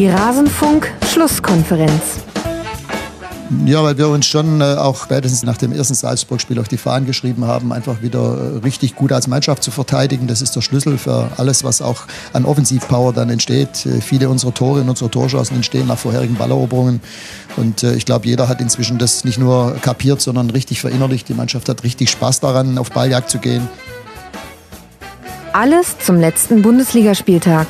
Die Rasenfunk-Schlusskonferenz. Ja, weil wir uns schon äh, auch spätestens nach dem ersten Salzburg-Spiel auf die Fahnen geschrieben haben, einfach wieder äh, richtig gut als Mannschaft zu verteidigen. Das ist der Schlüssel für alles, was auch an Offensivpower dann entsteht. Äh, viele unserer Tore und unsere Torschancen entstehen nach vorherigen Balleroberungen. Und ich glaube, jeder hat inzwischen das nicht nur kapiert, sondern richtig verinnerlicht. Die Mannschaft hat richtig Spaß daran, auf Balljagd zu gehen. Alles zum letzten Bundesligaspieltag.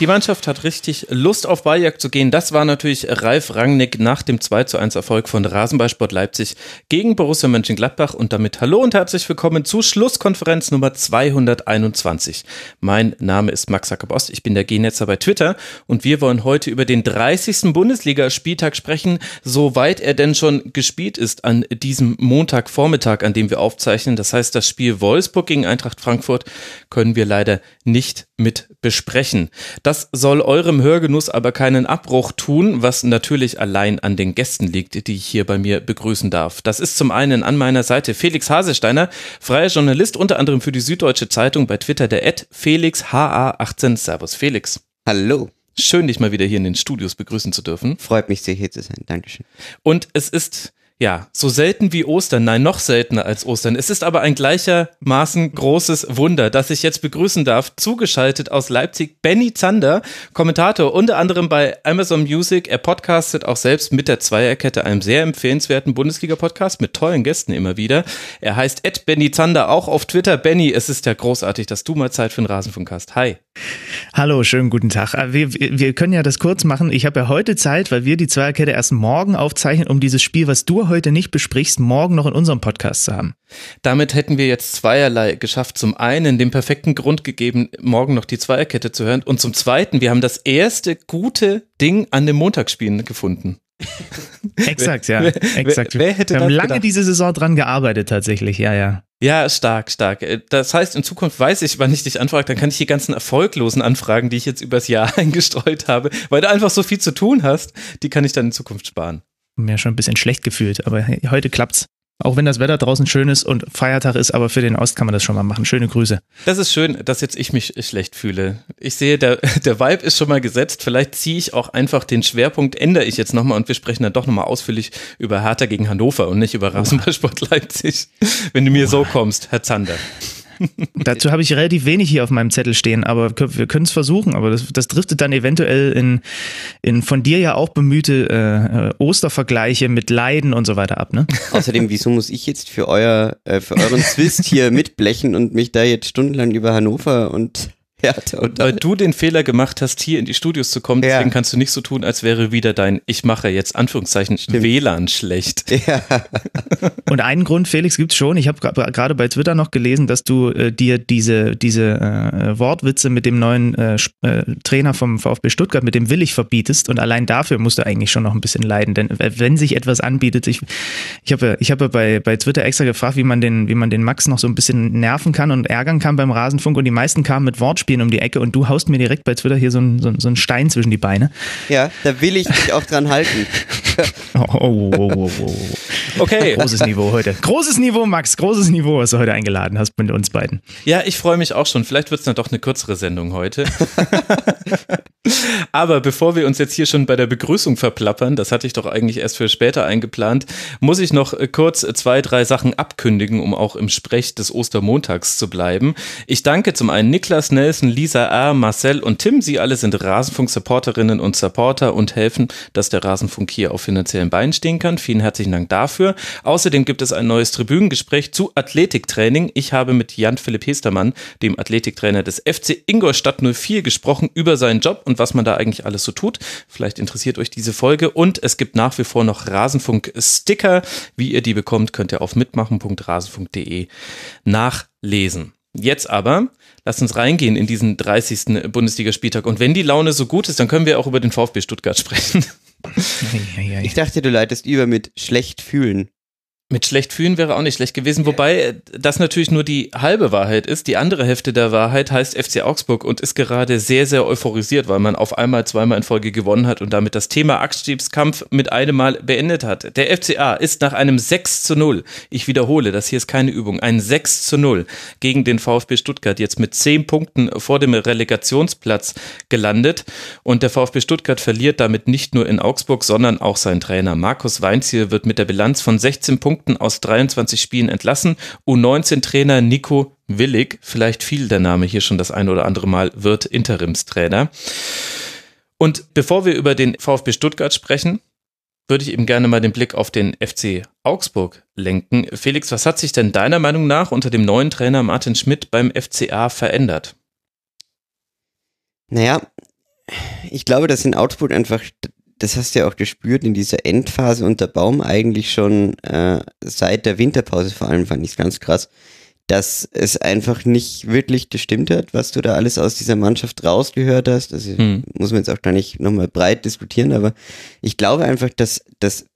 Die Mannschaft hat richtig Lust auf Balljagd zu gehen. Das war natürlich Ralf Rangnick nach dem 2 zu 1 Erfolg von Rasenballsport Leipzig gegen Borussia Mönchengladbach. Und damit hallo und herzlich willkommen zu Schlusskonferenz Nummer 221. Mein Name ist Max Jakob Ost. Ich bin der G-Netzer bei Twitter und wir wollen heute über den 30. Bundesligaspieltag sprechen, soweit er denn schon gespielt ist an diesem Montagvormittag, an dem wir aufzeichnen. Das heißt, das Spiel Wolfsburg gegen Eintracht Frankfurt können wir leider nicht mit besprechen. Das soll eurem Hörgenuss aber keinen Abbruch tun, was natürlich allein an den Gästen liegt, die ich hier bei mir begrüßen darf. Das ist zum einen an meiner Seite Felix Hasesteiner, freier Journalist, unter anderem für die Süddeutsche Zeitung bei Twitter der Ad FelixHA18. Servus Felix. Hallo. Schön, dich mal wieder hier in den Studios begrüßen zu dürfen. Freut mich sehr, hier zu sein. Dankeschön. Und es ist ja, so selten wie Ostern, nein, noch seltener als Ostern. Es ist aber ein gleichermaßen großes Wunder, dass ich jetzt begrüßen darf, zugeschaltet aus Leipzig, Benny Zander, Kommentator unter anderem bei Amazon Music. Er podcastet auch selbst mit der Zweierkette, einem sehr empfehlenswerten Bundesliga-Podcast mit tollen Gästen immer wieder. Er heißt Ed Benny Zander, auch auf Twitter. Benny, es ist ja großartig, dass du mal Zeit für den Rasenfunk hast. Hi. Hallo, schönen guten Tag. Äh, wir, wir können ja das kurz machen. Ich habe ja heute Zeit, weil wir die Zweierkette erst morgen aufzeichnen, um dieses Spiel, was du heute nicht besprichst, morgen noch in unserem Podcast zu haben. Damit hätten wir jetzt zweierlei geschafft. Zum einen den perfekten Grund gegeben, morgen noch die Zweierkette zu hören. Und zum zweiten, wir haben das erste gute Ding an den Montagsspielen gefunden. Exakt, ja. Exakt. Wer, wer hätte wir haben lange gedacht? diese Saison dran gearbeitet, tatsächlich, ja, ja. Ja, stark, stark. Das heißt, in Zukunft weiß ich, wann ich dich anfrage, dann kann ich die ganzen erfolglosen Anfragen, die ich jetzt übers Jahr eingestreut habe, weil du einfach so viel zu tun hast, die kann ich dann in Zukunft sparen mir schon ein bisschen schlecht gefühlt, aber heute klappt's. Auch wenn das Wetter draußen schön ist und Feiertag ist, aber für den Ost kann man das schon mal machen. Schöne Grüße. Das ist schön, dass jetzt ich mich schlecht fühle. Ich sehe, der, der Vibe ist schon mal gesetzt. Vielleicht ziehe ich auch einfach den Schwerpunkt, ändere ich jetzt nochmal und wir sprechen dann doch nochmal ausführlich über Hertha gegen Hannover und nicht über Rasenballsport Leipzig. Wenn du mir so kommst, Herr Zander. Dazu habe ich relativ wenig hier auf meinem Zettel stehen, aber wir können es versuchen. Aber das, das, driftet dann eventuell in, in von dir ja auch bemühte äh, äh, Ostervergleiche mit Leiden und so weiter ab. Ne? Außerdem, wieso muss ich jetzt für, euer, äh, für euren Zwist hier mitblechen und mich da jetzt stundenlang über Hannover und Ja, Weil du den Fehler gemacht hast, hier in die Studios zu kommen, deswegen ja. kannst du nicht so tun, als wäre wieder dein, ich mache jetzt Anführungszeichen, Stimmt. WLAN schlecht. Ja. Und einen Grund, Felix, gibt es schon. Ich habe gerade bei Twitter noch gelesen, dass du äh, dir diese, diese äh, Wortwitze mit dem neuen äh, äh Trainer vom VfB Stuttgart, mit dem Willig verbietest. Und allein dafür musst du eigentlich schon noch ein bisschen leiden. Denn wenn sich etwas anbietet, ich, ich habe ich hab bei, bei Twitter extra gefragt, wie man, den, wie man den Max noch so ein bisschen nerven kann und ärgern kann beim Rasenfunk. Und die meisten kamen mit Wortspielen Spielen um die Ecke und du haust mir direkt bei Twitter hier so einen so, so einen Stein zwischen die Beine. Ja, da will ich dich auch dran halten. oh, oh, oh, oh, oh. Okay. Großes Niveau heute. Großes Niveau, Max. Großes Niveau, was du heute eingeladen hast mit uns beiden. Ja, ich freue mich auch schon. Vielleicht wird es dann doch eine kürzere Sendung heute. Aber bevor wir uns jetzt hier schon bei der Begrüßung verplappern, das hatte ich doch eigentlich erst für später eingeplant, muss ich noch kurz zwei, drei Sachen abkündigen, um auch im Sprech des Ostermontags zu bleiben. Ich danke zum einen Niklas Nelson Lisa R., Marcel und Tim. Sie alle sind Rasenfunk-Supporterinnen und Supporter und helfen, dass der Rasenfunk hier auf finanziellen Beinen stehen kann. Vielen herzlichen Dank dafür. Außerdem gibt es ein neues Tribünengespräch zu Athletiktraining. Ich habe mit Jan-Philipp Hestermann, dem Athletiktrainer des FC Ingolstadt 04, gesprochen über seinen Job und was man da eigentlich alles so tut. Vielleicht interessiert euch diese Folge. Und es gibt nach wie vor noch Rasenfunk-Sticker. Wie ihr die bekommt, könnt ihr auf mitmachen.rasenfunk.de nachlesen. Jetzt aber, lasst uns reingehen in diesen 30. Bundesligaspieltag. Und wenn die Laune so gut ist, dann können wir auch über den VfB Stuttgart sprechen. Ich dachte, du leitest über mit schlecht fühlen. Mit schlecht fühlen wäre auch nicht schlecht gewesen, wobei äh, das natürlich nur die halbe Wahrheit ist. Die andere Hälfte der Wahrheit heißt FC Augsburg und ist gerade sehr, sehr euphorisiert, weil man auf einmal zweimal in Folge gewonnen hat und damit das Thema Abstiegskampf mit einem Mal beendet hat. Der FCA ist nach einem 6 zu 0, ich wiederhole, das hier ist keine Übung, ein 6 zu 0 gegen den VfB Stuttgart jetzt mit 10 Punkten vor dem Relegationsplatz gelandet und der VfB Stuttgart verliert damit nicht nur in Augsburg, sondern auch sein Trainer Markus Weinziel wird mit der Bilanz von 16 Punkten Punkten aus 23 Spielen entlassen. U19-Trainer Nico Willig, vielleicht fiel der Name hier schon das eine oder andere Mal, wird Interimstrainer. Und bevor wir über den VfB Stuttgart sprechen, würde ich eben gerne mal den Blick auf den FC Augsburg lenken. Felix, was hat sich denn deiner Meinung nach unter dem neuen Trainer Martin Schmidt beim FCA verändert? Naja, ich glaube, dass in Augsburg einfach das hast du ja auch gespürt in dieser Endphase unter Baum eigentlich schon äh, seit der Winterpause vor allem fand ich es ganz krass, dass es einfach nicht wirklich gestimmt hat, was du da alles aus dieser Mannschaft rausgehört hast. Also hm. muss man jetzt auch gar nicht nochmal breit diskutieren, aber ich glaube einfach, dass das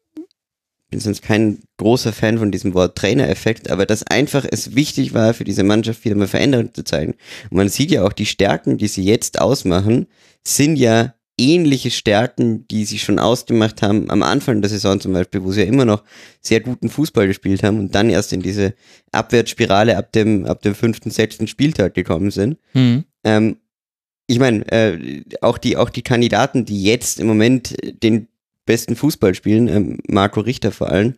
bin sonst kein großer Fan von diesem Wort Trainereffekt, aber dass einfach es wichtig war für diese Mannschaft wieder mal Veränderungen zu zeigen. Und man sieht ja auch die Stärken, die sie jetzt ausmachen, sind ja ähnliche Stärken, die sie schon ausgemacht haben am Anfang der Saison zum Beispiel, wo sie ja immer noch sehr guten Fußball gespielt haben und dann erst in diese Abwärtsspirale ab dem, ab dem fünften, sechsten Spieltag gekommen sind. Mhm. Ähm, ich meine, äh, auch, die, auch die Kandidaten, die jetzt im Moment den besten Fußball spielen, ähm, Marco Richter vor allem,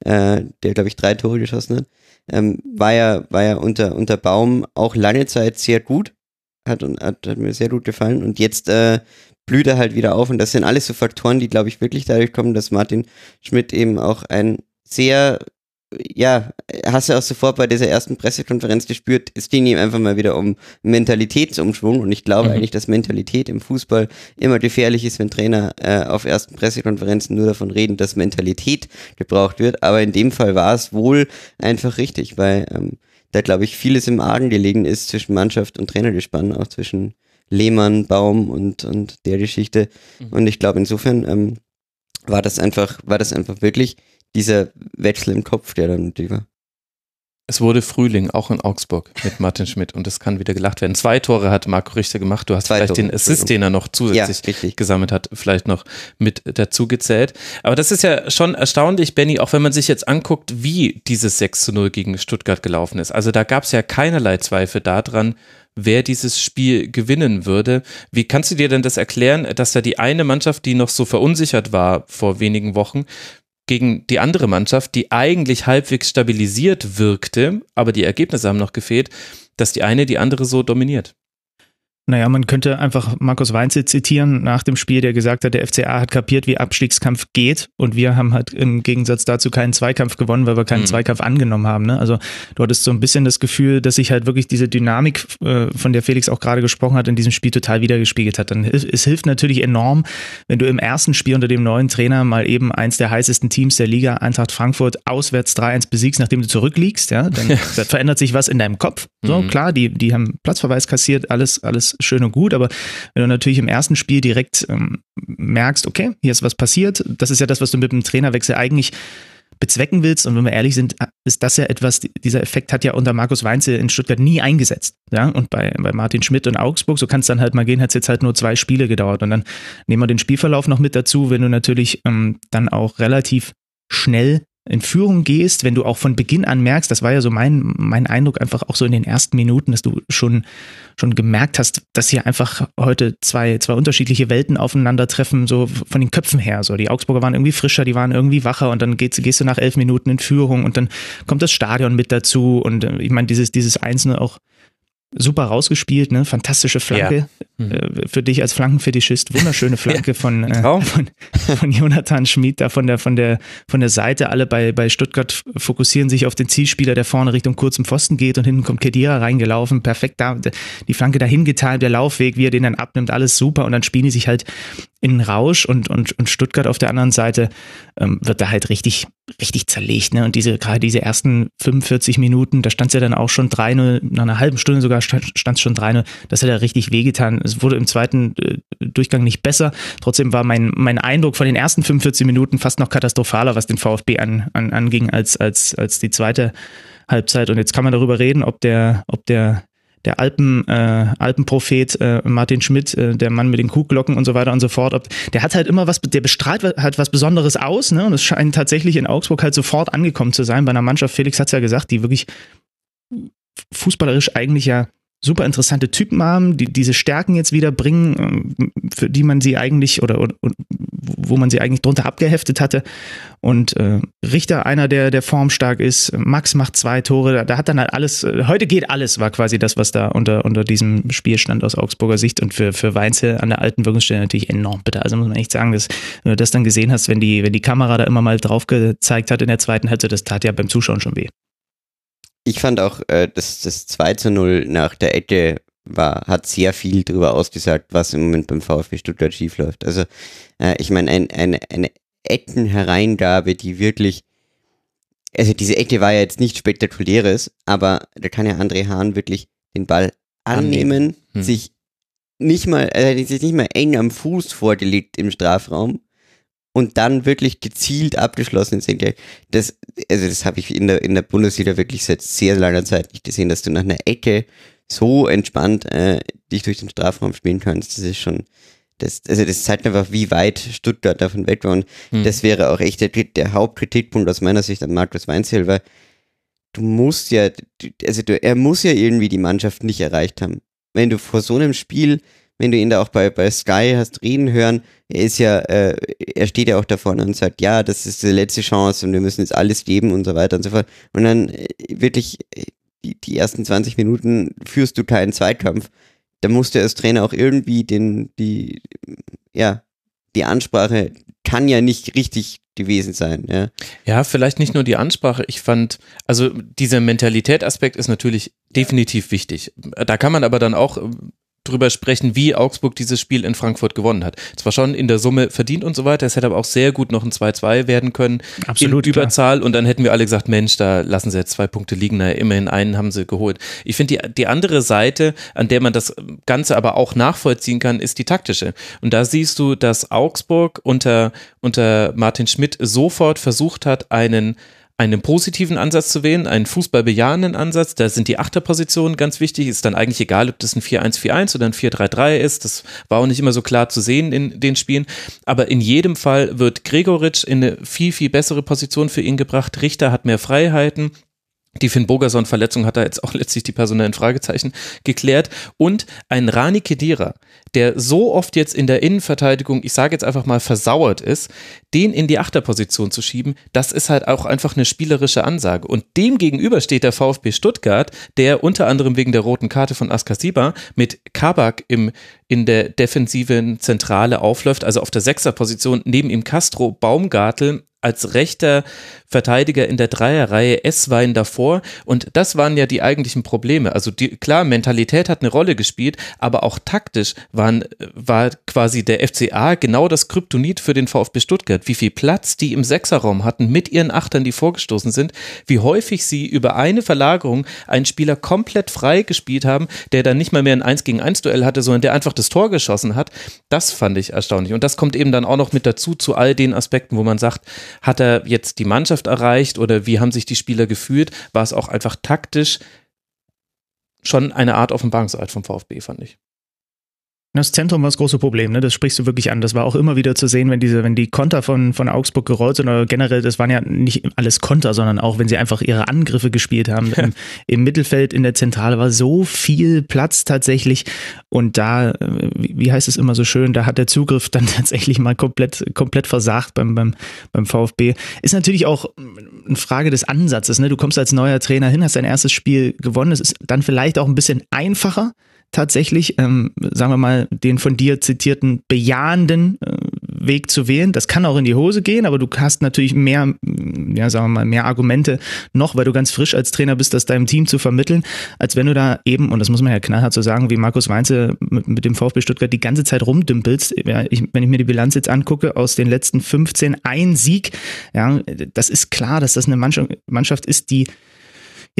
äh, der, glaube ich, drei Tore geschossen hat, ähm, war ja, war ja unter, unter Baum auch lange Zeit sehr gut. Hat, hat, hat mir sehr gut gefallen. Und jetzt äh, blüht er halt wieder auf. Und das sind alles so Faktoren, die, glaube ich, wirklich dadurch kommen, dass Martin Schmidt eben auch ein sehr, ja, hast du auch sofort bei dieser ersten Pressekonferenz gespürt, es ging ihm einfach mal wieder um Mentalitätsumschwung. Und ich glaube mhm. eigentlich, dass Mentalität im Fußball immer gefährlich ist, wenn Trainer äh, auf ersten Pressekonferenzen nur davon reden, dass Mentalität gebraucht wird. Aber in dem Fall war es wohl einfach richtig, weil ähm, da, glaube ich, vieles im Argen gelegen ist zwischen Mannschaft und Trainergespann, auch zwischen Lehmann, Baum und, und der Geschichte. Mhm. Und ich glaube, insofern ähm, war das einfach, war das einfach wirklich dieser Wechsel im Kopf, der dann über. Es wurde Frühling, auch in Augsburg mit Martin Schmidt und es kann wieder gelacht werden. Zwei Tore hat Marco Richter gemacht. Du hast Zwei vielleicht Tore, den Assist, den er noch zusätzlich ja, gesammelt hat, vielleicht noch mit dazu gezählt. Aber das ist ja schon erstaunlich, Benny, auch wenn man sich jetzt anguckt, wie dieses 6 zu 0 gegen Stuttgart gelaufen ist. Also da gab es ja keinerlei Zweifel daran, wer dieses Spiel gewinnen würde. Wie kannst du dir denn das erklären, dass da die eine Mannschaft, die noch so verunsichert war vor wenigen Wochen, gegen die andere Mannschaft, die eigentlich halbwegs stabilisiert wirkte, aber die Ergebnisse haben noch gefehlt, dass die eine die andere so dominiert? Naja, man könnte einfach Markus Weinzel zitieren nach dem Spiel, der gesagt hat, der FCA hat kapiert, wie Abstiegskampf geht und wir haben halt im Gegensatz dazu keinen Zweikampf gewonnen, weil wir keinen mhm. Zweikampf angenommen haben. Ne? Also du hattest so ein bisschen das Gefühl, dass sich halt wirklich diese Dynamik, äh, von der Felix auch gerade gesprochen hat, in diesem Spiel total wiedergespiegelt hat. Dann, es hilft natürlich enorm, wenn du im ersten Spiel unter dem neuen Trainer mal eben eins der heißesten Teams der Liga, Eintracht Frankfurt, auswärts 3-1 besiegst, nachdem du zurückliegst. Ja? Dann, dann verändert sich was in deinem Kopf. So, mhm. klar, die, die haben Platzverweis kassiert, alles, alles schön und gut, aber wenn du natürlich im ersten Spiel direkt ähm, merkst, okay, hier ist was passiert, das ist ja das, was du mit dem Trainerwechsel eigentlich bezwecken willst. Und wenn wir ehrlich sind, ist das ja etwas, dieser Effekt hat ja unter Markus Weinzel in Stuttgart nie eingesetzt. Ja, und bei, bei Martin Schmidt und Augsburg, so kann es dann halt mal gehen, hat es jetzt halt nur zwei Spiele gedauert. Und dann nehmen wir den Spielverlauf noch mit dazu, wenn du natürlich ähm, dann auch relativ schnell in Führung gehst, wenn du auch von Beginn an merkst, das war ja so mein, mein Eindruck einfach auch so in den ersten Minuten, dass du schon, schon gemerkt hast, dass hier einfach heute zwei, zwei unterschiedliche Welten aufeinandertreffen, so von den Köpfen her. So, die Augsburger waren irgendwie frischer, die waren irgendwie wacher und dann gehst, gehst du nach elf Minuten in Führung und dann kommt das Stadion mit dazu und äh, ich meine, dieses, dieses Einzelne auch super rausgespielt, ne? Fantastische Flanke ja. mhm. äh, für dich als Flankenfetischist. Wunderschöne Flanke ja. von, äh, von, von Jonathan Schmid da von der von der von der Seite. Alle bei bei Stuttgart fokussieren sich auf den Zielspieler, der vorne Richtung kurzen Pfosten geht und hinten kommt Kedira reingelaufen. Perfekt da die Flanke dahin geteilt, der Laufweg, wie er den dann abnimmt, alles super und dann spielen die sich halt in Rausch und, und, und Stuttgart auf der anderen Seite ähm, wird da halt richtig, richtig zerlegt. Ne? Und diese, gerade diese ersten 45 Minuten, da stand es ja dann auch schon 3-0, nach einer halben Stunde sogar stand es schon 3-0. Das hat ja richtig wehgetan. Es wurde im zweiten äh, Durchgang nicht besser. Trotzdem war mein, mein Eindruck von den ersten 45 Minuten fast noch katastrophaler, was den VfB an, an, anging, als, als, als die zweite Halbzeit. Und jetzt kann man darüber reden, ob der, ob der der Alpen, äh, Alpenprophet äh, Martin Schmidt, äh, der Mann mit den Kuhglocken und so weiter und so fort, ob, der hat halt immer was, der bestrahlt halt was Besonderes aus, ne? Und es scheint tatsächlich in Augsburg halt sofort angekommen zu sein bei einer Mannschaft, Felix hat es ja gesagt, die wirklich fußballerisch eigentlich ja super interessante Typen haben, die diese Stärken jetzt wieder bringen, ähm, für die man sie eigentlich oder, oder wo man sie eigentlich drunter abgeheftet hatte. Und äh, Richter, einer, der, der formstark ist, Max macht zwei Tore, da, da hat dann halt alles, äh, heute geht alles, war quasi das, was da unter, unter diesem Spiel stand aus Augsburger Sicht und für, für Weinzel an der alten Wirkungsstelle natürlich enorm bitter. Also muss man echt sagen, dass, wenn du das dann gesehen hast, wenn die, wenn die Kamera da immer mal drauf gezeigt hat in der zweiten Halbzeit, das tat ja beim Zuschauen schon weh ich fand auch, äh, dass das 2 zu 0 nach der Ecke war, hat sehr viel darüber ausgesagt, was im Moment beim VfB Stuttgart schiefläuft. Also, äh, ich meine, ein, eine, eine Eckenhereingabe, die wirklich, also diese Ecke war ja jetzt nichts Spektakuläres, aber da kann ja André Hahn wirklich den Ball annehmen, hm. sich nicht mal, er äh, sich nicht mal eng am Fuß vorgelegt im Strafraum und dann wirklich gezielt abgeschlossen sind. Das, also das habe ich in der, in der Bundesliga wirklich seit sehr langer Zeit nicht gesehen, dass du nach einer Ecke so entspannt äh, dich durch den Strafraum spielen kannst. Das ist schon, das, also das zeigt einfach, wie weit Stuttgart davon weg war. Und hm. das wäre auch echt der, der Hauptkritikpunkt aus meiner Sicht an Markus Weinzel, weil du musst ja, also du, er muss ja irgendwie die Mannschaft nicht erreicht haben. Wenn du vor so einem Spiel wenn du ihn da auch bei, bei Sky hast reden hören, er ist ja, äh, er steht ja auch da vorne und sagt, ja, das ist die letzte Chance und wir müssen jetzt alles geben und so weiter und so fort. Und dann äh, wirklich äh, die, die ersten 20 Minuten führst du keinen Zweikampf. Da musst du als Trainer auch irgendwie den, die, ja, die Ansprache kann ja nicht richtig gewesen sein. Ja. ja, vielleicht nicht nur die Ansprache. Ich fand, also dieser Mentalität-Aspekt ist natürlich definitiv wichtig. Da kann man aber dann auch drüber sprechen, wie Augsburg dieses Spiel in Frankfurt gewonnen hat. Zwar schon in der Summe verdient und so weiter, es hätte aber auch sehr gut noch ein 2-2 werden können Absolut, in Überzahl klar. und dann hätten wir alle gesagt, Mensch, da lassen sie jetzt zwei Punkte liegen, naja, immerhin einen haben sie geholt. Ich finde, die, die andere Seite, an der man das Ganze aber auch nachvollziehen kann, ist die taktische. Und da siehst du, dass Augsburg unter, unter Martin Schmidt sofort versucht hat, einen einen positiven Ansatz zu wählen, einen fußballbejahenden Ansatz. Da sind die Achterpositionen ganz wichtig. Ist dann eigentlich egal, ob das ein 4-1-4-1 oder ein 4-3-3 ist. Das war auch nicht immer so klar zu sehen in den Spielen. Aber in jedem Fall wird Gregoritsch in eine viel, viel bessere Position für ihn gebracht. Richter hat mehr Freiheiten. Die Finn Bogerson-Verletzung hat da jetzt auch letztlich die personellen Fragezeichen geklärt. Und ein Rani Kedira, der so oft jetzt in der Innenverteidigung, ich sage jetzt einfach mal, versauert ist, den in die Achterposition zu schieben, das ist halt auch einfach eine spielerische Ansage. Und dem gegenüber steht der VfB Stuttgart, der unter anderem wegen der roten Karte von Askasiba mit Kabak im, in der defensiven Zentrale aufläuft, also auf der Sechserposition, neben ihm Castro, Baumgartel, als rechter Verteidiger in der Dreierreihe S-Wein davor. Und das waren ja die eigentlichen Probleme. Also die, klar, Mentalität hat eine Rolle gespielt, aber auch taktisch waren, war quasi der FCA genau das Kryptonit für den VfB Stuttgart. Wie viel Platz die im Sechserraum hatten mit ihren Achtern, die vorgestoßen sind, wie häufig sie über eine Verlagerung einen Spieler komplett frei gespielt haben, der dann nicht mal mehr ein 1 gegen 1 Duell hatte, sondern der einfach das Tor geschossen hat. Das fand ich erstaunlich. Und das kommt eben dann auch noch mit dazu zu all den Aspekten, wo man sagt, hat er jetzt die Mannschaft erreicht oder wie haben sich die Spieler gefühlt? War es auch einfach taktisch schon eine Art Offenbarungseid vom VfB, fand ich. Das Zentrum war das große Problem, ne? Das sprichst du wirklich an. Das war auch immer wieder zu sehen, wenn diese, wenn die Konter von, von Augsburg gerollt sind, oder generell, das waren ja nicht alles Konter, sondern auch, wenn sie einfach ihre Angriffe gespielt haben. Im, Im, Mittelfeld in der Zentrale war so viel Platz tatsächlich. Und da, äh, wie heißt es immer so schön, da hat der Zugriff dann tatsächlich mal komplett, komplett versagt beim, beim, beim VfB. Ist natürlich auch eine Frage des Ansatzes, ne? Du kommst als neuer Trainer hin, hast dein erstes Spiel gewonnen. Es ist dann vielleicht auch ein bisschen einfacher tatsächlich, ähm, sagen wir mal, den von dir zitierten bejahenden äh, Weg zu wählen. Das kann auch in die Hose gehen, aber du hast natürlich mehr, ja, sagen wir mal, mehr Argumente noch, weil du ganz frisch als Trainer bist, das deinem Team zu vermitteln, als wenn du da eben, und das muss man ja knallhart so sagen, wie Markus Weinze mit, mit dem VfB Stuttgart die ganze Zeit rumdümpelst. Ja, ich, wenn ich mir die Bilanz jetzt angucke, aus den letzten 15 ein Sieg, ja, das ist klar, dass das eine Mannschaft ist, die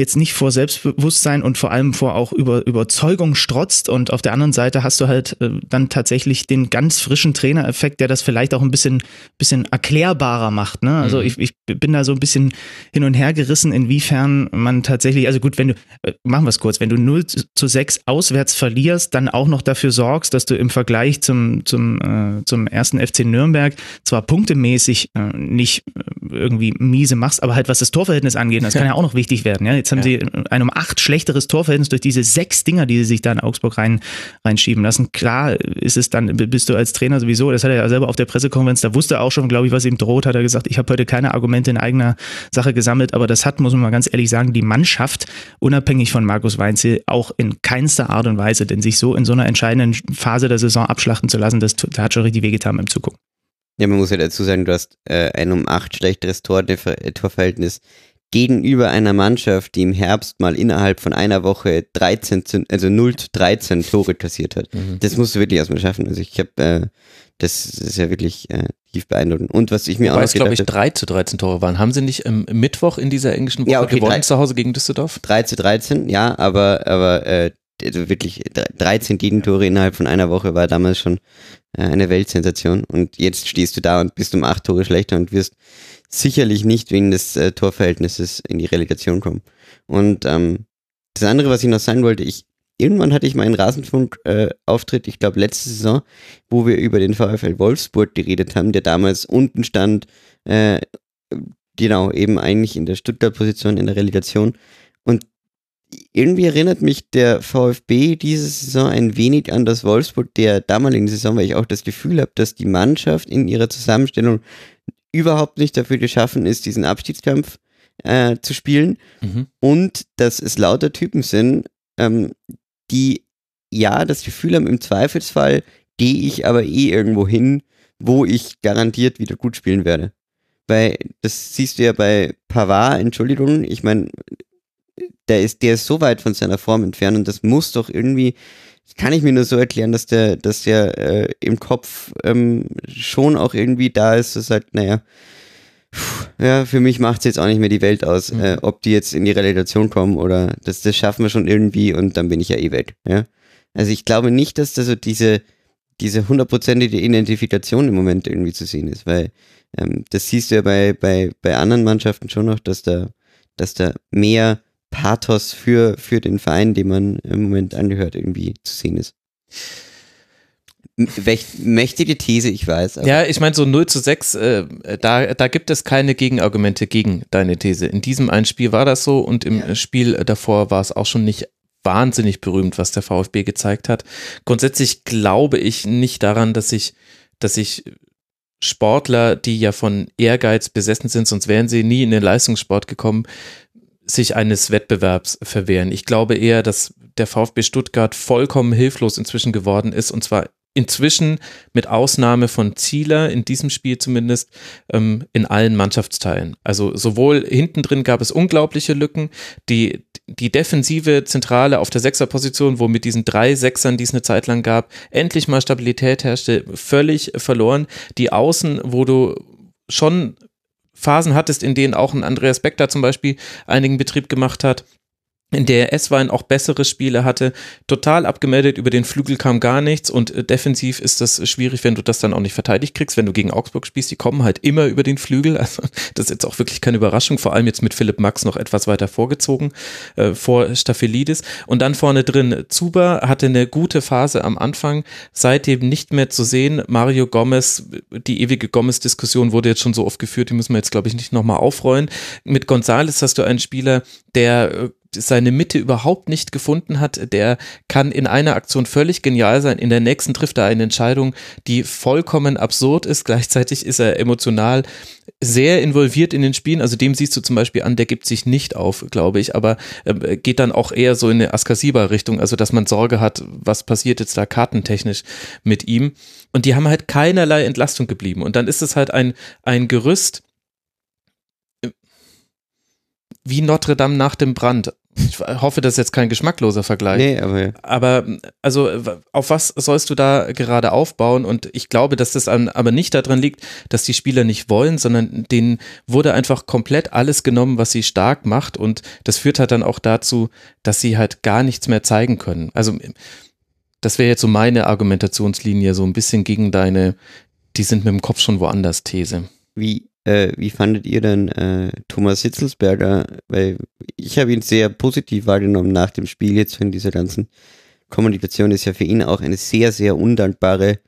jetzt nicht vor Selbstbewusstsein und vor allem vor auch über Überzeugung strotzt und auf der anderen Seite hast du halt äh, dann tatsächlich den ganz frischen Trainereffekt, der das vielleicht auch ein bisschen, bisschen erklärbarer macht. Ne? Also mhm. ich, ich bin da so ein bisschen hin und her gerissen, inwiefern man tatsächlich, also gut, wenn du, äh, machen wir es kurz, wenn du 0 zu 6 auswärts verlierst, dann auch noch dafür sorgst, dass du im Vergleich zum, zum, äh, zum ersten FC Nürnberg zwar punktemäßig äh, nicht äh, irgendwie miese machst, aber halt was das Torverhältnis angeht, das kann ja auch noch wichtig werden. Ja? Jetzt haben ja. sie ein um acht schlechteres Torverhältnis durch diese sechs Dinger, die sie sich da in Augsburg rein, reinschieben lassen. Klar ist es dann, bist du als Trainer sowieso, das hat er ja selber auf der Pressekonferenz, da wusste er auch schon, glaube ich, was ihm droht, hat er gesagt, ich habe heute keine Argumente in eigener Sache gesammelt, aber das hat, muss man mal ganz ehrlich sagen, die Mannschaft, unabhängig von Markus Weinzel, auch in keinster Art und Weise, denn sich so in so einer entscheidenden Phase der Saison abschlachten zu lassen, das, das hat schon richtig wehgetan beim Zugucken. Ja, man muss ja dazu sagen, du hast äh, ein um acht schlechteres Tor, Torverhältnis gegenüber einer Mannschaft, die im Herbst mal innerhalb von einer Woche 13, also 0 zu 13 Tore kassiert hat. Mhm. Das musst du wirklich erstmal schaffen. Also ich habe, äh, das ist ja wirklich äh, tief beeindruckend. Und was ich mir Wobei auch es, glaube ich, 3 zu 13 Tore waren. Haben sie nicht im Mittwoch in dieser englischen Woche ja, okay, gewonnen 3, zu Hause gegen Düsseldorf? 3 zu 13, ja, aber, aber äh, also wirklich 13 Gegentore innerhalb von einer Woche war damals schon äh, eine Weltsensation. Und jetzt stehst du da und bist um acht Tore schlechter und wirst sicherlich nicht wegen des äh, Torverhältnisses in die Relegation kommen. Und ähm, das andere, was ich noch sagen wollte, ich irgendwann hatte ich mal einen Rasenfunk-Auftritt, äh, ich glaube letzte Saison, wo wir über den VfL Wolfsburg geredet haben, der damals unten stand, äh, genau, eben eigentlich in der Stuttgart-Position in der Relegation. Und irgendwie erinnert mich der VfB diese Saison ein wenig an das Wolfsburg der damaligen Saison, weil ich auch das Gefühl habe, dass die Mannschaft in ihrer Zusammenstellung überhaupt nicht dafür geschaffen ist, diesen Abstiegskampf äh, zu spielen. Mhm. Und dass es lauter Typen sind, ähm, die ja das Gefühl haben, im Zweifelsfall gehe ich aber eh irgendwo hin, wo ich garantiert wieder gut spielen werde. Weil das siehst du ja bei Pavard, Entschuldigung, ich meine, der ist, der ist so weit von seiner Form entfernt und das muss doch irgendwie kann ich mir nur so erklären, dass der, dass der äh, im Kopf ähm, schon auch irgendwie da ist, dass halt, naja, pff, ja, für mich macht es jetzt auch nicht mehr die Welt aus, mhm. äh, ob die jetzt in die Relegation kommen oder das, das schaffen wir schon irgendwie und dann bin ich ja eh weg. Ja? Also ich glaube nicht, dass da so diese, diese hundertprozentige Identifikation im Moment irgendwie zu sehen ist, weil ähm, das siehst du ja bei, bei, bei anderen Mannschaften schon noch, dass da, dass da mehr Pathos für, für den Verein, dem man im Moment angehört, irgendwie zu sehen ist. Mächtige These, ich weiß. ja, ich meine, so 0 zu 6, äh, da, da gibt es keine Gegenargumente gegen deine These. In diesem einen Spiel war das so und im ja. Spiel davor war es auch schon nicht wahnsinnig berühmt, was der VfB gezeigt hat. Grundsätzlich glaube ich nicht daran, dass ich, dass ich Sportler, die ja von Ehrgeiz besessen sind, sonst wären sie nie in den Leistungssport gekommen, sich eines Wettbewerbs verwehren. Ich glaube eher, dass der VfB Stuttgart vollkommen hilflos inzwischen geworden ist und zwar inzwischen mit Ausnahme von Zieler, in diesem Spiel zumindest, ähm, in allen Mannschaftsteilen. Also sowohl hinten drin gab es unglaubliche Lücken, die, die defensive Zentrale auf der Sechserposition, wo mit diesen drei Sechsern, die es eine Zeit lang gab, endlich mal Stabilität herrschte, völlig verloren. Die Außen, wo du schon Phasen hattest, in denen auch ein Andreas Beck da zum Beispiel einigen Betrieb gemacht hat in der S-Wein auch bessere Spiele hatte, total abgemeldet, über den Flügel kam gar nichts und äh, defensiv ist das schwierig, wenn du das dann auch nicht verteidigt kriegst, wenn du gegen Augsburg spielst, die kommen halt immer über den Flügel, also das ist jetzt auch wirklich keine Überraschung, vor allem jetzt mit Philipp Max noch etwas weiter vorgezogen, äh, vor Staphelidis und dann vorne drin, Zuba hatte eine gute Phase am Anfang, seitdem nicht mehr zu sehen, Mario Gomez, die ewige Gomez-Diskussion wurde jetzt schon so oft geführt, die müssen wir jetzt glaube ich nicht nochmal aufrollen, mit Gonzales hast du einen Spieler, der äh, seine Mitte überhaupt nicht gefunden hat. Der kann in einer Aktion völlig genial sein. In der nächsten trifft er eine Entscheidung, die vollkommen absurd ist. Gleichzeitig ist er emotional sehr involviert in den Spielen. Also dem siehst du zum Beispiel an, der gibt sich nicht auf, glaube ich, aber äh, geht dann auch eher so in eine Askasiba-Richtung. Also dass man Sorge hat, was passiert jetzt da kartentechnisch mit ihm. Und die haben halt keinerlei Entlastung geblieben. Und dann ist es halt ein, ein Gerüst, wie Notre Dame nach dem Brand. Ich hoffe, das ist jetzt kein geschmackloser Vergleich. Nee, aber, aber also auf was sollst du da gerade aufbauen? Und ich glaube, dass das aber nicht daran liegt, dass die Spieler nicht wollen, sondern denen wurde einfach komplett alles genommen, was sie stark macht. Und das führt halt dann auch dazu, dass sie halt gar nichts mehr zeigen können. Also das wäre jetzt so meine Argumentationslinie, so ein bisschen gegen deine, die sind mit dem Kopf schon woanders These. Wie äh, wie fandet ihr denn äh, Thomas Hitzelsberger? Weil ich habe ihn sehr positiv wahrgenommen nach dem Spiel jetzt von dieser ganzen Kommunikation. Ist ja für ihn auch eine sehr, sehr undankbare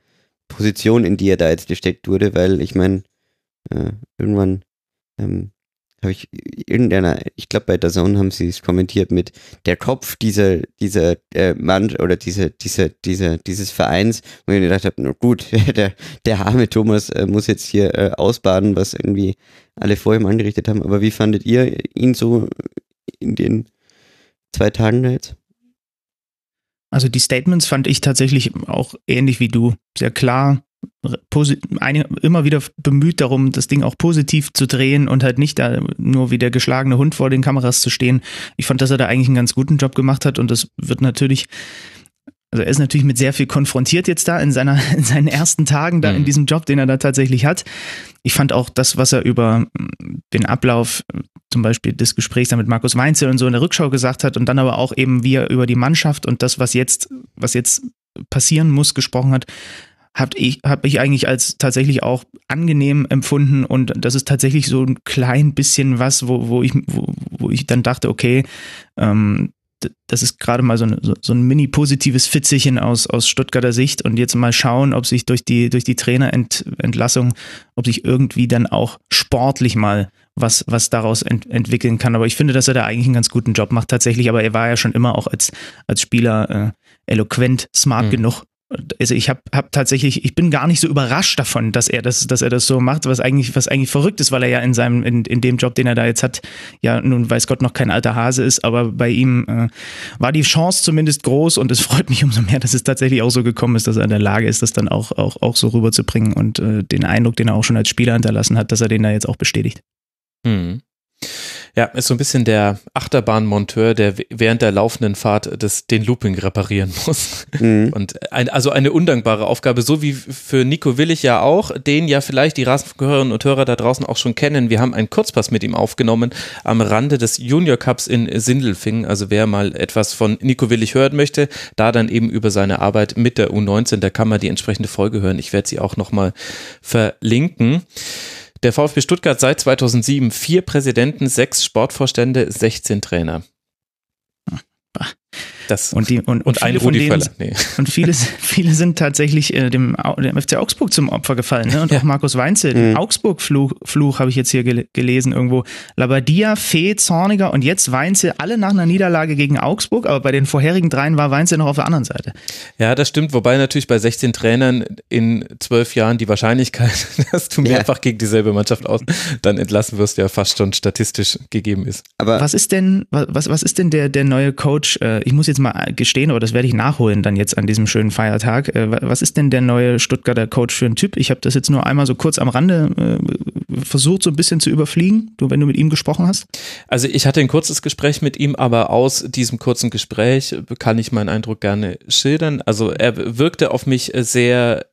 Position, in die er da jetzt gesteckt wurde, weil ich meine, äh, irgendwann ähm, habe ich irgendeiner, ich glaube bei der Zone haben sie es kommentiert mit der Kopf dieser, dieser äh, Mann oder diese, diese, diese, dieses Vereins, wo ich gedacht habe, gut, der, der arme Thomas äh, muss jetzt hier äh, ausbaden, was irgendwie alle vor ihm angerichtet haben. Aber wie fandet ihr ihn so in den zwei Tagen da jetzt? Also die Statements fand ich tatsächlich auch ähnlich wie du. Sehr klar, immer wieder bemüht darum, das Ding auch positiv zu drehen und halt nicht da nur wie der geschlagene Hund vor den Kameras zu stehen. Ich fand, dass er da eigentlich einen ganz guten Job gemacht hat und das wird natürlich also er ist natürlich mit sehr viel konfrontiert jetzt da in seiner in seinen ersten Tagen da mhm. in diesem Job, den er da tatsächlich hat. Ich fand auch das, was er über den Ablauf zum Beispiel des Gesprächs da mit Markus Weinzel und so in der Rückschau gesagt hat und dann aber auch eben wie er über die Mannschaft und das, was jetzt was jetzt passieren muss, gesprochen hat, habe ich, hab ich eigentlich als tatsächlich auch angenehm empfunden und das ist tatsächlich so ein klein bisschen was, wo, wo, ich, wo, wo ich dann dachte, okay, ähm, das ist gerade mal so, eine, so ein mini positives Fitzelchen aus, aus Stuttgarter Sicht und jetzt mal schauen, ob sich durch die, durch die Trainerentlassung, ob sich irgendwie dann auch sportlich mal was, was daraus ent entwickeln kann. Aber ich finde, dass er da eigentlich einen ganz guten Job macht tatsächlich, aber er war ja schon immer auch als, als Spieler äh, eloquent, smart mhm. genug, also ich habe hab tatsächlich, ich bin gar nicht so überrascht davon, dass er das, dass er das so macht, was eigentlich, was eigentlich verrückt ist, weil er ja in seinem, in, in dem Job, den er da jetzt hat, ja nun weiß Gott noch kein alter Hase ist, aber bei ihm äh, war die Chance zumindest groß und es freut mich umso mehr, dass es tatsächlich auch so gekommen ist, dass er in der Lage ist, das dann auch, auch, auch so rüberzubringen und äh, den Eindruck, den er auch schon als Spieler hinterlassen hat, dass er den da jetzt auch bestätigt. Hm. Ja, ist so ein bisschen der Achterbahnmonteur, der während der laufenden Fahrt das, den Looping reparieren muss. Mhm. Und ein, also eine undankbare Aufgabe, so wie für Nico Willig ja auch, den ja vielleicht die Rasenhörerinnen und Hörer da draußen auch schon kennen. Wir haben einen Kurzpass mit ihm aufgenommen am Rande des Junior Cups in Sindelfingen. Also wer mal etwas von Nico Willig hören möchte, da dann eben über seine Arbeit mit der U19, da kann man die entsprechende Folge hören. Ich werde sie auch nochmal verlinken. Der VfB Stuttgart seit 2007 vier Präsidenten, sechs Sportvorstände, 16 Trainer. Das und, die, und, und, und ein Rudi Völler. Nee. Und viele, viele sind tatsächlich äh, dem, dem FC Augsburg zum Opfer gefallen. Ne? Und ja. auch Markus Weinzel, mhm. Augsburg-Fluch Fluch, habe ich jetzt hier gel gelesen irgendwo. Labadia, Fee, Zorniger und jetzt Weinzel, alle nach einer Niederlage gegen Augsburg, aber bei den vorherigen dreien war Weinzel noch auf der anderen Seite. Ja, das stimmt, wobei natürlich bei 16 Trainern in zwölf Jahren die Wahrscheinlichkeit, dass du mehrfach ja. gegen dieselbe Mannschaft aus dann entlassen wirst, ja fast schon statistisch gegeben ist. Aber was ist denn, was, was ist denn der, der neue Coach? Äh, ich muss jetzt mal gestehen, aber das werde ich nachholen dann jetzt an diesem schönen Feiertag. Äh, was ist denn der neue Stuttgarter Coach für ein Typ? Ich habe das jetzt nur einmal so kurz am Rande äh, versucht, so ein bisschen zu überfliegen, wenn du mit ihm gesprochen hast. Also ich hatte ein kurzes Gespräch mit ihm, aber aus diesem kurzen Gespräch kann ich meinen Eindruck gerne schildern. Also er wirkte auf mich sehr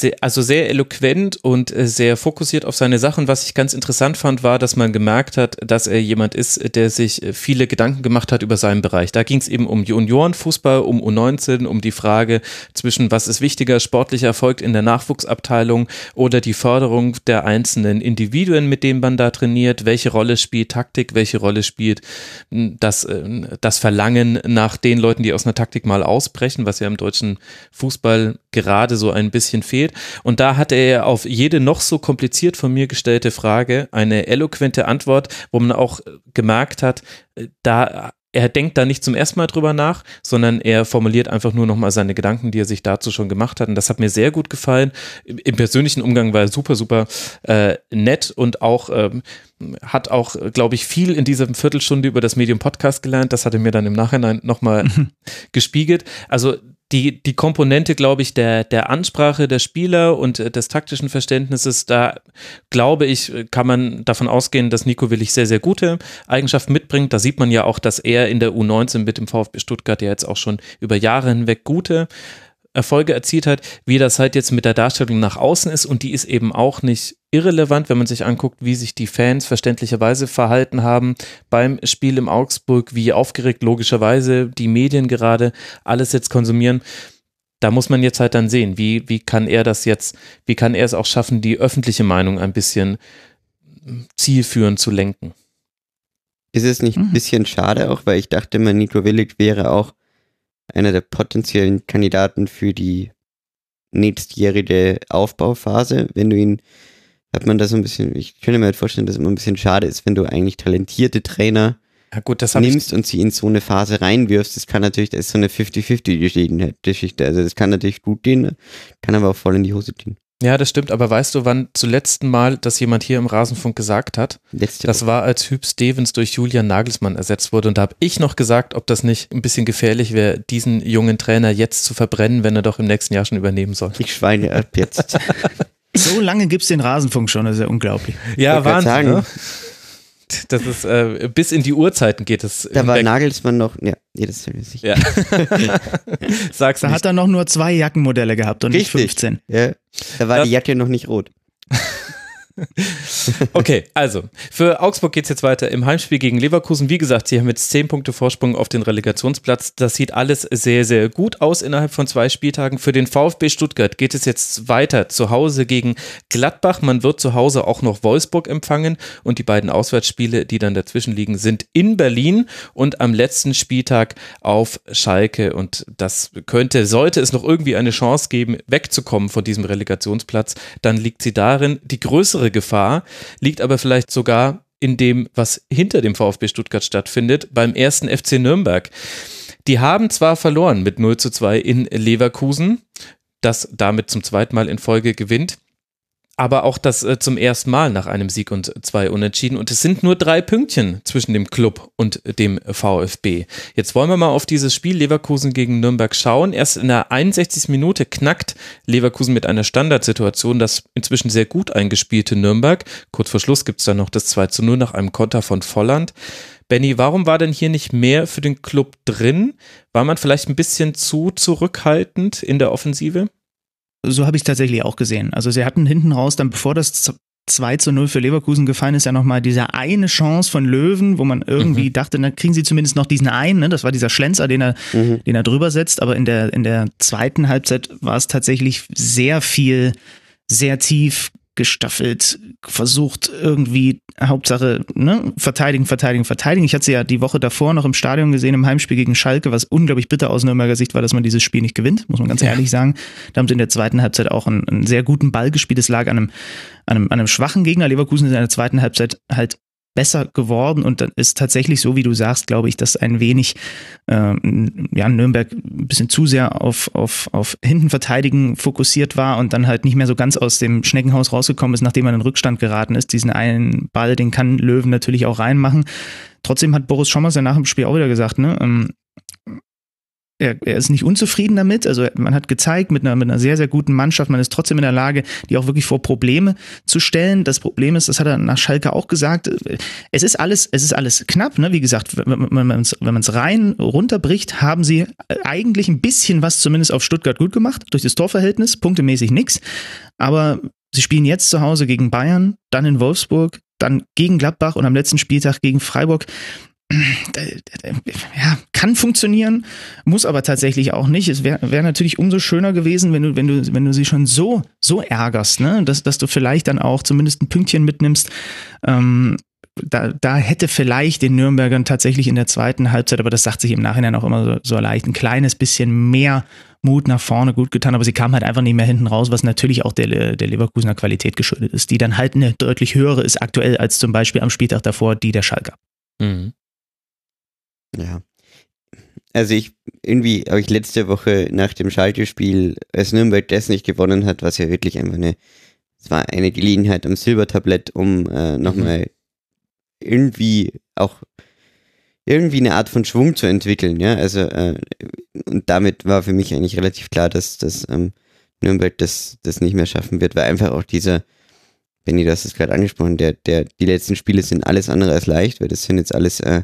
sehr, also sehr eloquent und äh, sehr fokussiert auf seine Sachen. Was ich ganz interessant fand, war, dass man gemerkt hat, dass er jemand ist, der sich äh, viele Gedanken gemacht hat über seinen Bereich. Da ging es eben um Juniorenfußball, um U19, um die Frage zwischen was ist wichtiger, sportlicher Erfolg in der Nachwuchsabteilung oder die Förderung der einzelnen Individuen, mit denen man da trainiert. Welche Rolle spielt Taktik? Welche Rolle spielt hm, das, äh, das Verlangen nach den Leuten, die aus einer Taktik mal ausbrechen, was ja im deutschen Fußball gerade so ein bisschen fehlt? Geht. Und da hatte er auf jede noch so kompliziert von mir gestellte Frage eine eloquente Antwort, wo man auch gemerkt hat, da er denkt da nicht zum ersten Mal drüber nach, sondern er formuliert einfach nur nochmal seine Gedanken, die er sich dazu schon gemacht hat. Und das hat mir sehr gut gefallen. Im persönlichen Umgang war er super, super äh, nett und auch ähm, hat auch, glaube ich, viel in dieser Viertelstunde über das Medium Podcast gelernt. Das hat er mir dann im Nachhinein nochmal gespiegelt. Also die, die Komponente, glaube ich, der, der Ansprache der Spieler und äh, des taktischen Verständnisses, da glaube ich, kann man davon ausgehen, dass Nico Willig sehr, sehr gute Eigenschaften mitbringt. Da sieht man ja auch, dass er in der U19 mit dem VfB Stuttgart ja jetzt auch schon über Jahre hinweg gute Erfolge erzielt hat, wie das halt jetzt mit der Darstellung nach außen ist und die ist eben auch nicht irrelevant, wenn man sich anguckt, wie sich die Fans verständlicherweise verhalten haben beim Spiel im Augsburg, wie aufgeregt logischerweise die Medien gerade alles jetzt konsumieren. Da muss man jetzt halt dann sehen, wie, wie kann er das jetzt, wie kann er es auch schaffen, die öffentliche Meinung ein bisschen zielführend zu lenken. Ist es nicht ein mhm. bisschen schade auch, weil ich dachte, man Nico Willig wäre auch einer der potenziellen Kandidaten für die nächstjährige Aufbauphase, wenn du ihn, hat man das so ein bisschen, ich könnte mir halt vorstellen, dass es immer ein bisschen schade ist, wenn du eigentlich talentierte Trainer ja gut, nimmst und sie in so eine Phase reinwirfst. Das kann natürlich, das ist so eine 50-50-Geschichte. Also das kann natürlich gut gehen, kann aber auch voll in die Hose gehen. Ja, das stimmt, aber weißt du, wann zum letzten Mal das jemand hier im Rasenfunk gesagt hat? Letzte das war, als Hüb Stevens durch Julian Nagelsmann ersetzt wurde. Und da habe ich noch gesagt, ob das nicht ein bisschen gefährlich wäre, diesen jungen Trainer jetzt zu verbrennen, wenn er doch im nächsten Jahr schon übernehmen soll. Ich schweine ab jetzt. so lange gibt es den Rasenfunk schon, das ist ja unglaublich. Ja, Wahnsinn. Ne? Das ist, äh, bis in die Uhrzeiten geht es. Da war Nagelsmann noch, ja, jedes Jahr sicher. Ja. Sag's da nicht. hat er noch nur zwei Jackenmodelle gehabt und Richtig. nicht 15. Ja. Da war das, die Jacke noch nicht rot. okay, also für Augsburg geht es jetzt weiter im Heimspiel gegen Leverkusen. Wie gesagt, sie haben jetzt 10 Punkte Vorsprung auf den Relegationsplatz. Das sieht alles sehr, sehr gut aus innerhalb von zwei Spieltagen. Für den VfB Stuttgart geht es jetzt weiter zu Hause gegen Gladbach. Man wird zu Hause auch noch Wolfsburg empfangen und die beiden Auswärtsspiele, die dann dazwischen liegen, sind in Berlin und am letzten Spieltag auf Schalke. Und das könnte, sollte es noch irgendwie eine Chance geben, wegzukommen von diesem Relegationsplatz, dann liegt sie darin, die größere größere Gefahr liegt aber vielleicht sogar in dem, was hinter dem VfB Stuttgart stattfindet, beim ersten FC Nürnberg. Die haben zwar verloren mit 0 zu 2 in Leverkusen, das damit zum zweiten Mal in Folge gewinnt, aber auch das äh, zum ersten Mal nach einem Sieg und zwei Unentschieden. Und es sind nur drei Pünktchen zwischen dem Club und dem VfB. Jetzt wollen wir mal auf dieses Spiel Leverkusen gegen Nürnberg schauen. Erst in der 61. Minute knackt Leverkusen mit einer Standardsituation das inzwischen sehr gut eingespielte Nürnberg. Kurz vor Schluss gibt es dann noch das 2 zu 0 nach einem Konter von Volland. Benny, warum war denn hier nicht mehr für den Club drin? War man vielleicht ein bisschen zu zurückhaltend in der Offensive? So habe ich es tatsächlich auch gesehen. Also sie hatten hinten raus, dann bevor das 2 zu 0 für Leverkusen gefallen ist, ja nochmal diese eine Chance von Löwen, wo man irgendwie mhm. dachte, dann kriegen sie zumindest noch diesen einen, ne? das war dieser Schlenzer, den er, mhm. den er drüber setzt, aber in der, in der zweiten Halbzeit war es tatsächlich sehr viel, sehr tief gestaffelt, versucht irgendwie, Hauptsache, ne, verteidigen, verteidigen, verteidigen. Ich hatte sie ja die Woche davor noch im Stadion gesehen, im Heimspiel gegen Schalke, was unglaublich bitter aus Nürnberger Sicht war, dass man dieses Spiel nicht gewinnt, muss man ganz ja. ehrlich sagen. Da haben sie in der zweiten Halbzeit auch einen, einen sehr guten Ball gespielt. Es lag an einem, an einem, an einem schwachen Gegner. Leverkusen ist in der zweiten Halbzeit halt besser geworden und dann ist tatsächlich so, wie du sagst, glaube ich, dass ein wenig äh, ja, Nürnberg ein bisschen zu sehr auf, auf, auf hinten verteidigen fokussiert war und dann halt nicht mehr so ganz aus dem Schneckenhaus rausgekommen ist, nachdem man in Rückstand geraten ist. Diesen einen Ball, den kann Löwen natürlich auch reinmachen. Trotzdem hat Boris Schommers ja nach dem Spiel auch wieder gesagt, ne, ähm, er, er, ist nicht unzufrieden damit. Also man hat gezeigt, mit einer, mit einer sehr, sehr guten Mannschaft, man ist trotzdem in der Lage, die auch wirklich vor Probleme zu stellen. Das Problem ist, das hat er nach Schalke auch gesagt, es ist alles, es ist alles knapp. Ne? Wie gesagt, wenn man es rein runterbricht, haben sie eigentlich ein bisschen was zumindest auf Stuttgart gut gemacht, durch das Torverhältnis, punktemäßig nichts. Aber sie spielen jetzt zu Hause gegen Bayern, dann in Wolfsburg, dann gegen Gladbach und am letzten Spieltag gegen Freiburg ja, kann funktionieren, muss aber tatsächlich auch nicht. Es wäre wär natürlich umso schöner gewesen, wenn du, wenn du, wenn du sie schon so, so ärgerst, ne? dass, dass du vielleicht dann auch zumindest ein Pünktchen mitnimmst. Ähm, da, da hätte vielleicht den Nürnbergern tatsächlich in der zweiten Halbzeit, aber das sagt sich im Nachhinein auch immer so, so leicht, ein kleines bisschen mehr Mut nach vorne gut getan, aber sie kam halt einfach nicht mehr hinten raus, was natürlich auch der, der Leverkusener Qualität geschuldet ist, die dann halt eine deutlich höhere ist aktuell als zum Beispiel am Spieltag davor die der Schalker. Mhm. Ja. Also ich, irgendwie habe ich letzte Woche nach dem Schalke-Spiel, als Nürnberg das nicht gewonnen hat, was ja wirklich einfach eine, es war eine Gelegenheit am Silbertablett, um äh, nochmal mhm. irgendwie auch irgendwie eine Art von Schwung zu entwickeln, ja. Also äh, und damit war für mich eigentlich relativ klar, dass, dass ähm, Nürnberg das, das nicht mehr schaffen wird, weil einfach auch dieser, Benny, du hast es gerade angesprochen, der, der, die letzten Spiele sind alles andere als leicht, weil das sind jetzt alles äh,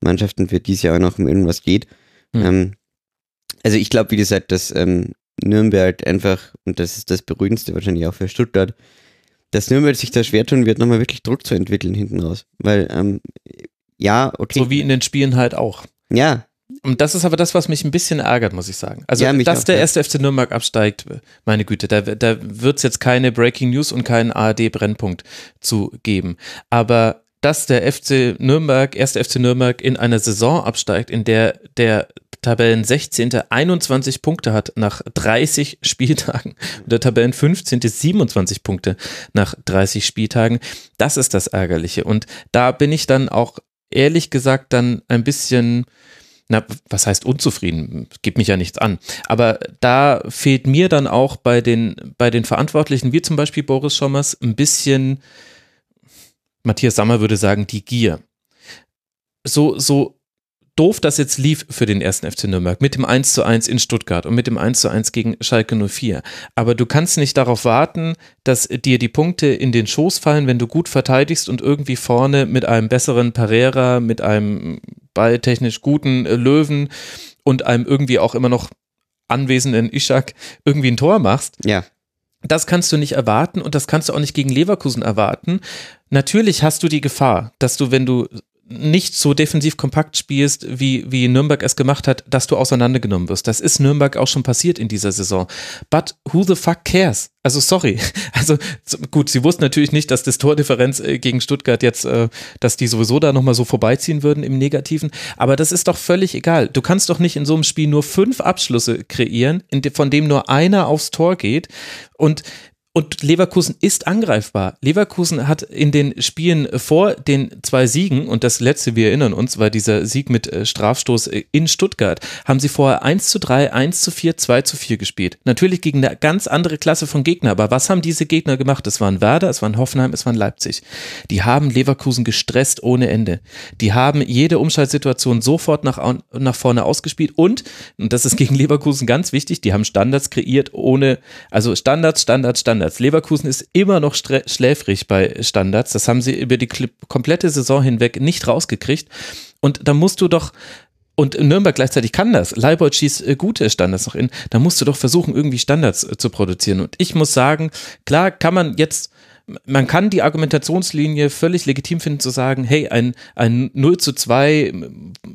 Mannschaften, für die es ja auch noch um irgendwas geht. Mhm. Ähm, also ich glaube, wie gesagt, dass ähm, Nürnberg einfach, und das ist das Beruhigendste wahrscheinlich auch für Stuttgart, dass Nürnberg sich da schwer tun wird, nochmal wirklich Druck zu entwickeln hinten raus. Weil ähm, ja, okay. So wie in den Spielen halt auch. Ja. Und das ist aber das, was mich ein bisschen ärgert, muss ich sagen. Also, ja, dass auch, der erste ja. FC Nürnberg absteigt, meine Güte, da, da wird es jetzt keine Breaking News und keinen ARD-Brennpunkt zu geben. Aber dass der FC Nürnberg, erste FC Nürnberg in einer Saison absteigt, in der der Tabellen 16. 21 Punkte hat nach 30 Spieltagen und der Tabellen 15. 27 Punkte nach 30 Spieltagen. Das ist das Ärgerliche. Und da bin ich dann auch ehrlich gesagt dann ein bisschen, na, was heißt unzufrieden? Gibt mich ja nichts an. Aber da fehlt mir dann auch bei den, bei den Verantwortlichen, wie zum Beispiel Boris Schommers, ein bisschen, Matthias Sammer würde sagen, die Gier. So, so doof das jetzt lief für den ersten FC Nürnberg mit dem 1 zu 1 in Stuttgart und mit dem 1 zu 1 gegen Schalke 04. Aber du kannst nicht darauf warten, dass dir die Punkte in den Schoß fallen, wenn du gut verteidigst und irgendwie vorne mit einem besseren Pereira, mit einem balltechnisch guten Löwen und einem irgendwie auch immer noch anwesenden Ishak irgendwie ein Tor machst. Ja. Das kannst du nicht erwarten und das kannst du auch nicht gegen Leverkusen erwarten. Natürlich hast du die Gefahr, dass du, wenn du nicht so defensiv kompakt spielst, wie, wie Nürnberg es gemacht hat, dass du auseinandergenommen wirst. Das ist Nürnberg auch schon passiert in dieser Saison. But who the fuck cares? Also sorry. Also gut, sie wussten natürlich nicht, dass das Tordifferenz äh, gegen Stuttgart jetzt, äh, dass die sowieso da nochmal so vorbeiziehen würden im Negativen. Aber das ist doch völlig egal. Du kannst doch nicht in so einem Spiel nur fünf Abschlüsse kreieren, von dem nur einer aufs Tor geht. Und und Leverkusen ist angreifbar. Leverkusen hat in den Spielen vor den zwei Siegen, und das letzte, wir erinnern uns, war dieser Sieg mit äh, Strafstoß äh, in Stuttgart, haben sie vorher 1 zu 3, 1 zu 4, 2 zu 4 gespielt. Natürlich gegen eine ganz andere Klasse von Gegner, aber was haben diese Gegner gemacht? Es waren Werder, es waren Hoffenheim, es waren Leipzig. Die haben Leverkusen gestresst ohne Ende. Die haben jede Umschaltsituation sofort nach, nach vorne ausgespielt und, und das ist gegen Leverkusen ganz wichtig, die haben Standards kreiert ohne, also Standards, Standards, Standards. Standards. Leverkusen ist immer noch schläfrig bei Standards. Das haben sie über die komplette Saison hinweg nicht rausgekriegt. Und da musst du doch und Nürnberg gleichzeitig kann das. Leibold schießt äh, gute Standards noch in. Da musst du doch versuchen, irgendwie Standards äh, zu produzieren. Und ich muss sagen, klar kann man jetzt man kann die Argumentationslinie völlig legitim finden zu sagen, hey, ein, ein 0 zu 2,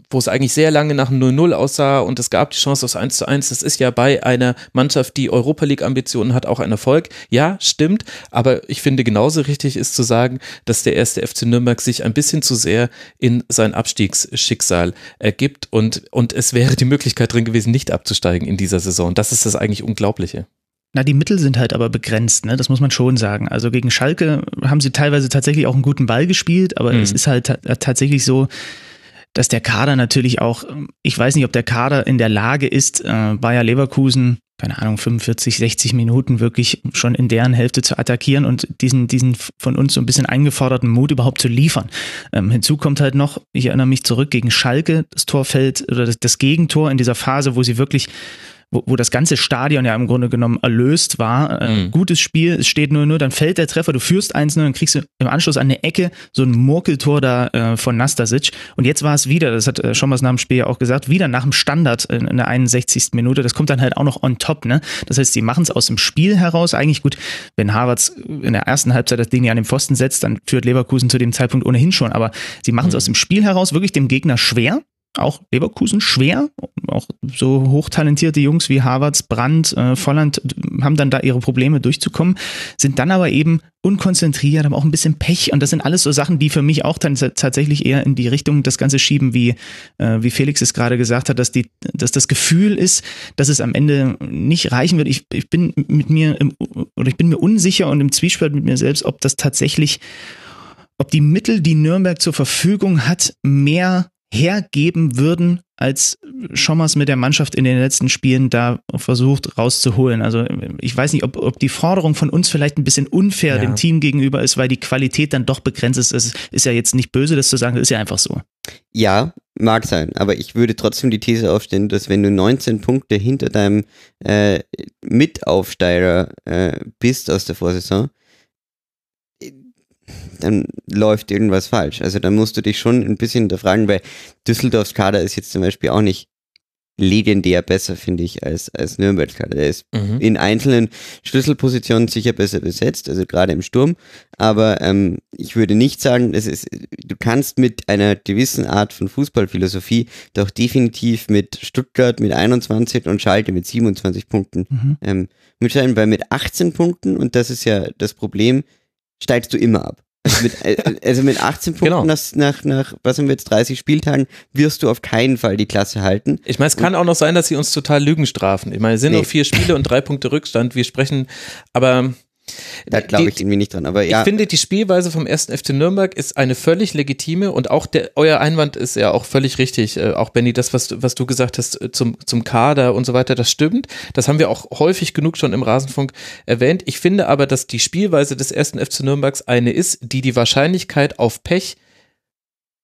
wo es eigentlich sehr lange nach einem 0-0 aussah und es gab die Chance aufs 1 zu 1, das ist ja bei einer Mannschaft, die Europa League Ambitionen hat, auch ein Erfolg. Ja, stimmt, aber ich finde genauso richtig ist zu sagen, dass der erste FC Nürnberg sich ein bisschen zu sehr in sein Abstiegsschicksal ergibt und, und es wäre die Möglichkeit drin gewesen, nicht abzusteigen in dieser Saison. Das ist das eigentlich Unglaubliche. Na, die Mittel sind halt aber begrenzt, ne? Das muss man schon sagen. Also gegen Schalke haben sie teilweise tatsächlich auch einen guten Ball gespielt, aber mhm. es ist halt tatsächlich so, dass der Kader natürlich auch, ich weiß nicht, ob der Kader in der Lage ist, äh, Bayer Leverkusen, keine Ahnung, 45, 60 Minuten wirklich schon in deren Hälfte zu attackieren und diesen, diesen von uns so ein bisschen eingeforderten Mut überhaupt zu liefern. Ähm, hinzu kommt halt noch, ich erinnere mich zurück gegen Schalke, das Torfeld oder das, das Gegentor in dieser Phase, wo sie wirklich wo, wo das ganze Stadion ja im Grunde genommen erlöst war. Äh, mhm. Gutes Spiel, es steht nur nur, dann fällt der Treffer, du führst 1-0, dann kriegst du im Anschluss an eine Ecke so ein Murkeltor da äh, von Nastasic. Und jetzt war es wieder, das hat äh, Schommers nach dem Spiel ja auch gesagt, wieder nach dem Standard in, in der 61. Minute. Das kommt dann halt auch noch on top, ne? Das heißt, sie machen es aus dem Spiel heraus. Eigentlich gut, wenn Harvards in der ersten Halbzeit das Ding ja an den Pfosten setzt, dann führt Leverkusen zu dem Zeitpunkt ohnehin schon. Aber sie machen es mhm. aus dem Spiel heraus wirklich dem Gegner schwer auch Leverkusen schwer. Auch so hochtalentierte Jungs wie Harvards, Brandt, äh, Volland haben dann da ihre Probleme durchzukommen, sind dann aber eben unkonzentriert, haben auch ein bisschen Pech und das sind alles so Sachen, die für mich auch dann tatsächlich eher in die Richtung das Ganze schieben, wie, äh, wie Felix es gerade gesagt hat, dass, die, dass das Gefühl ist, dass es am Ende nicht reichen wird. Ich, ich bin mit mir im, oder ich bin mir unsicher und im Zwiespalt mit mir selbst, ob das tatsächlich, ob die Mittel, die Nürnberg zur Verfügung hat, mehr hergeben würden, als Schommers mit der Mannschaft in den letzten Spielen da versucht rauszuholen. Also ich weiß nicht, ob, ob die Forderung von uns vielleicht ein bisschen unfair ja. dem Team gegenüber ist, weil die Qualität dann doch begrenzt ist. Es ist ja jetzt nicht böse, das zu sagen, das ist ja einfach so. Ja, mag sein, aber ich würde trotzdem die These aufstellen, dass wenn du 19 Punkte hinter deinem äh, Mitaufsteiger äh, bist aus der Vorsaison, dann läuft irgendwas falsch. Also dann musst du dich schon ein bisschen hinterfragen, weil Düsseldorfs Kader ist jetzt zum Beispiel auch nicht legendär besser, finde ich, als, als Nürnbergs Kader. Der ist mhm. in einzelnen Schlüsselpositionen sicher besser besetzt, also gerade im Sturm. Aber ähm, ich würde nicht sagen, es ist, du kannst mit einer gewissen Art von Fußballphilosophie doch definitiv mit Stuttgart mit 21 und Schalke mit 27 Punkten mhm. ähm, mitschalten, weil mit 18 Punkten, und das ist ja das Problem, steigst du immer ab. Also mit, äh, also mit 18 Punkten genau. nach, nach, nach, was haben wir jetzt, 30 Spieltagen, wirst du auf keinen Fall die Klasse halten. Ich meine, es kann auch noch sein, dass sie uns total Lügen strafen. Ich meine, es sind nee. nur vier Spiele und drei Punkte Rückstand. Wir sprechen, aber da glaube ich irgendwie nicht dran. Aber ja. Ich finde, die Spielweise vom ersten FC Nürnberg ist eine völlig legitime und auch der, euer Einwand ist ja auch völlig richtig. Äh, auch Benny, das, was, was du gesagt hast äh, zum, zum Kader und so weiter, das stimmt. Das haben wir auch häufig genug schon im Rasenfunk erwähnt. Ich finde aber, dass die Spielweise des ersten FC Nürnbergs eine ist, die die Wahrscheinlichkeit auf Pech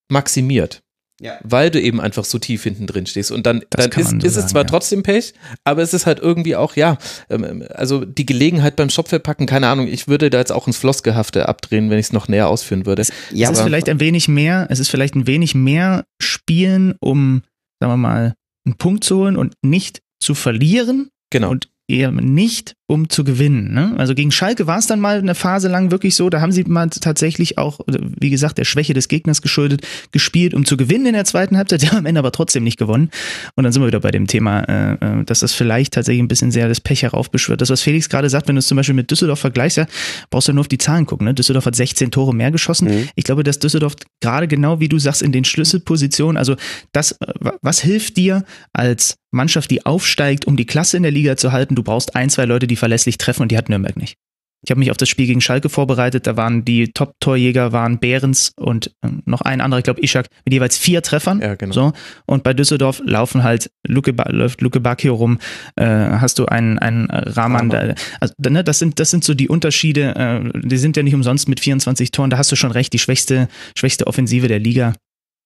maximiert. Ja. Weil du eben einfach so tief hinten drin stehst. Und dann, dann ist, so ist sagen, es zwar ja. trotzdem Pech, aber es ist halt irgendwie auch, ja, ähm, also die Gelegenheit beim Shop verpacken, keine Ahnung, ich würde da jetzt auch ins Flossgehafte abdrehen, wenn ich es noch näher ausführen würde. Ja, es ist vielleicht ein wenig mehr, es ist vielleicht ein wenig mehr Spielen, um, sagen wir mal, einen Punkt zu holen und nicht zu verlieren. Genau. Und eher nicht, um zu gewinnen. Ne? Also gegen Schalke war es dann mal eine Phase lang wirklich so, da haben sie mal tatsächlich auch, wie gesagt, der Schwäche des Gegners geschuldet, gespielt, um zu gewinnen in der zweiten Halbzeit, der am Ende aber trotzdem nicht gewonnen. Und dann sind wir wieder bei dem Thema, äh, äh, dass das vielleicht tatsächlich ein bisschen sehr das Pech heraufbeschwört. Das, was Felix gerade sagt, wenn du es zum Beispiel mit Düsseldorf vergleichst, ja, brauchst du nur auf die Zahlen gucken. Ne? Düsseldorf hat 16 Tore mehr geschossen. Mhm. Ich glaube, dass Düsseldorf gerade genau wie du sagst, in den Schlüsselpositionen, also das, äh, was hilft dir als Mannschaft, die aufsteigt, um die Klasse in der Liga zu halten? Du brauchst ein, zwei Leute, die verlässlich treffen und die hat Nürnberg nicht. Ich habe mich auf das Spiel gegen Schalke vorbereitet. Da waren die Top-Torjäger waren Behrens und ähm, noch ein anderer, ich glaube Ishak, mit jeweils vier Treffern. Ja, genau. So. Und bei Düsseldorf laufen halt Luke, läuft Luke Bakio rum. Äh, hast du einen, einen Rahman. Da, also, ne, das sind das sind so die Unterschiede. Äh, die sind ja nicht umsonst mit 24 Toren. Da hast du schon recht. Die schwächste schwächste Offensive der Liga.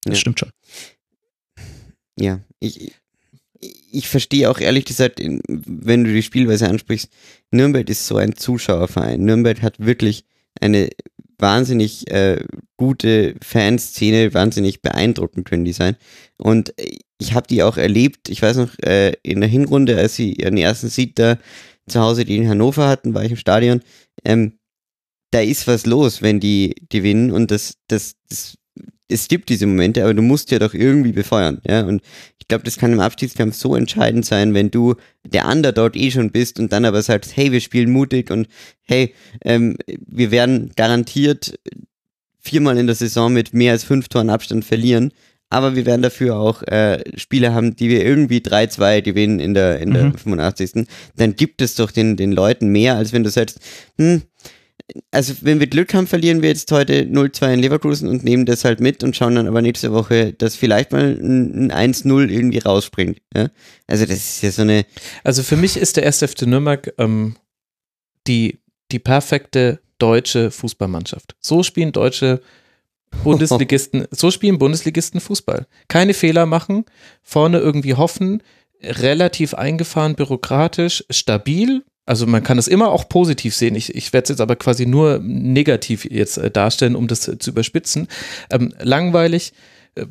Das ja. stimmt schon. Ja, ich, ich verstehe auch ehrlich gesagt, wenn du die Spielweise ansprichst, Nürnberg ist so ein Zuschauerverein. Nürnberg hat wirklich eine wahnsinnig äh, gute Fanszene, wahnsinnig beeindruckend können die sein. Und ich habe die auch erlebt, ich weiß noch, äh, in der Hinrunde, als sie ihren ersten Sieg da zu Hause, die in Hannover hatten, war ich im Stadion, ähm, da ist was los, wenn die gewinnen und das, das, das es gibt diese Momente, aber du musst ja doch irgendwie befeuern, ja. Und ich glaube, das kann im Abstiegskampf so entscheidend sein, wenn du der Underdog eh schon bist und dann aber sagst, hey, wir spielen mutig und hey, ähm, wir werden garantiert viermal in der Saison mit mehr als fünf Toren Abstand verlieren. Aber wir werden dafür auch äh, Spiele haben, die wir irgendwie 3-2 gewinnen in der, in der mhm. 85. Dann gibt es doch den, den Leuten mehr, als wenn du sagst, hm, also wenn wir Glück haben, verlieren wir jetzt heute 0-2 in Leverkusen und nehmen das halt mit und schauen dann aber nächste Woche, dass vielleicht mal ein, 1-0 irgendwie rausspringt. Ja? Also das ist ja so eine... Also für mich ist der 1. FC Nürnberg ähm, die, die perfekte deutsche Fußballmannschaft. So spielen deutsche Bundesligisten, so spielen Bundesligisten Fußball. Keine Fehler machen, vorne irgendwie hoffen, relativ eingefahren, bürokratisch, stabil, also man kann es immer auch positiv sehen. Ich, ich werde es jetzt aber quasi nur negativ jetzt äh, darstellen, um das äh, zu überspitzen. Ähm, langweilig, äh,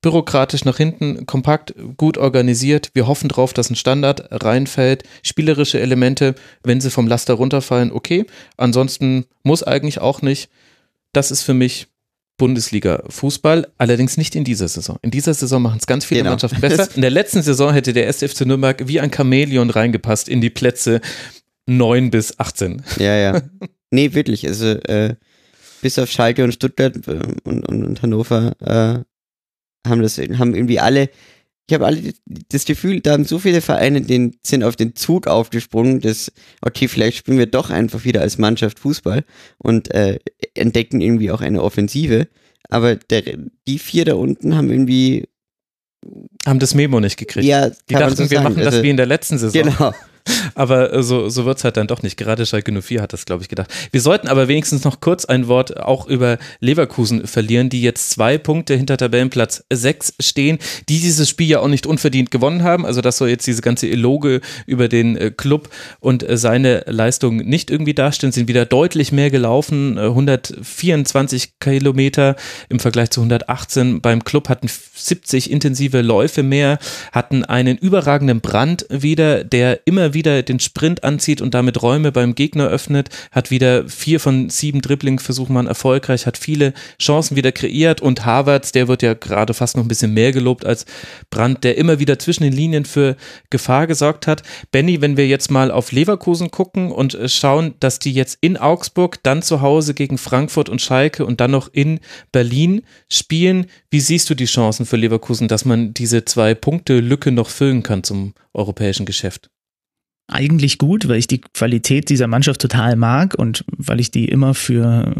bürokratisch nach hinten, kompakt, gut organisiert. Wir hoffen drauf, dass ein Standard reinfällt. Spielerische Elemente, wenn sie vom Laster runterfallen, okay. Ansonsten muss eigentlich auch nicht. Das ist für mich Bundesliga-Fußball, allerdings nicht in dieser Saison. In dieser Saison machen es ganz viele genau. Mannschaften besser. In der letzten Saison hätte der SFC Nürnberg wie ein Chamäleon reingepasst in die Plätze 9 bis 18. Ja, ja. Nee, wirklich. Also, äh, bis auf Schalke und Stuttgart äh, und, und, und Hannover äh, haben das haben irgendwie alle ich habe alle das Gefühl, da haben so viele Vereine den, sind auf den Zug aufgesprungen, dass, okay, vielleicht spielen wir doch einfach wieder als Mannschaft Fußball und äh, entdecken irgendwie auch eine Offensive. Aber der, die vier da unten haben irgendwie. Haben das Memo nicht gekriegt. Ja, die dachten, so wir machen das also, wie in der letzten Saison. Genau. Aber äh, so, so wird es halt dann doch nicht. Gerade Schalke 04 hat das, glaube ich, gedacht. Wir sollten aber wenigstens noch kurz ein Wort auch über Leverkusen verlieren, die jetzt zwei Punkte hinter Tabellenplatz 6 stehen, die dieses Spiel ja auch nicht unverdient gewonnen haben. Also das soll jetzt diese ganze Eloge über den äh, Club und äh, seine Leistung nicht irgendwie darstellen, sind wieder deutlich mehr gelaufen. 124 Kilometer im Vergleich zu 118 beim Club, hatten 70 intensive Läufe mehr, hatten einen überragenden Brand wieder, der immer wieder den Sprint anzieht und damit Räume beim Gegner öffnet, hat wieder vier von sieben Dribbling-Versuchen waren erfolgreich, hat viele Chancen wieder kreiert und Harvards, der wird ja gerade fast noch ein bisschen mehr gelobt als Brandt, der immer wieder zwischen den Linien für Gefahr gesorgt hat. Benny, wenn wir jetzt mal auf Leverkusen gucken und äh, schauen, dass die jetzt in Augsburg, dann zu Hause gegen Frankfurt und Schalke und dann noch in Berlin spielen, wie siehst du die Chancen für Leverkusen, dass man diese zwei Punkte Lücke noch füllen kann zum europäischen Geschäft? Eigentlich gut, weil ich die Qualität dieser Mannschaft total mag und weil ich die immer für,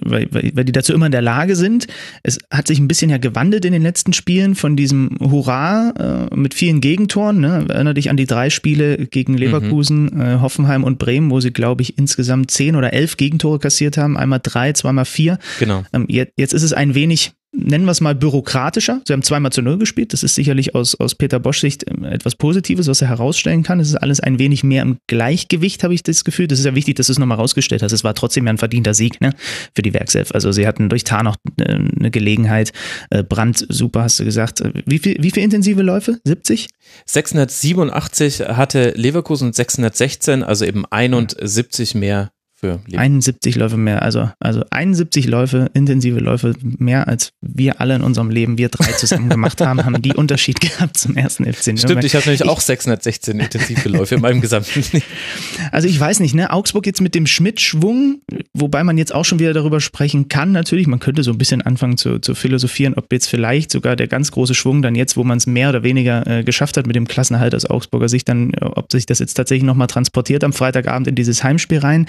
weil, weil die dazu immer in der Lage sind. Es hat sich ein bisschen ja gewandelt in den letzten Spielen von diesem Hurra äh, mit vielen Gegentoren. Ne? Erinnere dich an die drei Spiele gegen mhm. Leverkusen, mhm. äh, Hoffenheim und Bremen, wo sie, glaube ich, insgesamt zehn oder elf Gegentore kassiert haben. Einmal drei, zweimal vier. Genau. Ähm, jetzt, jetzt ist es ein wenig nennen wir es mal bürokratischer. Sie haben zweimal zu null gespielt. Das ist sicherlich aus, aus Peter Bosch Sicht ähm, etwas Positives, was er herausstellen kann. Es ist alles ein wenig mehr im Gleichgewicht, habe ich das Gefühl. Das ist ja wichtig, dass du es nochmal rausgestellt hast. Es war trotzdem ja ein verdienter Sieg ne, für die Werkself. Also sie hatten durch Tar noch äh, eine Gelegenheit. Äh, Brand, super, hast du gesagt. Wie viel, wie viel intensive Läufe? 70? 687 hatte Leverkusen und 616, also eben 71 mehr für Leben. 71 Läufe mehr, also, also 71 Läufe, intensive Läufe, mehr als wir alle in unserem Leben, wir drei zusammen gemacht haben, haben die Unterschied gehabt zum ersten FC Nürnberg. Stimmt, ich habe nämlich ich, auch 616 intensive Läufe in meinem gesamten Leben. Also ich weiß nicht, ne, Augsburg jetzt mit dem Schmidt-Schwung, wobei man jetzt auch schon wieder darüber sprechen kann, natürlich, man könnte so ein bisschen anfangen zu, zu philosophieren, ob jetzt vielleicht sogar der ganz große Schwung dann jetzt, wo man es mehr oder weniger äh, geschafft hat mit dem Klassenerhalt aus Augsburger Sicht, dann, ob sich das jetzt tatsächlich nochmal transportiert am Freitagabend in dieses Heimspiel rein.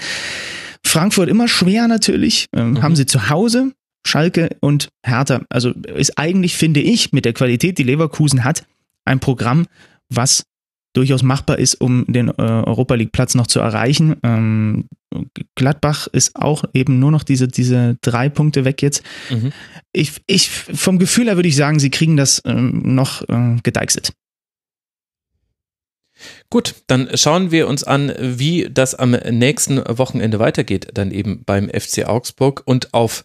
Frankfurt immer schwer natürlich, ähm, mhm. haben sie zu Hause. Schalke und Hertha. Also ist eigentlich, finde ich, mit der Qualität, die Leverkusen hat, ein Programm, was durchaus machbar ist, um den äh, Europa League Platz noch zu erreichen. Ähm, Gladbach ist auch eben nur noch diese, diese drei Punkte weg jetzt. Mhm. Ich, ich, vom Gefühl her würde ich sagen, sie kriegen das ähm, noch äh, gedeichselt. Gut, dann schauen wir uns an, wie das am nächsten Wochenende weitergeht, dann eben beim FC Augsburg und auf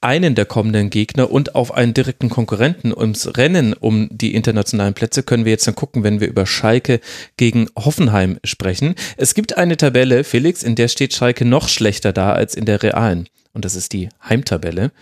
einen der kommenden Gegner und auf einen direkten Konkurrenten ums Rennen um die internationalen Plätze können wir jetzt dann gucken, wenn wir über Schalke gegen Hoffenheim sprechen. Es gibt eine Tabelle, Felix, in der steht Schalke noch schlechter da als in der realen und das ist die Heimtabelle.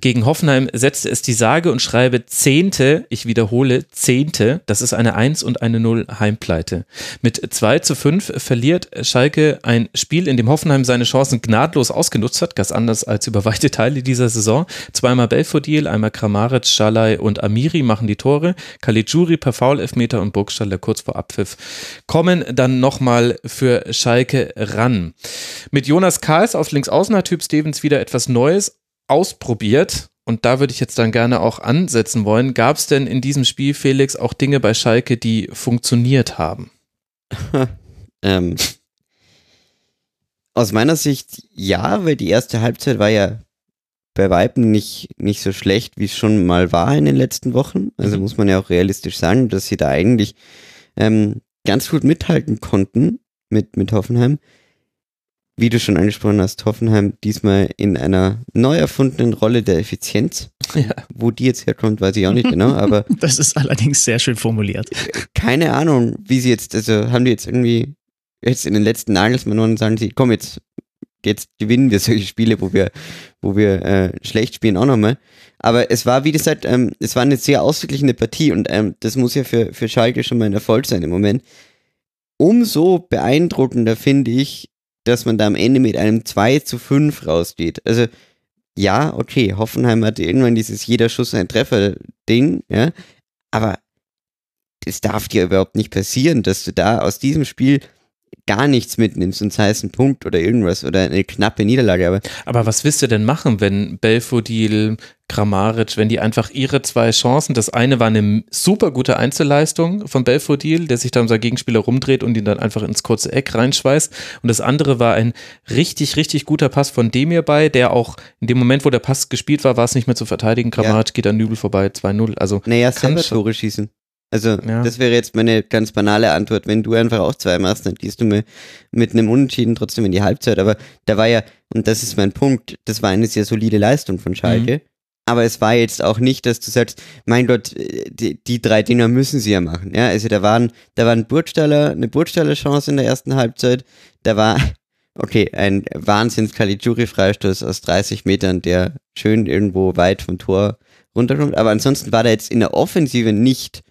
Gegen Hoffenheim setzte es die sage und schreibe Zehnte, ich wiederhole, Zehnte, das ist eine 1 und eine 0 Heimpleite. Mit 2 zu 5 verliert Schalke ein Spiel, in dem Hoffenheim seine Chancen gnadlos ausgenutzt hat, ganz anders als über weite Teile dieser Saison. Zweimal Belfodil, einmal Kramaric, Schalay und Amiri machen die Tore. Caligiuri per Foul, Elfmeter und Burgstaller kurz vor Abpfiff kommen dann nochmal für Schalke ran. Mit Jonas Kahls auf links außen hat Typ Stevens wieder etwas Neues ausprobiert. Und da würde ich jetzt dann gerne auch ansetzen wollen. Gab es denn in diesem Spiel, Felix, auch Dinge bei Schalke, die funktioniert haben? ähm, aus meiner Sicht ja, weil die erste Halbzeit war ja bei Weitem nicht, nicht so schlecht, wie es schon mal war in den letzten Wochen. Also mhm. muss man ja auch realistisch sagen, dass sie da eigentlich ähm, ganz gut mithalten konnten mit, mit Hoffenheim wie du schon angesprochen hast, Hoffenheim diesmal in einer neu erfundenen Rolle der Effizienz. Ja. Wo die jetzt herkommt, weiß ich auch nicht genau, aber. Das ist allerdings sehr schön formuliert. Keine Ahnung, wie sie jetzt, also haben die jetzt irgendwie jetzt in den letzten Nagelsmann sagen sie, komm jetzt, jetzt gewinnen wir solche Spiele, wo wir, wo wir äh, schlecht spielen, auch nochmal. Aber es war, wie gesagt, ähm, es war eine sehr ausgeglichene Partie und ähm, das muss ja für, für Schalke schon mal ein Erfolg sein im Moment. Umso beeindruckender finde ich, dass man da am Ende mit einem 2 zu 5 rausgeht. Also, ja, okay, Hoffenheim hatte irgendwann dieses jeder Schuss ein Treffer-Ding, ja, aber es darf dir überhaupt nicht passieren, dass du da aus diesem Spiel gar nichts mitnimmst und sei es ein Punkt oder irgendwas oder eine knappe Niederlage. Aber, aber was willst du denn machen, wenn Belfodil, Kramaric, wenn die einfach ihre zwei Chancen, das eine war eine super gute Einzelleistung von Belfodil, der sich da um seinen Gegenspieler rumdreht und ihn dann einfach ins kurze Eck reinschweißt und das andere war ein richtig, richtig guter Pass von Demir bei, der auch in dem Moment, wo der Pass gespielt war, war es nicht mehr zu verteidigen. Kramaric ja. geht an Nübel vorbei, 2-0. Also naja, selber Tore schießen. Also ja. das wäre jetzt meine ganz banale Antwort. Wenn du einfach auch zwei machst, dann gehst du mit, mit einem Unentschieden trotzdem in die Halbzeit. Aber da war ja, und das ist mein Punkt, das war eine sehr solide Leistung von Schalke. Mhm. Aber es war jetzt auch nicht, dass du sagst, mein Gott, die, die drei Dinger müssen sie ja machen. Ja, also da waren, da war ein Burgstaller, eine Burgstaller Chance in der ersten Halbzeit. Da war, okay, ein Wahnsinns Caligiuri-Freistoß aus 30 Metern, der schön irgendwo weit vom Tor runterkommt. Aber ansonsten war da jetzt in der Offensive nicht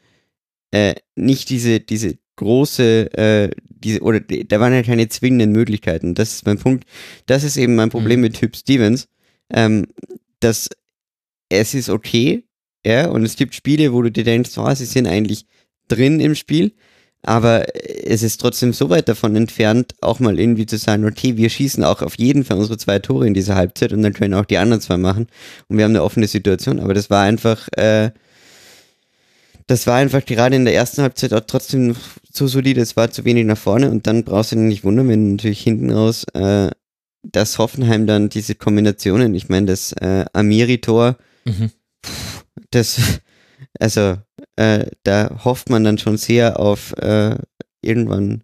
äh, nicht diese, diese große, äh, diese, oder da waren ja keine zwingenden Möglichkeiten. Das ist mein Punkt. Das ist eben mein Problem mhm. mit Typ Stevens. Ähm, dass es ist okay, ja, und es gibt Spiele, wo du dir denkst, oh, sie sind eigentlich drin im Spiel, aber es ist trotzdem so weit davon entfernt, auch mal irgendwie zu sagen, okay, wir schießen auch auf jeden Fall unsere zwei Tore in dieser Halbzeit und dann können auch die anderen zwei machen und wir haben eine offene Situation, aber das war einfach, äh, das war einfach gerade in der ersten Halbzeit auch trotzdem zu solide, es war zu wenig nach vorne und dann brauchst du dich nicht wundern, wenn natürlich hinten raus äh, das Hoffenheim dann diese Kombinationen, ich meine, das äh, Amiri-Tor, mhm. das, also äh, da hofft man dann schon sehr auf äh, irgendwann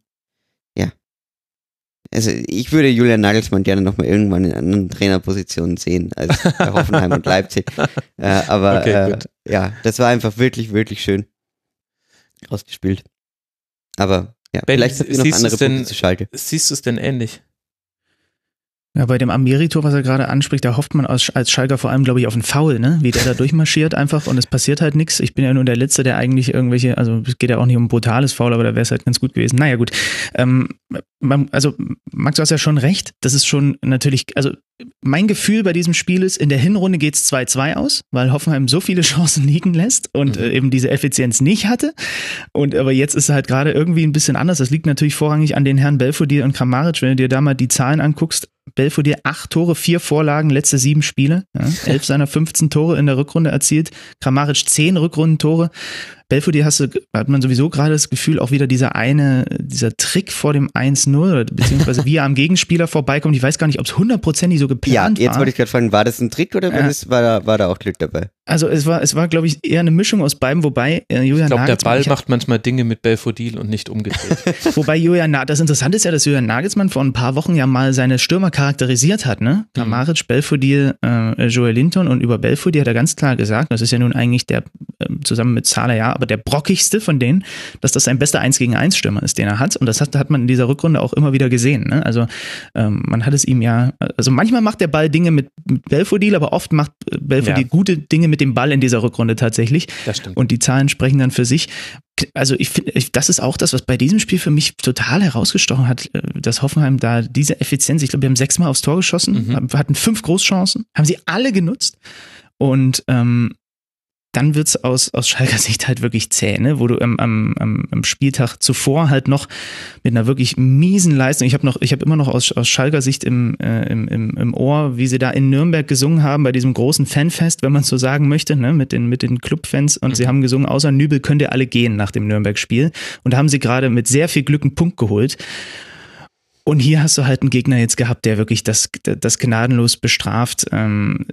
also ich würde Julian Nagelsmann gerne nochmal irgendwann in anderen Trainerpositionen sehen als bei Hoffenheim und Leipzig. Äh, aber okay, äh, ja, das war einfach wirklich, wirklich schön rausgespielt. Aber ja, ben, vielleicht habt ihr noch andere denn, Punkte zu Schalke. Siehst du es denn ähnlich? Ja, bei dem Ameritor, was er gerade anspricht, da hofft man als, als Schalker vor allem, glaube ich, auf einen Foul, ne? Wie der da durchmarschiert einfach und es passiert halt nichts. Ich bin ja nur der Letzte, der eigentlich irgendwelche, also es geht ja auch nicht um brutales Foul, aber da wäre es halt ganz gut gewesen. Naja, gut. Ähm, also, Max, du hast ja schon recht. Das ist schon natürlich, also mein Gefühl bei diesem Spiel ist, in der Hinrunde geht es 2-2 aus, weil Hoffenheim so viele Chancen liegen lässt und mhm. äh, eben diese Effizienz nicht hatte. Und aber jetzt ist es halt gerade irgendwie ein bisschen anders. Das liegt natürlich vorrangig an den Herren Belfodil und Kramaric. Wenn du dir da mal die Zahlen anguckst, Belfodil acht Tore, vier Vorlagen, letzte sieben Spiele. Ja, elf seiner 15 Tore in der Rückrunde erzielt. Kramaric zehn Rückrundentore. Belfodil hast du, hat man sowieso gerade das Gefühl, auch wieder dieser eine, dieser Trick vor dem 1-0, beziehungsweise wie er am Gegenspieler vorbeikommt. Ich weiß gar nicht, ob es hundertprozentig so geplant war. Ja, jetzt wollte ich gerade fragen, war das ein Trick oder war, das, war, da, war da auch Glück dabei? Also es war, es war, glaube ich, eher eine Mischung aus beiden, wobei äh, Julian Ich glaube, der Ball macht manchmal Dinge mit Belfodil und nicht umgedreht. wobei Julian, das Interessante ist ja, dass Julian Nagelsmann vor ein paar Wochen ja mal seine Stürmer charakterisiert hat, ne? Kamaric, mhm. Belfodil, äh, Joel Linton und über Belfodil hat er ganz klar gesagt, das ist ja nun eigentlich der, äh, zusammen mit Salah, ja, aber der brockigste von denen, dass das sein bester 1 gegen 1 Stürmer ist, den er hat. Und das hat, hat man in dieser Rückrunde auch immer wieder gesehen. Ne? Also ähm, man hat es ihm ja, also manchmal macht der Ball Dinge mit, mit Belfodil, aber oft macht äh, Belfodil ja. gute Dinge mit dem Ball in dieser Rückrunde tatsächlich. Das stimmt. Und die Zahlen sprechen dann für sich. Also ich finde, das ist auch das, was bei diesem Spiel für mich total herausgestochen hat, äh, dass Hoffenheim da diese Effizienz, ich glaube, wir haben sechsmal aufs Tor geschossen, mhm. hatten fünf Großchancen, haben sie alle genutzt. Und ähm, dann wird's aus, aus Schalker Sicht halt wirklich zäh, ne? wo du am, am, am Spieltag zuvor halt noch mit einer wirklich miesen Leistung, ich habe noch, ich habe immer noch aus, aus Schalker Sicht im, äh, im, im, im Ohr, wie sie da in Nürnberg gesungen haben, bei diesem großen Fanfest, wenn man so sagen möchte, ne? mit den, mit den Clubfans und mhm. sie haben gesungen, außer Nübel könnt ihr alle gehen nach dem Nürnberg-Spiel und da haben sie gerade mit sehr viel Glück einen Punkt geholt. Und hier hast du halt einen Gegner jetzt gehabt, der wirklich das, das gnadenlos bestraft. Ähm,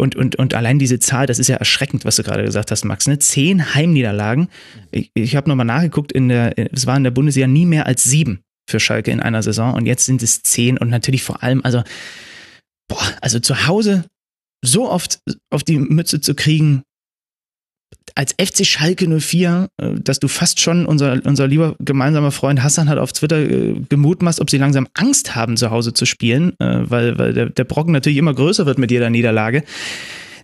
und, und, und allein diese Zahl, das ist ja erschreckend, was du gerade gesagt hast, Max. Ne? Zehn Heimniederlagen. Ich, ich habe nochmal nachgeguckt, in der, es waren in der Bundesliga nie mehr als sieben für Schalke in einer Saison. Und jetzt sind es zehn. Und natürlich vor allem, also, boah, also zu Hause so oft auf die Mütze zu kriegen, als FC Schalke 04, äh, dass du fast schon, unser, unser lieber gemeinsamer Freund Hassan hat auf Twitter äh, gemutmaßt, ob sie langsam Angst haben, zu Hause zu spielen, äh, weil, weil der, der Brocken natürlich immer größer wird mit jeder Niederlage.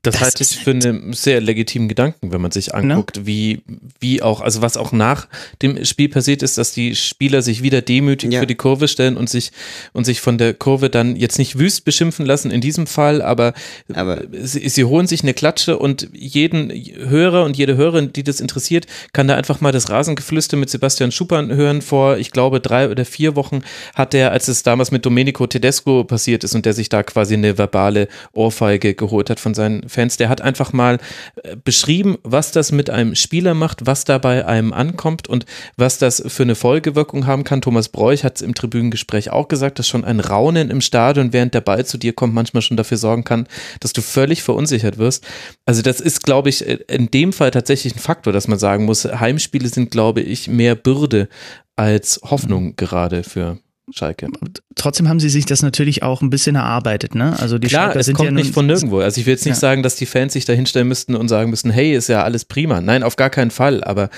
Das, das halte ich für einen sehr legitimen Gedanken, wenn man sich anguckt, no? wie, wie auch, also was auch nach dem Spiel passiert ist, dass die Spieler sich wieder demütig ja. für die Kurve stellen und sich, und sich von der Kurve dann jetzt nicht wüst beschimpfen lassen in diesem Fall, aber, aber sie, sie holen sich eine Klatsche und jeden Hörer und jede Hörerin, die das interessiert, kann da einfach mal das Rasengeflüster mit Sebastian Schuppan hören. Vor, ich glaube, drei oder vier Wochen hat er, als es damals mit Domenico Tedesco passiert ist und der sich da quasi eine verbale Ohrfeige geholt hat von seinen Fans, der hat einfach mal äh, beschrieben, was das mit einem Spieler macht, was da bei einem ankommt und was das für eine Folgewirkung haben kann. Thomas Bräuch hat es im Tribünengespräch auch gesagt, dass schon ein Raunen im Stadion, während der Ball zu dir kommt, manchmal schon dafür sorgen kann, dass du völlig verunsichert wirst. Also das ist, glaube ich, in dem Fall tatsächlich ein Faktor, dass man sagen muss, Heimspiele sind, glaube ich, mehr Bürde als Hoffnung gerade für Schalke. Trotzdem haben sie sich das natürlich auch ein bisschen erarbeitet, ne? Also die Klar, Schalker es sind kommt ja nicht von nirgendwo. Also ich will jetzt nicht Ja. sagen, dass die Fans sich da hinstellen müssten und sagen müssten, hey, ist ja alles prima. Nein, auf gar keinen Fall. Aber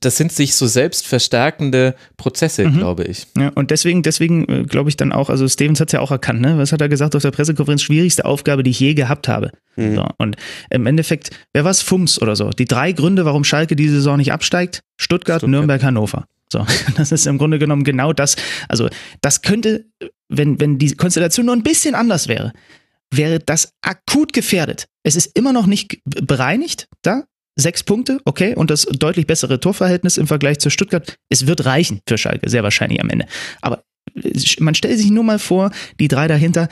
das sind sich so selbst verstärkende Prozesse, Mhm. glaube ich. Ja, und deswegen, deswegen äh, glaube ich dann auch, also Stevens hat es ja auch erkannt, ne? Was hat er gesagt auf der Pressekonferenz? Schwierigste Aufgabe, die ich je gehabt habe. Mhm. So, und im Endeffekt, wer war es? Fums oder so. Die drei Gründe, warum Schalke diese Saison nicht absteigt: Stuttgart, Stuttgart. Nürnberg, Hannover. So, das ist im Grunde genommen genau das. Also, das könnte, wenn, wenn die Konstellation nur ein bisschen anders wäre, wäre das akut gefährdet. Es ist immer noch nicht bereinigt, da. Sechs Punkte, okay, und das deutlich bessere Torverhältnis im Vergleich zu Stuttgart. Es wird reichen für Schalke, sehr wahrscheinlich am Ende. Aber äh, man stellt sich nur mal vor, die drei dahinter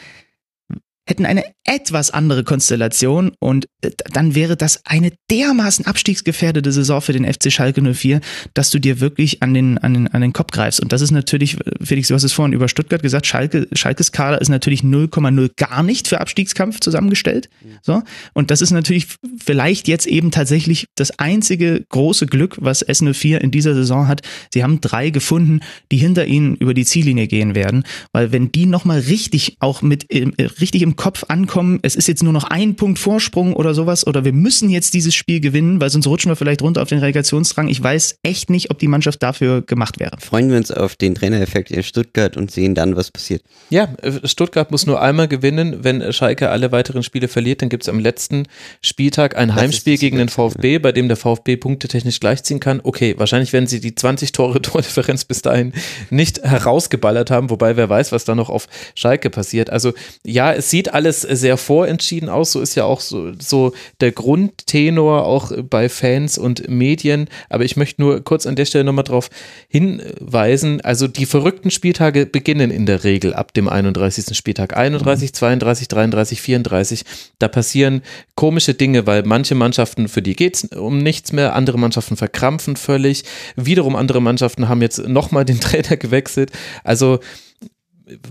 hätten eine etwas andere Konstellation und äh, dann wäre das eine dermaßen abstiegsgefährdete Saison für den FC Schalke 04, dass du dir wirklich an den, an den, an den Kopf greifst. Und das ist natürlich, äh, Felix, du hast es vorhin über Stuttgart gesagt, Schalke, Schalkes Kader ist natürlich 0,0 gar nicht für Abstiegskampf zusammengestellt. So. Und das ist natürlich vielleicht jetzt eben tatsächlich das einzige große Glück, was S04 in dieser Saison hat. Sie haben drei gefunden, die hinter ihnen über die Ziellinie gehen werden, weil wenn die nochmal richtig auch mit äh, richtig im Kopf ankommen, es ist jetzt nur noch ein Punkt Vorsprung oder sowas oder wir müssen jetzt dieses Spiel gewinnen, weil sonst rutschen wir vielleicht runter auf den Relegationsrang. Ich weiß echt nicht, ob die Mannschaft dafür gemacht wäre. Freuen wir uns auf den Trainereffekt in Stuttgart und sehen dann, was passiert. Ja, äh, Stuttgart muss nur einmal gewinnen. Wenn Schalke alle weiteren Spiele verliert, dann gibt es am letzten Spieltag ein Das Heimspiel gegen den VfB, bei dem der VfB Punkte technisch gleichziehen kann. Okay, wahrscheinlich werden sie die 20 Tore Tordifferenz bis dahin nicht herausgeballert haben, wobei wer weiß, was da noch auf Schalke passiert. Also ja, es sieht alles sehr vorentschieden aus. So ist ja auch so, so der Grundtenor auch bei Fans und Medien. Aber ich möchte nur kurz an der Stelle nochmal drauf hinweisen. Also die verrückten Spieltage beginnen in der Regel ab dem 31. Spieltag. 31, 32, 33, 34. Da passieren komische Dinge, weil manche Mannschaften, für die geht es um nichts mehr, andere Mannschaften verkrampfen völlig. Wiederum andere Mannschaften haben jetzt nochmal den Trainer gewechselt. Also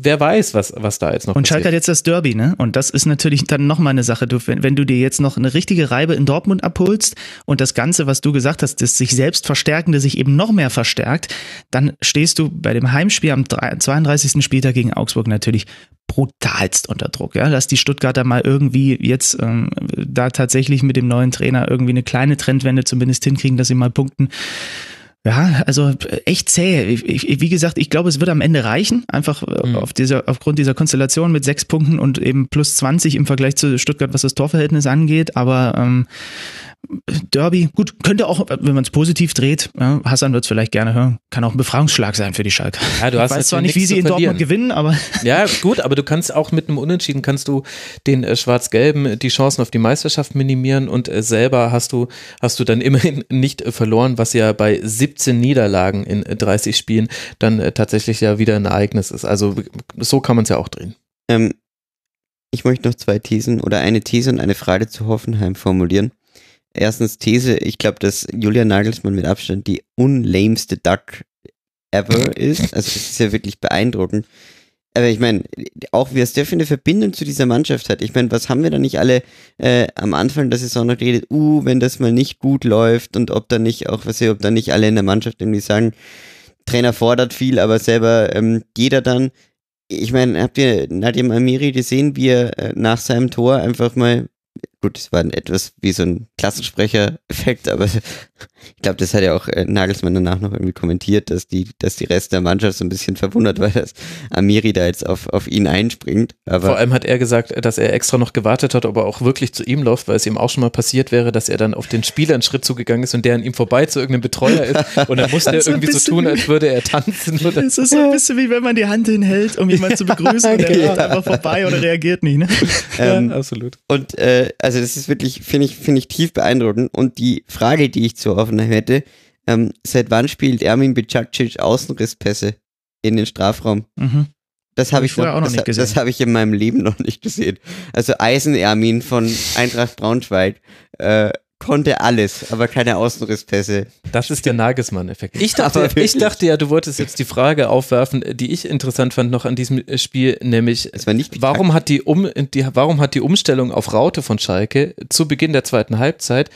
wer weiß, was, was da jetzt noch Und Schalke passiert. hat jetzt das Derby, ne? Und das ist natürlich dann nochmal eine Sache. Du, wenn, wenn du dir jetzt noch eine richtige Reibe in Dortmund abholst und das Ganze, was du gesagt hast, das sich selbst verstärkende sich eben noch mehr verstärkt, dann stehst du bei dem Heimspiel am 3 32. Spieltag gegen Augsburg natürlich brutalst unter Druck. Ja? Lass die Stuttgarter mal irgendwie jetzt ähm, da tatsächlich mit dem neuen Trainer irgendwie eine kleine Trendwende zumindest hinkriegen, dass sie mal punkten. Ja, also echt zäh. Ich, ich, wie gesagt, ich glaube, es wird am Ende reichen, einfach äh, Mhm. auf dieser, aufgrund dieser Konstellation mit sechs Punkten und eben plus 20 im Vergleich zu Stuttgart, was das Torverhältnis angeht. Aber ähm, Derby, gut, könnte auch, wenn man es positiv dreht, ja, Hassan wird es vielleicht gerne hören, kann auch ein Befreiungsschlag sein für die Schalke. Ja, du hast ich weiß zwar nicht, wie sie in Dortmund gewinnen, aber Ja, gut, aber du kannst auch mit einem Unentschieden kannst du den äh, Schwarz-Gelben äh, die Chancen auf die Meisterschaft minimieren und äh, selber hast du, hast du dann immerhin nicht äh, verloren, was ja bei 17 Niederlagen in äh, 30 Spielen dann äh, tatsächlich ja wieder ein Ereignis ist. Also so kann man es ja auch drehen. Ähm, ich möchte noch zwei Thesen oder eine These und eine Frage zu Hoffenheim formulieren. Erstens These, ich glaube, dass Julian Nagelsmann mit Abstand die unlameste Duck ever ist. Also das ist ja wirklich beeindruckend. Aber ich meine, auch wie es der für eine Verbindung zu dieser Mannschaft hat. Ich meine, was haben wir da nicht alle äh, am Anfang der Saison noch geredet? Uh, wenn das mal nicht gut läuft und ob da nicht auch, was ich, ob da nicht alle in der Mannschaft irgendwie sagen, Trainer fordert viel, aber selber ähm, jeder dann. Ich meine, habt ihr Nadim Amiri gesehen, wie er äh, nach seinem Tor einfach mal gut, das war etwas wie so ein Klassensprecher-Effekt, aber ich glaube, das hat ja auch äh, Nagelsmann danach noch irgendwie kommentiert, dass die, dass die Rest der Mannschaft so ein bisschen verwundert war, dass Amiri da jetzt auf, auf ihn einspringt. Aber Vor allem hat er gesagt, dass er extra noch gewartet hat, ob er auch wirklich zu ihm läuft, weil es ihm auch schon mal passiert wäre, dass er dann auf den Spieler einen Schritt zugegangen ist und der an ihm vorbei zu irgendeinem Betreuer ist und dann musste er So ein irgendwie so tun, als würde er tanzen. Oder Es ist so ein bisschen wie wenn man die Hand hinhält, um jemanden zu begrüßen und der Ja. läuft einfach vorbei oder reagiert nicht. Ne? ähm, ja, absolut. Und äh, also das ist wirklich, finde ich, finde ich tief beeindruckend. Und die Frage, die ich zu Hoffenheim hätte, ähm, seit wann spielt Ermin Bicacic Außenrisspässe in den Strafraum? Mhm. Das Hab habe ich ich, vorher noch, auch noch das, nicht gesehen. Das habe ich in meinem Leben noch nicht gesehen. Also Eisen-Ermin von Eintracht Braunschweig äh, konnte alles, aber keine Außenrisspässe. Das ist der Nagelsmann-Effekt. Ich dachte, ich dachte ja, du wolltest jetzt die Frage aufwerfen, die ich interessant fand noch an diesem Spiel, nämlich war nicht warum hat die, um, die, warum hat die Umstellung auf Raute von Schalke zu Beginn der zweiten Halbzeit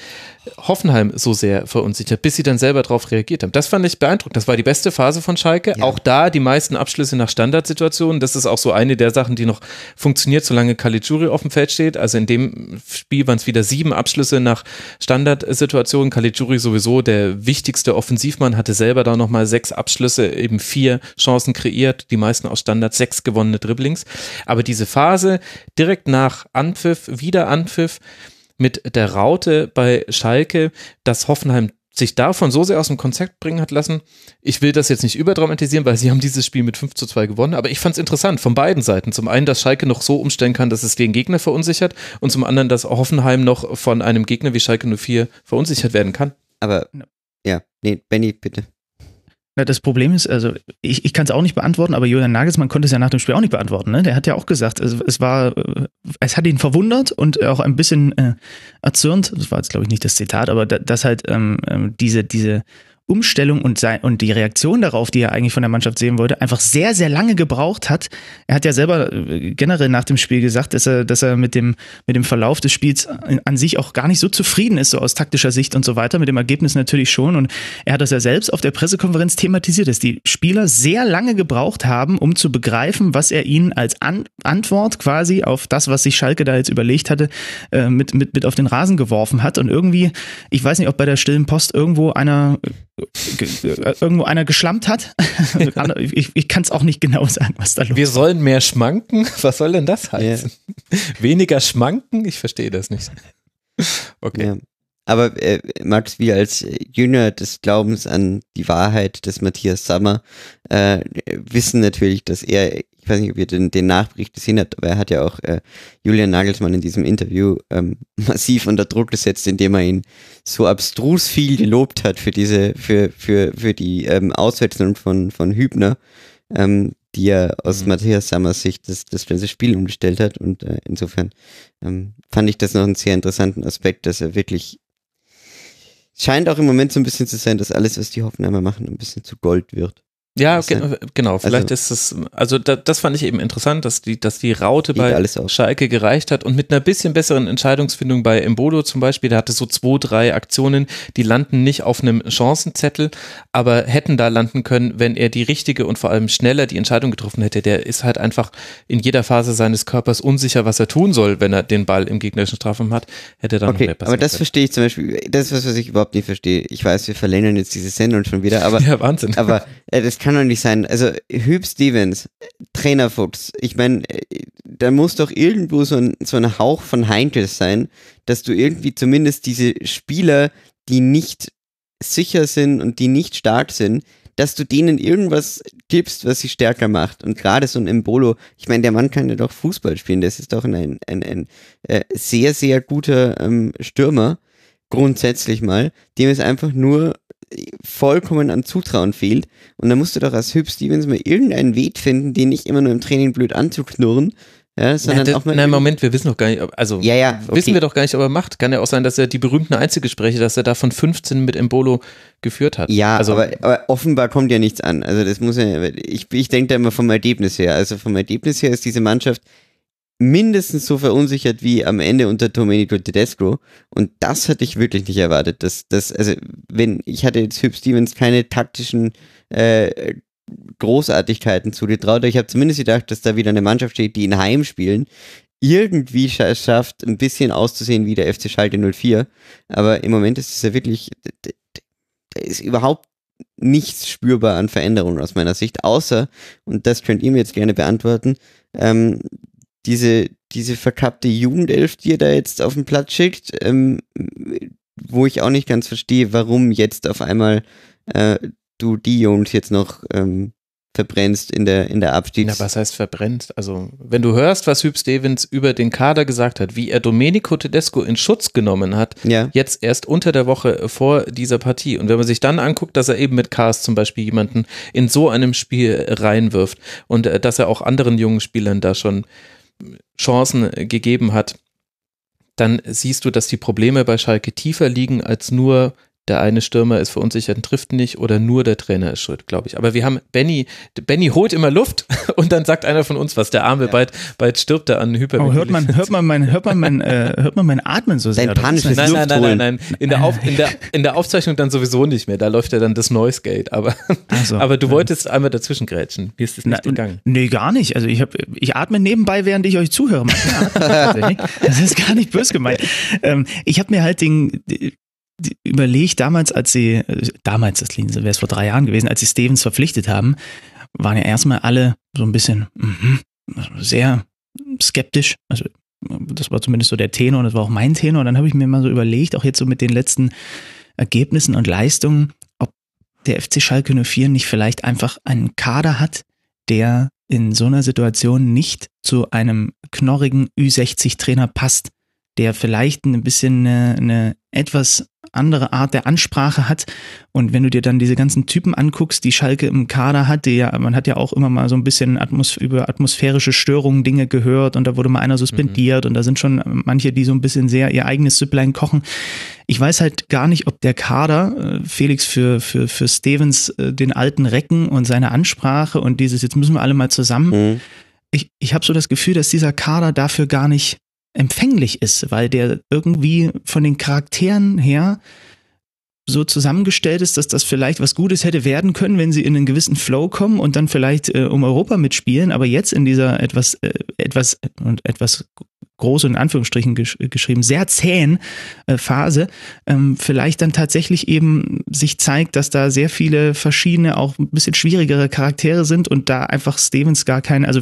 Hoffenheim so sehr verunsichert, bis sie dann selber darauf reagiert haben. Das fand ich beeindruckend. Das war die beste Phase von Schalke. Ja. Auch da die meisten Abschlüsse nach Standardsituationen. Das ist auch so eine der Sachen, die noch funktioniert, solange Caligiuri auf dem Feld steht. Also in dem Spiel waren es wieder sieben Abschlüsse nach Standardsituationen. Caligiuri sowieso der wichtigste Offensivmann, hatte selber da nochmal sechs Abschlüsse, eben vier Chancen kreiert, die meisten aus Standard, sechs gewonnene Dribblings. Aber diese Phase direkt nach Anpfiff, wieder Anpfiff, mit der Raute bei Schalke, dass Hoffenheim sich davon so sehr aus dem Konzept bringen hat lassen. Ich will das jetzt nicht überdramatisieren, weil sie haben dieses Spiel mit 5 zu 2 gewonnen, aber ich fand es interessant von beiden Seiten. Zum einen, dass Schalke noch so umstellen kann, dass es den Gegner verunsichert und zum anderen, dass Hoffenheim noch von einem Gegner wie Schalke 04 verunsichert werden kann. Aber Ja. nee, Benny, bitte. Na, das Problem ist, also ich, ich kann es auch nicht beantworten, aber Julian Nagelsmann konnte es ja nach dem Spiel auch nicht beantworten. Ne? Der hat ja auch gesagt, es, es war, äh, es hat ihn verwundert und auch ein bisschen äh, erzürnt. Das war jetzt glaube ich nicht das Zitat, aber da, dass halt ähm, ähm, diese diese Umstellung und, sein, und die Reaktion darauf, die er eigentlich von der Mannschaft sehen wollte, einfach sehr, sehr lange gebraucht hat. Er hat ja selber äh, generell nach dem Spiel gesagt, dass er, dass er mit dem, mit dem Verlauf des Spiels an, sich auch gar nicht so zufrieden ist, so aus taktischer Sicht und so weiter. Mit dem Ergebnis natürlich schon. Und er hat das ja selbst auf der Pressekonferenz thematisiert, dass die Spieler sehr lange gebraucht haben, um zu begreifen, was er ihnen als an Antwort quasi auf das, was sich Schalke da jetzt überlegt hatte, äh, mit, mit, mit auf den Rasen geworfen hat. Und irgendwie, ich weiß nicht, ob bei der stillen Post irgendwo einer irgendwo einer geschlampt hat. ich ich kann es auch nicht genau sagen, was da los Wir ist. sollen mehr schmanken? Was soll denn das heißen? Weniger schmanken? Ich verstehe das nicht. Okay. Ja. Aber äh, Max, wir als Jünger des Glaubens an die Wahrheit des Matthias Sammer äh, wissen natürlich, dass er, ich weiß nicht, ob ihr den, den Nachbericht gesehen habt, aber er hat ja auch äh, Julian Nagelsmann in diesem Interview ähm, massiv unter Druck gesetzt, indem er ihn so abstrus viel gelobt hat für diese, für, für, für die ähm, Auswechslung von, von Hübner, ähm, die er aus Mhm. Matthias Sammers Sicht das, das ganze Spiel umgestellt hat. Und äh, insofern ähm, fand ich das noch einen sehr interessanten Aspekt, dass er wirklich scheint auch im Moment so ein bisschen zu sein, dass alles, was die Hoffenheimer machen, ein bisschen zu Gold wird. Ja, ge genau. Vielleicht ist es, also da, das fand ich eben interessant, dass die, dass die Raute bei. Schalke gereicht hat und mit einer bisschen besseren Entscheidungsfindung bei Embolo zum Beispiel, der hatte so zwei, drei Aktionen, die landen nicht auf einem Chancenzettel, aber hätten da landen können, wenn er die richtige und vor allem schneller die Entscheidung getroffen hätte. Der ist halt einfach in jeder Phase seines Körpers unsicher, was er tun soll, wenn er den Ball im gegnerischen Strafraum hat, hätte er dann noch Okay, mehr passieren aber das verstehe ich zum Beispiel, das ist was, was ich überhaupt nicht verstehe. Ich weiß, wir verlängern jetzt diese Sendung schon wieder, aber Ja, Wahnsinn. Aber äh, das kann doch nicht sein. Also Hüb Stevens, Trainerfuchs, ich meine, äh, da muss doch irgendwo so ein, so ein Hauch von Heintels sein, dass du irgendwie zumindest diese Spieler, die nicht sicher sind und die nicht stark sind, dass du denen irgendwas gibst, was sie stärker macht. Und gerade so ein Embolo, ich meine, der Mann kann ja doch Fußball spielen, das ist doch ein, ein, ein, ein äh, sehr, sehr guter ähm, Stürmer, grundsätzlich mal, dem es einfach nur vollkommen an Zutrauen fehlt. Und da musst du doch als Hüb Stevens mal irgendeinen Weg finden, den nicht immer nur im Training blöd anzuknurren, ja, sondern ja, auch mal. nein, Moment, wir wissen doch gar nicht, ob- also Ja, ja, okay. wissen wir doch gar nicht, ob er macht. Kann ja auch sein, dass er die berühmten Einzelgespräche, dass er da von 15 mit Embolo geführt hat. Ja, also aber, aber offenbar kommt ja nichts an. Also das muss ja, ich, ich denke da immer vom Ergebnis her. Also vom Ergebnis her ist diese Mannschaft mindestens so verunsichert wie am Ende unter Domenico Tedesco. Und das hatte ich wirklich nicht erwartet. Dass, dass, also wenn, ich hatte jetzt Hüb Stevens keine taktischen äh, Großartigkeiten zugetraut. Ich habe zumindest gedacht, dass da wieder eine Mannschaft steht, die in Heimspielen irgendwie schafft, ein bisschen auszusehen wie der FC Schalke 04. Aber im Moment ist es ja wirklich, da ist überhaupt nichts spürbar an Veränderungen aus meiner Sicht, außer, und das könnt ihr mir jetzt gerne beantworten, ähm, diese, diese verkappte Jugendelf, die ihr da jetzt auf den Platz schickt, ähm, wo ich auch nicht ganz verstehe, warum jetzt auf einmal äh, du die Jungs jetzt noch ähm, verbrennst in der, in der Abstiegs... Na, was heißt verbrennt? Also, wenn du hörst, was Hüb Stevens über den Kader gesagt hat, wie er Domenico Tedesco in Schutz genommen hat, ja. jetzt erst unter der Woche vor dieser Partie. Und wenn man sich dann anguckt, dass er eben mit Cars zum Beispiel jemanden in so einem Spiel reinwirft und äh, dass er auch anderen jungen Spielern da schon Chancen gegeben hat, dann siehst du, dass die Probleme bei Schalke tiefer liegen als nur der eine Stürmer ist verunsichert und trifft nicht oder nur der Trainer ist schuld, glaube ich. Aber wir haben Benny, Benny holt immer Luft und dann sagt einer von uns was, der Arme, ja. bald, bald stirbt er an Hyperventilations. Oh, hört man, hört man mein, hört man mein, äh, hört man mein Atmen so sehr? Dein panisches nein, nein, nein, nein, nein, In der, Auf, in, der, in der Aufzeichnung dann sowieso nicht mehr, da läuft ja dann das Noise Gate, aber, so, aber du ja. wolltest einmal dazwischen grätschen. Wie ist das nicht Na, gegangen? Nee, gar nicht. Also ich, hab, ich atme nebenbei, während ich euch zuhöre. das ist gar nicht böse gemeint. Ähm, ich habe mir halt den, überlegt, damals, als sie, äh, damals, das wäre es vor drei Jahren gewesen, als sie Stevens verpflichtet haben, waren ja erstmal alle so ein bisschen mm, sehr skeptisch. Also das war zumindest so der Tenor und das war auch mein Tenor. Und dann habe ich mir mal so überlegt, auch jetzt so mit den letzten Ergebnissen und Leistungen, ob der FC Schalke 04 nicht vielleicht einfach einen Kader hat, der in so einer Situation nicht zu einem knorrigen Ü60-Trainer passt, der vielleicht ein bisschen eine, eine etwas andere Art der Ansprache hat. Und wenn du dir dann diese ganzen Typen anguckst, die Schalke im Kader hat, die ja, man hat ja auch immer mal so ein bisschen Atmos über atmosphärische Störungen Dinge gehört und da wurde mal einer suspendiert mhm. und da sind schon manche, die so ein bisschen sehr ihr eigenes Süpplein kochen. Ich weiß halt gar nicht, ob der Kader, äh, Felix, für, für, für Stevens äh, den alten Recken und seine Ansprache und dieses, jetzt müssen wir alle mal zusammen. Mhm. Ich, ich habe so das Gefühl, dass dieser Kader dafür gar nicht empfänglich ist, weil der irgendwie von den Charakteren her so zusammengestellt ist, dass das vielleicht was Gutes hätte werden können, wenn sie in einen gewissen Flow kommen und dann vielleicht äh, um Europa mitspielen, aber jetzt in dieser etwas, äh, etwas und etwas groß in Anführungsstrichen gesch geschrieben, sehr zähen äh, Phase, ähm, vielleicht dann tatsächlich eben sich zeigt, dass da sehr viele verschiedene, auch ein bisschen schwierigere Charaktere sind und da einfach Stevens gar keinen, also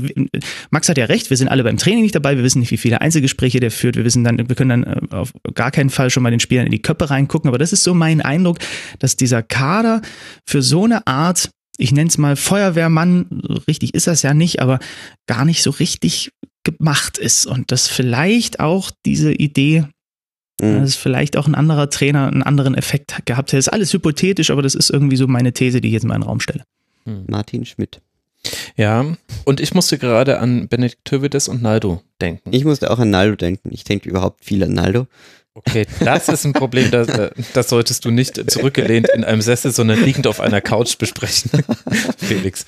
Max hat ja recht, wir sind alle beim Training nicht dabei, wir wissen nicht, wie viele Einzelgespräche der führt, wir wissen dann, wir können dann äh, auf gar keinen Fall schon mal den Spielern in die Köpfe reingucken, aber das ist so mein Eindruck, dass dieser Kader für so eine Art ich nenne es mal Feuerwehrmann, richtig ist das ja nicht, aber gar nicht so richtig gemacht ist und dass vielleicht auch diese Idee, mhm. dass vielleicht auch ein anderer Trainer einen anderen Effekt gehabt hätte. Das ist alles hypothetisch, aber das ist irgendwie so meine These, die ich jetzt mal in den Raum stelle. Mhm. Martin Schmidt. Ja, und ich musste gerade an Benedikt Tövedes und Naldo denken. Ich musste auch an Naldo denken. Ich denke überhaupt viel an Naldo. Okay, das ist ein Problem, das, äh, das solltest du nicht zurückgelehnt in einem Sessel, sondern liegend auf einer Couch besprechen, Felix.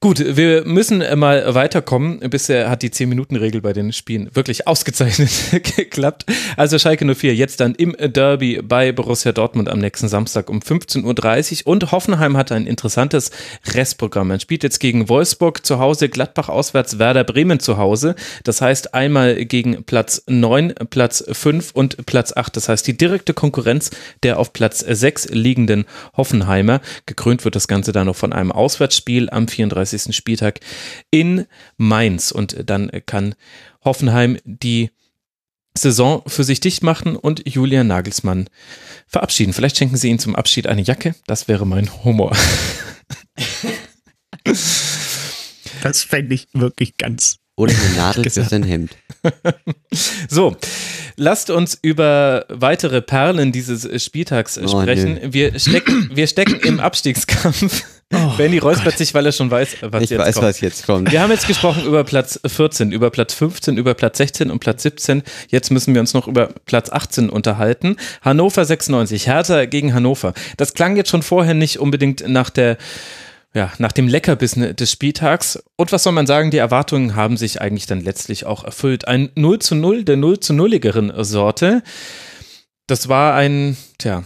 Gut, wir müssen mal weiterkommen. Bisher hat die 10-Minuten-Regel bei den Spielen wirklich ausgezeichnet geklappt. Also Schalke 04 jetzt dann im Derby bei Borussia Dortmund am nächsten Samstag um 15.30 Uhr und Hoffenheim hat ein interessantes Restprogramm. Man spielt jetzt gegen Wolfsburg zu Hause, Gladbach auswärts, Werder Bremen zu Hause. Das heißt einmal gegen Platz 9, Platz 5 und Platz 8. Das heißt die direkte Konkurrenz der auf Platz 6 liegenden Hoffenheimer. Gekrönt wird das Ganze dann noch von einem Auswärtsspiel am 34. 34. Spieltag in Mainz. Und dann kann Hoffenheim die Saison für sich dicht machen und Julian Nagelsmann verabschieden. Vielleicht schenken sie ihm zum Abschied eine Jacke. Das wäre mein Humor. Das fände ich wirklich ganz. Oder eine Nadel für sein Hemd. so, lasst uns über weitere Perlen dieses Spieltags oh, sprechen. Nö. Wir stecken, wir stecken im Abstiegskampf. Oh, Benny räuspert sich, weil er schon weiß, was ich jetzt weiß, kommt. was jetzt kommt. Wir haben jetzt gesprochen über Platz 14, über Platz 15, über Platz 16 und Platz 17. Jetzt müssen wir uns noch über Platz 18 unterhalten. Hannover 96, Hertha gegen Hannover. Das klang jetzt schon vorher nicht unbedingt nach der ja, nach dem Leckerbissen des Spieltags. Und was soll man sagen, die Erwartungen haben sich eigentlich dann letztlich auch erfüllt. Ein 0 zu 0 der 0 zu 0igeren Sorte. Das war ein, tja,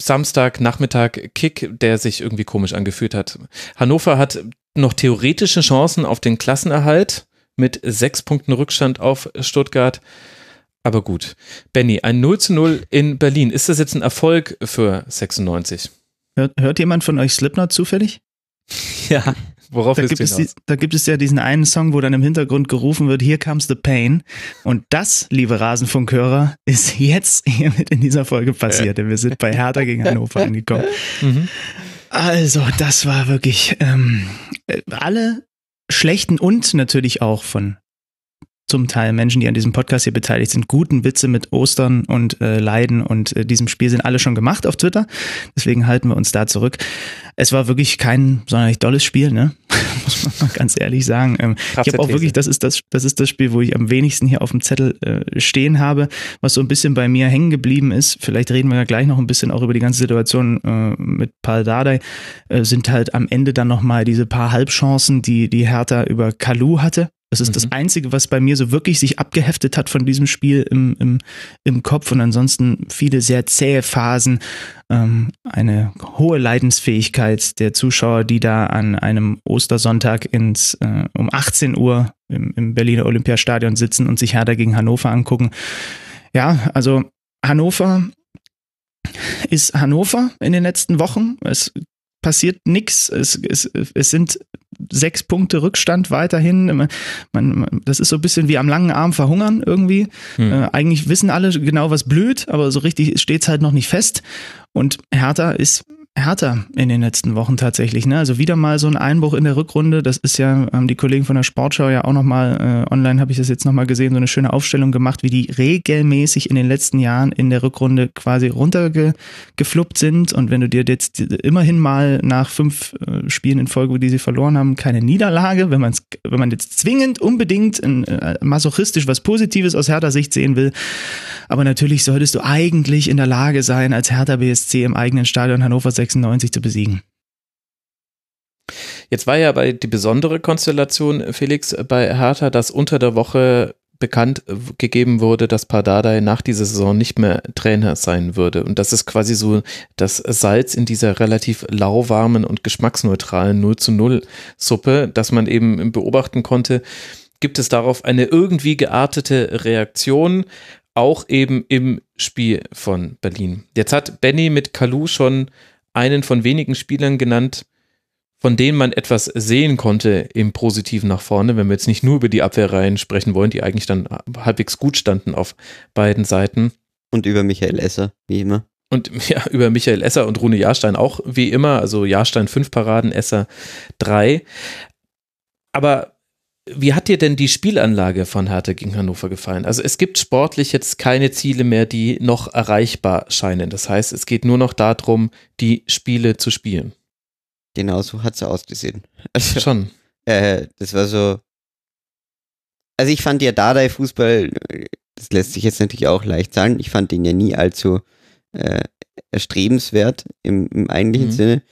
Samstagnachmittag Kick, der sich irgendwie komisch angefühlt hat. Hannover hat noch theoretische Chancen auf den Klassenerhalt mit sechs Punkten Rückstand auf Stuttgart. Aber gut. Benny, ein 0 zu 0 in Berlin. Ist das jetzt ein Erfolg für 96? Hört, hört jemand von euch Slipknot zufällig? Ja. Worauf da gibt, es die, da gibt es ja diesen einen Song, wo dann im Hintergrund gerufen wird, Here comes the pain. Und das, liebe Rasenfunkhörer, ist jetzt hiermit in dieser Folge passiert. Denn wir sind bei Hertha gegen Hannover angekommen. Mhm. Also, das war wirklich ähm, alle schlechten und natürlich auch von zum Teil Menschen, die an diesem Podcast hier beteiligt sind, guten Witze mit Ostern und äh, Leiden und äh, diesem Spiel sind alle schon gemacht auf Twitter. Deswegen halten wir uns da zurück. Es war wirklich kein sonderlich dolles Spiel, ne? Muss man mal ganz ehrlich sagen. Ähm, ich habe auch wirklich, das ist das, das ist das Spiel, wo ich am wenigsten hier auf dem Zettel äh, stehen habe, was so ein bisschen bei mir hängen geblieben ist. Vielleicht reden wir ja gleich noch ein bisschen auch über die ganze Situation äh, mit Paul Dardai. Äh, sind halt am Ende dann nochmal diese paar Halbchancen, die die Hertha über Kalu hatte das ist mhm. das Einzige, was bei mir so wirklich sich abgeheftet hat von diesem Spiel im, im, im Kopf und ansonsten viele sehr zähe Phasen, ähm, eine hohe Leidensfähigkeit der Zuschauer, die da an einem Ostersonntag ins, äh, um 18 Uhr im, im Berliner Olympiastadion sitzen und sich Hertha gegen Hannover angucken. Ja, also Hannover ist Hannover in den letzten Wochen. Es passiert nichts. Es, es, es sind sechs Punkte Rückstand weiterhin. Man, man, das ist so ein bisschen wie am langen Arm verhungern irgendwie. Hm. Äh, eigentlich wissen alle genau, was blüht, aber so richtig steht es halt noch nicht fest. Und Hertha ist härter in den letzten Wochen tatsächlich. Ne? Also wieder mal so ein Einbruch in der Rückrunde. Das ist ja, haben die Kollegen von der Sportschau ja auch nochmal, äh, online habe ich das jetzt nochmal gesehen, so eine schöne Aufstellung gemacht, wie die regelmäßig in den letzten Jahren in der Rückrunde quasi runtergefluppt sind. Und wenn du dir jetzt immerhin mal nach fünf äh, Spielen in Folge, die sie verloren haben, keine Niederlage, wenn man wenn man jetzt zwingend unbedingt äh, masochistisch was Positives aus Hertha Sicht sehen will, aber natürlich solltest du eigentlich in der Lage sein, als Hertha BSC im eigenen Stadion Hannover 96 zu besiegen. Jetzt war ja bei die besondere Konstellation, Felix, bei Hertha, dass unter der Woche bekannt gegeben wurde, dass Pardadei nach dieser Saison nicht mehr Trainer sein würde. Und das ist quasi so das Salz in dieser relativ lauwarmen und geschmacksneutralen 0 zu 0 Suppe, dass man eben beobachten konnte, gibt es darauf eine irgendwie geartete Reaktion auch eben im Spiel von Berlin. Jetzt hat Benny mit Kalu schon einen von wenigen Spielern genannt, von denen man etwas sehen konnte im Positiven nach vorne, wenn wir jetzt nicht nur über die Abwehrreihen sprechen wollen, die eigentlich dann halbwegs gut standen auf beiden Seiten. Und über Michael Esser, wie immer. Und ja, über Michael Esser und Rune Jahrstein auch, wie immer. Also Jahrstein fünf Paraden, Esser drei. Aber wie hat dir denn die Spielanlage von Hertha gegen Hannover gefallen? Also es gibt sportlich jetzt keine Ziele mehr, die noch erreichbar scheinen. Das heißt, es geht nur noch darum, die Spiele zu spielen. Genau so hat es ausgesehen. Also, Schon. Äh, das war so. Also ich fand ja Dardai-Fußball, das lässt sich jetzt natürlich auch leicht sagen, ich fand den ja nie allzu äh, erstrebenswert im, im eigentlichen mhm. Sinne.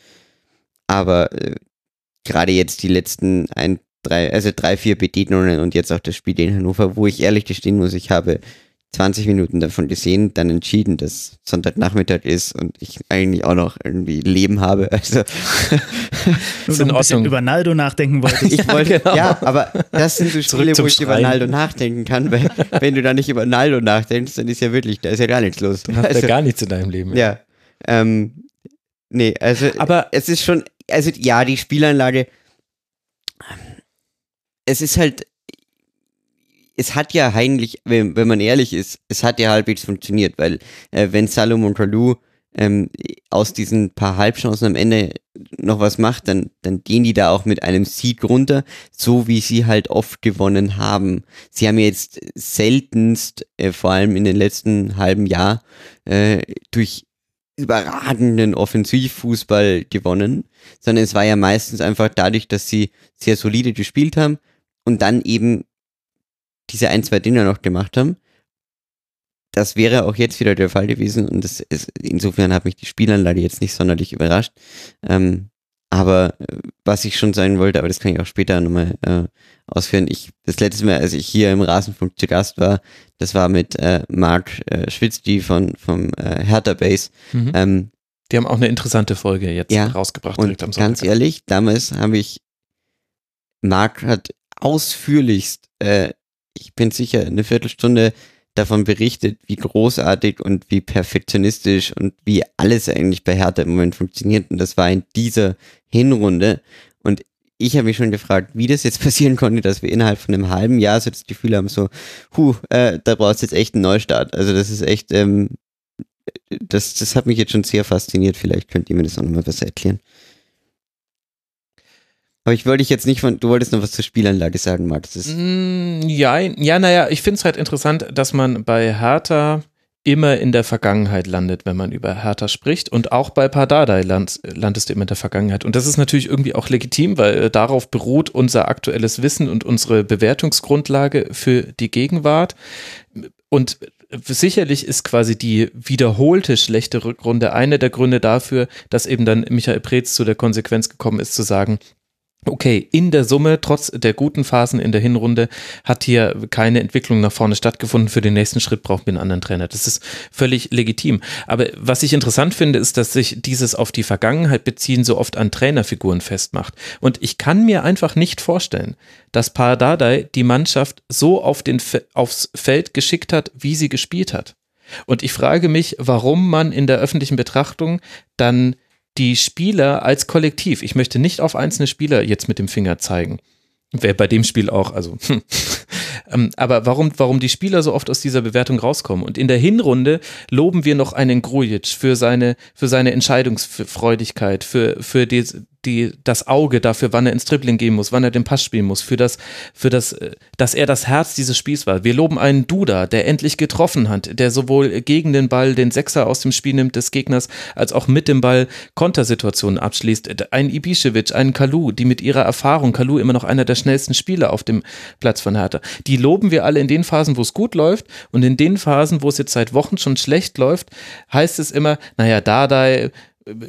Aber äh, gerade jetzt die letzten ein, drei, also drei, vier Begegnungen und jetzt auch das Spiel in Hannover, wo ich ehrlich gestehen muss, ich habe 20 Minuten davon gesehen, dann entschieden, dass Sonntagnachmittag ist und ich eigentlich auch noch irgendwie Leben habe. Also Nur in Ordnung. über Naldo nachdenken wollte. Ich wollte, genau. ja, aber das sind so Spiele, wo ich Schreien. über Naldo nachdenken kann, weil wenn du da nicht über Naldo nachdenkst, dann ist ja wirklich, da ist ja gar nichts los. Du hast also, ja gar nichts in deinem Leben. Ja. Ähm, nee, also aber es ist schon, also ja, die Spielanlage es ist halt, es hat ja eigentlich, wenn, wenn man ehrlich ist, es hat ja halbwegs funktioniert, weil äh, wenn Salomon Kalou ähm, aus diesen paar Halbchancen am Ende noch was macht, dann, dann gehen die da auch mit einem Sieg runter, so wie sie halt oft gewonnen haben. Sie haben jetzt seltenst, äh, vor allem in den letzten halben Jahr, äh, durch überragenden Offensivfußball gewonnen, sondern es war ja meistens einfach dadurch, dass sie sehr solide gespielt haben, und dann eben diese ein, zwei Dinge noch gemacht haben. Das wäre auch jetzt wieder der Fall gewesen und das ist, insofern hat mich die Spielanlage jetzt nicht sonderlich überrascht. Ähm, aber äh, was ich schon sagen wollte, aber das kann ich auch später nochmal äh, ausführen. Ich, das letzte Mal, als ich hier im Rasenfunk zu Gast war, das war mit äh, Mark äh, Schwitzki von vom äh, Hertha Base. Mhm. Ähm, die haben auch eine interessante Folge jetzt ja, rausgebracht. Und ganz ehrlich, damals habe ich, Mark hat ausführlichst, äh, ich bin sicher, eine Viertelstunde davon berichtet, wie großartig und wie perfektionistisch und wie alles eigentlich bei Hertha im Moment funktioniert. Und das war in dieser Hinrunde. Und ich habe mich schon gefragt, wie das jetzt passieren konnte, dass wir innerhalb von einem halben Jahr so das Gefühl haben, so, huh, äh, da brauchst du jetzt echt einen Neustart. Also das ist echt, ähm, das, das hat mich jetzt schon sehr fasziniert. Vielleicht könnt ihr mir das auch nochmal besser erklären. Aber ich wollte dich jetzt nicht von, du wolltest noch was zur Spielanlage sagen, Max. Mm, ja, ja, naja, ich finde es halt interessant, dass man bei Hertha immer in der Vergangenheit landet, wenn man über Hertha spricht. Und auch bei Pardadei land, landest du immer in der Vergangenheit. Und das ist natürlich irgendwie auch legitim, weil äh, darauf beruht unser aktuelles Wissen und unsere Bewertungsgrundlage für die Gegenwart. Und sicherlich ist quasi die wiederholte schlechte Rückrunde einer der Gründe dafür, dass eben dann Michael Preetz zu der Konsequenz gekommen ist, zu sagen, Okay, in der Summe, trotz der guten Phasen in der Hinrunde, hat hier keine Entwicklung nach vorne stattgefunden. Für den nächsten Schritt brauchen wir einen anderen Trainer. Das ist völlig legitim. Aber was ich interessant finde, ist, dass sich dieses auf die Vergangenheit beziehen so oft an Trainerfiguren festmacht. Und ich kann mir einfach nicht vorstellen, dass Pardadei die Mannschaft so auf den, aufs Feld geschickt hat, wie sie gespielt hat. Und ich frage mich, warum man in der öffentlichen Betrachtung dann die Spieler als Kollektiv, ich möchte nicht auf einzelne Spieler jetzt mit dem Finger zeigen. Wäre bei dem Spiel auch, also, hm. Ähm, aber warum, warum die Spieler so oft aus dieser Bewertung rauskommen? Und in der Hinrunde loben wir noch einen Grujic für seine, für seine Entscheidungsfreudigkeit, für, für die, die, das Auge dafür, wann er ins Dribbling gehen muss, wann er den Pass spielen muss, für das, für das, äh, dass er das Herz dieses Spiels war. Wir loben einen Duda, der endlich getroffen hat, der sowohl gegen den Ball den Sechser aus dem Spiel nimmt des Gegners, als auch mit dem Ball Kontersituationen abschließt. Ein Ibišević, einen Kalu, die mit ihrer Erfahrung, Kalu immer noch einer der schnellsten Spieler auf dem Platz von Hertha, die loben wir alle in den Phasen, wo es gut läuft und in den Phasen, wo es jetzt seit Wochen schon schlecht läuft, heißt es immer, naja, Dardai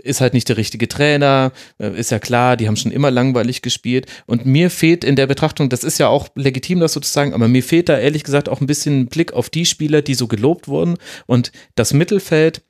ist halt nicht der richtige Trainer, äh, ist ja klar, die haben schon immer langweilig gespielt. Und mir fehlt in der Betrachtung, das ist ja auch legitim, das sozusagen, aber mir fehlt da ehrlich gesagt auch ein bisschen Blick auf die Spieler, die so gelobt wurden. Und das Mittelfeld,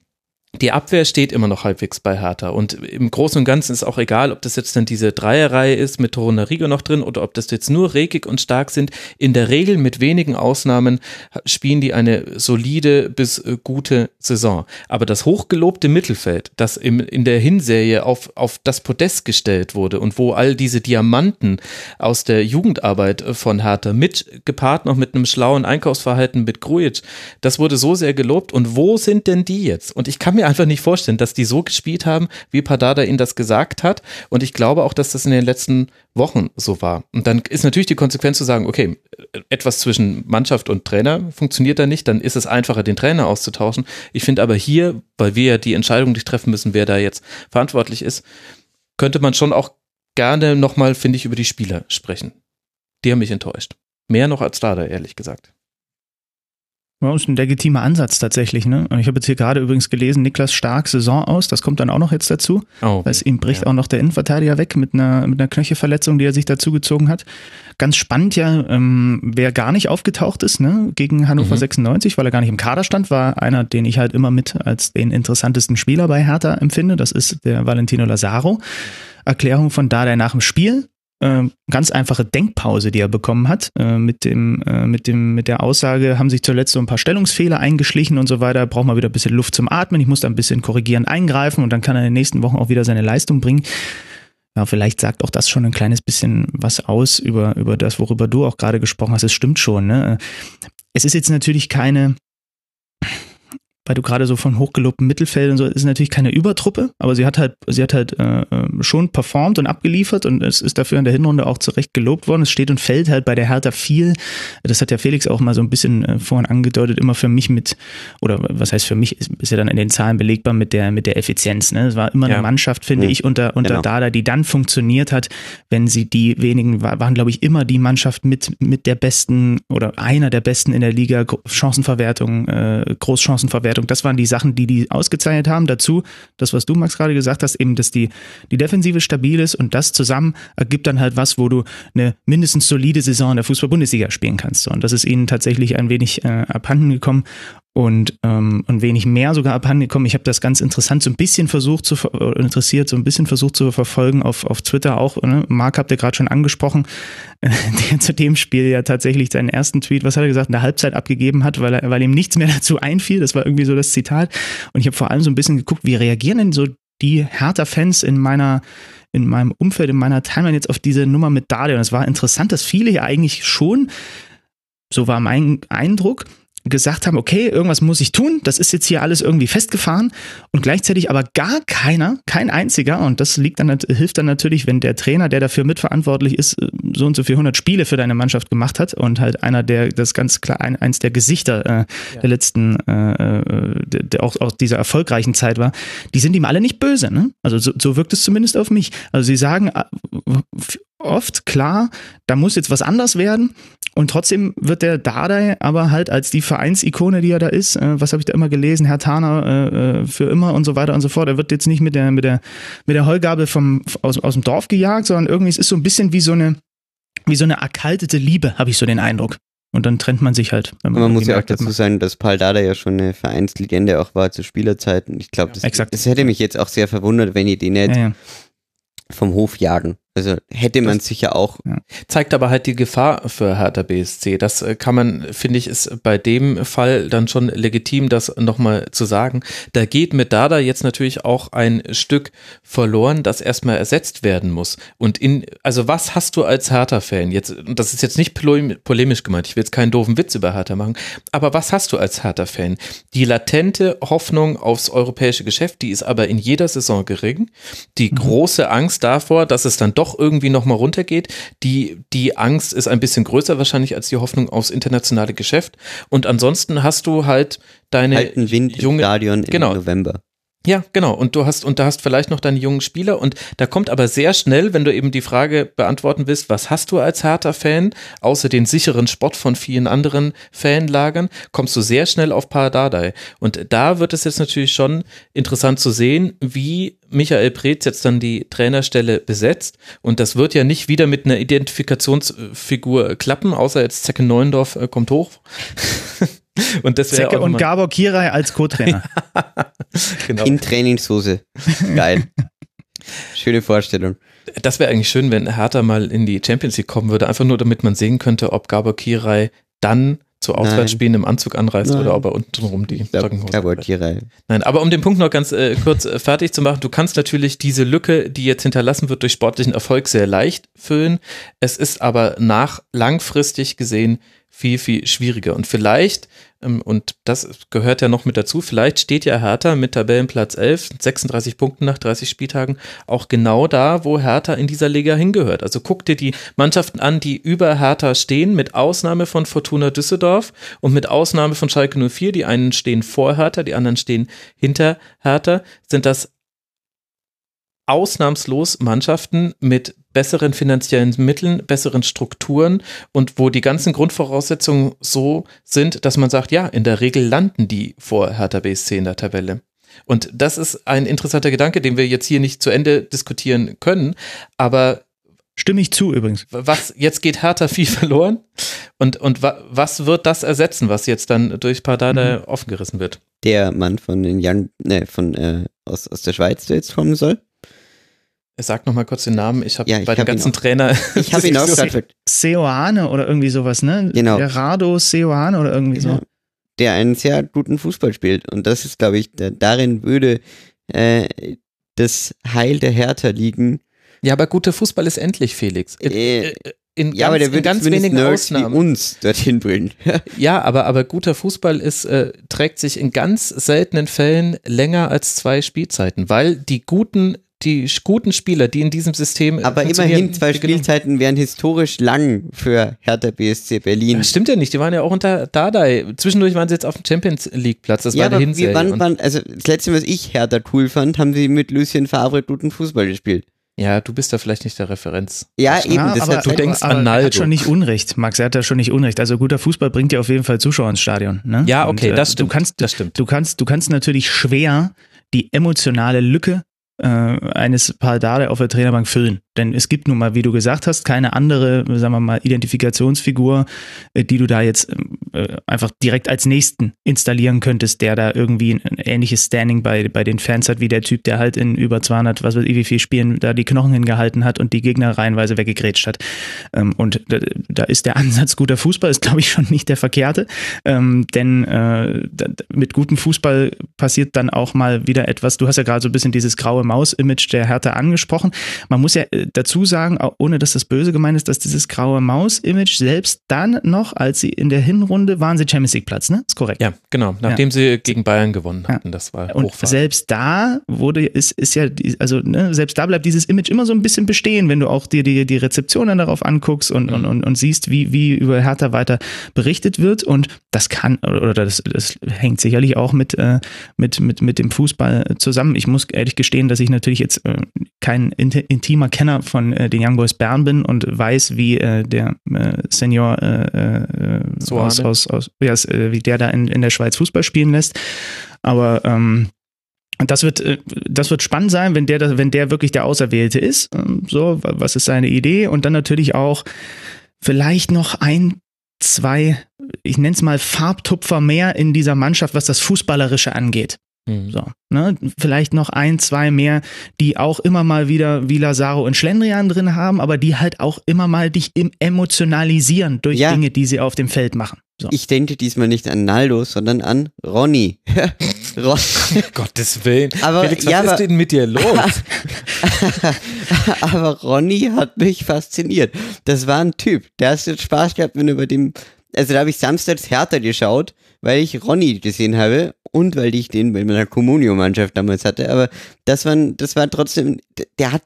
die Abwehr steht immer noch halbwegs bei Hertha. Und im Großen und Ganzen ist auch egal, ob das jetzt dann diese Dreierreihe ist mit Torunarigo noch drin oder ob das jetzt nur Rekig und Stark sind. In der Regel mit wenigen Ausnahmen spielen die eine solide bis äh, gute Saison. Aber das hochgelobte Mittelfeld, das in der Hinserie auf, auf das Podest gestellt wurde und wo all diese Diamanten aus der Jugendarbeit von Hertha mit gepaart noch mit einem schlauen Einkaufsverhalten mit Grujic, das wurde so sehr gelobt. Und wo sind denn die jetzt? Und ich kann mir einfach nicht vorstellen, dass die so gespielt haben, wie Padada ihnen das gesagt hat. Und ich glaube auch, dass das in den letzten Wochen so war. Und dann ist natürlich die Konsequenz zu sagen, okay, etwas zwischen Mannschaft und Trainer funktioniert da nicht, dann ist es einfacher, den Trainer auszutauschen. Ich finde aber hier, weil wir ja die Entscheidung nicht treffen müssen, wer da jetzt verantwortlich ist, könnte man schon auch gerne nochmal, finde ich, über die Spieler sprechen. Die haben mich enttäuscht. Mehr noch als Dada, ehrlich gesagt. Ja, ist ein legitimer Ansatz tatsächlich. Ne? Und ich habe jetzt hier gerade übrigens gelesen, Niklas Stark Saison aus, das kommt dann auch noch jetzt dazu. Oh, okay. Ihm bricht ja. auch noch der Innenverteidiger weg mit einer, mit einer Knöchelverletzung, die er sich dazugezogen hat. Ganz spannend ja, ähm, wer gar nicht aufgetaucht ist, ne, gegen Hannover mhm. 96, weil er gar nicht im Kader stand, war einer, den ich halt immer mit als den interessantesten Spieler bei Hertha empfinde. Das ist der Valentino Lazaro. Erklärung von da der nach dem Spiel ganz einfache Denkpause, die er bekommen hat, äh, mit dem, äh, mit dem, mit der Aussage, haben sich zuletzt so ein paar Stellungsfehler eingeschlichen und so weiter, braucht man wieder ein bisschen Luft zum Atmen, ich muss da ein bisschen korrigierend eingreifen und dann kann er in den nächsten Wochen auch wieder seine Leistung bringen. Ja, vielleicht sagt auch das schon ein kleines bisschen was aus über, über das, worüber du auch gerade gesprochen hast. Es stimmt schon, ne? Es ist jetzt natürlich keine, weil du gerade so von hochgelobtem Mittelfeld und so, ist natürlich keine Übertruppe, aber sie hat halt, sie hat halt äh, schon performt und abgeliefert und es ist dafür in der Hinrunde auch zurecht gelobt worden. Es steht und fällt halt bei der Hertha viel. Das hat ja Felix auch mal so ein bisschen äh, vorhin angedeutet, immer für mich mit, oder was heißt für mich, ist, ist ja dann in den Zahlen belegbar mit der, mit der Effizienz. Ne? Es war immer ja. eine Mannschaft, finde mhm. ich, unter, unter genau. Dada, die dann funktioniert hat, wenn sie die wenigen, waren, glaube ich, immer die Mannschaft mit, mit der besten oder einer der besten in der Liga, Chancenverwertung, äh, Großchancenverwertung Vorbereitung. Das waren die Sachen, die die ausgezeichnet haben. Dazu, das, was du, Max, gerade gesagt hast, eben, dass die, die Defensive stabil ist und das zusammen ergibt dann halt was, wo du eine mindestens solide Saison in der Fußball-Bundesliga spielen kannst. Und das ist ihnen tatsächlich ein wenig äh, abhanden gekommen. Und, ähm, und wenig mehr sogar abhandengekommen. Ich habe das ganz interessant so ein bisschen versucht zu interessiert, so ein bisschen versucht zu verfolgen auf, auf Twitter auch. Ne? Marc habt ihr gerade schon angesprochen, der zu dem Spiel ja tatsächlich seinen ersten Tweet, was hat er gesagt, in der Halbzeit abgegeben hat, weil, er, weil ihm nichts mehr dazu einfiel. Das war irgendwie so das Zitat. Und ich habe vor allem so ein bisschen geguckt, wie reagieren denn so die Hertha-Fans in meiner in meinem Umfeld, in meiner Timeline jetzt auf diese Nummer mit Dade. Und es war interessant, dass viele ja eigentlich schon, so war mein Eindruck, gesagt haben, okay, irgendwas muss ich tun, das ist jetzt hier alles irgendwie festgefahren und gleichzeitig aber gar keiner, kein einziger und das liegt dann, hilft dann natürlich, wenn der Trainer, der dafür mitverantwortlich ist, so und so 400 Spiele für deine Mannschaft gemacht hat und halt einer, der das ganz klar, ein, eins der Gesichter äh, ja. der letzten, äh, äh, der, der auch aus dieser erfolgreichen Zeit war, die sind ihm alle nicht böse, ne? Also so, so wirkt es zumindest auf mich. Also sie sagen äh, oft klar, da muss jetzt was anders werden und trotzdem wird der Dardai aber halt als die Vereinsikone, die er da ist, äh, was habe ich da immer gelesen, Herr Taner äh, äh, für immer und so weiter und so fort. Er wird jetzt nicht mit der, mit der, mit der Heugabel vom, aus, aus dem Dorf gejagt, sondern irgendwie es ist so ein bisschen wie so eine, wie so eine erkaltete Liebe, habe ich so den Eindruck. Und dann trennt man sich halt. man, man muss ja auch dazu sagen, dass Paul Dada ja schon eine Vereinslegende auch war zu Spielerzeiten. Ich glaube, das, das, hätte mich jetzt auch sehr verwundert, wenn ihr den jetzt ja, ja. vom Hof jagen. Also hätte man das sicher auch. Ja. Zeigt aber halt die Gefahr für Hertha BSC. Das äh, kann man, finde ich, ist bei dem Fall dann schon legitim, das nochmal zu sagen. Da geht mit Dada jetzt natürlich auch ein Stück verloren, das erstmal ersetzt werden muss. Und in, also was hast du als Hertha-Fan jetzt, und das ist jetzt nicht polemisch gemeint, ich will jetzt keinen doofen Witz über Hertha machen, aber was hast du als Hertha-Fan? Die latente Hoffnung aufs europäische Geschäft, die ist aber in jeder Saison gering. Die mhm. große Angst davor, dass es dann doch doch irgendwie nochmal runtergeht. Die, die Angst ist ein bisschen größer wahrscheinlich als die Hoffnung aufs internationale Geschäft. Und ansonsten hast du halt deine im Stadion im genau, November. Ja, genau. Und du hast, und da hast vielleicht noch deine jungen Spieler und da kommt aber sehr schnell, wenn du eben die Frage beantworten willst, was hast du als harter Fan, außer den sicheren Spott von vielen anderen Fanlagern, kommst du sehr schnell auf Paradadei. Und da wird es jetzt natürlich schon interessant zu sehen, wie Michael Preetz jetzt dann die Trainerstelle besetzt. Und das wird ja nicht wieder mit einer Identifikationsfigur klappen, außer jetzt Zecke Neuendorf äh, kommt hoch. Und, das Zecke und Gabor Kirai als Co-Trainer. genau. In Trainingshose. Geil. Schöne Vorstellung. Das wäre eigentlich schön, wenn Hertha mal in die Champions League kommen würde, einfach nur damit man sehen könnte, ob Gabor Kirai dann zu Auswärtsspielen im Anzug anreist Nein. oder ob er untenrum die Jogginghose Nein, aber um den Punkt noch ganz äh, kurz äh, fertig zu machen, du kannst natürlich diese Lücke, die jetzt hinterlassen wird durch sportlichen Erfolg, sehr leicht füllen. Es ist aber nach langfristig gesehen viel, viel schwieriger. Und vielleicht, und das gehört ja noch mit dazu, vielleicht steht ja Hertha mit Tabellenplatz 11, 36 Punkten nach 30 Spieltagen, auch genau da, wo Hertha in dieser Liga hingehört. Also guck dir die Mannschaften an, die über Hertha stehen, mit Ausnahme von Fortuna Düsseldorf und mit Ausnahme von Schalke 04. Die einen stehen vor Hertha, die anderen stehen hinter Hertha. Sind das ausnahmslos Mannschaften mit besseren finanziellen Mitteln, besseren Strukturen und wo die ganzen Grundvoraussetzungen so sind, dass man sagt, ja, in der Regel landen die vor Hertha BSC in der Tabelle. Und das ist ein interessanter Gedanke, den wir jetzt hier nicht zu Ende diskutieren können, aber Stimme ich zu übrigens. Was, jetzt geht Hertha viel verloren und, und wa, was wird das ersetzen, was jetzt dann durch Pardada mhm. offen gerissen wird? Der Mann von den Young, ne, von, äh, aus, aus der Schweiz, der jetzt kommen soll? Sag noch mal kurz den Namen. Ich habe ja, bei den ganzen Trainer. Ich habe ihn auch so Seoane oder irgendwie sowas, ne? Genau. Der Rado Seoane oder irgendwie genau. so. Der einen sehr guten Fußball spielt. Und das ist, glaube ich, da, darin würde äh, das Heil der Hertha liegen. Ja, aber guter Fußball ist endlich, Felix. Äh, in ja, ganz, aber der wird ganz wenigen Nerds Ausnahmen. Wie uns dorthin bringen. ja, aber, aber guter Fußball ist, äh, trägt sich in ganz seltenen Fällen länger als zwei Spielzeiten, weil die guten die guten Spieler, die in diesem System. Aber immerhin zwei Spielzeiten wären historisch lang für Hertha BSC Berlin. Das stimmt ja nicht, die waren ja auch unter Dardai. Zwischendurch waren sie jetzt auf dem Champions League Platz, das ja, war der Hinserie. Wann, wann, also das letzte, was ich Hertha cool fand, haben sie mit Lucien Favre guten Fußball gespielt. Ja, du bist da vielleicht nicht der Referenz. Ja, eben. Ja, aber, du denkst aber, an Naldo. Er hat schon nicht Unrecht, Max. Er hat da schon nicht Unrecht. Also guter Fußball bringt dir auf jeden Fall Zuschauer ins Stadion. Ne? Ja, okay, Und, äh, das stimmt. Du kannst, das stimmt. Du kannst, du kannst natürlich schwer die emotionale Lücke äh, eines Paldade auf der Trainerbank füllen. Denn es gibt nun mal, wie du gesagt hast, keine andere, sagen wir mal, Identifikationsfigur, äh, die du da jetzt äh, einfach direkt als nächsten installieren könntest, der da irgendwie ein ähnliches Standing bei, bei den Fans hat, wie der Typ, der halt in über 200, was weiß ich, wie viel Spielen da die Knochen hingehalten hat und die Gegner reihenweise weggegrätscht hat. Ähm, und da, ist der Ansatz guter Fußball, ist glaube ich schon nicht der verkehrte, ähm, denn äh, mit gutem Fußball passiert dann auch mal wieder etwas. Du hast ja gerade so ein bisschen dieses graue Maus-Image der Hertha angesprochen. Man muss ja dazu sagen, ohne dass das böse gemeint ist, dass dieses graue Maus-Image selbst dann noch, als sie in der Hinrunde waren, sie Champions League Platz, ne? Ist korrekt. Ja, genau. Nachdem ja. sie gegen Bayern gewonnen hatten, ja. das war Und Hochfahrt. selbst da wurde, ist, ist ja, also ne, selbst da bleibt dieses Image immer so ein bisschen bestehen, wenn du auch dir die, die Rezeptionen darauf anguckst und, mhm. und, und, siehst, wie, wie über Hertha weiter berichtet wird. Und das kann, oder das, das hängt sicherlich auch mit, äh, mit, mit, mit dem Fußball zusammen. Ich muss ehrlich gestehen, dass ich natürlich jetzt äh, kein intimer Kenner von äh, den Young Boys Bern bin und weiß, wie äh, der äh, Senior äh, äh, so aus, aus, aus, ja, äh, wie der da in, in der Schweiz Fußball spielen lässt. Aber ähm, das wird, das wird spannend sein, wenn der, wenn der wirklich der Auserwählte ist. Ähm, so, was ist seine Idee? Und dann natürlich auch vielleicht noch ein, zwei, ich nenne es mal Farbtupfer mehr in dieser Mannschaft, was das Fußballerische angeht. Mhm. So, ne? Vielleicht noch ein, zwei mehr, die auch immer mal wieder wie Lazaro und Schlendrian drin haben, aber die halt auch immer mal dich emotionalisieren durch ja. Dinge, die sie auf dem Feld machen. So. Ich denke diesmal nicht an Naldo, sondern an Ronny. Ron Gottes Willen. Aber, Felix, was ja, ist denn mit dir los? aber Ronny hat mich fasziniert. Das war ein Typ. Der hat jetzt Spaß gehabt, wenn er über dem. Also da habe ich samstags härter geschaut, weil ich Ronny gesehen habe und weil ich den bei meiner Communio-Mannschaft damals hatte. Aber das war, das war trotzdem, der hat.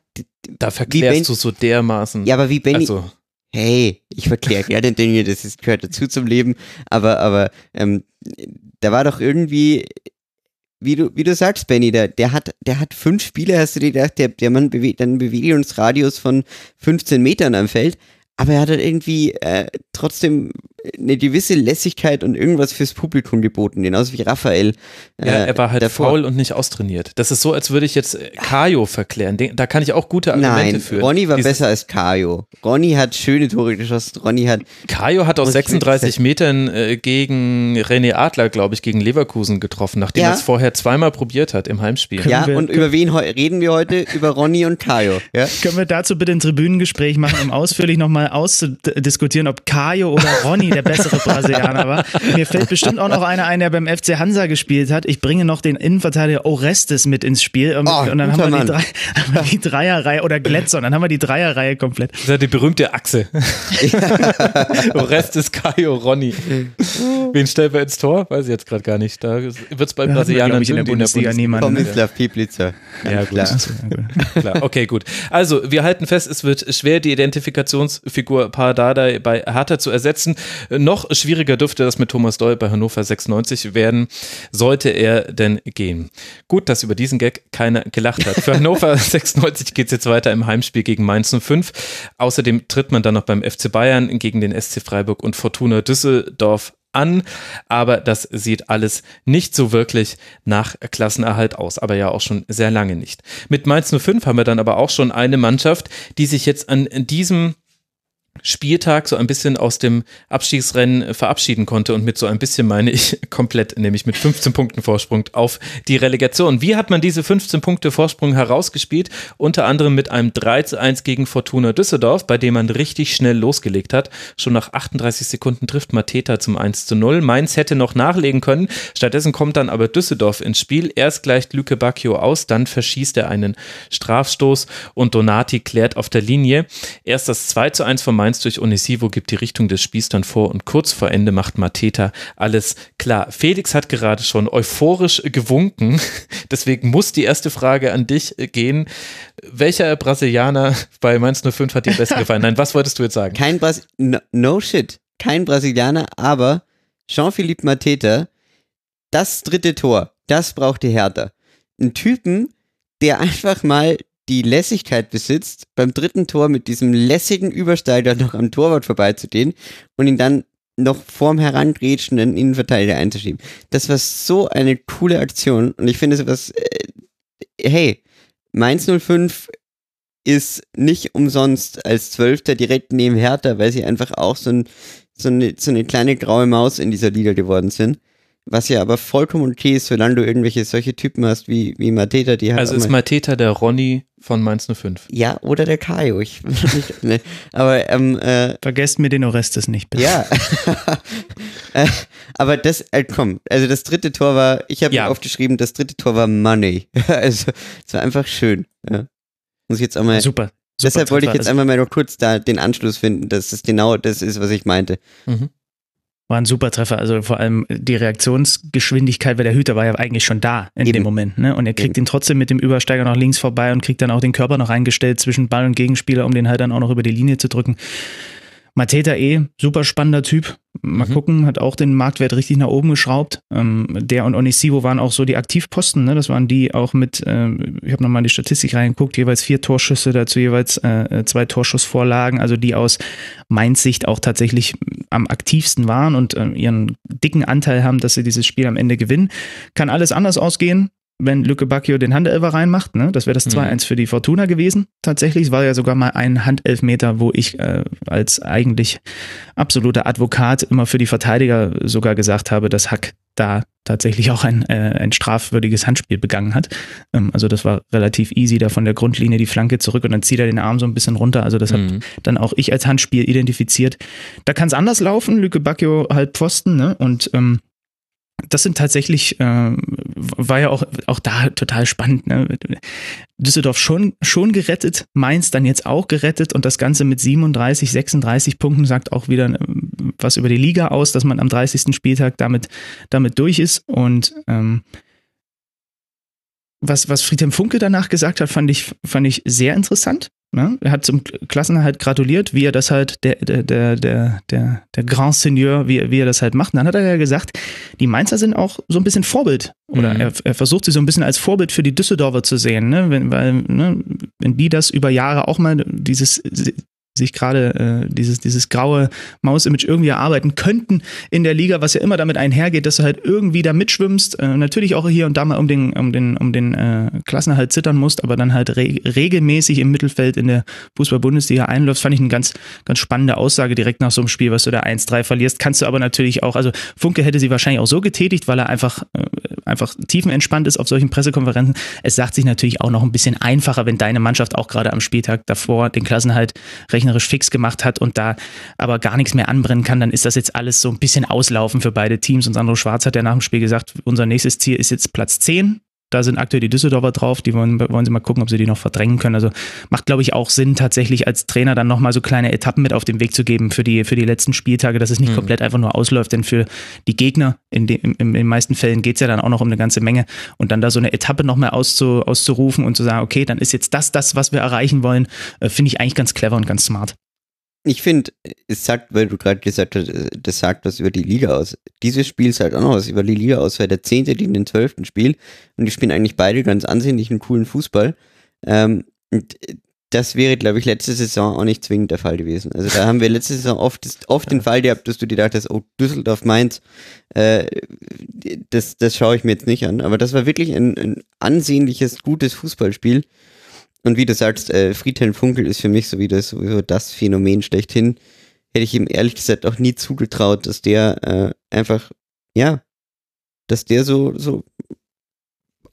Da verklärst du so dermaßen. Ja, aber wie Benny. Also hey, ich verkläre gerne Dinge, das ist, gehört dazu zum Leben, aber, aber ähm, da war doch irgendwie, wie du, wie du sagst, Benny, der, der hat, der hat fünf Spiele, hast du dir gedacht, der, der Mann bewegt einen Bewegungsradius von 15 Metern am Feld, aber er hat halt irgendwie äh, trotzdem eine gewisse Lässigkeit und irgendwas fürs Publikum geboten, genauso wie Raphael. Äh, ja, er war halt davor. faul und nicht austrainiert. Das ist so, als würde ich jetzt Kajo verklären. Da kann ich auch gute Argumente Nein, für. Ronny war Dieses besser als Kajo. Ronny hat schöne Tore geschossen. Ronny hat. Kajo hat aus 36 Metern äh, gegen René Adler, glaube ich, gegen Leverkusen getroffen, nachdem ja. er es vorher zweimal probiert hat im Heimspiel. Ja, wir, und über wen reden wir heute? über Ronny und Kajo. Ja? Können wir dazu bitte ein Tribünengespräch machen, um ausführlich nochmal auszudiskutieren, ob Kajo oder Ronny der bessere Brasilianer war. Mir fällt bestimmt auch noch einer ein, der beim FC Hansa gespielt hat. Ich bringe noch den Innenverteidiger Orestes mit ins Spiel. Und, oh, und dann haben wir, die, drei, haben wir, die, Dreierreihe oder Glätzer und dann haben wir die Dreierreihe komplett. Das ist ja die berühmte Achse. Orestes, Caio, Ronny. Wen stellen wir ins Tor? Weiß ich jetzt gerade gar nicht. Da wird es bei Brasilianern in der Bundesliga niemand. Tomislav Pieplica. Ja, gut. Klar. Okay, gut. Also, wir halten fest, es wird schwer, die Identifikationsfigur Pardada bei Hertha zu ersetzen. Noch schwieriger dürfte das mit Thomas Doll bei Hannover 96 werden, sollte er denn gehen. Gut, dass über diesen Gag keiner gelacht hat. Für Hannover 96 geht es jetzt weiter im Heimspiel gegen Mainz 05. Außerdem tritt man dann noch beim FC Bayern gegen den SC Freiburg und Fortuna Düsseldorf an, aber das sieht alles nicht so wirklich nach Klassenerhalt aus, aber ja auch schon sehr lange nicht. Mit Mainz 05 haben wir dann aber auch schon eine Mannschaft, die sich jetzt an diesem Spieltag so ein bisschen aus dem Abstiegsrennen verabschieden konnte und mit so ein bisschen meine ich komplett, nämlich mit 15 Punkten Vorsprung auf die Relegation. Wie hat man diese 15 Punkte Vorsprung herausgespielt? Unter anderem mit einem 3 zu 1 gegen Fortuna Düsseldorf, bei dem man richtig schnell losgelegt hat. Schon nach 38 Sekunden trifft Mateta zum 1 zu 0. Mainz hätte noch nachlegen können. Stattdessen kommt dann aber Düsseldorf ins Spiel. Erst gleicht Lüke Bacchio aus, dann verschießt er einen Strafstoß und Donati klärt auf der Linie. Erst das 2 zu 1 von Mainz durch Onisivo gibt die Richtung des Spiels dann vor und kurz vor Ende macht Mateta alles klar. Felix hat gerade schon euphorisch gewunken, deswegen muss die erste Frage an dich gehen. Welcher Brasilianer bei Mainz 05 hat dir besser gefallen? Nein, was wolltest du jetzt sagen? Kein Bras no, no shit, kein Brasilianer, aber Jean-Philippe Mateta, das dritte Tor, das braucht die Hertha. Ein Typen, der einfach mal die Lässigkeit besitzt, beim dritten Tor mit diesem lässigen Übersteiger noch am Torwart vorbeizugehen und ihn dann noch vorm herangrätschenden Innenverteidiger einzuschieben. Das war so eine coole Aktion und ich finde sowas, äh, hey, Mainz 05 ist nicht umsonst als Zwölfter direkt neben Hertha, weil sie einfach auch so, ein, so, eine, so eine kleine graue Maus in dieser Liga geworden sind. Was ja aber vollkommen okay ist, solange du irgendwelche solche Typen hast wie, wie Mateta, die halt. Also ist Mateta der Ronny von Mainz 05. Ja, oder der Kajo. Ich, nicht, ne. Aber ähm, äh, vergesst mir den Orestes nicht, bitte. Ja. äh, aber das, äh, komm, also das dritte Tor war, ich habe ja. aufgeschrieben, das dritte Tor war Money. also es war einfach schön. Ja. Muss ich jetzt auch mal. Super. Super Deshalb wollte ich jetzt einmal mal noch kurz da den Anschluss finden, dass es genau das ist, was ich meinte. Mhm. War ein super Treffer. Also vor allem die Reaktionsgeschwindigkeit, weil der Hüter war ja eigentlich schon da in Eben. dem Moment. Ne? Und er kriegt Eben. ihn trotzdem mit dem Übersteiger noch links vorbei und kriegt dann auch den Körper noch eingestellt zwischen Ball und Gegenspieler, um den halt dann auch noch über die Linie zu drücken. Mateta E, super spannender Typ. Mal mhm. gucken, hat auch den Marktwert richtig nach oben geschraubt. Ähm, der und Onisivo waren auch so die Aktivposten. Ne? Das waren die auch mit, äh, ich habe nochmal in die Statistik reingeguckt, jeweils vier Torschüsse, dazu jeweils äh, zwei Torschussvorlagen, also die aus Mainz Sicht auch tatsächlich am aktivsten waren und äh, ihren dicken Anteil haben, dass sie dieses Spiel am Ende gewinnen. Kann alles anders ausgehen wenn Lücke Bacchio den Handelfer reinmacht. Ne? Das wäre das 2-1 mhm. für die Fortuna gewesen. Tatsächlich es war ja sogar mal ein Handelfmeter, wo ich äh, als eigentlich absoluter Advokat immer für die Verteidiger sogar gesagt habe, dass Hack da tatsächlich auch ein, äh, ein strafwürdiges Handspiel begangen hat. Ähm, also das war relativ easy, da von der Grundlinie die Flanke zurück und dann zieht er den Arm so ein bisschen runter. Also das mhm. hat dann auch ich als Handspiel identifiziert. Da kann es anders laufen, Lücke Bacchio halt Pfosten, ne? Und ähm, das sind tatsächlich, äh, war ja auch, auch da total spannend. Ne? Düsseldorf schon, schon gerettet, Mainz dann jetzt auch gerettet und das Ganze mit 37, 36 Punkten sagt auch wieder äh, was über die Liga aus, dass man am 30. Spieltag damit, damit durch ist. Und ähm, was, was Friedhelm Funke danach gesagt hat, fand ich, fand ich sehr interessant. Ne? Er hat zum Klassenerhalt gratuliert, wie er das halt, der, der, der, der, der, Grand Seigneur, wie, wie er das halt macht. Und dann hat er ja gesagt, die Mainzer sind auch so ein bisschen Vorbild. Oder mhm. er, er versucht sie so ein bisschen als Vorbild für die Düsseldorfer zu sehen, ne? Wenn, weil, ne, wenn die das über Jahre auch mal dieses sich gerade äh, dieses, dieses graue Maus-Image irgendwie erarbeiten könnten in der Liga, was ja immer damit einhergeht, dass du halt irgendwie da mitschwimmst, äh, natürlich auch hier und da mal um den, um den, um den äh, Klassenerhalt zittern musst, aber dann halt re regelmäßig im Mittelfeld in der Fußball-Bundesliga einläufst, fand ich eine ganz, ganz spannende Aussage direkt nach so einem Spiel, was du da 1-3 verlierst. Kannst du aber natürlich auch, also Funke hätte sie wahrscheinlich auch so getätigt, weil er einfach, äh, einfach tiefenentspannt ist auf solchen Pressekonferenzen. Es sagt sich natürlich auch noch ein bisschen einfacher, wenn deine Mannschaft auch gerade am Spieltag davor den Klassenhalt rechnerisch fix gemacht hat und da aber gar nichts mehr anbrennen kann, dann ist das jetzt alles so ein bisschen auslaufen für beide Teams. Und Sandro Schwarz hat ja nach dem Spiel gesagt, unser nächstes Ziel ist jetzt Platz 10. Da sind aktuell die Düsseldorfer drauf, die wollen, wollen sie mal gucken, ob sie die noch verdrängen können. Also macht, glaube ich, auch Sinn, tatsächlich als Trainer dann nochmal so kleine Etappen mit auf den Weg zu geben für die, für die letzten Spieltage, dass es nicht mhm. komplett einfach nur ausläuft. Denn für die Gegner, in, de, in, in den meisten Fällen geht es ja dann auch noch um eine ganze Menge. Und dann da so eine Etappe nochmal auszu, auszurufen und zu sagen, okay, dann ist jetzt das das, was wir erreichen wollen, äh, finde ich eigentlich ganz clever und ganz smart ich finde, es sagt, weil du gerade gesagt hast, das sagt was über die Liga aus. Dieses Spiel sagt auch noch was über die Liga aus, weil der Zehnte gegen den Zwölften spielt und die spielen eigentlich beide ganz ansehnlichen, coolen Fußball. Ähm, und das wäre, glaube ich, letzte Saison auch nicht zwingend der Fall gewesen. Also da haben wir letzte Saison oft, oft den Fall gehabt, dass du dir dachtest, oh, Düsseldorf Mainz, äh, das, das schaue ich mir jetzt nicht an. Aber das war wirklich ein, ein ansehnliches, gutes Fußballspiel. Und wie du sagst, äh, Friedhelm Funkel ist für mich so das, sowieso das Phänomen schlechthin. Hätte ich ihm ehrlich gesagt auch nie zugetraut, dass der äh, einfach, ja, dass der so, so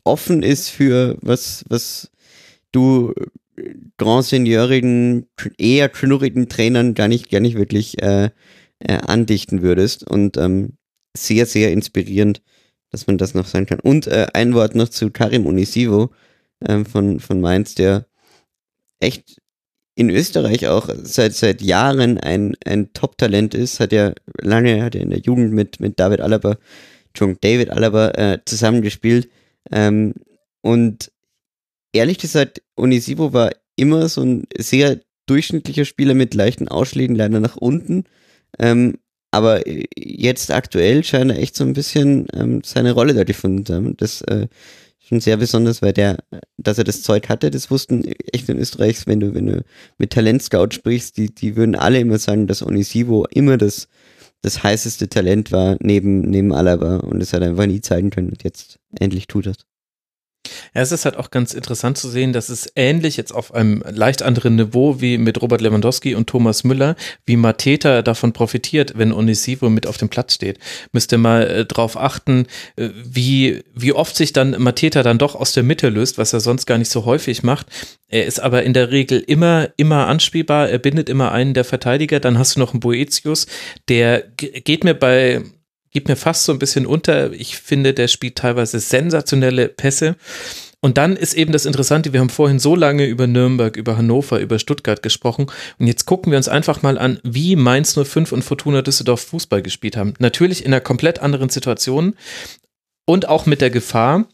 offen ist für was, was du Grand Seniorigen, eher knurrigen Trainern gar nicht, gar nicht wirklich äh, äh, andichten würdest. Und ähm, sehr, sehr inspirierend, dass man das noch sein kann. Und äh, ein Wort noch zu Karim Unisivo ähm, von, von Mainz, der echt in Österreich auch seit, seit Jahren ein, ein Top-Talent ist, hat ja lange, hat er in der Jugend mit, mit David Alaba, Entschuldigung, David Alaba äh, zusammengespielt. Ähm, und ehrlich gesagt, Onisivo war immer so ein sehr durchschnittlicher Spieler mit leichten Ausschlägen, leider nach unten. Ähm, aber jetzt aktuell scheint er echt so ein bisschen ähm, seine Rolle da gefunden zu haben. Das äh, schon sehr besonders, weil der, dass er das Zeug hatte, das wussten echt in Österreich, wenn du, wenn du mit Talentscout sprichst, die, die würden alle immer sagen, dass Onisivo immer das, das heißeste Talent war neben, neben Alaba und das hat einfach nie zeigen können und jetzt endlich tut das. Ja, es ist halt auch ganz interessant zu sehen, dass es ähnlich jetzt auf einem leicht anderen Niveau wie mit Robert Lewandowski und Thomas Müller, wie Mateta davon profitiert, wenn Onisivo mit auf dem Platz steht. Müsst ihr mal äh, drauf achten, äh, wie, wie oft sich dann Mateta dann doch aus der Mitte löst, was er sonst gar nicht so häufig macht. Er ist aber in der Regel immer, immer anspielbar. Er bindet immer einen der Verteidiger. Dann hast du noch einen Boetius, der geht mir bei geht mir fast so ein bisschen unter. Ich finde, der spielt teilweise sensationelle Pässe. Und dann ist eben das Interessante, wir haben vorhin so lange über Nürnberg, über Hannover, über Stuttgart gesprochen und jetzt gucken wir uns einfach mal an, wie Mainz 05 und Fortuna Düsseldorf Fußball gespielt haben. Natürlich in einer komplett anderen Situation und auch mit der Gefahr,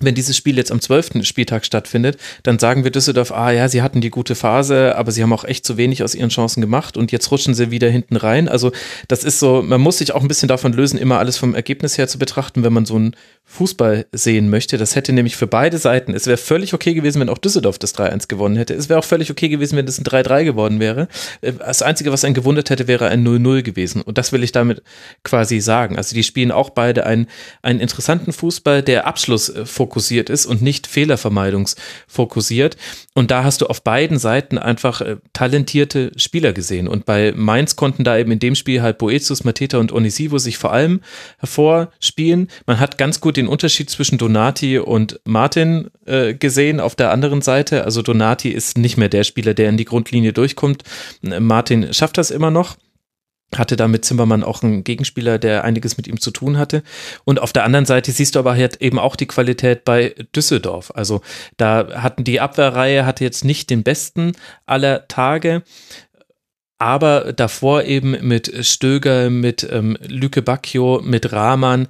wenn dieses Spiel jetzt am 12. Spieltag stattfindet, dann sagen wir Düsseldorf, ah ja, sie hatten die gute Phase, aber sie haben auch echt zu wenig aus ihren Chancen gemacht und jetzt rutschen sie wieder hinten rein. Also das ist so, man muss sich auch ein bisschen davon lösen, immer alles vom Ergebnis her zu betrachten, wenn man so ein Fußball sehen möchte. Das hätte nämlich für beide Seiten, es wäre völlig okay gewesen, wenn auch Düsseldorf das 3-1 gewonnen hätte. Es wäre auch völlig okay gewesen, wenn das ein 3-3 geworden wäre. Äh, das Einzige, was einen gewundert hätte, wäre ein 0-0 gewesen. Und das will ich damit quasi sagen. Also die spielen auch beide einen, einen interessanten Fußball, der abschlussfokussiert ist und nicht fehlervermeidungsfokussiert. Und da hast du auf beiden Seiten einfach äh, talentierte Spieler gesehen. Und bei Mainz konnten da eben in dem Spiel halt Boetius, Mateta und Onisivo sich vor allem hervorspielen. Man hat ganz gut den Unterschied zwischen Donati und Martin äh, gesehen auf der anderen Seite. Also Donati ist nicht mehr der Spieler, der in die Grundlinie durchkommt. Martin schafft das immer noch hatte da mit Zimmermann auch einen Gegenspieler, der einiges mit ihm zu tun hatte. Und auf der anderen Seite siehst du aber halt eben auch die Qualität bei Düsseldorf. Also da hatten die Abwehrreihe hatte jetzt nicht den besten aller Tage, aber davor eben mit Stöger, mit ähm, Lüke Bacchio, mit Rahman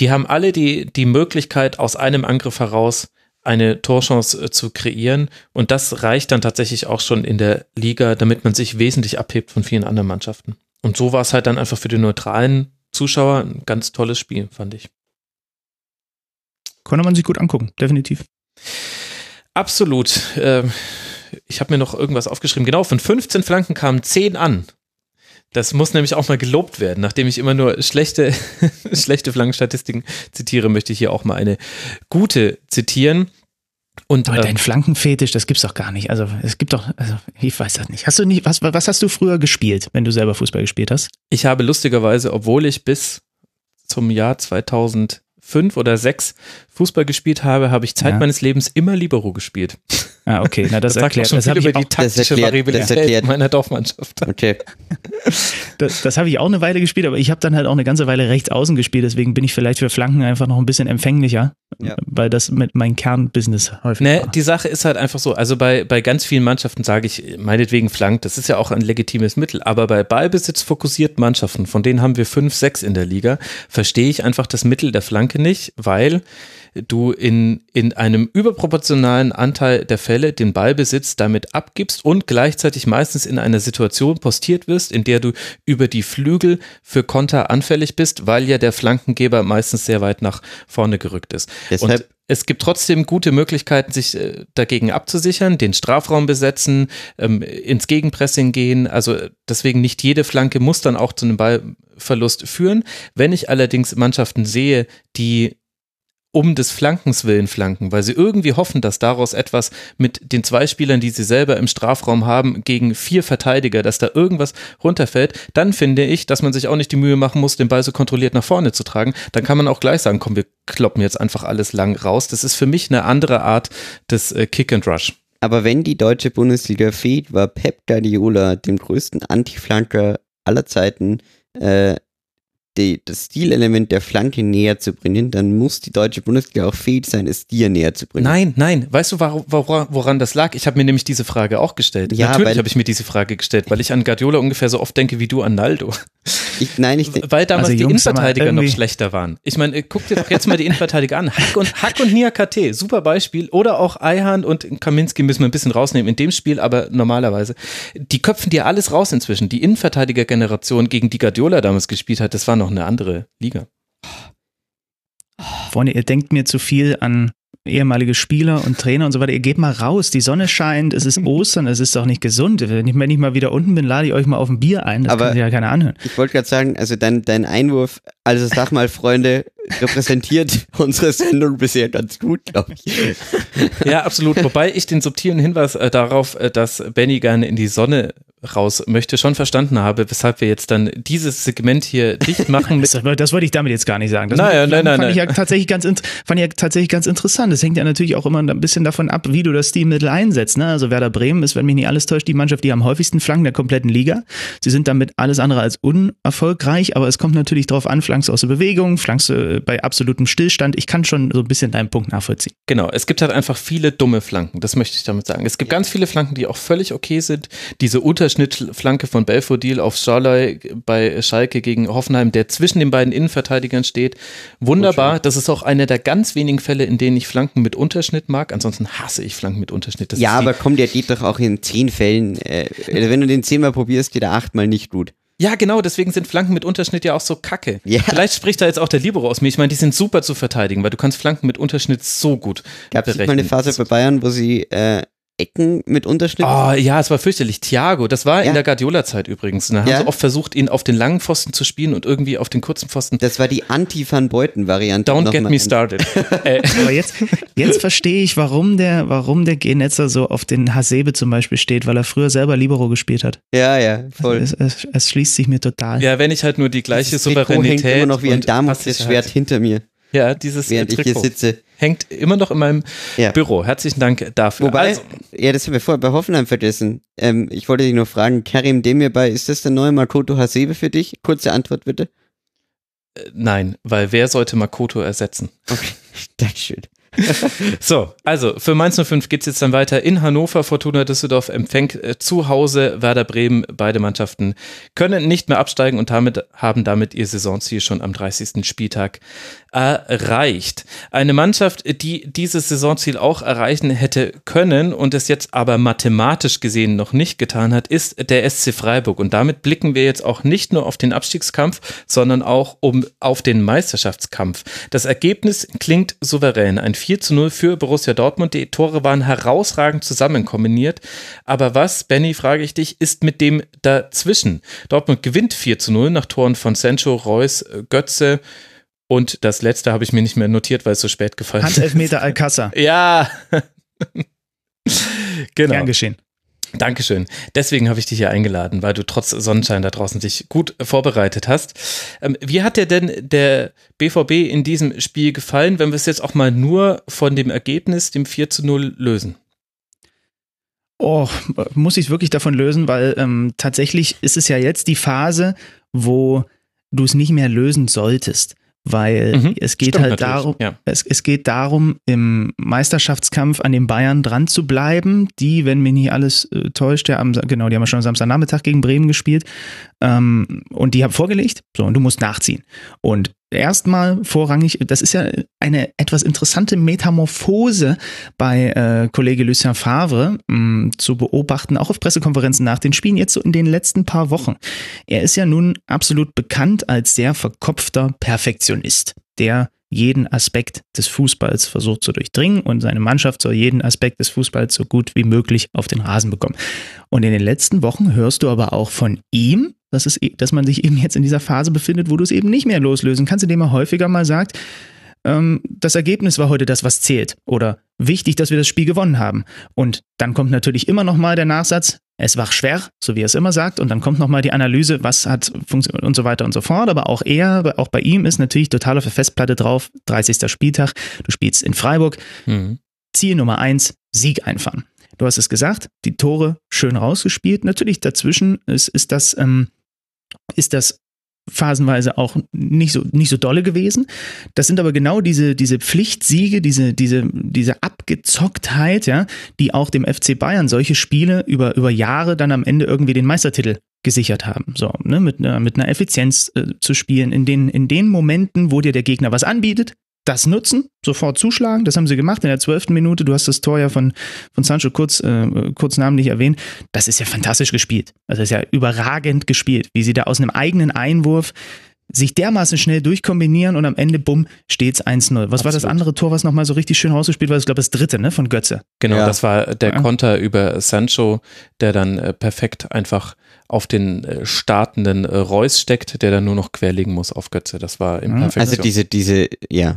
die haben alle die, die Möglichkeit, aus einem Angriff heraus eine Torchance äh, zu kreieren. Und das reicht dann tatsächlich auch schon in der Liga, damit man sich wesentlich abhebt von vielen anderen Mannschaften. Und so war es halt dann einfach für die neutralen Zuschauer ein ganz tolles Spiel, fand ich. Konnte man sich gut angucken, definitiv. Absolut. Ähm, ich habe mir noch irgendwas aufgeschrieben. Genau, von 15 Flanken kamen 10 an. Das muss nämlich auch mal gelobt werden. Nachdem ich immer nur schlechte, schlechte Flankenstatistiken zitiere, möchte ich hier auch mal eine gute zitieren. Und, Aber dein äh, Flankenfetisch, das gibt's doch gar nicht. Also es gibt doch, also ich weiß das nicht. Hast du nicht, was, was hast du früher gespielt, wenn du selber Fußball gespielt hast? Ich habe lustigerweise, obwohl ich bis zum Jahr 2005 oder 6 Fußball gespielt habe, habe ich Zeit ja. meines Lebens immer Libero gespielt. Ah, okay, na das, das erklärt schon das viel über die taktische Variabilität meiner Dorfmannschaft. Okay. das, das habe ich auch eine Weile gespielt, aber ich habe dann halt auch eine ganze Weile rechts außen gespielt, deswegen bin ich vielleicht für Flanken einfach noch ein bisschen empfänglicher, ja. weil das mit meinem Kernbusiness häufig ne, war. Die Sache ist halt einfach so, also bei, bei ganz vielen Mannschaften sage ich meinetwegen Flank, das ist ja auch ein legitimes Mittel, aber bei Ballbesitz fokussiert Mannschaften, von denen haben wir fünf, sechs in der Liga, verstehe ich einfach das Mittel der Flanke nicht, weil du in, in einem überproportionalen Anteil der Fälle den Ballbesitz damit abgibst und gleichzeitig meistens in einer Situation postiert wirst, in der du über die Flügel für Konter anfällig bist, weil ja der Flankengeber meistens sehr weit nach vorne gerückt ist. Deshalb und es gibt trotzdem gute Möglichkeiten, sich äh, dagegen abzusichern, den Strafraum besetzen, ähm, ins Gegenpressing gehen. Also deswegen nicht jede Flanke muss dann auch zu einem Ballverlust führen. Wenn ich allerdings Mannschaften sehe, die um des Flankens willen flanken, weil sie irgendwie hoffen, dass daraus etwas mit den zwei Spielern, die sie selber im Strafraum haben, gegen vier Verteidiger, dass da irgendwas runterfällt, dann finde ich, dass man sich auch nicht die Mühe machen muss, den Ball so kontrolliert nach vorne zu tragen. Dann kann man auch gleich sagen, komm, wir kloppen jetzt einfach alles lang raus. Das ist für mich eine andere Art des äh, Kick and Rush. Aber wenn die deutsche Bundesliga fehlt, war Pep Guardiola dem größten Anti-Flanker aller Zeiten äh, die, das Stilelement der Flanke näher zu bringen, dann muss die deutsche Bundesliga auch fähig sein, es dir näher zu bringen. Nein, nein. Weißt du, woran, woran das lag? Ich habe mir nämlich diese Frage auch gestellt. Ja, Natürlich habe ich mir diese Frage gestellt, weil ich an Guardiola ungefähr so oft denke wie du an Naldo. Ich, nein, ich Weil damals also die Jungs, Innenverteidiger noch schlechter waren. Ich meine, guck dir doch jetzt mal die Innenverteidiger an. Hack und, Hack und Niakate, super Beispiel. Oder auch Eihan und Kaminski müssen wir ein bisschen rausnehmen in dem Spiel, aber normalerweise. Die köpfen dir alles raus inzwischen. Die Innenverteidiger-Generation, gegen die Guardiola damals gespielt hat, das war noch eine andere Liga. Freunde, ihr denkt mir zu viel an ehemalige Spieler und Trainer und so weiter. Ihr geht mal raus, die Sonne scheint, es ist Ostern, es ist doch nicht gesund. Wenn ich, wenn ich mal wieder unten bin, lade ich euch mal auf ein Bier ein. Das Aber kann sich ja keiner anhören. Ich wollte gerade sagen, also dein, dein Einwurf, also sag mal, Freunde, repräsentiert unsere Sendung bisher ganz gut, glaube ich. Ja, absolut. Wobei ich den subtilen Hinweis äh, darauf, äh, dass Benny gerne in die Sonne raus möchte, schon verstanden habe, weshalb wir jetzt dann dieses Segment hier dicht machen. das, das wollte ich damit jetzt gar nicht sagen. Das naja, nein, nein, fand nein. ich ja tatsächlich ganz, fand ich ja tatsächlich ganz interessant. Das hängt ja natürlich auch immer ein bisschen davon ab, wie du das Stilmittel einsetzt. Ne? Also Werder Bremen ist, wenn mich nicht alles täuscht, die Mannschaft, die am häufigsten flanken der kompletten Liga. Sie sind damit alles andere als unerfolgreich, aber es kommt natürlich darauf an, flankst du aus der Bewegung, flankst du bei absolutem Stillstand. Ich kann schon so ein bisschen deinen Punkt nachvollziehen. Genau, es gibt halt einfach viele dumme Flanken, das möchte ich damit sagen. Es gibt ganz viele Flanken, die auch völlig okay sind. Diese Unterschnittflanke von Belfodil auf Scharley bei Schalke gegen Hoffenheim, der zwischen den beiden Innenverteidigern steht. Wunderbar, das ist auch einer der ganz wenigen Fälle, in denen ich Flanken mit Unterschnitt mag. Ansonsten hasse ich Flanken mit Unterschnitt. Das ja, aber komm, der geht doch auch in zehn Fällen. Äh, wenn du den zehnmal probierst, geht er achtmal nicht gut. Ja, genau, deswegen sind Flanken mit Unterschnitt ja auch so kacke. Ja. Vielleicht spricht da jetzt auch der Libero aus mir. Ich meine, die sind super zu verteidigen, weil du kannst Flanken mit Unterschnitt so gut Gab es mal eine Phase bei Bayern, wo sie äh, Ecken mit Unterschnitt? Oh ja, es war fürchterlich. Thiago, das war Ja. in der Guardiola-Zeit übrigens. Da haben Ja. sie oft versucht, ihn auf den langen Pfosten zu spielen und irgendwie auf den kurzen Pfosten. Das war die Anti-Van Beuten-Variante. Don't get me started. äh, Aber jetzt, jetzt verstehe ich, warum der, warum der Genetzer so auf den Hasebe zum Beispiel steht, weil er früher selber Libero gespielt hat. Ja, ja, voll. Es, es, es schließt sich mir total. ja, wenn ich halt nur die gleiche Trikot Souveränität hängt immer noch wie ein Damoklesschwert Passsicherheit- hinter mir, Ja, dieses während ich hier Trikot sitze. Hängt immer noch in meinem Ja. Büro. Herzlichen Dank dafür. Wobei, Also, ja, das haben wir vorher bei Hoffenheim vergessen. Ähm, ich wollte dich nur fragen, Karim Demirbay, ist das der neue Makoto Hasebe für dich? Kurze Antwort bitte. äh, nein, weil wer sollte Makoto ersetzen? Okay, Dankeschön. So, also für Mainz 05 geht es jetzt dann weiter in Hannover. Fortuna Düsseldorf empfängt äh, zu Hause Werder Bremen. Beide Mannschaften können nicht mehr absteigen und damit, haben damit ihr Saisonziel schon am 30. Spieltag erreicht. Eine Mannschaft, die dieses Saisonziel auch erreichen hätte können und es jetzt aber mathematisch gesehen noch nicht getan hat, ist der SC Freiburg. Und damit blicken wir jetzt auch nicht nur auf den Abstiegskampf, sondern auch um, auf den Meisterschaftskampf. Das Ergebnis klingt souverän. Ein 4 zu 0 für Borussia Dortmund. Die Tore waren herausragend zusammen kombiniert. Aber was, Benny, frage ich dich, ist mit dem dazwischen? Dortmund gewinnt 4 zu 0 nach Toren von Sancho, Reus, Götze. Und das letzte habe ich mir nicht mehr notiert, weil es so spät gefallen ist. Handelfmeter Alcázar. Ja. genau. Gern geschehen. Dankeschön. Deswegen habe ich dich hier eingeladen, weil du trotz Sonnenschein da draußen dich gut vorbereitet hast. Ähm, wie hat dir denn der BVB in diesem Spiel gefallen, wenn wir es jetzt auch mal nur von dem Ergebnis, dem 4 zu 0, lösen? Oh, muss ich es wirklich davon lösen, weil ähm, tatsächlich ist es ja jetzt die Phase, wo du es nicht mehr lösen solltest. Weil Mhm, es geht halt darum, ja. es, es geht darum, im Meisterschaftskampf an den Bayern dran zu bleiben, die, wenn mich nicht alles äh, täuscht, ja, am, genau, die haben ja schon am Samstagnachmittag gegen Bremen gespielt. Ähm, und die haben vorgelegt, so, und du musst nachziehen. Und erstmal vorrangig, das ist ja eine etwas interessante Metamorphose bei äh, Kollege Lucien Favre mh, zu beobachten, auch auf Pressekonferenzen nach den Spielen, jetzt so in den letzten paar Wochen. Er ist ja nun absolut bekannt als sehr verkopfter Perfektionist, der jeden Aspekt des Fußballs versucht zu durchdringen und seine Mannschaft soll jeden Aspekt des Fußballs so gut wie möglich auf den Rasen bekommen. Und in den letzten Wochen hörst du aber auch von ihm, dass, es, dass man sich eben jetzt in dieser Phase befindet, wo du es eben nicht mehr loslösen kannst, indem er häufiger mal sagt, ähm, das Ergebnis war heute das, was zählt. Oder wichtig, dass wir das Spiel gewonnen haben. Und dann kommt natürlich immer noch mal der Nachsatz, es war schwer, so wie er es immer sagt. Und dann kommt noch mal die Analyse, was hat funktioniert und so weiter und so fort. Aber auch er, auch bei ihm ist natürlich total auf der Festplatte drauf, 30. Spieltag, du spielst in Freiburg, Mhm. Ziel Nummer eins, Sieg einfahren. Du hast es gesagt, die Tore schön rausgespielt. Natürlich dazwischen ist, ist das, ähm, ist das phasenweise auch nicht so, nicht so dolle gewesen. Das sind aber genau diese, diese Pflichtsiege, diese, diese, diese Abgezocktheit, ja, die auch dem FC Bayern solche Spiele über, über Jahre dann am Ende irgendwie den Meistertitel gesichert haben. So, ne, mit mit einer Effizienz äh, zu spielen, in den, in den Momenten, wo dir der Gegner was anbietet, das nutzen, sofort zuschlagen. Das haben sie gemacht in der zwölften Minute. Du hast das Tor ja von, von Sancho kurz, äh, kurz namentlich erwähnt. Das ist ja fantastisch gespielt. Also das ist ja überragend gespielt, wie sie da aus einem eigenen Einwurf sich dermaßen schnell durchkombinieren und am Ende, bumm, steht's 1-0. Was Absolut. war das andere Tor, was nochmal so richtig schön rausgespielt war? Ich glaube, das dritte, ne, von Götze. Genau, ja. das war der Konter über Sancho, der dann äh, perfekt einfach auf den äh, startenden äh, Reus steckt, der dann nur noch querlegen muss auf Götze. Das war im Perfektion. Also diese, diese, ja,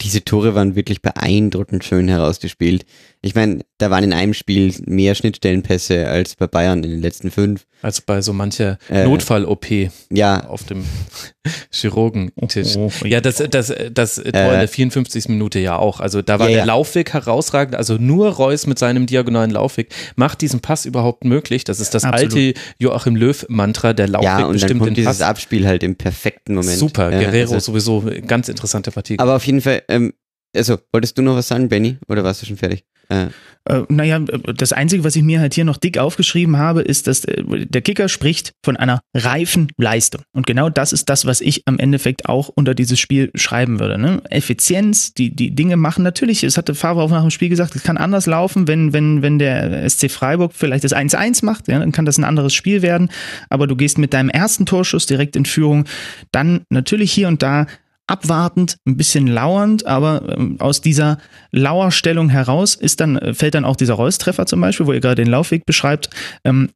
diese Tore waren wirklich beeindruckend schön herausgespielt. Ich meine, da waren in einem Spiel mehr Schnittstellenpässe als bei Bayern in den letzten fünf. Als bei so mancher äh, Notfall-OP ja. auf dem Chirurgentisch. Oh, oh, ja, das, das, das Tor äh, in der 54. Minute ja auch. Also da war ja, der ja. Laufweg herausragend. Also nur Reus mit seinem diagonalen Laufweg macht diesen Pass überhaupt möglich. Das ist das Absolut. alte Joachim Löw-Mantra, der Laufweg ja, und bestimmt dann kommt den dieses Pass. Abspiel halt im perfekten Moment. Super, Guerrero also, sowieso ganz interessante Partie. Aber auf jeden Fall, ähm, also wolltest du noch was sagen, Benny? Oder warst du schon fertig? Äh. Äh, naja, das Einzige, was ich mir halt hier noch dick aufgeschrieben habe, ist, dass äh, der Kicker spricht von einer reifen Leistung. Und genau das ist das, was ich am Endeffekt auch unter dieses Spiel schreiben würde. Ne? Effizienz, die, die Dinge machen. Natürlich, es hatte Favre auch nach dem Spiel gesagt, es kann anders laufen, wenn, wenn, wenn der SC Freiburg vielleicht das 1-1 macht, ja, dann kann das ein anderes Spiel werden. Aber du gehst mit deinem ersten Torschuss direkt in Führung. Dann natürlich hier und da abwartend, ein bisschen lauernd, aber ähm, aus dieser Lauerstellung heraus ist dann, äh, fällt dann auch dieser Reus-Treffer zum Beispiel, wo ihr gerade den Laufweg beschreibt. Ähm,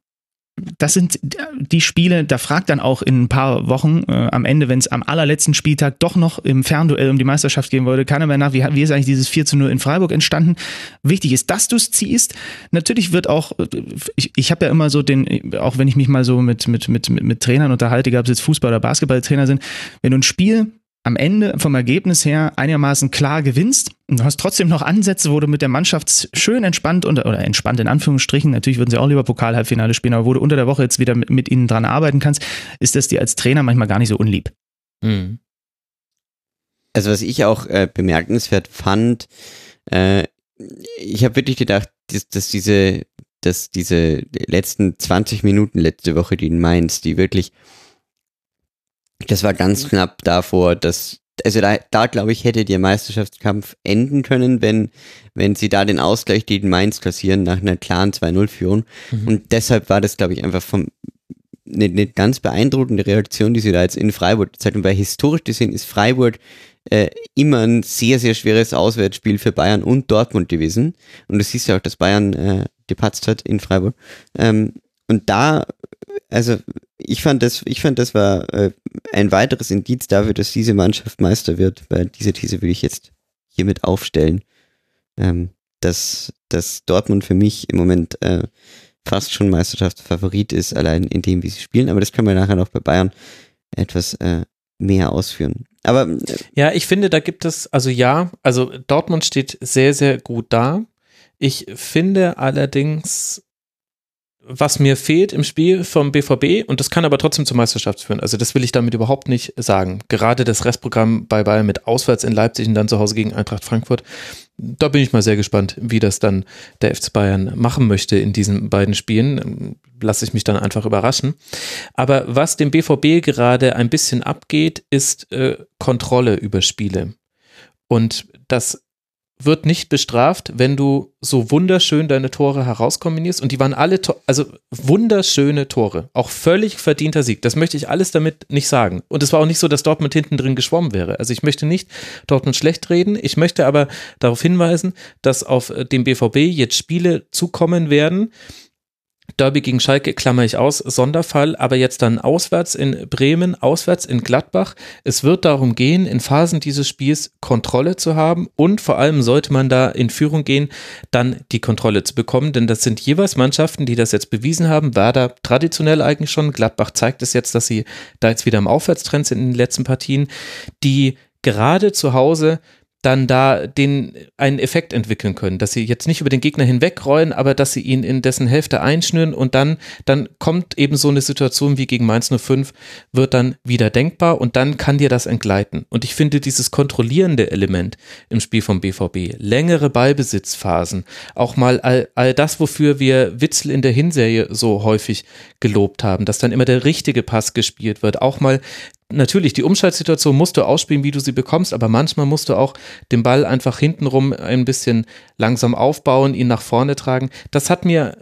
das sind die Spiele, da fragt dann auch in ein paar Wochen äh, am Ende, wenn es am allerletzten Spieltag doch noch im Fernduell um die Meisterschaft gehen würde, keiner mehr nach, wie, wie ist eigentlich dieses 4 zu 0 in Freiburg entstanden. Wichtig ist, dass du es ziehst. Natürlich wird auch, äh, ich, ich habe ja immer so den, auch wenn ich mich mal so mit, mit, mit, mit Trainern unterhalte, ob es jetzt Fußball- oder Basketballtrainer sind, wenn du ein Spiel am Ende vom Ergebnis her einigermaßen klar gewinnst und du hast trotzdem noch Ansätze, wo du mit der Mannschaft schön entspannt unter, oder entspannt in Anführungsstrichen, natürlich würden sie auch lieber Pokal-Halbfinale spielen, aber wo du unter der Woche jetzt wieder mit, mit ihnen dran arbeiten kannst, ist das dir als Trainer manchmal gar nicht so unlieb. Mhm. Also was ich auch äh, bemerkenswert fand, äh, ich habe wirklich gedacht, dass, dass diese dass diese letzten 20 Minuten letzte Woche, die in Mainz, die wirklich das war ganz mhm. knapp davor, dass, also da, da glaube ich, hätte der Meisterschaftskampf enden können, wenn, wenn sie da den Ausgleich gegen Mainz kassieren nach einer klaren 2-0-Führung. Mhm. Und deshalb war das, glaube ich, einfach vom, eine, eine ganz beeindruckende Reaktion, die sie da jetzt in Freiburg zeigen, weil historisch gesehen ist Freiburg äh, immer ein sehr, sehr schweres Auswärtsspiel für Bayern und Dortmund gewesen. Und du siehst ja auch, dass Bayern äh, gepatzt hat in Freiburg. Ähm, und da, also ich fand das, ich fand das war äh, ein weiteres Indiz dafür, dass diese Mannschaft Meister wird, weil diese These will ich jetzt hiermit aufstellen, ähm, dass, dass Dortmund für mich im Moment äh, fast schon Meisterschaftsfavorit ist, allein in dem, wie sie spielen. Aber das können wir nachher noch bei Bayern etwas äh, mehr ausführen. Aber ja, ich finde, da gibt es, also ja, also Dortmund steht sehr, sehr gut da. Ich finde allerdings, was mir fehlt im Spiel vom BVB und das kann aber trotzdem zur Meisterschaft führen. Also das will ich damit überhaupt nicht sagen. Gerade das Restprogramm bei Bayern mit auswärts in Leipzig und dann zu Hause gegen Eintracht Frankfurt. Da bin ich mal sehr gespannt, wie das dann der FC Bayern machen möchte in diesen beiden Spielen. Lasse ich mich dann einfach überraschen. Aber was dem BVB gerade ein bisschen abgeht, ist äh, Kontrolle über Spiele. Und das wird nicht bestraft, wenn du so wunderschön deine Tore herauskombinierst. Und die waren alle, also wunderschöne Tore. Auch völlig verdienter Sieg. Das möchte ich alles damit nicht sagen. Und es war auch nicht so, dass Dortmund hinten drin geschwommen wäre. Also ich möchte nicht Dortmund schlecht reden. Ich möchte aber darauf hinweisen, dass auf dem BVB jetzt Spiele zukommen werden, Derby gegen Schalke klammer ich aus, Sonderfall, aber jetzt dann auswärts in Bremen, auswärts in Gladbach. Es wird darum gehen, in Phasen dieses Spiels Kontrolle zu haben und vor allem sollte man da in Führung gehen, dann die Kontrolle zu bekommen, denn das sind jeweils Mannschaften, die das jetzt bewiesen haben. Werder traditionell eigentlich schon, Gladbach zeigt es jetzt, dass sie da jetzt wieder im Aufwärtstrend sind in den letzten Partien, die gerade zu Hause dann da den einen Effekt entwickeln können, dass sie jetzt nicht über den Gegner hinwegrollen, aber dass sie ihn in dessen Hälfte einschnüren und dann, dann kommt eben so eine Situation wie gegen Mainz 05, wird dann wieder denkbar und dann kann dir das entgleiten. Und ich finde dieses kontrollierende Element im Spiel vom BVB, längere Ballbesitzphasen, auch mal all, all das, wofür wir Witzel in der Hinserie so häufig gelobt haben, dass dann immer der richtige Pass gespielt wird, auch mal natürlich, die Umschaltsituation musst du ausspielen, wie du sie bekommst, aber manchmal musst du auch den Ball einfach hintenrum ein bisschen langsam aufbauen, ihn nach vorne tragen. Das hat mir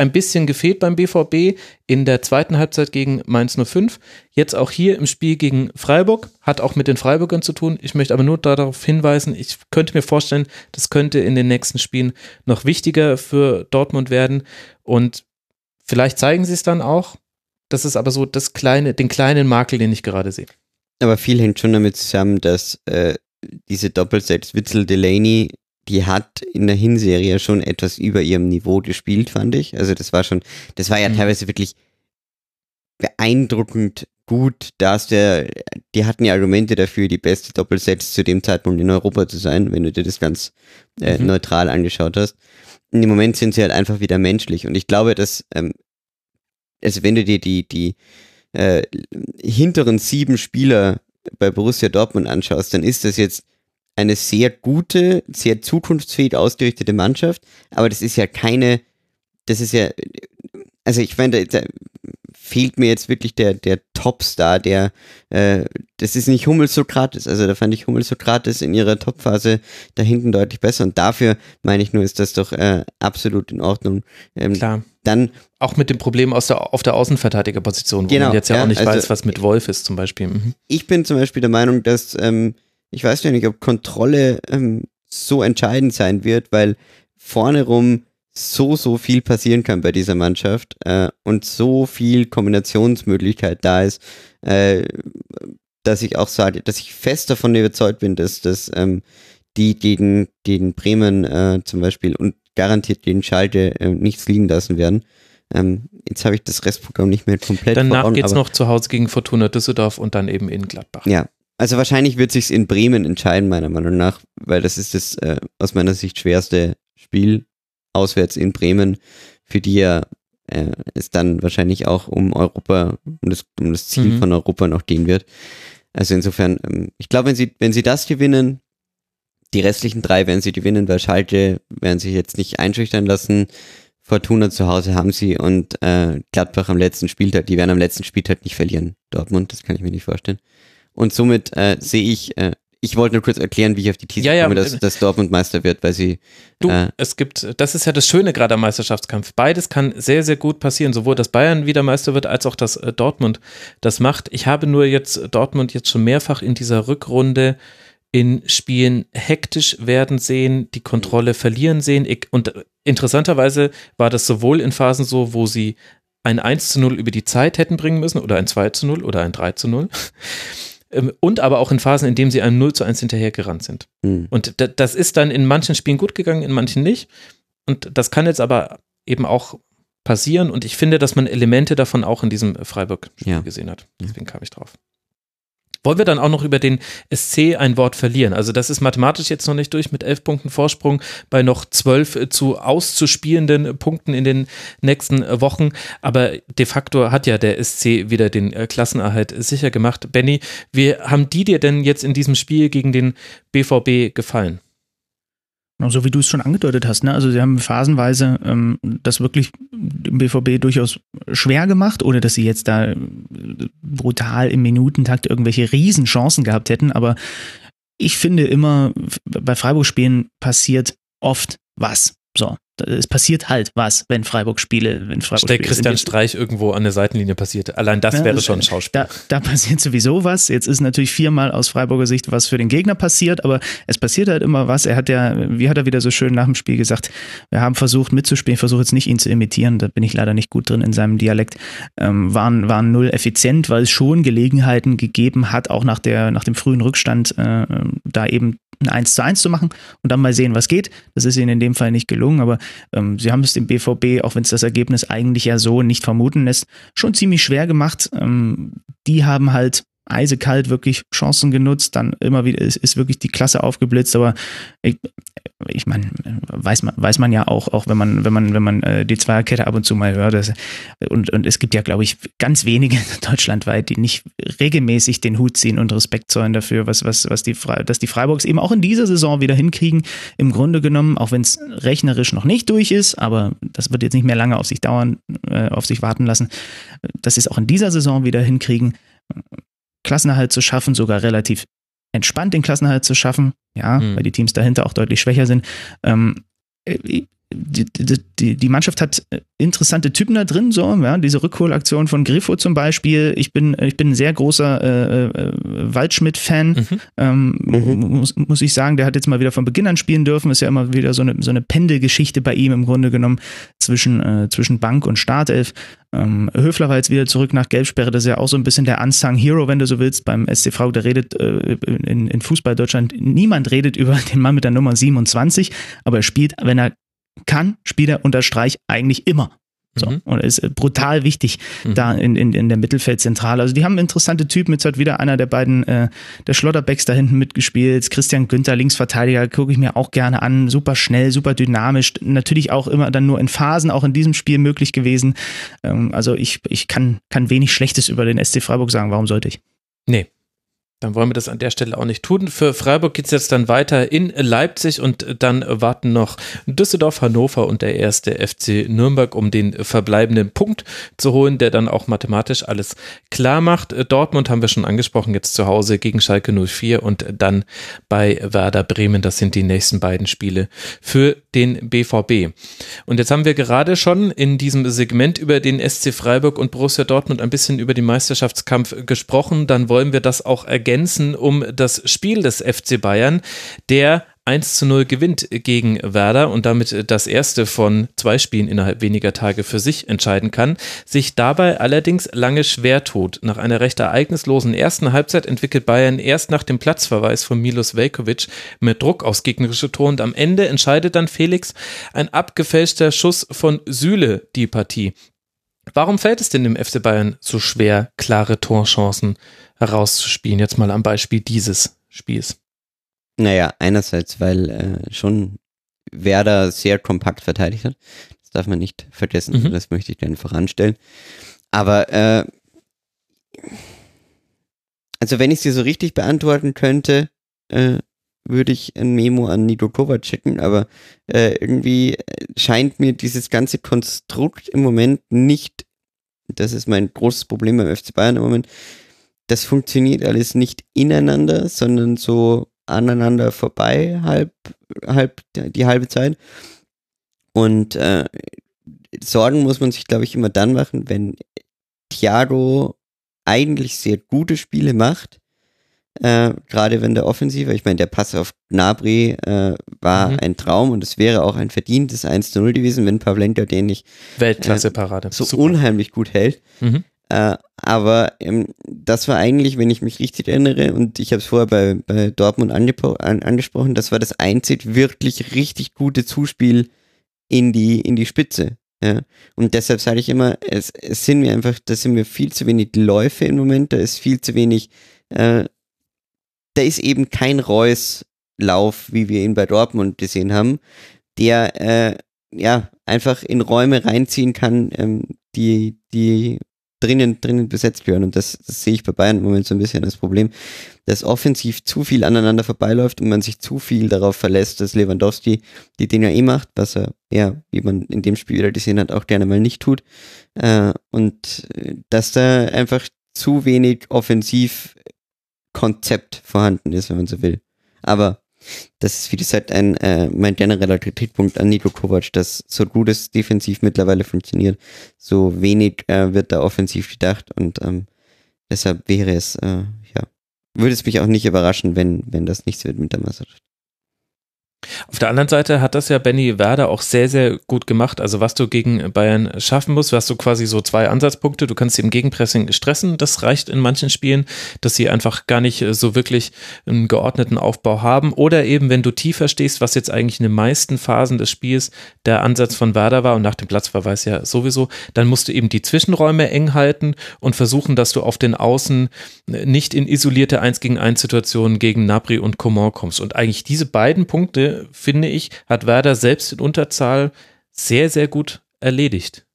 ein bisschen gefehlt beim BVB in der zweiten Halbzeit gegen Mainz 05. Jetzt auch hier im Spiel gegen Freiburg. Hat auch mit den Freiburgern zu tun. Ich möchte aber nur darauf hinweisen, ich könnte mir vorstellen, das könnte in den nächsten Spielen noch wichtiger für Dortmund werden. Und vielleicht zeigen sie es dann auch. Das ist aber so das kleine, den kleinen Makel, den ich gerade sehe. Aber viel hängt schon damit zusammen, dass äh, diese Doppelsets Witzel Delaney die hat in der Hinserie schon etwas über ihrem Niveau gespielt, fand ich. Also das war schon, das war ja mhm. teilweise wirklich beeindruckend gut, dass der, die hatten ja Argumente dafür, die beste Doppelsets zu dem Zeitpunkt in Europa zu sein, wenn du dir das ganz äh, mhm. neutral angeschaut hast. Und Im Moment sind sie halt einfach wieder menschlich und ich glaube, dass, ähm, also wenn du dir die, die äh, hinteren sieben Spieler bei Borussia Dortmund anschaust, dann ist das jetzt eine sehr gute, sehr zukunftsfähig ausgerichtete Mannschaft, aber das ist ja keine, das ist ja, also ich meine, fehlt mir jetzt wirklich der, der Topstar, der, äh, das ist nicht Hummel Sokrates, also da fand ich Hummel Sokrates in ihrer Topphase da hinten deutlich besser und dafür meine ich nur, ist das doch äh, absolut in Ordnung. Ähm, Klar. Dann auch mit dem Problem aus der, auf der Außenverteidigerposition, wo genau, man jetzt ja, ja auch nicht also, weiß, was mit Wolf ist zum Beispiel. Mhm. Ich bin zum Beispiel der Meinung, dass ähm, ich weiß ja nicht, ob Kontrolle ähm, so entscheidend sein wird, weil vorne rum so, so viel passieren kann bei dieser Mannschaft äh, und so viel Kombinationsmöglichkeit da ist, äh, dass ich auch sage, dass ich fest davon überzeugt bin, dass, dass ähm, die gegen, gegen Bremen äh, zum Beispiel und garantiert gegen Schalte äh, nichts liegen lassen werden. Ähm, jetzt habe ich das Restprogramm nicht mehr komplett Danach geht es noch zu Hause gegen Fortuna Düsseldorf und dann eben in Gladbach. Ja, also wahrscheinlich wird sich's in Bremen entscheiden, meiner Meinung nach, weil das ist das äh, aus meiner Sicht schwerste Spiel auswärts in Bremen, für die ja äh, es dann wahrscheinlich auch um Europa, um das, um das Ziel mhm. von Europa noch gehen wird. Also insofern, ähm, ich glaube, wenn sie, wenn sie das gewinnen, die restlichen drei werden sie gewinnen, weil Schalke werden sich jetzt nicht einschüchtern lassen. Fortuna zu Hause haben sie und äh, Gladbach am letzten Spieltag, die werden am letzten Spieltag nicht verlieren. Dortmund, das kann ich mir nicht vorstellen. Und somit äh, sehe ich, äh, ich wollte nur kurz erklären, wie ich auf die These ja, ja, komme, dass, dass Dortmund Meister wird, weil sie. Du, äh, es gibt, das ist ja das Schöne gerade am Meisterschaftskampf. Beides kann sehr, sehr gut passieren. Sowohl, dass Bayern wieder Meister wird, als auch, dass äh, Dortmund das macht. Ich habe nur jetzt Dortmund jetzt schon mehrfach in dieser Rückrunde in Spielen hektisch werden sehen, die Kontrolle verlieren sehen. Und interessanterweise war das sowohl in Phasen so, wo sie ein 1 zu 0 über die Zeit hätten bringen müssen oder ein 2 zu 0 oder ein 3 zu 0 ähm, und aber auch in Phasen, in denen sie einem 0 zu 1 hinterhergerannt sind. Mhm. Und das ist dann in manchen Spielen gut gegangen, in manchen nicht. Und das kann jetzt aber eben auch passieren. Und ich finde, dass man Elemente davon auch in diesem Freiburg-Spiel ja. gesehen hat. Deswegen kam ich drauf. Wollen wir dann auch noch über den SC ein Wort verlieren? Also das ist mathematisch jetzt noch nicht durch mit elf Punkten Vorsprung bei noch zwölf äh, zu auszuspielenden Punkten in den nächsten äh, Wochen. Aber de facto hat ja der SC wieder den äh, Klassenerhalt sicher gemacht. Benny, wie haben die dir denn jetzt in diesem Spiel gegen den BVB gefallen? So wie du es schon angedeutet hast, ne? Also sie haben phasenweise ähm, das wirklich dem BVB durchaus schwer gemacht, ohne dass sie jetzt da brutal im Minutentakt irgendwelche Riesenchancen gehabt hätten. Aber ich finde immer, bei Freiburg-Spielen passiert oft was. So, es passiert halt was, wenn Freiburg spiele, wenn Freiburg Stell Christian Streich irgendwo an der Seitenlinie passiert. Allein das ja, wäre schon ein Schauspiel. Da, da, passiert sowieso was. Jetzt ist natürlich viermal aus Freiburger Sicht was für den Gegner passiert, aber es passiert halt immer was. Er hat ja, wie hat er wieder so schön nach dem Spiel gesagt, wir haben versucht mitzuspielen, ich versuche jetzt nicht ihn zu imitieren, da bin ich leider nicht gut drin in seinem Dialekt, ähm, waren, waren null effizient, weil es schon Gelegenheiten gegeben hat, auch nach, der, nach dem frühen Rückstand, äh, da eben ein 1 zu 1 zu machen und dann mal sehen, was geht. Das ist ihnen in dem Fall nicht gelungen, aber ähm, sie haben es dem BVB, auch wenn es das Ergebnis eigentlich ja so nicht vermuten lässt, schon ziemlich schwer gemacht. Ähm, die haben halt eisekalt wirklich Chancen genutzt, dann immer wieder ist, ist wirklich die Klasse aufgeblitzt, aber ich, ich meine, weiß man, weiß man ja auch, auch wenn man, wenn man, wenn man äh, die Zweierkette ab und zu mal hört, dass, und, und es gibt ja, glaube ich, ganz wenige deutschlandweit, die nicht regelmäßig den Hut ziehen und Respekt zollen dafür, was, was, was die, dass die Freiburgs eben auch in dieser Saison wieder hinkriegen, im Grunde genommen, auch wenn es rechnerisch noch nicht durch ist, aber das wird jetzt nicht mehr lange auf sich dauern, äh, auf sich warten lassen, dass sie es auch in dieser Saison wieder hinkriegen, Klassenerhalt zu schaffen, sogar relativ entspannt den Klassenerhalt zu schaffen, ja, mhm. weil die Teams dahinter auch deutlich schwächer sind. Ähm, die, die, die Mannschaft hat interessante Typen da drin, so, ja, diese Rückholaktion von Griffo zum Beispiel. Ich bin, ich bin ein sehr großer äh, äh, Waldschmidt-Fan, mhm. Ähm, mhm. Muss, muss ich sagen, der hat jetzt mal wieder von Beginn an spielen dürfen, ist ja immer wieder so eine, so eine Pendelgeschichte bei ihm im Grunde genommen zwischen, äh, zwischen Bank und Startelf. Ähm, Höfler war jetzt wieder zurück nach Gelbsperre, das ist ja auch so ein bisschen der Unsung Hero, wenn du so willst, beim SC Frau, der redet äh, in, in Fußball Deutschland, niemand redet über den Mann mit der Nummer 27, aber er spielt, wenn er kann, spielt er unter Streich eigentlich immer. So. Mhm. Und ist äh, brutal wichtig mhm. da in, in, in der Mittelfeldzentrale. Also die haben interessante Typen. Jetzt hat wieder einer der beiden, äh, der Schlotterbecks da hinten mitgespielt. Christian Günther, Linksverteidiger, gucke ich mir auch gerne an. Super schnell, super dynamisch. Natürlich auch immer dann nur in Phasen, auch in diesem Spiel möglich gewesen. Ähm, also ich, ich kann, kann wenig Schlechtes über den SC Freiburg sagen. Warum sollte ich? Nee, dann wollen wir das an der Stelle auch nicht tun. Für Freiburg geht es jetzt dann weiter in Leipzig und dann warten noch Düsseldorf, Hannover und der erste FC Nürnberg, um den verbleibenden Punkt zu holen, der dann auch mathematisch alles klar macht. Dortmund haben wir schon angesprochen, jetzt zu Hause gegen Schalke 04 und dann bei Werder Bremen. Das sind die nächsten beiden Spiele für den BVB. Und jetzt haben wir gerade schon in diesem Segment über den SC Freiburg und Borussia Dortmund ein bisschen über den Meisterschaftskampf gesprochen. Dann wollen wir das auch ergänzen ergänzen um das Spiel des FC Bayern, der 1 zu 0 gewinnt gegen Werder und damit das erste von zwei Spielen innerhalb weniger Tage für sich entscheiden kann, sich dabei allerdings lange schwer tut. Nach einer recht ereignislosen ersten Halbzeit entwickelt Bayern erst nach dem Platzverweis von Milos Velkovic mit Druck aufs gegnerische Tor und am Ende entscheidet dann Felix ein abgefälschter Schuss von Süle die Partie. Warum fällt es denn dem FC Bayern so schwer, klare Torchancen herauszuspielen? Jetzt mal am Beispiel dieses Spiels. Naja, einerseits, weil äh, schon Werder sehr kompakt verteidigt hat. Das darf man nicht vergessen. Mhm. Das möchte ich gerne voranstellen. Aber äh, also wenn ich dir so richtig beantworten könnte, äh, würde ich ein Memo an Nido Kovac schicken, aber äh, irgendwie scheint mir dieses ganze Konstrukt im Moment nicht, das ist mein großes Problem beim FC Bayern im Moment, das funktioniert alles nicht ineinander, sondern so aneinander vorbei, halb, halb die halbe Zeit. Und äh, Sorgen muss man sich, glaube ich, immer dann machen, wenn Thiago eigentlich sehr gute Spiele macht, äh, gerade wenn der Offensive, ich meine, der Pass auf Gnabry äh, war mhm. ein Traum und es wäre auch ein verdientes 1 zu 0 gewesen, wenn Pavlenka den nicht Weltklasse-Parade. Äh, so Super. unheimlich gut hält. Mhm. Äh, aber ähm, das war eigentlich, wenn ich mich richtig erinnere, und ich habe es vorher bei, bei Dortmund an, angesprochen, das war das einzig wirklich richtig gute Zuspiel in die, in die Spitze. Ja. Und deshalb sage ich immer, es, es sind mir einfach, da sind mir viel zu wenig Läufe im Moment, da ist viel zu wenig äh, da ist eben kein Reus-Lauf, wie wir ihn bei Dortmund gesehen haben, der äh, ja einfach in Räume reinziehen kann, ähm, die, die drinnen, drinnen besetzt werden. Und das, das sehe ich bei Bayern im Moment so ein bisschen das Problem, dass offensiv zu viel aneinander vorbeiläuft und man sich zu viel darauf verlässt, dass Lewandowski die Dinge eh macht, was er ja, wie man in dem Spiel wieder gesehen hat, auch gerne mal nicht tut. Äh, und äh, dass da einfach zu wenig offensiv Konzept vorhanden ist, wenn man so will. Aber das ist, wie gesagt, ein, äh, mein genereller Kritikpunkt an Niko Kovac, dass so gut es defensiv mittlerweile funktioniert, so wenig äh, wird da offensiv gedacht und ähm, deshalb wäre es, äh, ja, würde es mich auch nicht überraschen, wenn, wenn das nichts wird mit der Meisterschaft. Auf der anderen Seite hat das ja Benny Werder auch sehr, sehr gut gemacht. Also was du gegen Bayern schaffen musst, hast du quasi so zwei Ansatzpunkte. Du kannst sie im Gegenpressing stressen. Das reicht in manchen Spielen, dass sie einfach gar nicht so wirklich einen geordneten Aufbau haben. Oder eben, wenn du tiefer stehst, was jetzt eigentlich in den meisten Phasen des Spiels der Ansatz von Werder war und nach dem Platzverweis ja sowieso, dann musst du eben die Zwischenräume eng halten und versuchen, dass du auf den Außen nicht in isolierte 1 gegen 1 Situationen gegen Nabri und Coman kommst. Und eigentlich diese beiden Punkte finde ich, hat Werder selbst in Unterzahl sehr, sehr gut erledigt.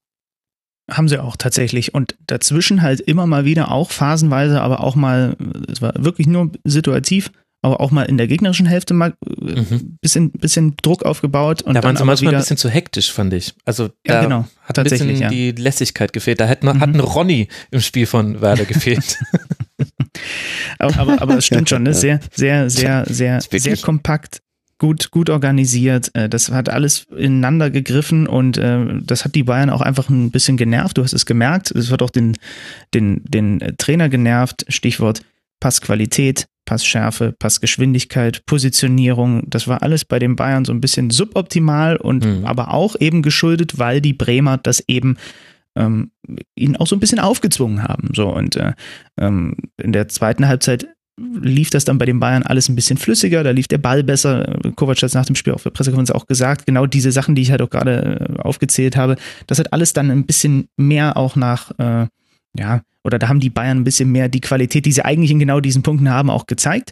Haben sie auch tatsächlich. Und dazwischen halt immer mal wieder auch phasenweise, aber auch mal, es war wirklich nur situativ, aber auch mal in der gegnerischen Hälfte mal äh, mhm. bisschen, bisschen Druck aufgebaut. Und da waren sie manchmal ein bisschen zu hektisch, fand ich. Also da ja, genau. hat ein bisschen ja. die Lässigkeit gefehlt. Da hat, mhm. hat ein Ronny im Spiel von Werder gefehlt. aber, aber, aber es stimmt schon, ne? sehr, sehr, sehr, sehr, sehr kompakt, gut, gut organisiert. Äh, das hat alles ineinander gegriffen und äh, das hat die Bayern auch einfach ein bisschen genervt. Du hast es gemerkt. Es hat auch den, den, den Trainer genervt. Stichwort Passqualität, Passschärfe, Passgeschwindigkeit, Positionierung. Das war alles bei den Bayern so ein bisschen suboptimal und mhm. aber auch eben geschuldet, weil die Bremer das eben ähm, ihnen auch so ein bisschen aufgezwungen haben. So und äh, ähm, in der zweiten Halbzeit lief das dann bei den Bayern alles ein bisschen flüssiger, da lief der Ball besser. Kovac hat es nach dem Spiel auf der Pressekonferenz auch gesagt, genau diese Sachen, die ich halt auch gerade äh, aufgezählt habe, das hat alles dann ein bisschen mehr auch nach, äh, ja, oder da haben die Bayern ein bisschen mehr die Qualität, die sie eigentlich in genau diesen Punkten haben, auch gezeigt.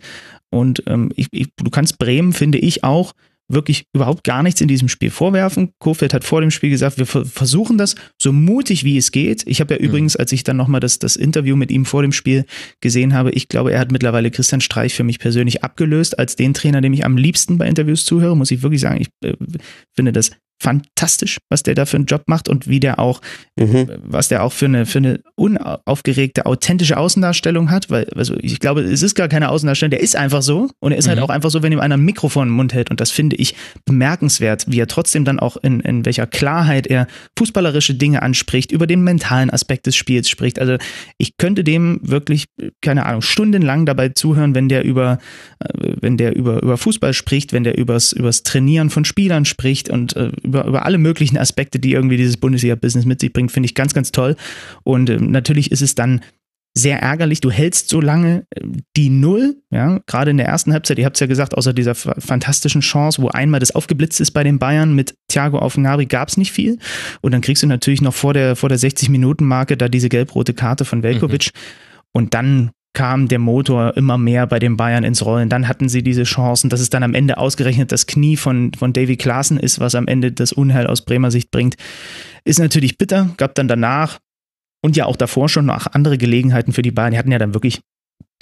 Und ähm, ich, ich, du kannst Bremen, finde ich, auch wirklich überhaupt gar nichts in diesem Spiel vorwerfen. Kofeld hat vor dem Spiel gesagt, wir versuchen das so mutig wie es geht. Ich habe ja mhm. übrigens, als ich dann nochmal das, das Interview mit ihm vor dem Spiel gesehen habe, ich glaube, er hat mittlerweile Christian Streich für mich persönlich abgelöst als den Trainer, dem ich am liebsten bei Interviews zuhöre, muss ich wirklich sagen. Ich äh, finde das fantastisch, was der da für einen Job macht und wie der auch, mhm. was der auch für eine, für eine unaufgeregte, authentische Außendarstellung hat, weil, also ich glaube, es ist gar keine Außendarstellung, der ist einfach so und er ist halt mhm. halt auch einfach so, wenn ihm einer ein Mikrofon im Mund hält und das finde ich bemerkenswert, wie er trotzdem dann auch in, in welcher Klarheit er fußballerische Dinge anspricht, über den mentalen Aspekt des Spiels spricht. Also ich könnte dem wirklich, keine Ahnung, stundenlang dabei zuhören, wenn der über, äh, wenn der über, über Fußball spricht, wenn der übers, übers Trainieren von Spielern spricht und äh, über, über alle möglichen Aspekte, die irgendwie dieses Bundesliga-Business mit sich bringt, finde ich ganz, ganz toll. Und äh, natürlich ist es dann sehr ärgerlich. Du hältst so lange äh, die Null, ja, gerade in der ersten Halbzeit. Ihr habt es ja gesagt, außer dieser fantastischen Chance, wo einmal das aufgeblitzt ist bei den Bayern mit Thiago auf Nari, gab es nicht viel. Und dann kriegst du natürlich noch vor der, vor der 60-Minuten-Marke da diese gelb-rote Karte von Velkovic. Mhm. Und dann kam der Motor immer mehr bei den Bayern ins Rollen. Dann hatten sie diese Chancen, dass es dann am Ende ausgerechnet das Knie von, von Davy Klaassen ist, was am Ende das Unheil aus Bremer Sicht bringt. Ist natürlich bitter, gab dann danach und ja auch davor schon noch andere Gelegenheiten für die Bayern. Die hatten ja dann wirklich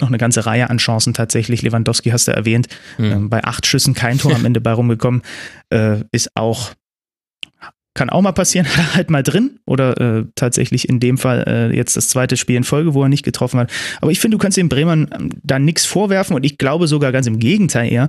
noch eine ganze Reihe an Chancen tatsächlich. Lewandowski hast du erwähnt, mhm. ähm, bei acht Schüssen kein Tor am Ende bei rumgekommen, äh, ist auch kann auch mal passieren, halt mal drin oder äh, tatsächlich in dem Fall äh, jetzt das zweite Spiel in Folge, wo er nicht getroffen hat. Aber ich finde, du kannst den Bremern ähm, da nichts vorwerfen und ich glaube sogar ganz im Gegenteil eher,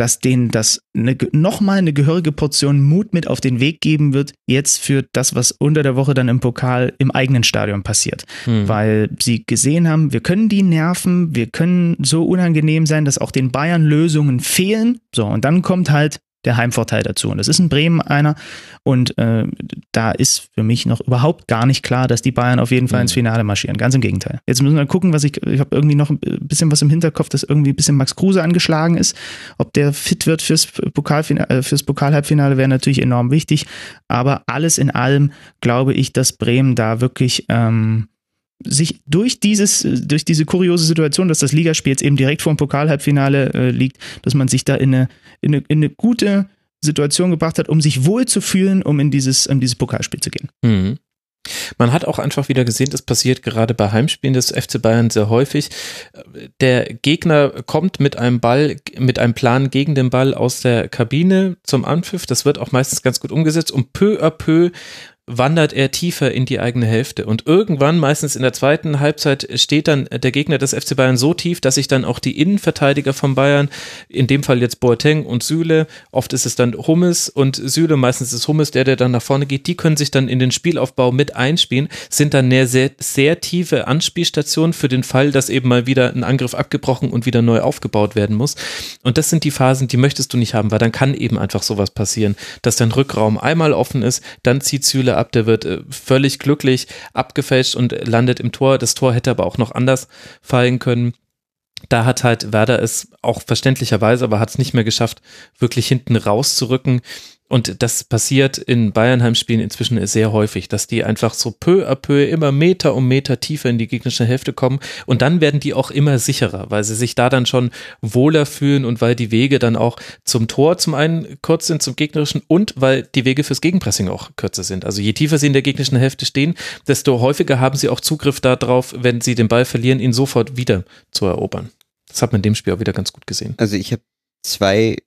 dass denen das eine, nochmal eine gehörige Portion Mut mit auf den Weg geben wird, jetzt für das, was unter der Woche dann im Pokal im eigenen Stadion passiert. Hm. Weil sie gesehen haben, wir können die nerven, wir können so unangenehm sein, dass auch den Bayern Lösungen fehlen. So, und dann kommt halt der Heimvorteil dazu. Und das ist in Bremen einer. Und äh, da ist für mich noch überhaupt gar nicht klar, dass die Bayern auf jeden Fall ins mhm. Finale marschieren. Ganz im Gegenteil. Jetzt müssen wir gucken, was ich, ich habe irgendwie noch ein bisschen was im Hinterkopf, dass irgendwie ein bisschen Max Kruse angeschlagen ist. Ob der fit wird fürs Pokalfinale, äh, fürs Pokalhalbfinale wäre natürlich enorm wichtig. Aber alles in allem glaube ich, dass Bremen da wirklich ähm, sich durch dieses, durch diese kuriose Situation, dass das Ligaspiel jetzt eben direkt vor dem Pokalhalbfinale äh, liegt, dass man sich da in eine, in eine, in eine gute Situation gebracht hat, um sich wohl zu fühlen, um in dieses, in dieses Pokalspiel zu gehen. Mhm. Man hat auch einfach wieder gesehen, das passiert gerade bei Heimspielen des FC Bayern sehr häufig. Der Gegner kommt mit einem Ball, mit einem Plan gegen den Ball aus der Kabine zum Anpfiff. Das wird auch meistens ganz gut umgesetzt und peu à peu wandert er tiefer in die eigene Hälfte. Und irgendwann, meistens in der zweiten Halbzeit, steht dann der Gegner des FC Bayern so tief, dass sich dann auch die Innenverteidiger von Bayern, in dem Fall jetzt Boateng und Süle, oft ist es dann Hummes und Süle, meistens ist Hummes der, der dann nach vorne geht, die können sich dann in den Spielaufbau mit einspielen, sind dann eine sehr, sehr tiefe Anspielstation für den Fall, dass eben mal wieder ein Angriff abgebrochen und wieder neu aufgebaut werden muss. Und das sind die Phasen, die möchtest du nicht haben, weil dann kann eben einfach sowas passieren, dass dein Rückraum einmal offen ist, dann zieht Süle ab, der wird äh, völlig glücklich abgefälscht und landet im Tor. Das Tor hätte aber auch noch anders fallen können. Da hat halt Werder es auch verständlicherweise, aber hat es nicht mehr geschafft, wirklich hinten rauszurücken. Und das passiert in Bayernheim-Spielen inzwischen sehr häufig, dass die einfach so peu à peu immer Meter um Meter tiefer in die gegnerische Hälfte kommen. Und dann werden die auch immer sicherer, weil sie sich da dann schon wohler fühlen und weil die Wege dann auch zum Tor zum einen kurz sind, zum gegnerischen und weil die Wege fürs Gegenpressing auch kürzer sind. Also je tiefer sie in der gegnerischen Hälfte stehen, desto häufiger haben sie auch Zugriff darauf, wenn sie den Ball verlieren, ihn sofort wieder zu erobern. Das hat man in dem Spiel auch wieder ganz gut gesehen. Also ich habe zwei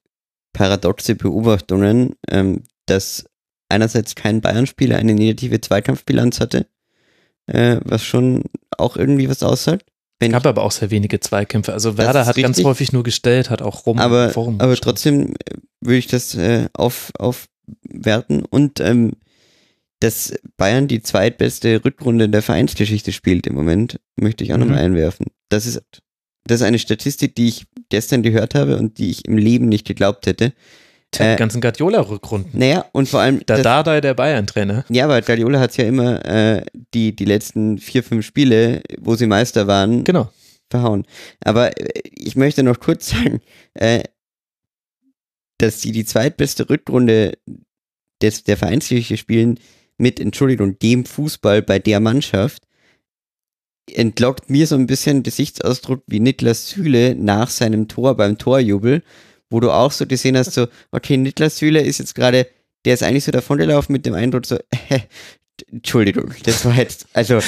paradoxe Beobachtungen, ähm, dass einerseits kein Bayern-Spieler eine negative Zweikampfbilanz hatte, äh, was schon auch irgendwie was aussagt. wenn gab aber auch sehr wenige Zweikämpfe. Also Werder hat richtig. ganz häufig nur gestellt, hat auch rum. Aber, Forum aber trotzdem äh, würde ich das äh, auf, aufwerten und ähm, dass Bayern die zweitbeste Rückrunde der Vereinsgeschichte spielt im Moment, möchte ich auch mhm. nochmal einwerfen. Das ist, das ist eine Statistik, die ich gestern gehört habe und die ich im Leben nicht geglaubt hätte. Die äh, ganzen Guardiola-Rückrunden. Naja, und vor allem. Der Dardai der Bayern-Trainer. Ja, aber Guardiola hat ja immer äh, die, die letzten vier, fünf Spiele, wo sie Meister waren, genau. verhauen. Aber äh, ich möchte noch kurz sagen, äh, dass sie die zweitbeste Rückrunde des, der Vereinskirche spielen mit, Entschuldigung, dem Fußball bei der Mannschaft, entlockt mir so ein bisschen Gesichtsausdruck wie Niklas Süle nach seinem Tor beim Torjubel wo du auch so gesehen hast, so, okay, Niklas Süle ist jetzt gerade, der ist eigentlich so davongelaufen mit dem Eindruck so, äh, Entschuldigung, das war jetzt, also,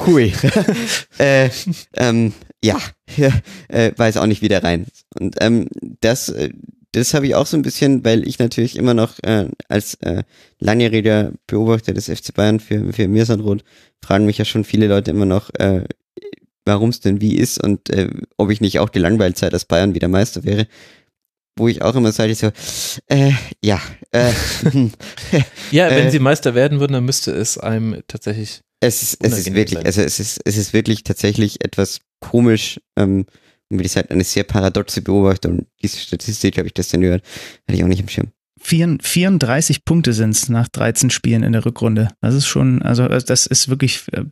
hui. äh, ähm, ja, äh, weiß auch nicht, wie der rein. Und ähm, das, äh, das habe ich auch so ein bisschen, weil ich natürlich immer noch äh, als äh, langjähriger Beobachter des FC Bayern für, für Mirsanrot fragen mich ja schon viele Leute immer noch, äh, warum es denn wie ist und äh, ob ich nicht auch die Langweilzeit als Bayern wieder Meister wäre wo ich auch immer sage, so, äh, ja. Äh, ja, wenn äh, sie Meister werden würden, dann müsste es einem tatsächlich. Es ist, es ist wirklich, sein. also es ist, es ist wirklich tatsächlich etwas komisch, ähm, und wie gesagt, eine sehr paradoxe Beobachtung. Diese Statistik habe ich denn gehört, hatte ich auch nicht im Schirm. 34 Punkte sind es nach 13 Spielen in der Rückrunde. Das ist schon, also äh, das ist wirklich, äh,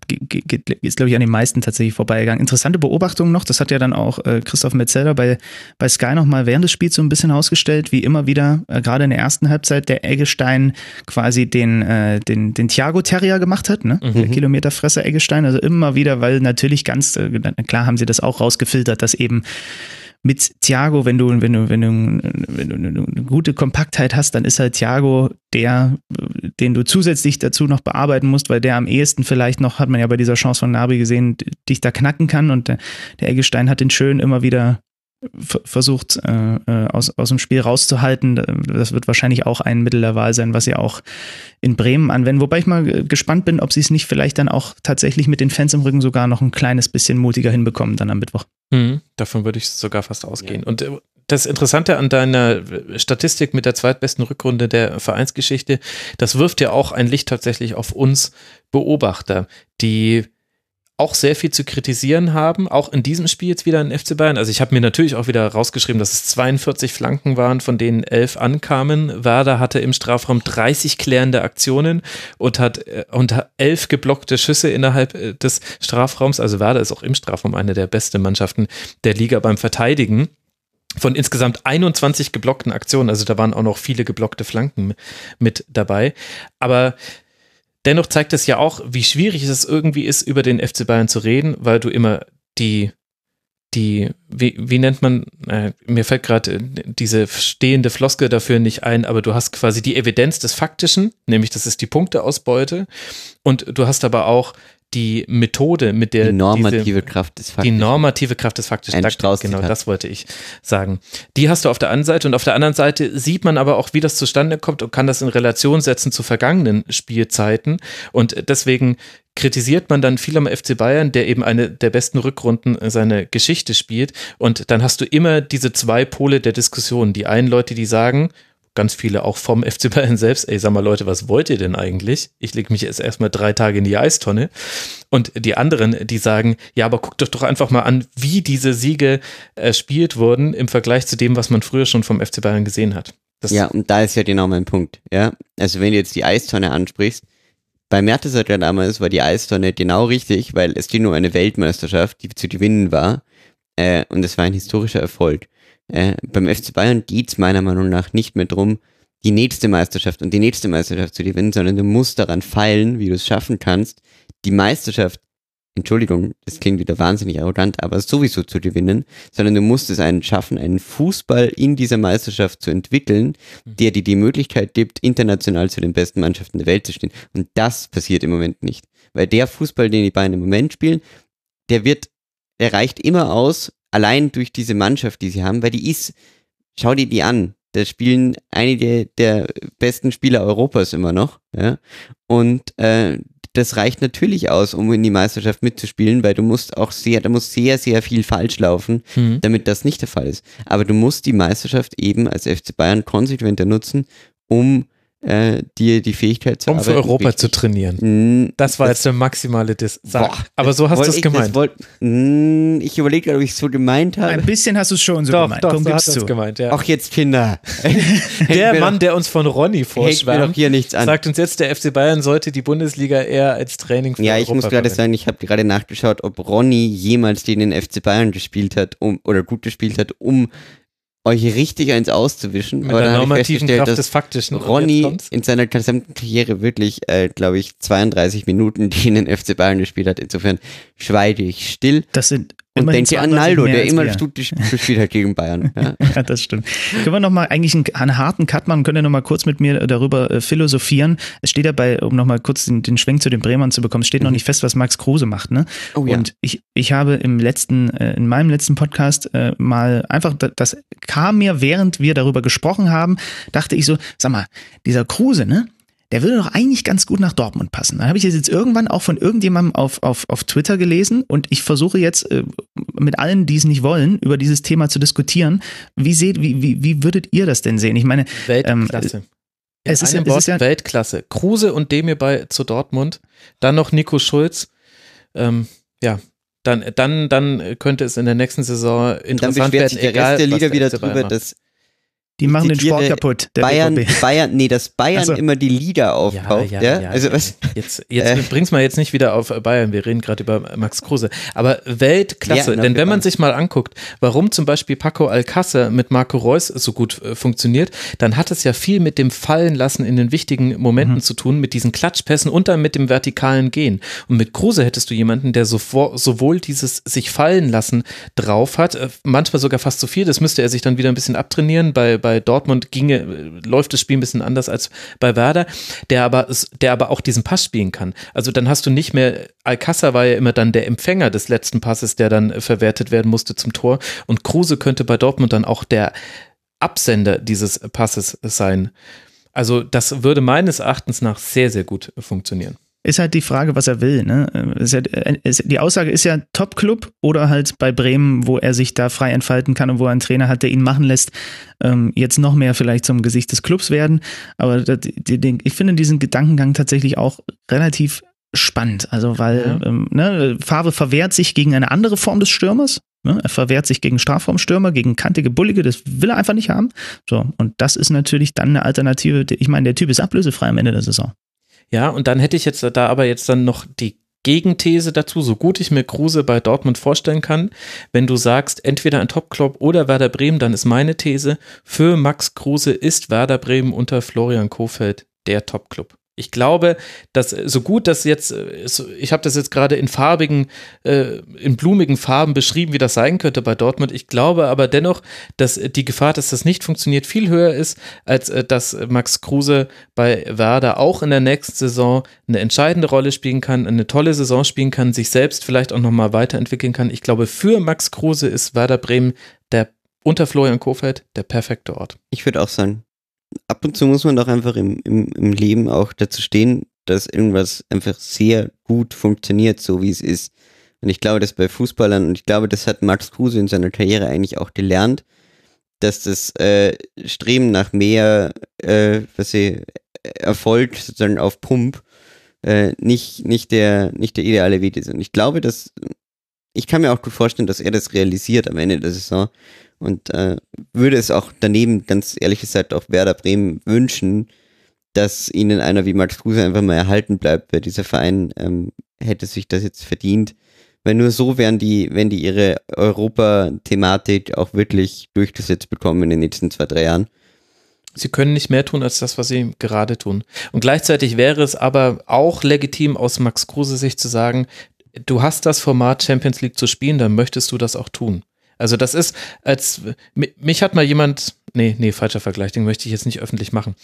ist glaube ich an den meisten tatsächlich vorbeigegangen. Interessante Beobachtung noch, das hat ja dann auch äh, Christoph Metzeler bei, bei Sky nochmal während des Spiels so ein bisschen ausgestellt, wie immer wieder, gerade in der ersten Halbzeit, der Eggestein quasi den, den, den Thiago Terrier gemacht hat, ne? Mhm. Der Kilometerfresser Eggestein, also immer wieder, weil natürlich ganz, klar haben sie das auch rausgefiltert, dass eben mit Thiago, wenn du, wenn du, wenn du, wenn du eine gute Kompaktheit hast, dann ist halt Thiago der, den du zusätzlich dazu noch bearbeiten musst, weil der am ehesten vielleicht noch, hat man ja bei dieser Chance von Nabi gesehen, dich da knacken kann und der, der Eggestein hat den schön immer wieder versucht äh, äh, aus, aus dem Spiel rauszuhalten. Das wird wahrscheinlich auch ein Mittel der Wahl sein, was sie auch in Bremen anwenden. Wobei ich mal gespannt bin, ob sie es nicht vielleicht dann auch tatsächlich mit den Fans im Rücken sogar noch ein kleines bisschen mutiger hinbekommen dann am Mittwoch. Mhm, davon würde ich sogar fast ausgehen. Ja. Und äh, das Interessante an deiner Statistik mit der zweitbesten Rückrunde der Vereinsgeschichte, das wirft ja auch ein Licht tatsächlich auf uns Beobachter, die auch sehr viel zu kritisieren haben, auch in diesem Spiel jetzt wieder in FC Bayern. Also ich habe mir natürlich auch wieder rausgeschrieben, dass es 42 Flanken waren, von denen elf ankamen. Werder hatte im Strafraum 30 klärende Aktionen und hat äh, und elf geblockte Schüsse innerhalb äh, des Strafraums. Also Werder ist auch im Strafraum eine der besten Mannschaften der Liga beim Verteidigen von insgesamt 21 geblockten Aktionen, also da waren auch noch viele geblockte Flanken mit dabei. Aber dennoch zeigt es ja auch, wie schwierig es irgendwie ist, über den FC Bayern zu reden, weil du immer die, die, wie, wie nennt man, äh, mir fällt gerade diese stehende Floskel dafür nicht ein, aber du hast quasi die Evidenz des Faktischen, nämlich das ist die Punkteausbeute und du hast aber auch die Methode, mit der die normative diese, Kraft des Faktischen. Die normative Kraft des Faktischen. Da, genau, das wollte ich sagen. Die hast du auf der einen Seite und auf der anderen Seite sieht man aber auch, wie das zustande kommt und kann das in Relation setzen zu vergangenen Spielzeiten. Und deswegen kritisiert man dann viel am FC Bayern, der eben eine der besten Rückrunden seiner Geschichte spielt. Und dann hast du immer diese zwei Pole der Diskussion. Die einen Leute, die sagen, ganz viele auch vom FC Bayern selbst, ey, sag mal Leute, was wollt ihr denn eigentlich? Ich lege mich jetzt erstmal drei Tage in die Eistonne. Und die anderen, die sagen, ja, aber guckt doch doch einfach mal an, wie diese Siege erspielt wurden im Vergleich zu dem, was man früher schon vom FC Bayern gesehen hat. Das ja, und da ist ja genau mein Punkt, ja. Also wenn du jetzt die Eistonne ansprichst, bei Mertesacker damals war die Eistonne genau richtig, weil es ging nur eine Weltmeisterschaft, die zu gewinnen war. Äh, und es war ein historischer Erfolg. Äh, beim FC Bayern geht es meiner Meinung nach nicht mehr darum, die nächste Meisterschaft und die nächste Meisterschaft zu gewinnen, sondern du musst daran feilen, wie du es schaffen kannst, die Meisterschaft, Entschuldigung, das klingt wieder wahnsinnig arrogant, aber sowieso zu gewinnen, sondern du musst es einen schaffen, einen Fußball in dieser Meisterschaft zu entwickeln, mhm. der dir die Möglichkeit gibt, international zu den besten Mannschaften der Welt zu stehen. Und das passiert im Moment nicht. Weil der Fußball, den die Bayern im Moment spielen, der wird, der reicht immer aus, allein durch diese Mannschaft, die sie haben, weil die ist, schau dir die an. Da spielen einige der besten Spieler Europas immer noch. Ja? Und äh, das reicht natürlich aus, um in die Meisterschaft mitzuspielen, weil du musst auch sehr, da muss sehr, sehr viel falsch laufen, Mhm. damit das nicht der Fall ist. Aber du musst die Meisterschaft eben als FC Bayern konsequenter nutzen, um äh, dir die Fähigkeit zu Um für Europa zu richtig- trainieren. Mm, Das war jetzt eine maximale. Boah, Aber so hast du es das gemeint. wollt- Mm, ich überlege gerade, ob ich es so gemeint Ein habe. bisschen hast du es schon so Doch, gemeint. doch, Komm, so gib's hast du zu. es gemeint, ja. Ach jetzt Kinder. der Mann, doch- der uns von Ronny Hängt mir doch vorschwärmt, hier nichts an. sagt uns jetzt, der FC Bayern sollte die Bundesliga eher als Training für Ja, ich Europa muss gerade sagen, ich habe gerade nachgeschaut, ob Ronny jemals gegen den FC Bayern gespielt hat, um oder gut gespielt hat, um euch richtig eins auszuwischen. Mit Aber der dann habe ich normativen festgestellt, Kraft dass des Faktischen. Ronny in seiner gesamten Karriere wirklich, äh, glaube ich, 32 Minuten gegen den FC Bayern gespielt hat. Insofern schweige ich still Das sind und immerhin denke an 32 Naldo, der immer gespielt hat gegen Bayern. Ja. Ja, das stimmt. Können wir nochmal eigentlich einen, einen harten Cut machen? Könnt ihr nochmal kurz mit mir darüber äh, philosophieren? Es steht dabei, um nochmal kurz den, den Schwenk zu den Bremern zu bekommen, es steht noch nicht fest, was Max Kruse macht, ne? Oh ja. Und ich, ich habe im letzten, äh, in meinem letzten Podcast äh, mal einfach, da- das kam mir, während wir darüber gesprochen haben, dachte ich so, sag mal, dieser Kruse, ne? Der würde doch eigentlich ganz gut nach Dortmund passen. Dann habe ich das jetzt irgendwann auch von irgendjemandem auf, auf, auf Twitter gelesen und ich versuche jetzt äh, mit allen, die es nicht wollen, über dieses Thema zu diskutieren. Wie seht, wie, wie, wie würdet ihr das denn sehen? Ich meine, Weltklasse. Ähm, es ist ja- es Wort ist ja- Weltklasse. Kruse und Demir bei zu Dortmund. Dann noch Nico Schulz. Ähm, ja, dann, dann, dann könnte es in der nächsten Saison dann interessant beschwert werden. sich der egal, Rest der was Liga wieder drüber, dass die machen den Sport kaputt. Der Bayern, BVB. Bayern, nee, dass Bayern so. immer die Liga aufkauft. Ja, Also was? Jetzt, jetzt Äh. bring's mal jetzt nicht wieder auf Bayern. Wir reden gerade über Max Kruse. Aber Weltklasse. Ja, Denn wenn man sich mal anguckt, warum zum Beispiel Paco Alcácer mit Marco Reus so gut äh, funktioniert, dann hat es ja viel mit dem Fallen lassen in den wichtigen Momenten zu tun, mit diesen Klatschpässen und dann mit dem vertikalen Gehen. Und mit Kruse hättest du jemanden, der sovor, sowohl dieses sich fallen lassen drauf hat, äh, manchmal sogar fast zu viel. Das müsste er sich dann wieder ein bisschen abtrainieren. Bei, bei Dortmund ginge, läuft das Spiel ein bisschen anders als bei Werder, der aber, der aber auch diesen Pass spielen kann. Also dann hast du nicht mehr, Alcázar war ja immer dann der Empfänger des letzten Passes, der dann äh, verwertet werden musste zum Tor. Und Kruse könnte bei Dortmund dann auch der Absender dieses Passes sein. Also das würde meines Erachtens nach sehr, sehr gut funktionieren. Ist halt die Frage, was er will. Ne? Ist ja, äh, die Aussage ist ja Top-Club oder halt bei Bremen, wo er sich da frei entfalten kann und wo er einen Trainer hat, der ihn machen lässt, ähm, jetzt noch mehr vielleicht zum Gesicht des Clubs werden. Aber das, die, die, ich finde diesen Gedankengang tatsächlich auch relativ spannend. Also weil Ja. ähm, ne, Favre verwehrt sich gegen eine andere Form des Stürmers. Ne? Er verwehrt sich gegen Strafraumstürmer, gegen kantige Bullige, das will er einfach nicht haben. So, und das ist natürlich dann eine Alternative. Ich meine, der Typ ist ablösefrei am Ende der Saison. Ja, und dann hätte ich jetzt da aber jetzt dann noch die Gegenthese dazu, so gut ich mir Kruse bei Dortmund vorstellen kann, wenn du sagst, entweder ein Top-Club oder Werder Bremen, dann ist meine These, für Max Kruse ist Werder Bremen unter Florian Kofeld der Top-Club. Ich glaube, dass so gut das jetzt, äh, ich habe das jetzt gerade in farbigen, äh, in blumigen Farben beschrieben, wie das sein könnte bei Dortmund. Ich glaube aber dennoch, dass die Gefahr, dass das nicht funktioniert, viel höher ist, als äh, dass Max Kruse bei Werder auch in der nächsten Saison eine entscheidende Rolle spielen kann, eine tolle Saison spielen kann, sich selbst vielleicht auch nochmal weiterentwickeln kann. Ich glaube, für Max Kruse ist Werder Bremen der unter Florian Kofeld der perfekte Ort. Ich würde auch sagen, ab und zu muss man doch einfach im, im, im Leben auch dazu stehen, dass irgendwas einfach sehr gut funktioniert, so wie es ist. Und ich glaube, dass bei Fußballern, und ich glaube, das hat Max Kruse in seiner Karriere eigentlich auch gelernt, dass das äh, Streben nach mehr äh, was ich, Erfolg sozusagen auf Pump äh, nicht, nicht, der, nicht der ideale Weg ist. Und ich glaube, dass ich kann mir auch gut vorstellen, dass er das realisiert am Ende der Saison und äh, würde es auch daneben, ganz ehrlich gesagt, auch Werder Bremen wünschen, dass ihnen einer wie Max Kruse einfach mal erhalten bleibt, weil dieser Verein ähm, hätte sich das jetzt verdient. Weil nur so werden die, wenn die ihre Europa-Thematik auch wirklich durchgesetzt bekommen in den nächsten zwei, drei Jahren. Sie können nicht mehr tun als das, was sie gerade tun. Und gleichzeitig wäre es aber auch legitim aus Max Kruse Sicht zu sagen, du hast das Format Champions League zu spielen, dann möchtest du das auch tun. Also das ist, als mi- mich hat mal jemand, nee, nee, falscher Vergleich, den möchte ich jetzt nicht öffentlich machen.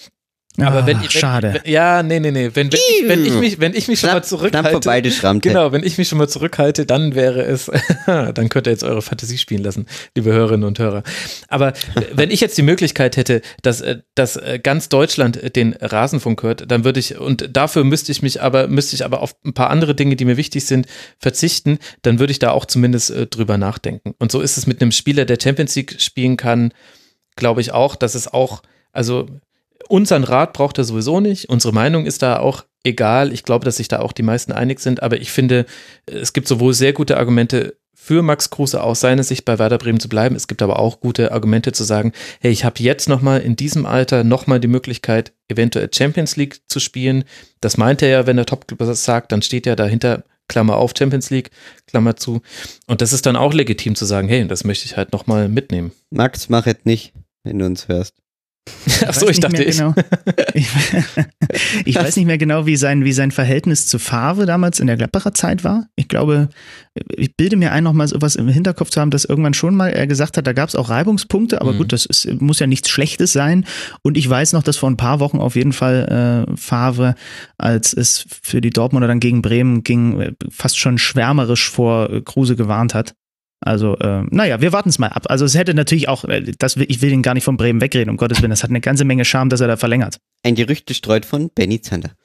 Aber wenn, Ach, wenn, schade. Wenn, ja, nee, nee, nee. Wenn, wenn, ich, wenn ich mich, wenn ich mich schon mal zurückhalte. vorbeigeschrammt. Genau, wenn ich mich schon mal zurückhalte, dann wäre es, dann könnt ihr jetzt eure Fantasie spielen lassen, liebe Hörerinnen und Hörer. Aber wenn ich jetzt die Möglichkeit hätte, dass, äh, dass äh, ganz Deutschland den Rasenfunk hört, dann würde ich, und dafür müsste ich mich aber, müsste ich aber auf ein paar andere Dinge, die mir wichtig sind, verzichten, dann würde ich da auch zumindest äh, drüber nachdenken. Und so ist es mit einem Spieler, der Champions League spielen kann, glaube ich auch, dass es auch, also unseren Rat braucht er sowieso nicht. Unsere Meinung ist da auch egal. Ich glaube, dass sich da auch die meisten einig sind. Aber ich finde, es gibt sowohl sehr gute Argumente für Max Kruse aus seiner Sicht bei Werder Bremen zu bleiben. Es gibt aber auch gute Argumente zu sagen, hey, ich habe jetzt nochmal in diesem Alter nochmal die Möglichkeit, eventuell Champions League zu spielen. Das meint er ja, wenn der Topclub das sagt, dann steht ja dahinter, Klammer auf, Champions League, Klammer zu. Und das ist dann auch legitim zu sagen, hey, das möchte ich halt nochmal mitnehmen. Max, mach es nicht, wenn du uns hörst. Ach so, weiß ich dachte, ich. Genau. Ich, ich weiß nicht mehr genau, wie sein, wie sein Verhältnis zu Favre damals in der Gladbacher Zeit war. Ich glaube, ich bilde mir ein, noch mal sowas im Hinterkopf zu haben, dass irgendwann schon mal er gesagt hat, da gab es auch Reibungspunkte, aber Mhm. gut, das ist, muss ja nichts Schlechtes sein. Und ich weiß noch, dass vor ein paar Wochen auf jeden Fall äh, Favre, als es für die Dortmunder dann gegen Bremen ging, fast schon schwärmerisch vor Kruse gewarnt hat. Also, äh, naja, wir warten es mal ab. Also es hätte natürlich auch, äh, das, ich will ihn gar nicht von Bremen wegreden, um Gottes Willen. Das hat eine ganze Menge Charme, dass er da verlängert. Ein Gerücht gestreut von Benny Zander.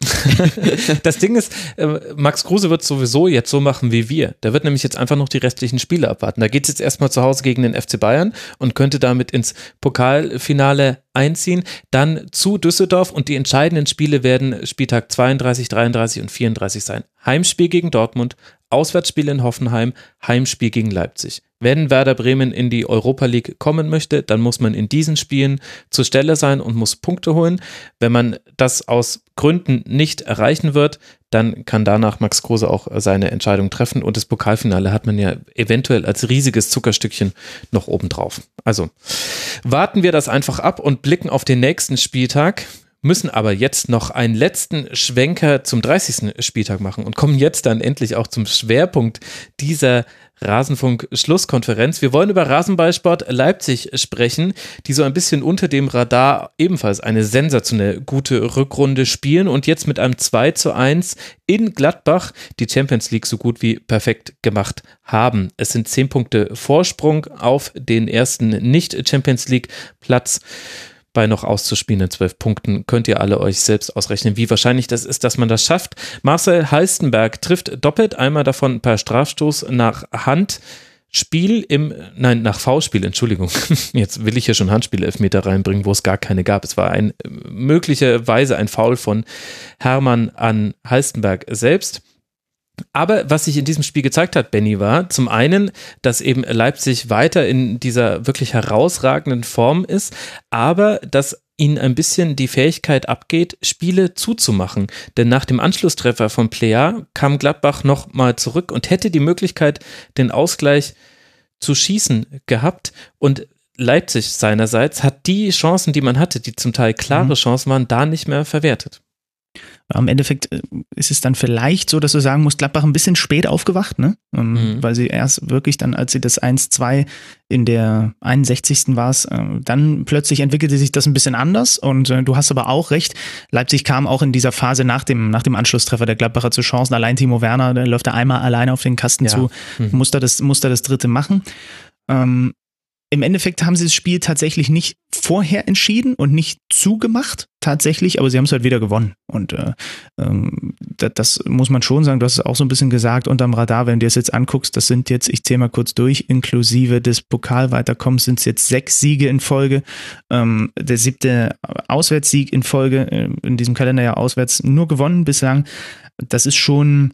Das Ding ist, äh, Max Kruse wird sowieso jetzt so machen wie wir. Der wird nämlich jetzt einfach noch die restlichen Spiele abwarten. Da geht es jetzt erstmal zu Hause gegen den FC Bayern und könnte damit ins Pokalfinale einziehen. Dann zu Düsseldorf und die entscheidenden Spiele werden Spieltag 32, 33 und 34 sein. Heimspiel gegen Dortmund, Auswärtsspiel in Hoffenheim, Heimspiel gegen Leipzig. Wenn Werder Bremen in die Europa League kommen möchte, dann muss man in diesen Spielen zur Stelle sein und muss Punkte holen. Wenn man das aus Gründen nicht erreichen wird, dann kann danach Max Kruse auch seine Entscheidung treffen und das Pokalfinale hat man ja eventuell als riesiges Zuckerstückchen noch obendrauf. Also warten wir das einfach ab und blicken auf den nächsten Spieltag müssen aber jetzt noch einen letzten Schwenker zum 30. Spieltag machen und kommen jetzt dann endlich auch zum Schwerpunkt dieser Rasenfunk-Schlusskonferenz. Wir wollen über Rasenballsport Leipzig sprechen, die so ein bisschen unter dem Radar ebenfalls eine sensationell gute Rückrunde spielen und jetzt mit einem 2 zu 1 in Gladbach die Champions League so gut wie perfekt gemacht haben. Es sind 10 Punkte Vorsprung auf den ersten Nicht-Champions League-Platz bei noch auszuspielenden zwölf Punkten könnt ihr alle euch selbst ausrechnen, wie wahrscheinlich das ist, dass man das schafft. Marcel Heistenberg trifft doppelt, einmal davon per Strafstoß nach Hand. Spiel im, nein, nach V-Spiel, Entschuldigung. Jetzt will ich hier schon Handspiel-Elfmeter reinbringen, wo es gar keine gab. Es war ein möglicherweise ein Foul von Hermann an Heistenberg selbst. Aber was sich in diesem Spiel gezeigt hat, Benny, war zum einen, dass eben Leipzig weiter in dieser wirklich herausragenden Form ist, aber dass ihnen ein bisschen die Fähigkeit abgeht, Spiele zuzumachen. Denn nach dem Anschlusstreffer von Plea kam Gladbach nochmal zurück und hätte die Möglichkeit, den Ausgleich zu schießen gehabt. Und Leipzig seinerseits hat die Chancen, die man hatte, die zum Teil klare Mhm. Chancen waren, da nicht mehr verwertet. Am Endeffekt äh, ist es dann vielleicht so, dass du sagen musst, Gladbach ein bisschen spät aufgewacht, ne? Ähm, Mhm. Weil sie erst wirklich dann, als sie das 1-2 in der 61. war es, dann plötzlich entwickelte sich das ein bisschen anders und äh, du hast aber auch recht, Leipzig kam auch in dieser Phase nach dem, nach dem Anschlusstreffer der Gladbacher zu Chancen. Allein Timo Werner, der läuft da einmal alleine auf den Kasten Ja. zu, Mhm. muss da das, muss da das dritte machen. Ähm, Im Endeffekt haben sie das Spiel tatsächlich nicht vorher entschieden und nicht zugemacht, tatsächlich, aber sie haben es halt wieder gewonnen. Und äh, ähm, das, muss man schon sagen, du hast es auch so ein bisschen gesagt, unterm Radar, wenn du dir das jetzt anguckst, das sind jetzt, ich zähle mal kurz durch, inklusive des Pokalweiterkommens sind es jetzt sechs Siege in Folge. Ähm, der siebte Auswärtssieg in Folge, äh, in diesem Kalenderjahr auswärts nur gewonnen bislang. Das ist schon,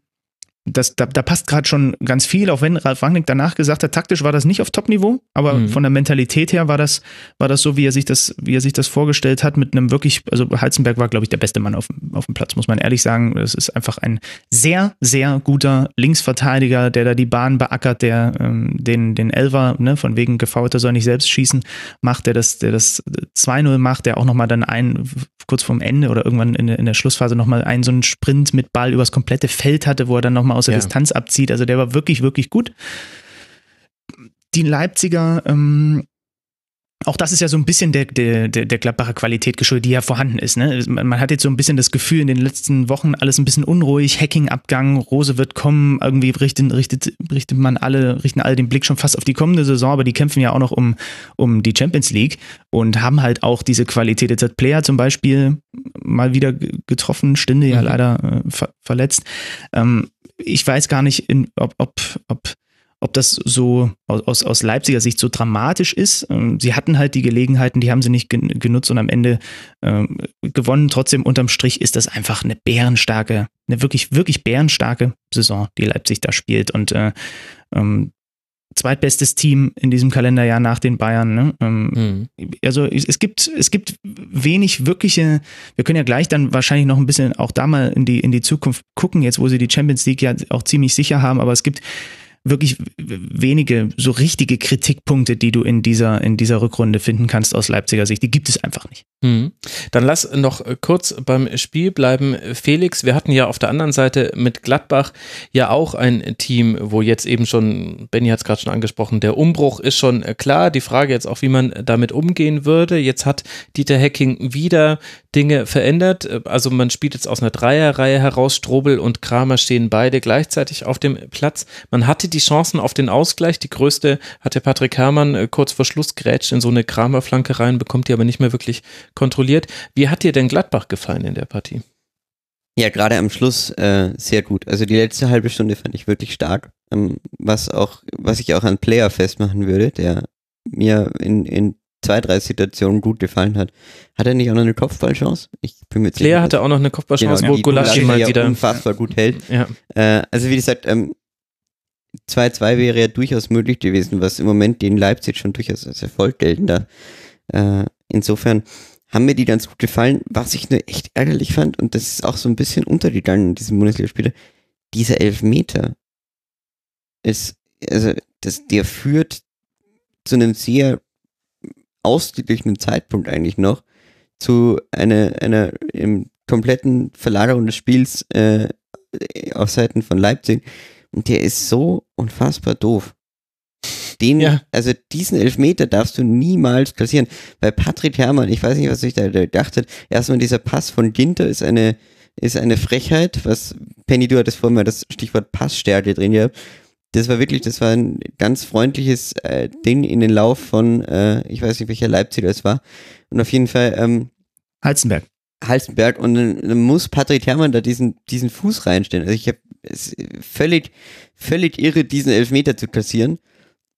das, da, da passt gerade schon ganz viel, auch wenn Ralf Rangnick danach gesagt hat, taktisch war das nicht auf Top-Niveau, aber Mhm. von der Mentalität her war das, war das so, wie er sich das, wie er sich das vorgestellt hat, mit einem wirklich, also Heizenberg war, glaube ich, der beste Mann auf, dem- auf dem Platz, muss man ehrlich sagen. Das ist einfach ein sehr, sehr guter Linksverteidiger, der da die Bahn beackert, der ähm, den, den Elver, ne, von wegen gefaulter soll nicht selbst schießen, macht, der das, der das 2-0 macht, der auch nochmal dann ein, kurz vorm Ende oder irgendwann in, der- in der Schlussphase nochmal einen so einen Sprint mit Ball übers komplette Feld hatte, wo er dann nochmal aus der Ja. Distanz abzieht. Also der war wirklich, wirklich gut. Die Leipziger, ähm, auch das ist ja so ein bisschen der, der, der Gladbacher Qualität geschuldet, die ja vorhanden ist. Ne? Man hat jetzt so ein bisschen das Gefühl, in den letzten Wochen alles ein bisschen unruhig, Hacking-Abgang, Rose wird kommen, irgendwie richtet, richtet, richtet man alle, richten alle den Blick schon fast auf die kommende Saison, aber die kämpfen ja auch noch um, um die Champions League und haben halt auch diese Qualität. Jetzt hat Player zum Beispiel mal wieder getroffen, Stinde ja mhm. leider äh, ver verletzt. Ähm, ich weiß gar nicht, in, ob, ob, ob ob das so aus, aus Leipziger Sicht so dramatisch ist. Ähm, sie hatten halt die Gelegenheiten, die haben sie nicht genutzt und am Ende ähm, gewonnen. Trotzdem unterm Strich ist das einfach eine bärenstarke, eine wirklich, wirklich bärenstarke Saison, die Leipzig da spielt. Und äh, ähm, zweitbestes Team in diesem Kalenderjahr nach den Bayern. Ne? Ähm, mhm. Also es gibt, es gibt wenig wirkliche, wir können ja gleich dann wahrscheinlich noch ein bisschen auch da mal in die, in die Zukunft gucken, jetzt wo sie die Champions League ja auch ziemlich sicher haben, aber es gibt wirklich wenige so richtige Kritikpunkte, die du in dieser, in dieser Rückrunde finden kannst aus Leipziger Sicht. Die gibt es einfach nicht. Hm. Dann lass noch kurz beim Spiel bleiben. Felix, wir hatten ja auf der anderen Seite mit Gladbach ja auch ein Team, wo jetzt eben schon, Benny hat es gerade schon angesprochen, der Umbruch ist schon klar. Die Frage jetzt auch, wie man damit umgehen würde. Jetzt hat Dieter Hecking wieder Dinge verändert. Also man spielt jetzt aus einer Dreierreihe heraus. Strobel und Kramer stehen beide gleichzeitig auf dem Platz. Man hatte die Chancen auf den Ausgleich. Die größte hatte Patrick Herrmann äh, kurz vor Schluss grätscht in so eine Kramer-Flanke rein, bekommt die aber nicht mehr wirklich kontrolliert. Wie hat dir denn Gladbach gefallen in der Partie? Ja, gerade am Schluss äh, sehr gut. Also die letzte halbe Stunde fand ich wirklich stark. Ähm, was auch, was ich auch an Player festmachen würde, der mir in, in zwei, drei Situationen gut gefallen hat. Hat er nicht auch noch eine Kopfballchance? Ich bin mir Player hatte auch noch eine Kopfballchance, genau, wo Gulaschi mal wieder unfassbar gut hält. Ja. Äh, also wie gesagt, ähm, 2-2 wäre ja durchaus möglich gewesen, was im Moment den Leipzig schon durchaus als Erfolg geltender. Äh, insofern haben mir die ganz gut gefallen. Was ich nur echt ärgerlich fand, und das ist auch so ein bisschen untergegangen in diesem Bundesligaspiel, dieser Elfmeter ist, also, das, der führt zu einem sehr ausgeglichenen Zeitpunkt eigentlich noch zu einer, einer im kompletten Verlagerung des Spiels äh, auf Seiten von Leipzig. Und der ist so unfassbar doof. Den, ja. also diesen Elfmeter darfst du niemals kassieren. Bei Patrick Herrmann, ich weiß nicht, was ich da gedacht habe. Erstmal dieser Pass von Ginter ist eine, ist eine Frechheit, was Penny, du hattest vorhin mal das Stichwort Passstärke drin gehabt. Das war wirklich, das war ein ganz freundliches äh, Ding in den Lauf von, äh, ich weiß nicht, welcher Leipziger es war. Und auf jeden Fall, ähm, Halzenberg. Halzenberg und dann muss Patrick Herrmann da diesen, diesen Fuß reinstellen. Also ich habe es völlig, völlig irre, diesen Elfmeter zu kassieren.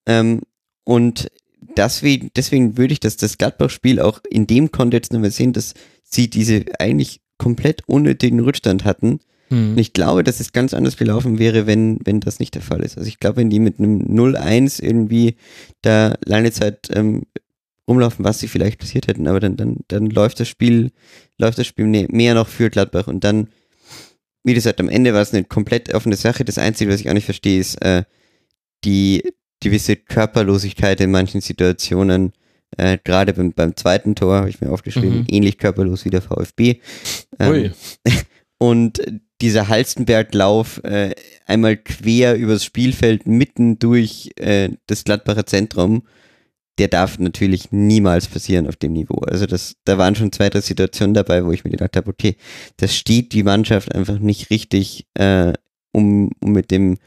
Ähm, und deswegen, deswegen würde ich das, das Gladbach-Spiel auch in dem Kontext nochmal sehen, dass sie diese eigentlich komplett unnötigen Rückstand hatten. Hm. Und ich glaube, dass es ganz anders gelaufen wäre, wenn, wenn das nicht der Fall ist. Also ich glaube, wenn die mit einem 0-1 irgendwie da lange Zeit ähm, rumlaufen, was sie vielleicht passiert hätten, aber dann, dann, dann läuft das Spiel, läuft das Spiel mehr noch für Gladbach und dann, wie gesagt, am Ende war es eine komplett offene Sache. Das Einzige, was ich auch nicht verstehe, ist äh, die, gewisse Körperlosigkeit in manchen Situationen, äh, gerade beim, beim zweiten Tor, habe ich mir aufgeschrieben, mhm. ähnlich körperlos wie der VfB. Ähm, und dieser Halstenberglauf äh, einmal quer übers Spielfeld mitten durch äh, das Gladbacher Zentrum, der darf natürlich niemals passieren auf dem Niveau. Also das, da waren schon zwei, drei Situationen dabei, wo ich mir gedacht habe, okay, das steht die Mannschaft einfach nicht richtig, äh, um, um mit dem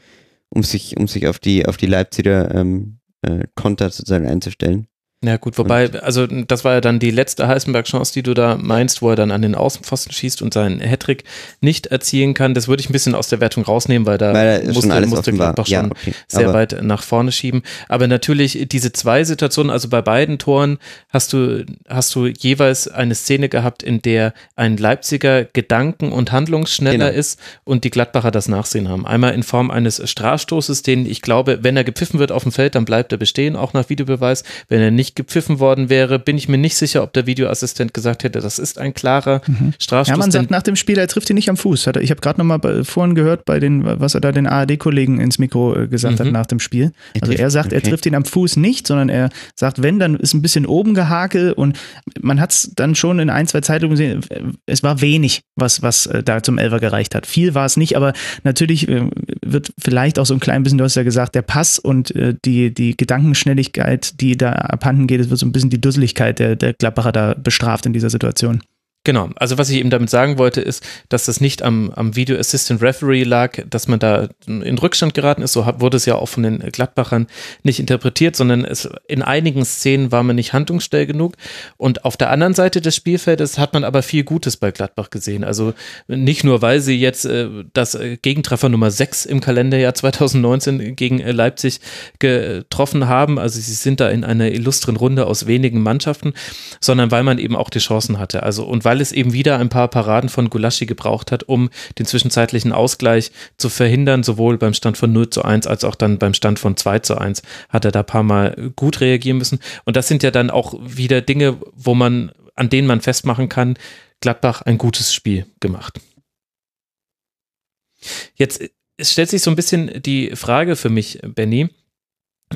um sich, um sich auf die, auf die Leipziger ähm, äh, Konter sozusagen einzustellen. Ja gut, wobei, also das war ja dann die letzte Heißenberg-Chance, die du da meinst, wo er dann an den Außenpfosten schießt und seinen Hattrick nicht erzielen kann. Das würde ich ein bisschen aus der Wertung rausnehmen, weil da weil musste, musste Gladbach ja, schon okay. sehr weit nach vorne schieben. Aber natürlich diese zwei Situationen, also bei beiden Toren hast du, hast du jeweils eine Szene gehabt, in der ein Leipziger Gedanken- und Handlungsschneller genau. ist und die Gladbacher das Nachsehen haben. Einmal in Form eines Strafstoßes, den ich glaube, wenn er gepfiffen wird auf dem Feld, dann bleibt er bestehen, auch nach Videobeweis. Wenn er nicht gepfiffen worden wäre, bin ich mir nicht sicher, ob der Videoassistent gesagt hätte, das ist ein klarer mhm. Strafstoß. Ja, man sagt nach dem Spiel, er trifft ihn nicht am Fuß. Ich habe gerade nochmal vorhin gehört, bei den, was er da den ARD-Kollegen ins Mikro äh, gesagt mhm. hat nach dem Spiel. Also er sagt, okay. er trifft ihn am Fuß nicht, sondern er sagt, wenn, dann ist ein bisschen oben gehakelt und man hat es dann schon in ein, zwei Zeitungen gesehen, es war wenig, was, was äh, da zum Elfer gereicht hat. Viel war es nicht, aber natürlich, äh, wird vielleicht auch so ein klein bisschen, du hast ja gesagt, der Pass und äh, die, die Gedankenschnelligkeit, die da abhanden geht, es wird so ein bisschen die Dusseligkeit der, der Klapperer da bestraft in dieser Situation. Genau, also was ich eben damit sagen wollte, ist, dass das nicht am, am Video Assistant Referee lag, dass man da in Rückstand geraten ist, so wurde es ja auch von den Gladbachern nicht interpretiert, sondern es, in einigen Szenen war man nicht handlungsstell genug. Und auf der anderen Seite des Spielfeldes hat man aber viel Gutes bei Gladbach gesehen, also nicht nur, weil sie jetzt äh, das äh, Gegentreffer Nummer 6 im Kalenderjahr 2019 gegen äh, Leipzig getroffen haben, also sie sind da in einer illustren Runde aus wenigen Mannschaften, sondern weil man eben auch die Chancen hatte, also und weil weil es eben wieder ein paar Paraden von Gulaschi gebraucht hat, um den zwischenzeitlichen Ausgleich zu verhindern, sowohl beim Stand von 0 zu 1 als auch dann beim Stand von 2 zu 1 hat er da ein paar Mal gut reagieren müssen. Und das sind ja dann auch wieder Dinge, wo man, an denen man festmachen kann, Gladbach ein gutes Spiel gemacht. Jetzt stellt sich so ein bisschen die Frage für mich, Benny,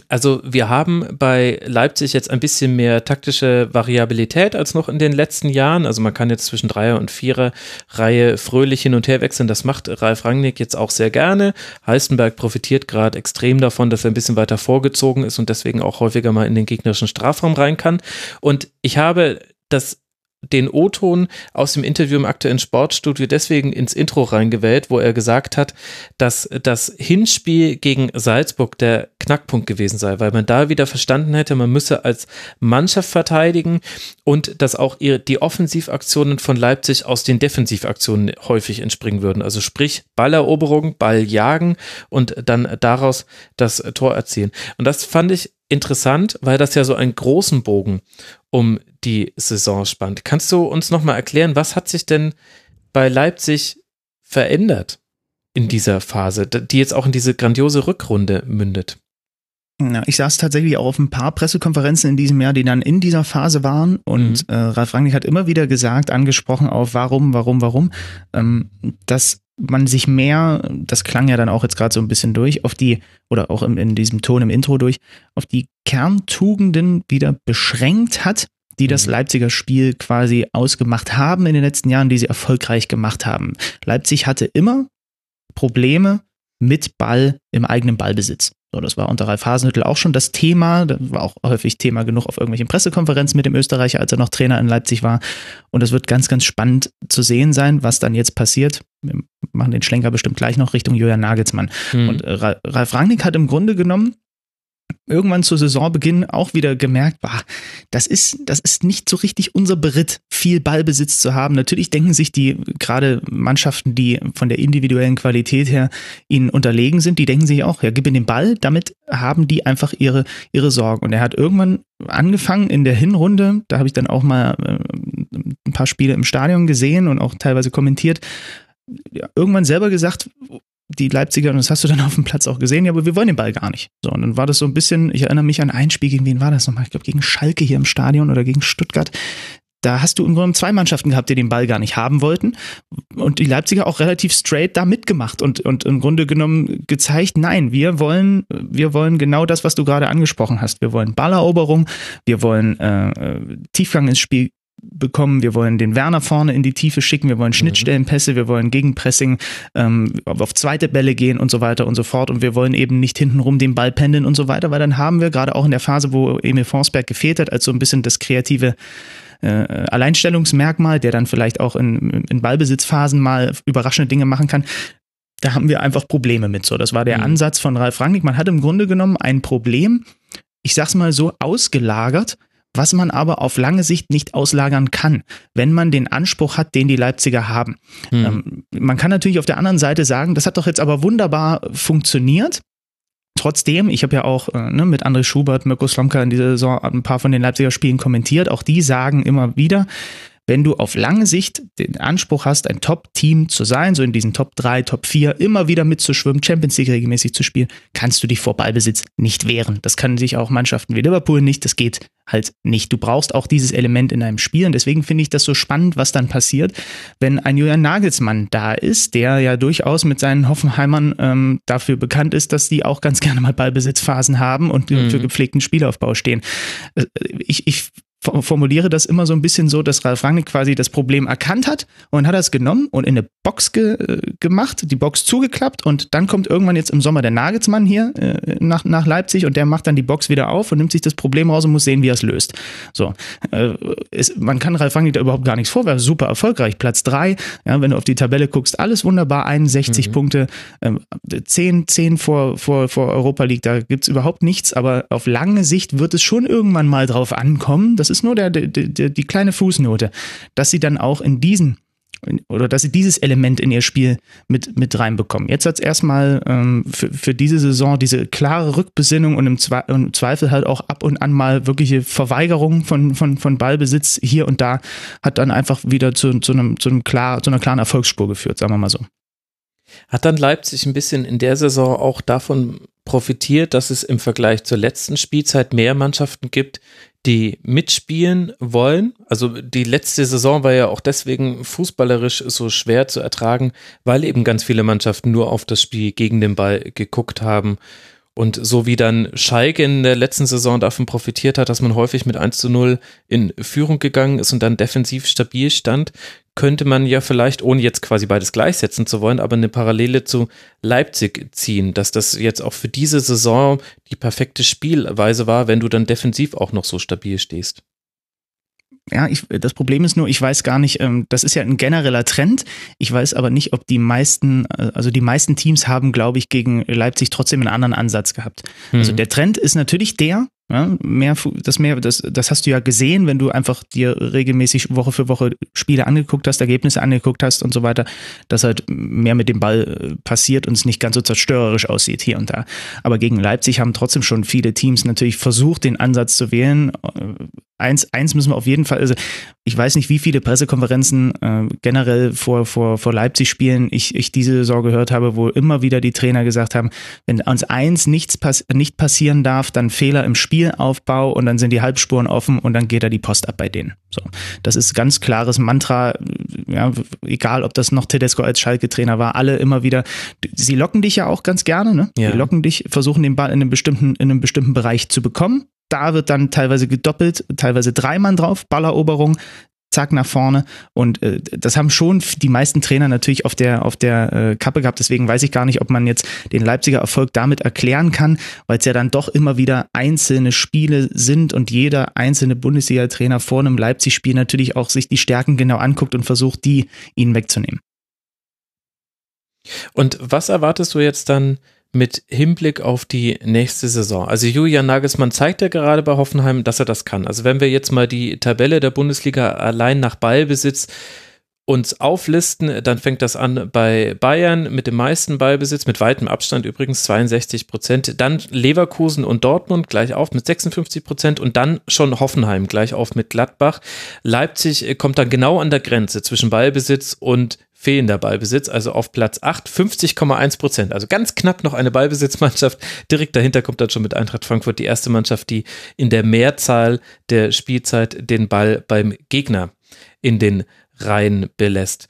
also wir haben bei Leipzig jetzt ein bisschen mehr taktische Variabilität als noch in den letzten Jahren. Also man kann jetzt zwischen Dreier- und Vierer-Reihe fröhlich hin und her wechseln. Das macht Ralf Rangnick jetzt auch sehr gerne. Heistenberg profitiert gerade extrem davon, dass er ein bisschen weiter vorgezogen ist und deswegen auch häufiger mal in den gegnerischen Strafraum rein kann. Und ich habe das den O-Ton aus dem Interview im aktuellen Sportstudio deswegen ins Intro reingewählt, wo er gesagt hat, dass das Hinspiel gegen Salzburg der Knackpunkt gewesen sei, weil man da wieder verstanden hätte, man müsse als Mannschaft verteidigen und dass auch die Offensivaktionen von Leipzig aus den Defensivaktionen häufig entspringen würden. Also sprich Balleroberung, Ball jagen und dann daraus das Tor erzielen. Und das fand ich interessant, weil das ja so einen großen Bogen um die Saison spannt. Kannst du uns nochmal erklären, was hat sich denn bei Leipzig verändert in dieser Phase, die jetzt auch in diese grandiose Rückrunde mündet? Ja, ich saß tatsächlich auch auf ein paar Pressekonferenzen in diesem Jahr, die dann in dieser Phase waren. Und mhm. äh, Ralf Rangnick hat immer wieder gesagt, angesprochen auf warum, warum, warum, ähm, dass man sich mehr, das klang ja dann auch jetzt gerade so ein bisschen durch, auf die, oder auch in, in diesem Ton im Intro durch, auf die Kerntugenden wieder beschränkt hat, die das mhm. Leipziger Spiel quasi ausgemacht haben in den letzten Jahren, die sie erfolgreich gemacht haben. Leipzig hatte immer Probleme mit Ball im eigenen Ballbesitz. So, das war unter Ralf Hasenhüttel auch schon das Thema. Das war auch häufig Thema genug auf irgendwelchen Pressekonferenzen mit dem Österreicher, als er noch Trainer in Leipzig war. Und es wird ganz, ganz spannend zu sehen sein, was dann jetzt passiert. Wir machen den Schlenker bestimmt gleich noch Richtung Julian Nagelsmann. Mhm. Und äh, Ralf Rangnick hat im Grunde genommen irgendwann zu Saisonbeginn auch wieder gemerkt, bah, das ist, das ist nicht so richtig unser Beritt, viel Ballbesitz zu haben. Natürlich denken sich die gerade Mannschaften, die von der individuellen Qualität her ihnen unterlegen sind, die denken sich auch, ja, gib ihm den Ball, damit haben die einfach ihre, ihre Sorgen. Und er hat irgendwann angefangen in der Hinrunde, da habe ich dann auch mal äh, ein paar Spiele im Stadion gesehen und auch teilweise kommentiert, irgendwann selber gesagt, die Leipziger, und das hast du dann auf dem Platz auch gesehen, ja, aber wir wollen den Ball gar nicht. So, und dann war das so ein bisschen, ich erinnere mich an ein Spiel, gegen wen war das nochmal? Ich glaube, gegen Schalke hier im Stadion oder gegen Stuttgart. Da hast du im Grunde zwei Mannschaften gehabt, die den Ball gar nicht haben wollten. Und die Leipziger auch relativ straight da mitgemacht und, und im Grunde genommen gezeigt, nein, wir wollen, wir wollen genau das, was du gerade angesprochen hast. Wir wollen Balleroberung, wir wollen äh, äh Tiefgang ins Spiel bekommen. Wir wollen den Werner vorne in die Tiefe schicken. Wir wollen mhm. Schnittstellenpässe. Wir wollen Gegenpressing ähm, auf zweite Bälle gehen und so weiter und so fort. Und wir wollen eben nicht hintenrum den Ball pendeln und so weiter, weil dann haben wir gerade auch in der Phase, wo Emil Forsberg gefehlt hat, als so ein bisschen das kreative äh, Alleinstellungsmerkmal, der dann vielleicht auch in, in Ballbesitzphasen mal überraschende Dinge machen kann, da haben wir einfach Probleme mit. So, das war der mhm. Ansatz von Ralf Rangnick. Man hat im Grunde genommen ein Problem, ich sag's mal so, ausgelagert was man aber auf lange Sicht nicht auslagern kann, wenn man den Anspruch hat, den die Leipziger haben. Hm. Ähm, man kann natürlich auf der anderen Seite sagen, das hat doch jetzt aber wunderbar funktioniert. Trotzdem, ich habe ja auch äh, ne, mit André Schubert, Mirko Slomka in dieser Saison ein paar von den Leipziger Spielen kommentiert. Auch die sagen immer wieder, wenn du auf lange Sicht den Anspruch hast, ein Top-Team zu sein, so in diesen Top 3, Top 4, immer wieder mitzuschwimmen, Champions League regelmäßig zu spielen, kannst du dich vor Ballbesitz nicht wehren. Das können sich auch Mannschaften wie Liverpool nicht, das geht halt nicht. Du brauchst auch dieses Element in deinem Spiel und deswegen finde ich das so spannend, was dann passiert, wenn ein Julian Nagelsmann da ist, der ja durchaus mit seinen Hoffenheimern ähm, dafür bekannt ist, dass die auch ganz gerne mal Ballbesitzphasen haben und mhm. für gepflegten Spielaufbau stehen. Äh, ich, ich formuliere das immer so ein bisschen so, dass Ralf Rangnick quasi das Problem erkannt hat und hat das genommen und in eine Box ge, äh, gemacht, die Box zugeklappt und dann kommt irgendwann jetzt im Sommer der Nagelsmann hier äh, nach, nach Leipzig und der macht dann die Box wieder auf und nimmt sich das Problem raus und muss sehen, wie er es löst. So, äh, ist, man kann Ralf Rangnick da überhaupt gar nichts vorwerfen, super erfolgreich, Platz drei, ja, wenn du auf die Tabelle guckst, alles wunderbar, 61 mhm. Punkte, äh, 10, 10 vor, vor, vor Europa League, da gibt's überhaupt nichts, aber auf lange Sicht wird es schon irgendwann mal drauf ankommen, das ist nur der, der, der, die kleine Fußnote, dass sie dann auch in diesen oder dass sie dieses Element in ihr Spiel mit, mit reinbekommen. Jetzt hat es erstmal ähm, für, für diese Saison diese klare Rückbesinnung und im, Zwe im, Zweifel halt auch ab und an mal wirkliche Verweigerung von, von, von Ballbesitz hier und da hat dann einfach wieder zu, zu, einem, zu, einem klar, zu einer klaren Erfolgsspur geführt, sagen wir mal so. Hat dann Leipzig ein bisschen in der Saison auch davon profitiert, dass es im Vergleich zur letzten Spielzeit mehr Mannschaften gibt, die mitspielen wollen. Also die letzte Saison war ja auch deswegen fußballerisch so schwer zu ertragen, weil eben ganz viele Mannschaften nur auf das Spiel gegen den Ball geguckt haben. Und so wie dann Schalke in der letzten Saison davon profitiert hat, dass man häufig mit 1 zu 0 in Führung gegangen ist und dann defensiv stabil stand, könnte man ja vielleicht, ohne jetzt quasi beides gleichsetzen zu wollen, aber eine Parallele zu Leipzig ziehen, dass das jetzt auch für diese Saison die perfekte Spielweise war, wenn du dann defensiv auch noch so stabil stehst. Ja, ich, das Problem ist nur, ich weiß gar nicht, ähm, das ist ja ein genereller Trend. Ich weiß aber nicht, ob die meisten, äh, also die meisten Teams haben, glaube ich, gegen Leipzig trotzdem einen anderen Ansatz gehabt. Also mhm. Also der Trend ist natürlich der, ja, mehr, das, mehr, das, das hast du ja gesehen, wenn du einfach dir regelmäßig Woche für Woche Spiele angeguckt hast, Ergebnisse angeguckt hast und so weiter, dass halt mehr mit dem Ball äh, passiert und es nicht ganz so zerstörerisch aussieht hier und da. Aber gegen Leipzig haben trotzdem schon viele Teams natürlich versucht, den Ansatz zu wählen. Eins, eins müssen wir auf jeden Fall, also ich weiß nicht, wie viele Pressekonferenzen äh, generell vor, vor, vor Leipzig spielen ich, ich diese Saison gehört habe, wo immer wieder die Trainer gesagt haben, wenn uns eins nichts pass nicht passieren darf, dann Fehler im Spielaufbau und dann sind die Halbspuren offen und dann geht da die Post ab bei denen. So, das ist ganz klares Mantra, ja, egal ob das noch Tedesco als Schalke-Trainer war, alle immer wieder, sie locken dich ja auch ganz gerne, ne? Ja. Die locken dich, versuchen den Ball in einem bestimmten, in einem bestimmten Bereich zu bekommen da wird dann teilweise gedoppelt, teilweise dreimal drauf, Balleroberung, zack nach vorne. Und äh, das haben schon die meisten Trainer natürlich auf der, auf der äh, Kappe gehabt. Deswegen weiß ich gar nicht, ob man jetzt den Leipziger Erfolg damit erklären kann, weil es ja dann doch immer wieder einzelne Spiele sind und jeder einzelne Bundesliga-Trainer vor einem Leipzig-Spiel natürlich auch sich die Stärken genau anguckt und versucht, die ihnen wegzunehmen. Und was erwartest du jetzt dann mit Hinblick auf die nächste Saison. Also Julian Nagelsmann zeigt ja gerade bei Hoffenheim, dass er das kann. Also wenn wir jetzt mal die Tabelle der Bundesliga allein nach Ballbesitz uns auflisten, dann fängt das an bei Bayern mit dem meisten Ballbesitz, mit weitem Abstand übrigens 62 Prozent, dann Leverkusen und Dortmund gleich auf mit 56 Prozent und dann schon Hoffenheim gleich auf mit Gladbach. Leipzig kommt dann genau an der Grenze zwischen Ballbesitz und fehlender Ballbesitz, also auf Platz 8, 50,1 Prozent. Also ganz knapp noch eine Ballbesitzmannschaft. Direkt dahinter kommt dann schon mit Eintracht Frankfurt die erste Mannschaft, die in der Mehrzahl der Spielzeit den Ball beim Gegner in den Reihen belässt.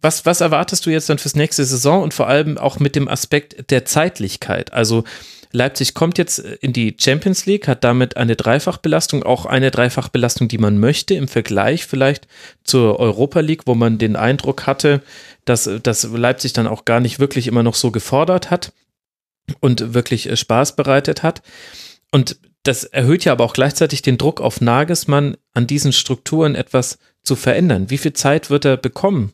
Was, was erwartest du jetzt dann fürs nächste Saison und vor allem auch mit dem Aspekt der Zeitlichkeit? Also Leipzig kommt jetzt in die Champions League, hat damit eine Dreifachbelastung, auch eine Dreifachbelastung, die man möchte im Vergleich vielleicht zur Europa League, wo man den Eindruck hatte, dass, dass Leipzig dann auch gar nicht wirklich immer noch so gefordert hat und wirklich äh, Spaß bereitet hat. Und das erhöht ja aber auch gleichzeitig den Druck auf Nagelsmann, an diesen Strukturen etwas zu verändern. Wie viel Zeit wird er bekommen,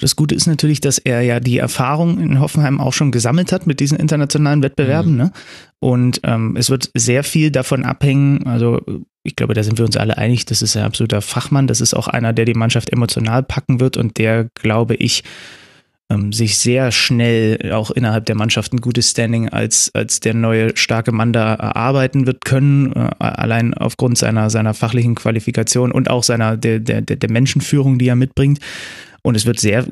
das Gute ist natürlich, dass er ja die Erfahrung in Hoffenheim auch schon gesammelt hat mit diesen internationalen Wettbewerben. Mhm. Ne? Und ähm, es wird sehr viel davon abhängen, also ich glaube, da sind wir uns alle einig, das ist ein absoluter Fachmann, das ist auch einer, der die Mannschaft emotional packen wird und der, glaube ich, ähm, sich sehr schnell auch innerhalb der Mannschaft ein gutes Standing als, als der neue starke Mann da erarbeiten wird können, äh, allein aufgrund seiner, seiner fachlichen Qualifikation und auch seiner der, der, der Menschenführung, die er mitbringt. Und es wird sehr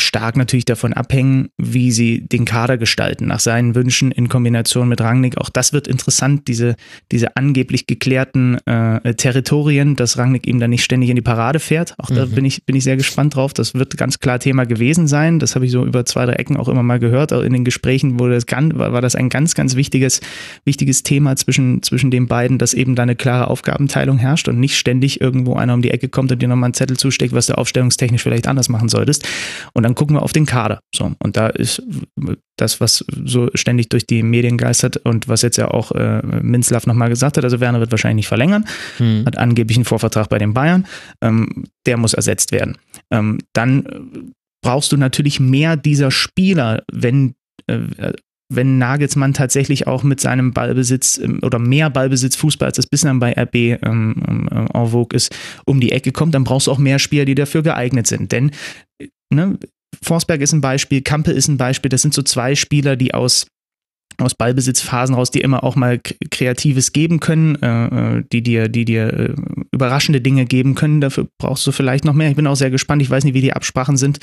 stark natürlich davon abhängen, wie sie den Kader gestalten, nach seinen Wünschen in Kombination mit Rangnick. Auch das wird interessant, diese, diese angeblich geklärten äh, Territorien, dass Rangnick ihm dann nicht ständig in die Parade fährt. Auch da mhm. bin ich, bin ich sehr gespannt drauf. Das wird ganz klar Thema gewesen sein. Das habe ich so über zwei, drei Ecken auch immer mal gehört. Auch in den Gesprächen wurde das war das ein ganz, ganz wichtiges, wichtiges Thema zwischen, zwischen den beiden, dass eben da eine klare Aufgabenteilung herrscht und nicht ständig irgendwo einer um die Ecke kommt und dir nochmal einen Zettel zusteckt, was du aufstellungstechnisch vielleicht anders machen solltest. Und dann gucken wir auf den Kader. So, und da ist das, was so ständig durch die Medien geistert und was jetzt ja auch äh, Minzlaff nochmal gesagt hat, also Werner wird wahrscheinlich nicht verlängern, hm. hat angeblich einen Vorvertrag bei den Bayern, ähm, der muss ersetzt werden. Ähm, dann brauchst du natürlich mehr dieser Spieler, wenn äh, wenn Nagelsmann tatsächlich auch mit seinem Ballbesitz ähm, oder mehr Ballbesitz Fußball, als das bislang bei RB ähm, ähm, en vogue ist, um die Ecke kommt, dann brauchst du auch mehr Spieler, die dafür geeignet sind. Denn ne, Forsberg ist ein Beispiel, Kampe ist ein Beispiel, das sind so zwei Spieler, die aus aus Ballbesitzphasen raus, die immer auch mal Kreatives geben können, äh, äh, die dir, die dir äh, überraschende Dinge geben können. Dafür brauchst du vielleicht noch mehr. Ich bin auch sehr gespannt. Ich weiß nicht, wie die Absprachen sind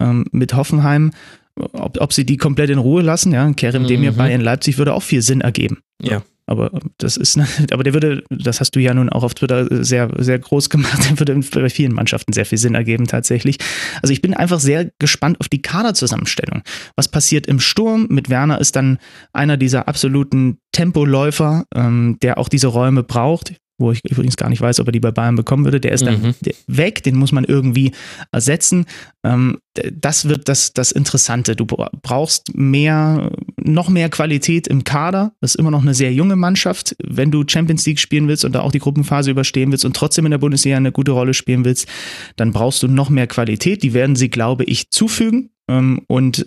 ähm, mit Hoffenheim, ob, ob sie die komplett in Ruhe lassen. Ja, Kerem mhm. Demir bei in Leipzig würde auch viel Sinn ergeben. Ja. Aber das ist, aber der würde, das hast du ja nun auch auf Twitter sehr, sehr groß gemacht, der würde bei vielen Mannschaften sehr viel Sinn ergeben tatsächlich. Also ich bin einfach sehr gespannt auf die Kaderzusammenstellung. Was passiert im Sturm? Mit Werner ist dann einer dieser absoluten Tempoläufer, ähm, der auch diese Räume braucht wo ich übrigens gar nicht weiß, ob er die bei Bayern bekommen würde, der ist mhm. dann weg, den muss man irgendwie ersetzen. Ähm, das wird das, das Interessante. Du brauchst mehr, noch mehr Qualität im Kader. Das ist immer noch eine sehr junge Mannschaft. Wenn du Champions League spielen willst und da auch die Gruppenphase überstehen willst und trotzdem in der Bundesliga eine gute Rolle spielen willst, dann brauchst du noch mehr Qualität. Die werden sie, glaube ich, zufügen. Ähm, und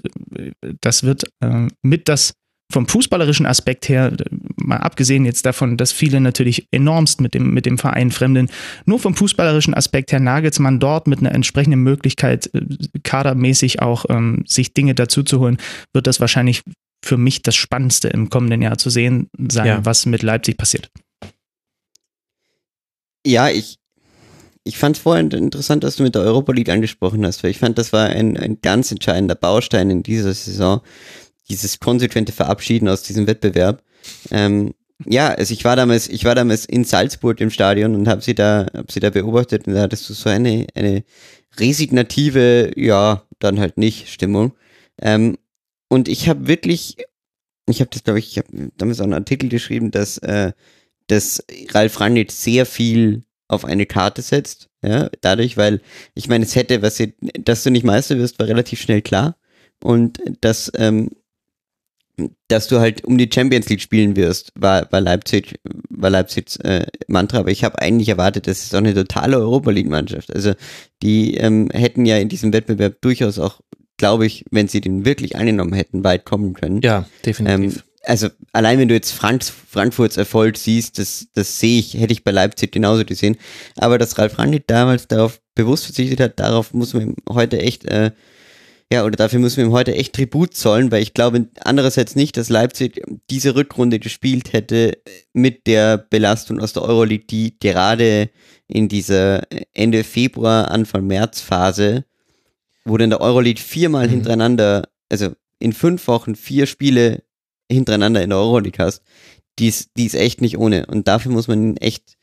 das wird äh, mit das vom fußballerischen Aspekt her, mal abgesehen jetzt davon, dass viele natürlich enormst mit dem, mit dem Verein fremden, nur vom fußballerischen Aspekt her Nagelsmann dort mit einer entsprechenden Möglichkeit, äh, kadermäßig auch ähm, sich Dinge dazu zu holen, wird das wahrscheinlich für mich das Spannendste im kommenden Jahr zu sehen sein, ja. was mit Leipzig passiert. Ja, ich, ich fand es vorhin interessant, dass du mit der Europa League angesprochen hast, weil ich fand, das war ein, ein ganz entscheidender Baustein in dieser Saison, dieses konsequente Verabschieden aus diesem Wettbewerb. Ähm, ja, also ich war damals, ich war damals in Salzburg im Stadion und habe sie da, habe sie da beobachtet und da hattest du so eine, eine resignative, ja, dann halt nicht Stimmung. Ähm, und ich habe wirklich, ich habe das, glaube ich, ich habe damals auch einen Artikel geschrieben, dass, äh, dass Ralf Rangnick sehr viel auf eine Karte setzt, ja, dadurch, weil ich meine, es hätte, was sie, dass du nicht Meister wirst, war relativ schnell klar und dass ähm, dass du halt um die Champions League spielen wirst, war, war Leipzig, war Leipzigs äh, Mantra, aber ich habe eigentlich erwartet, das ist auch eine totale Europa League-Mannschaft. Also die ähm, hätten ja in diesem Wettbewerb durchaus auch, glaube ich, wenn sie den wirklich angenommen hätten, weit kommen können. Ja, definitiv. Ähm, also allein wenn du jetzt Frank Frankfurts Erfolg siehst, das, das sehe ich, hätte ich bei Leipzig genauso gesehen. Aber dass Ralf Rangnick damals darauf bewusst verzichtet hat, darauf muss man heute echt äh, ja, oder dafür müssen wir ihm heute echt Tribut zollen, weil ich glaube andererseits nicht, dass Leipzig diese Rückrunde gespielt hätte mit der Belastung aus der Euroleague, die gerade in dieser Ende Februar, Anfang März Phase, wo du in der Euroleague viermal mhm. hintereinander, also in fünf Wochen vier Spiele hintereinander in der Euroleague hast, die ist, die ist echt nicht ohne. Und dafür muss man ihn echt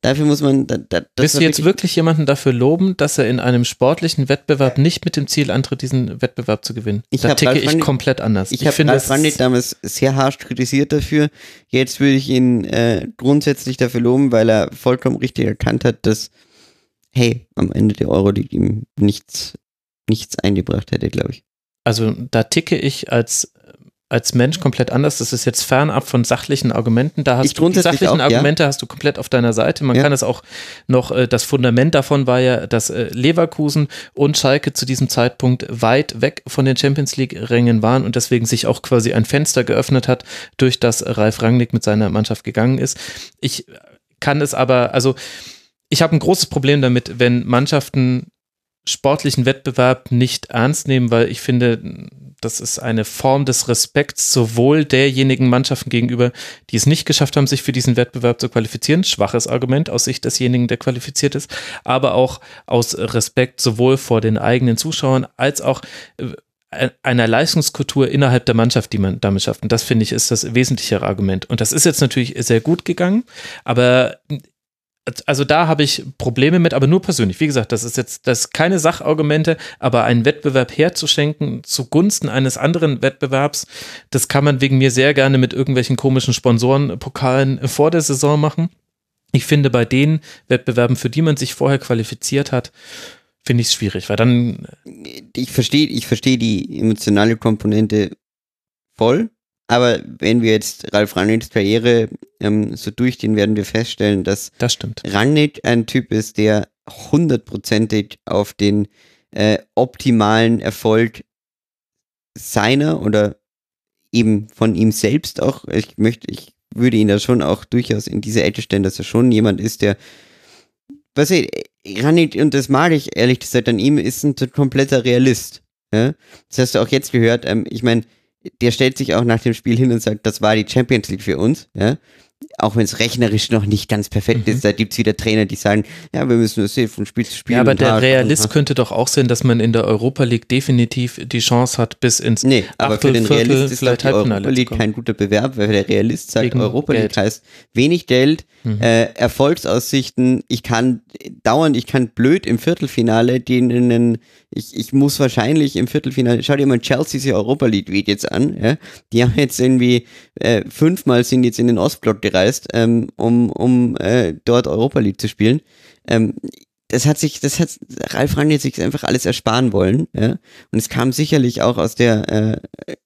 Dafür muss man. Da, da, Willst du jetzt wirklich jemanden dafür loben, dass er in einem sportlichen Wettbewerb nicht mit dem Ziel antritt, diesen Wettbewerb zu gewinnen? Ich da ticke ich komplett anders. Ich, ich habe Ralf damals sehr harsch kritisiert dafür. Jetzt würde ich ihn äh, grundsätzlich dafür loben, weil er vollkommen richtig erkannt hat, dass, hey, am Ende der Euro die ihm nichts, nichts eingebracht hätte, glaube ich. Also da ticke ich als als Mensch komplett anders. Das ist jetzt fernab von sachlichen Argumenten. Da hast ich du die sachlichen auch, Argumente ja. hast du komplett auf deiner Seite. Man ja. kann es auch noch, äh, das Fundament davon war ja, dass äh, Leverkusen und Schalke zu diesem Zeitpunkt weit weg von den Champions League-Rängen waren und deswegen sich auch quasi ein Fenster geöffnet hat, durch das Ralf Rangnick mit seiner Mannschaft gegangen ist. Ich kann es aber, also ich habe ein großes Problem damit, wenn Mannschaften sportlichen Wettbewerb nicht ernst nehmen, weil ich finde, Das ist eine Form des Respekts sowohl derjenigen Mannschaften gegenüber, die es nicht geschafft haben, sich für diesen Wettbewerb zu qualifizieren. Schwaches Argument aus Sicht desjenigen, der qualifiziert ist, aber auch aus Respekt sowohl vor den eigenen Zuschauern als auch äh, einer Leistungskultur innerhalb der Mannschaft, die man damit schafft. Und das finde ich ist das wesentlichere Argument. Und das ist jetzt natürlich sehr gut gegangen, aber also da habe ich Probleme mit, aber nur persönlich. Wie gesagt, das ist jetzt das ist keine Sachargumente, aber einen Wettbewerb herzuschenken zugunsten eines anderen Wettbewerbs, das kann man wegen mir sehr gerne mit irgendwelchen komischen Sponsorenpokalen vor der Saison machen. Ich finde, bei den Wettbewerben, für die man sich vorher qualifiziert hat, finde ich es schwierig, weil dann. Ich verstehe, ich verstehe die emotionale Komponente voll. Aber wenn wir jetzt Ralf Rangnicks Karriere ähm, so durchgehen, werden wir feststellen, dass das stimmt. Rangnick ein Typ ist, der hundertprozentig auf den äh, optimalen Erfolg seiner oder eben von ihm selbst auch, ich möchte, ich würde ihn da schon auch durchaus in diese Ecke stellen, dass er schon jemand ist, der, was ich, Rangnick, und das mag ich ehrlich gesagt an ihm, ist ein kompletter Realist. Ja? Das hast du auch jetzt gehört. Ähm, ich meine, der stellt sich auch nach dem Spiel hin und sagt, das war die Champions League für uns, ja auch wenn es rechnerisch noch nicht ganz perfekt mhm. ist, da gibt es wieder Trainer, die sagen, ja, wir müssen sehen von Spiel zu Spiel. Ja, aber der Realist und, könnte doch auch sehen, dass man in der Europa League definitiv die Chance hat, bis ins Nee, aber Achtel, für den Viertel, Realist ist vielleicht die Europa League kein guter Bewerb, weil der Realist sagt, Wegen Europa League heißt wenig Geld, mhm. äh, Erfolgsaussichten, ich kann dauernd, ich kann blöd im Viertelfinale denen, ich, ich muss wahrscheinlich im Viertelfinale, schau dir mal Chelsea's Europa League Weg jetzt an, ja? die haben jetzt irgendwie äh, fünfmal sind jetzt in den Ostblock gereist, ähm, um, um äh, dort Europa League zu spielen. Ähm, das hat sich, das hat Ralf Rangnick sich einfach alles ersparen wollen, ja. Und es kam sicherlich auch aus der, äh,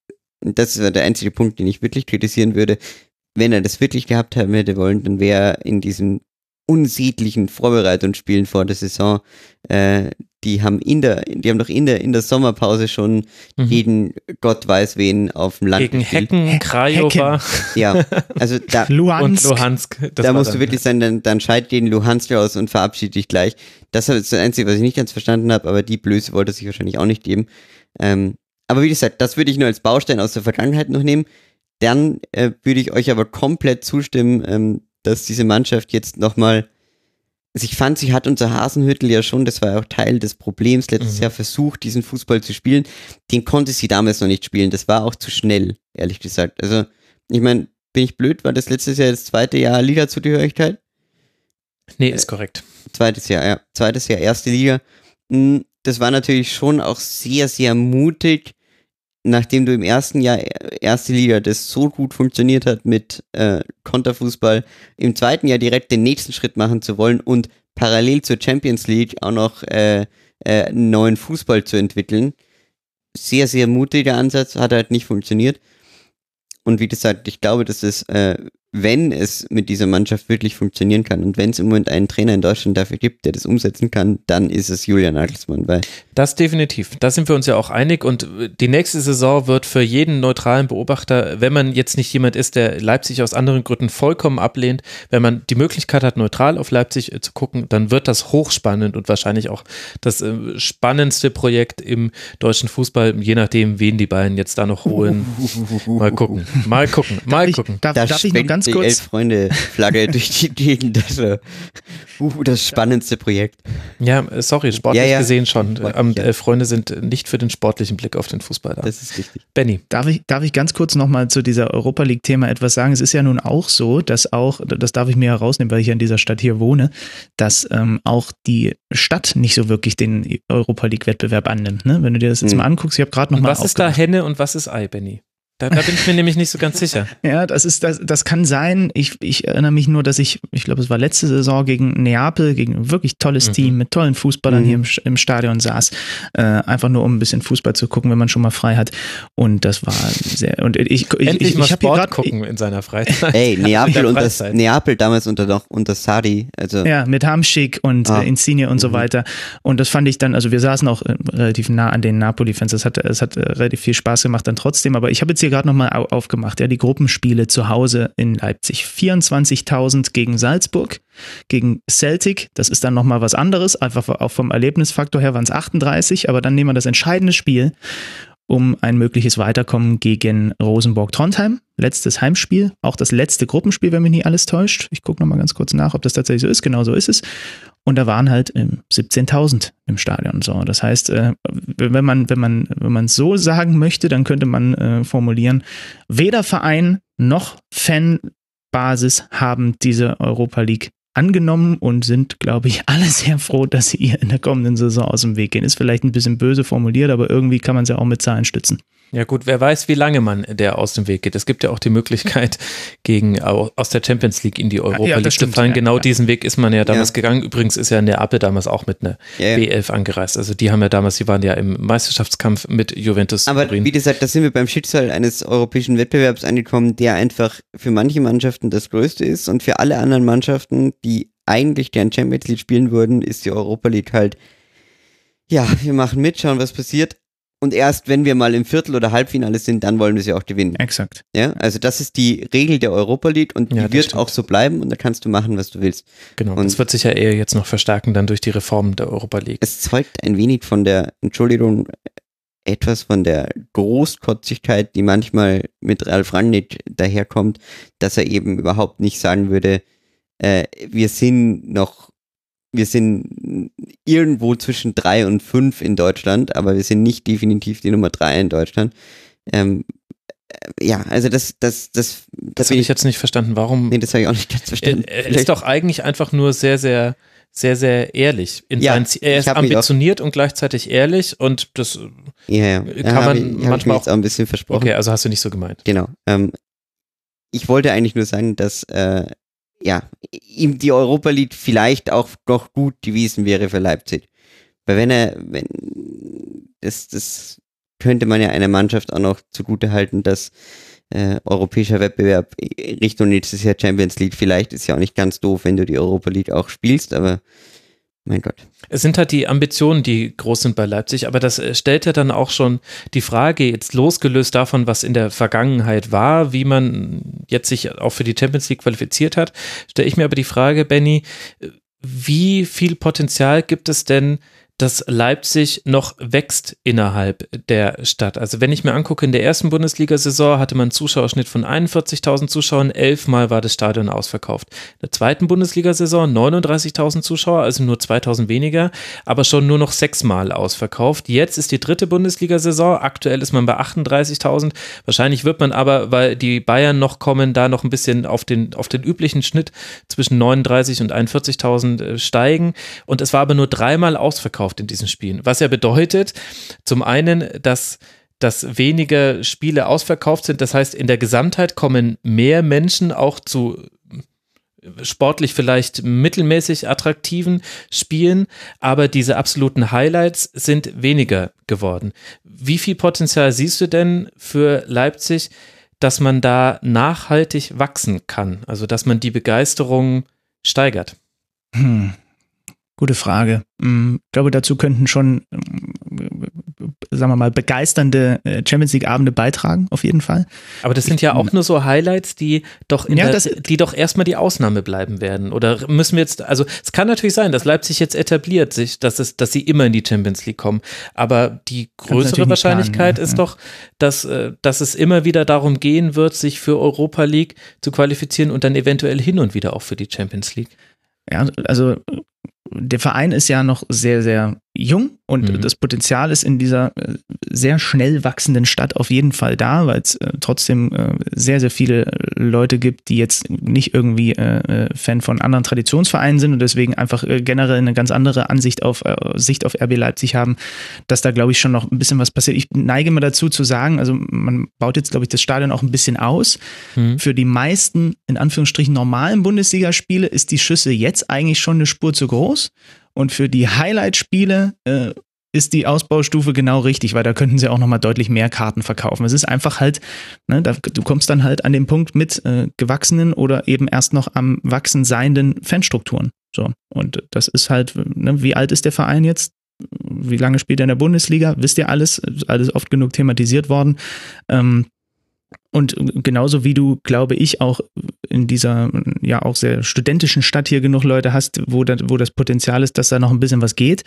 das ist der einzige Punkt, den ich wirklich kritisieren würde. Wenn er das wirklich gehabt haben hätte wollen, dann wäre er in diesem unsiedlichen Vorbereitungsspielen vor der Saison äh, die haben in der, die haben doch in der, in der Sommerpause schon mhm. jeden Gott weiß wen auf dem Land Gegen gespielt. Hecken, Krajova. Ja, also da, Luhansk. Und Luhansk. da musst dann. du wirklich sein, dann, dann scheit den Luhansk aus und verabschiede dich gleich. Das ist das Einzige, was ich nicht ganz verstanden habe, aber die Blöße wollte sich wahrscheinlich auch nicht geben. Ähm, aber wie gesagt, das würde ich nur als Baustein aus der Vergangenheit noch nehmen. Dann äh, würde ich euch aber komplett zustimmen, ähm, dass diese Mannschaft jetzt nochmal also ich fand, sie hat unser Hasenhüttel ja schon, das war ja auch Teil des Problems, letztes mhm. Jahr versucht, diesen Fußball zu spielen. Den konnte sie damals noch nicht spielen. Das war auch zu schnell, ehrlich gesagt. Also, ich meine, bin ich blöd, war das letztes Jahr das zweite Jahr Liga-Zugehörigkeit? Nee, ist korrekt. Zweites Jahr, ja. Zweites Jahr erste Liga. Hm, das war natürlich schon auch sehr, sehr mutig, nachdem du im ersten Jahr erste Liga das so gut funktioniert hat mit äh, Konterfußball, im zweiten Jahr direkt den nächsten Schritt machen zu wollen und parallel zur Champions League auch noch äh, äh, neuen Fußball zu entwickeln. Sehr, sehr mutiger Ansatz, hat halt nicht funktioniert. Und wie gesagt, ich glaube, dass es äh, wenn es mit dieser Mannschaft wirklich funktionieren kann und wenn es im Moment einen Trainer in Deutschland dafür gibt, der das umsetzen kann, dann ist es Julian Nagelsmann. Weil das definitiv. Da sind wir uns ja auch einig und die nächste Saison wird für jeden neutralen Beobachter, wenn man jetzt nicht jemand ist, der Leipzig aus anderen Gründen vollkommen ablehnt, wenn man die Möglichkeit hat, neutral auf Leipzig äh, zu gucken, dann wird das hochspannend und wahrscheinlich auch das äh, spannendste Projekt im deutschen Fußball, je nachdem, wen die beiden jetzt da noch holen. Mal gucken, mal gucken, mal darf gucken. Ich, darf, darf ich nur ganz die kurz? Elf-Freunde-Flagge durch die Gegend. Das, uh, das spannendste Projekt. Ja, sorry, sportlich ja, ja. gesehen schon. Ähm, ja. Elf-Freunde sind nicht für den sportlichen Blick auf den Fußball da. Das ist richtig. Benny. Darf ich, darf ich ganz kurz nochmal zu dieser Europa League-Thema etwas sagen? Es ist ja nun auch so, dass auch, das darf ich mir herausnehmen, weil ich ja in dieser Stadt hier wohne, dass ähm, auch die Stadt nicht so wirklich den Europa League-Wettbewerb annimmt. Ne? Wenn du dir das jetzt hm. mal anguckst, ich habe gerade nochmal. Was ist da Henne und was ist Ei, Benny? Da, da, bin ich mir nämlich nicht so ganz sicher. Ja, das ist das, das kann sein. Ich, ich erinnere mich nur, dass ich, ich glaube, es war letzte Saison gegen Neapel, gegen ein wirklich tolles mhm. Team mit tollen Fußballern mhm. hier im, im, Stadion saß. Äh, einfach nur um ein bisschen Fußball zu gucken, wenn man schon mal frei hat. Und das war sehr. Und ich, ich, Endlich ich, ich, ich habe gerade gucken in seiner Freizeit. Ey, Neapel und das Neapel damals unter noch unter Sadi. Also. Ja, mit Hamschick und ah. äh, Insigne und mhm. so weiter. Und das fand ich dann, also wir saßen auch äh, relativ nah an den Napoli-Fans. Das hat, es hat äh, relativ viel Spaß gemacht dann trotzdem. Aber ich habe jetzt hier gerade nochmal auf gemacht. Ja, die Gruppenspiele zu Hause in Leipzig. 24.000 gegen Salzburg, gegen Celtic. Das ist dann nochmal was anderes. Einfach auch vom Erlebnisfaktor her waren es 38, aber dann nehmen wir das entscheidende Spiel. um ein mögliches Weiterkommen gegen Rosenborg-Trondheim. Letztes Heimspiel, auch das letzte Gruppenspiel, wenn mich nicht alles täuscht. Ich gucke nochmal ganz kurz nach, ob das tatsächlich so ist. Genau so ist es. Und da waren halt 17.000 im Stadion. So, das heißt, äh, wenn man wenn man wenn man so sagen möchte, dann könnte man äh, formulieren: Weder Verein noch Fanbasis haben diese Europa League angenommen und sind, glaube ich, alle sehr froh, dass sie ihr in der kommenden Saison aus dem Weg gehen. Ist vielleicht ein bisschen böse formuliert, aber irgendwie kann man sie auch mit Zahlen stützen. Ja gut, wer weiß, wie lange man der aus dem Weg geht. Es gibt ja auch die Möglichkeit, gegen aus der Champions League in die Europa ja, League zu fallen. Ja, genau ja. diesen Weg ist man ja damals gegangen. Übrigens ist ja in der Appe damals auch mit einer B11 angereist. Also die haben ja damals, die waren ja im Meisterschaftskampf mit Juventus. Aber Turin. wie gesagt, da sind wir beim Schicksal eines europäischen Wettbewerbs angekommen, der einfach für manche Mannschaften das Größte ist und für alle anderen Mannschaften, die eigentlich gern Champions League spielen würden, ist die Europa League halt ja, wir machen mit, schauen, was passiert. Und erst wenn wir mal im Viertel- oder Halbfinale sind, dann wollen wir sie auch gewinnen. Exakt. Ja, also das ist die Regel der Europa League und ja, die wird stimmt. auch so bleiben und da kannst du machen, was du willst. Genau. Und das wird sich ja eher jetzt noch verstärken dann durch die Reform der Europa League. Es zeugt ein wenig von der, Entschuldigung, etwas von der Großkotzigkeit, die manchmal mit Ralf Rangnick daherkommt, dass er eben überhaupt nicht sagen würde, äh, wir sind noch wir sind irgendwo zwischen drei und fünf in Deutschland, aber wir sind nicht definitiv die Nummer drei in Deutschland. Ähm, äh, ja, also das, das, das, das, das habe ich jetzt nicht verstanden. Warum? Nee, das habe ich auch nicht ganz verstanden. Er, er ist doch eigentlich einfach nur sehr, sehr, sehr, sehr ehrlich. In ja, er ist ambitioniert und gleichzeitig ehrlich und das ja, ja. kann ja, man ich, manchmal auch, auch ein bisschen versprochen. Okay, also hast du nicht so gemeint. Genau. Ähm, ich wollte eigentlich nur sagen, dass äh, ja, ihm die Europa League vielleicht auch noch gut gewesen wäre für Leipzig. Weil wenn er, wenn, das, das könnte man ja einer Mannschaft auch noch zugute halten, dass äh, europäischer Wettbewerb Richtung nächstes Jahr Champions League vielleicht ist ja auch nicht ganz doof, wenn du die Europa League auch spielst, aber mein Gott. Es sind halt die Ambitionen, die groß sind bei Leipzig, aber das äh, stellt ja dann auch schon die Frage, jetzt losgelöst davon, was in der Vergangenheit war, wie man jetzt sich auch für die Champions League qualifiziert hat, stelle ich mir aber die Frage, Benny, wie viel Potenzial gibt es denn dass Leipzig noch wächst innerhalb der Stadt. Also wenn ich mir angucke, in der ersten Bundesliga-Saison hatte man einen Zuschauerschnitt von 41.000 Zuschauern, elfmal war das Stadion ausverkauft. In der zweiten Bundesliga-Saison 39.000 Zuschauer, also nur 2.000 weniger, aber schon nur noch sechsmal ausverkauft. Jetzt ist die dritte Bundesliga-Saison, aktuell ist man bei 38.000. Wahrscheinlich wird man aber, weil die Bayern noch kommen, da noch ein bisschen auf den, auf den üblichen Schnitt zwischen 39 und 41.000 äh, steigen. Und es war aber nur dreimal ausverkauft ausverkauft in diesen Spielen. Was ja bedeutet, zum einen, dass dass weniger Spiele ausverkauft sind. Das heißt, in der Gesamtheit kommen mehr Menschen auch zu sportlich vielleicht mittelmäßig attraktiven Spielen, aber diese absoluten Highlights sind weniger geworden. Wie viel Potenzial siehst du denn für Leipzig, dass man da nachhaltig wachsen kann? Also, dass man die Begeisterung steigert? Hm. Gute Frage. Mm, ich glaube, dazu könnten schon, sagen wir mal, begeisternde äh, Champions League-Abende beitragen, auf jeden Fall. Aber das sind ja auch nur so Highlights, die doch, ja, der, die doch erstmal die Ausnahme bleiben werden. Oder müssen wir jetzt, also es kann natürlich sein, dass Leipzig jetzt etabliert sich, dass, es, dass sie immer in die Champions League kommen. Aber die größere Wahrscheinlichkeit planen, ja, ist ja. doch, dass, äh, dass es immer wieder darum gehen wird, sich für Europa League zu qualifizieren und dann eventuell hin und wieder auch für die Champions League. Ja, also der Verein ist ja noch sehr, sehr jung und mhm. das Potenzial ist in dieser äh, sehr schnell wachsenden Stadt auf jeden Fall da, weil es äh, trotzdem äh, sehr, sehr viele Leute gibt, die jetzt nicht irgendwie Fan von anderen Traditionsvereinen sind und deswegen einfach generell eine ganz andere Ansicht auf Sicht auf RB Leipzig haben, dass da glaube ich schon noch ein bisschen was passiert. Ich neige mal dazu zu sagen, also man baut jetzt glaube ich das Stadion auch ein bisschen aus. Mhm. Für die meisten in Anführungsstrichen normalen Bundesligaspiele ist die Schüsse jetzt eigentlich schon eine Spur zu groß. Und für die Highlight-Spiele äh, ist die Ausbaustufe genau richtig, weil da könnten sie auch nochmal deutlich mehr Karten verkaufen. Es ist einfach halt, ne, da, du kommst dann halt an den Punkt mit äh, gewachsenen oder eben erst noch am wachsen seienden Fanstrukturen. So. Und das ist halt, ne, wie alt ist der Verein jetzt? Wie lange spielt er in der Bundesliga? Wisst ihr alles? Alles oft genug thematisiert worden. Ähm, und genauso wie du, glaube ich, auch in dieser ja auch sehr studentischen Stadt hier genug Leute hast, wo, das, wo das Potenzial ist, dass da noch ein bisschen was geht,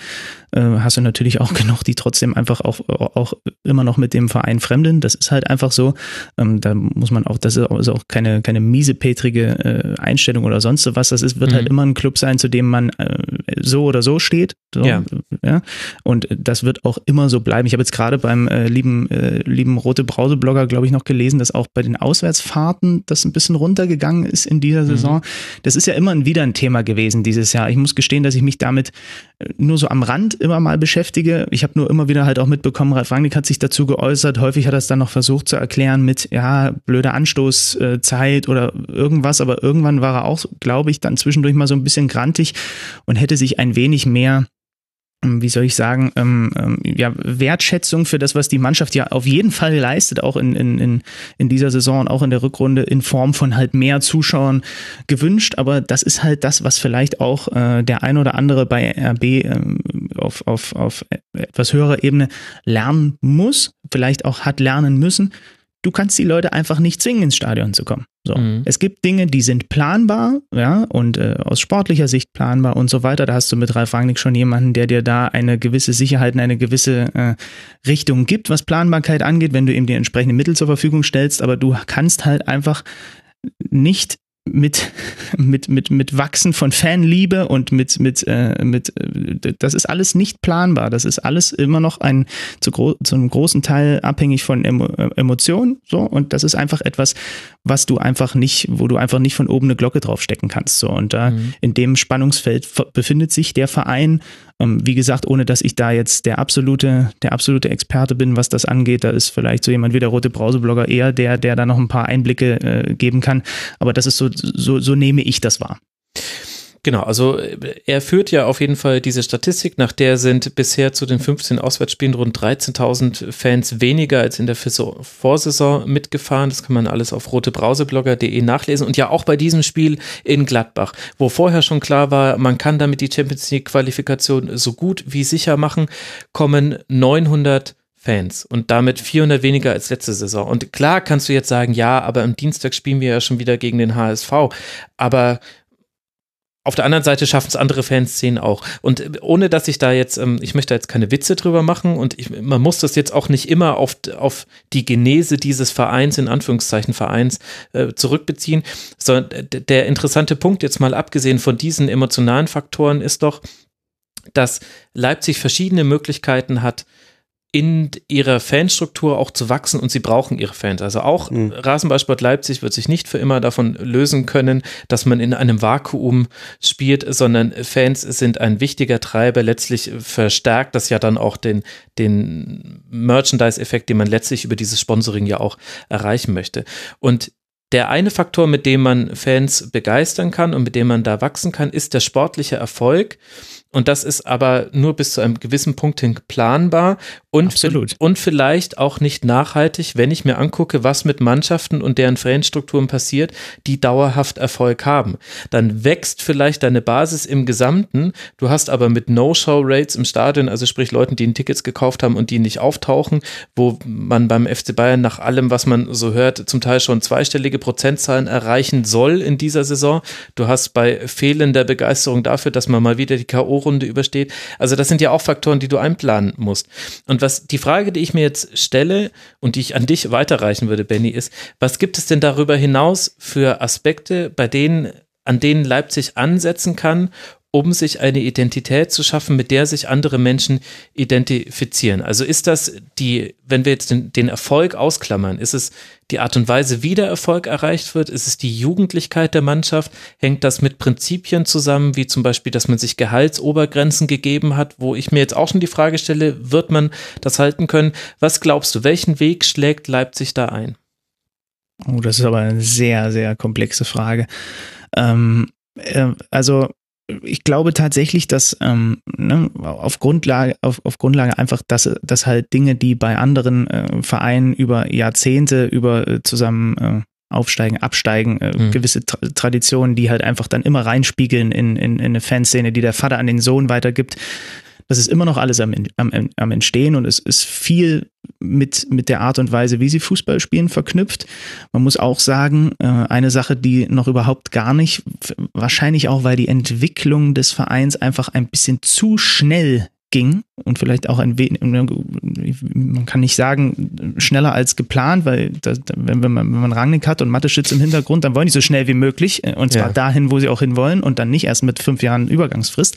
äh, hast du natürlich auch genug, die trotzdem einfach auch, auch immer noch mit dem Verein fremdeln. Das ist halt einfach so. Ähm, da muss man auch, das ist auch keine, keine miesepetrige äh, Einstellung oder sonst was. Das ist, wird halt mhm. halt immer ein Club sein, zu dem man äh, so oder so steht. So, ja. ja. Und das wird auch immer so bleiben. Ich habe jetzt gerade beim äh, lieben, äh, lieben Rote Brause-Blogger, glaube ich, noch gelesen, dass auch bei den Auswärtsfahrten das ein bisschen runtergegangen ist in dieser mhm. Saison. Mhm. Das ist ja immer wieder ein Thema gewesen dieses Jahr. Ich muss gestehen, dass ich mich damit äh, nur so am Rand immer mal beschäftige. Ich habe nur immer wieder halt auch mitbekommen, Ralf Rangnick hat sich dazu geäußert. Häufig hat er es dann noch versucht zu erklären mit, ja, blöde Anstoßzeit oder irgendwas. Aber irgendwann war er auch, glaube ich, dann zwischendurch mal so ein bisschen grantig und hätte sich ein wenig mehr wie soll ich sagen, ähm, ähm, ja, Wertschätzung für das, was die Mannschaft ja auf jeden Fall leistet, auch in, in, in dieser Saison und auch in der Rückrunde in Form von halt mehr Zuschauern gewünscht. Aber das ist halt das, was vielleicht auch äh, der ein oder andere bei RB ähm, auf, auf, auf etwas höherer Ebene lernen muss, vielleicht auch hat lernen müssen. Du kannst die Leute einfach nicht zwingen, ins Stadion zu kommen. So. Mhm. Es gibt Dinge, die sind planbar, ja, und äh, aus sportlicher Sicht planbar und so weiter. Da hast du mit Ralf Rangnick schon jemanden, der dir da eine gewisse Sicherheit und eine gewisse äh, Richtung gibt, was Planbarkeit angeht, wenn du ihm die entsprechenden Mittel zur Verfügung stellst. Aber du kannst halt einfach nicht mit, mit, mit, mit Wachsen von Fanliebe und mit, mit, äh, mit, äh, das ist alles nicht planbar. Das ist alles immer noch ein, zu, gro zu einem großen Teil abhängig von Emo äh, Emotionen, so. Und das ist einfach etwas, was du einfach nicht, wo du einfach nicht von oben eine Glocke draufstecken kannst, so. Und da, mhm. in dem Spannungsfeld befindet sich der Verein ähm, wie gesagt, ohne dass ich da jetzt der absolute, der absolute Experte bin, was das angeht, da ist vielleicht so jemand wie der Rote Brauseblogger eher der, der da noch ein paar Einblicke äh, geben kann. Aber das ist so, so, so nehme ich das wahr. Genau, also äh, er führt ja auf jeden Fall diese Statistik, nach der sind bisher zu den 15 Auswärtsspielen rund 13.000 Fans weniger als in der Vorsaison mitgefahren. Das kann man alles auf rotebrauseblogger.de nachlesen und ja auch bei diesem Spiel in Gladbach, wo vorher schon klar war, man kann damit die Champions League Qualifikation so gut wie sicher machen, kommen 900 Fans und damit 400 weniger als letzte Saison. Und klar kannst du jetzt sagen, ja, aber am Dienstag spielen wir ja schon wieder gegen den HSV. Aber auf der anderen Seite schaffen es andere Fanszenen auch. Und äh, ohne dass ich da jetzt, ähm, ich möchte jetzt keine Witze drüber machen und ich, man muss das jetzt auch nicht immer auf, auf die Genese dieses Vereins, in Anführungszeichen Vereins, äh, zurückbeziehen, sondern der interessante Punkt jetzt mal abgesehen von diesen emotionalen Faktoren ist doch, dass Leipzig verschiedene Möglichkeiten hat, in ihrer Fanstruktur auch zu wachsen und sie brauchen ihre Fans. Also auch mhm. Rasenballsport Leipzig wird sich nicht für immer davon lösen können, dass man in einem Vakuum spielt, sondern Fans sind ein wichtiger Treiber. Letztlich verstärkt das ja dann auch den, den Merchandise-Effekt, den man letztlich über dieses Sponsoring ja auch erreichen möchte. Und der eine Faktor, mit dem man Fans begeistern kann und mit dem man da wachsen kann, ist der sportliche Erfolg. Und das ist aber nur bis zu einem gewissen Punkt hin planbar und, Absolut. und vielleicht auch nicht nachhaltig, wenn ich mir angucke, was mit Mannschaften und deren Fanstrukturen passiert, die dauerhaft Erfolg haben. Dann wächst vielleicht deine Basis im Gesamten. Du hast aber mit No-Show-Rates im Stadion, also sprich Leuten, die Tickets gekauft haben und die nicht auftauchen, wo man beim FC Bayern nach allem, was man so hört, zum Teil schon zweistellige Prozentzahlen erreichen soll in dieser Saison. Du hast bei fehlender Begeisterung dafür, dass man mal wieder die K.O Runde übersteht. Also das sind ja auch Faktoren, die du einplanen musst. Und was die Frage, die ich mir jetzt stelle und die ich an dich weiterreichen würde, Benny, ist, was gibt es denn darüber hinaus für Aspekte, bei denen an denen Leipzig ansetzen kann, um sich eine Identität zu schaffen, mit der sich andere Menschen identifizieren. Also ist das die, wenn wir jetzt den, den, Erfolg ausklammern, ist es die Art und Weise, wie der Erfolg erreicht wird? Ist es die Jugendlichkeit der Mannschaft? Hängt das mit Prinzipien zusammen, wie zum Beispiel, dass man sich Gehaltsobergrenzen gegeben hat, wo ich mir jetzt auch schon die Frage stelle, wird man das halten können? Was glaubst du, welchen Weg schlägt Leipzig da ein? Oh, das ist aber eine sehr, sehr komplexe Frage. Ähm, äh, also ich glaube tatsächlich, dass ähm, ne, auf Grundlage, auf, auf Grundlage einfach, dass, dass halt Dinge, die bei anderen äh, Vereinen über Jahrzehnte über äh, zusammen äh, aufsteigen, absteigen, äh, mhm. gewisse Tra Traditionen, die halt einfach dann immer reinspiegeln in, in, in eine Fanszene, die der Vater an den Sohn weitergibt. Das ist immer noch alles am, am, am Entstehen und es ist viel mit, mit der Art und Weise, wie sie Fußball spielen, verknüpft. Man muss auch sagen, äh, eine Sache, die noch überhaupt gar nicht, wahrscheinlich auch, weil die Entwicklung des Vereins einfach ein bisschen zu schnell ging und vielleicht auch ein wenig, man kann nicht sagen schneller als geplant, weil das, wenn, man, wenn man Rangnick hat und Mathe-Schütz im Hintergrund, dann wollen die so schnell wie möglich äh, und zwar ja. dahin, wo sie auch hinwollen und dann nicht erst mit fünf Jahren Übergangsfrist.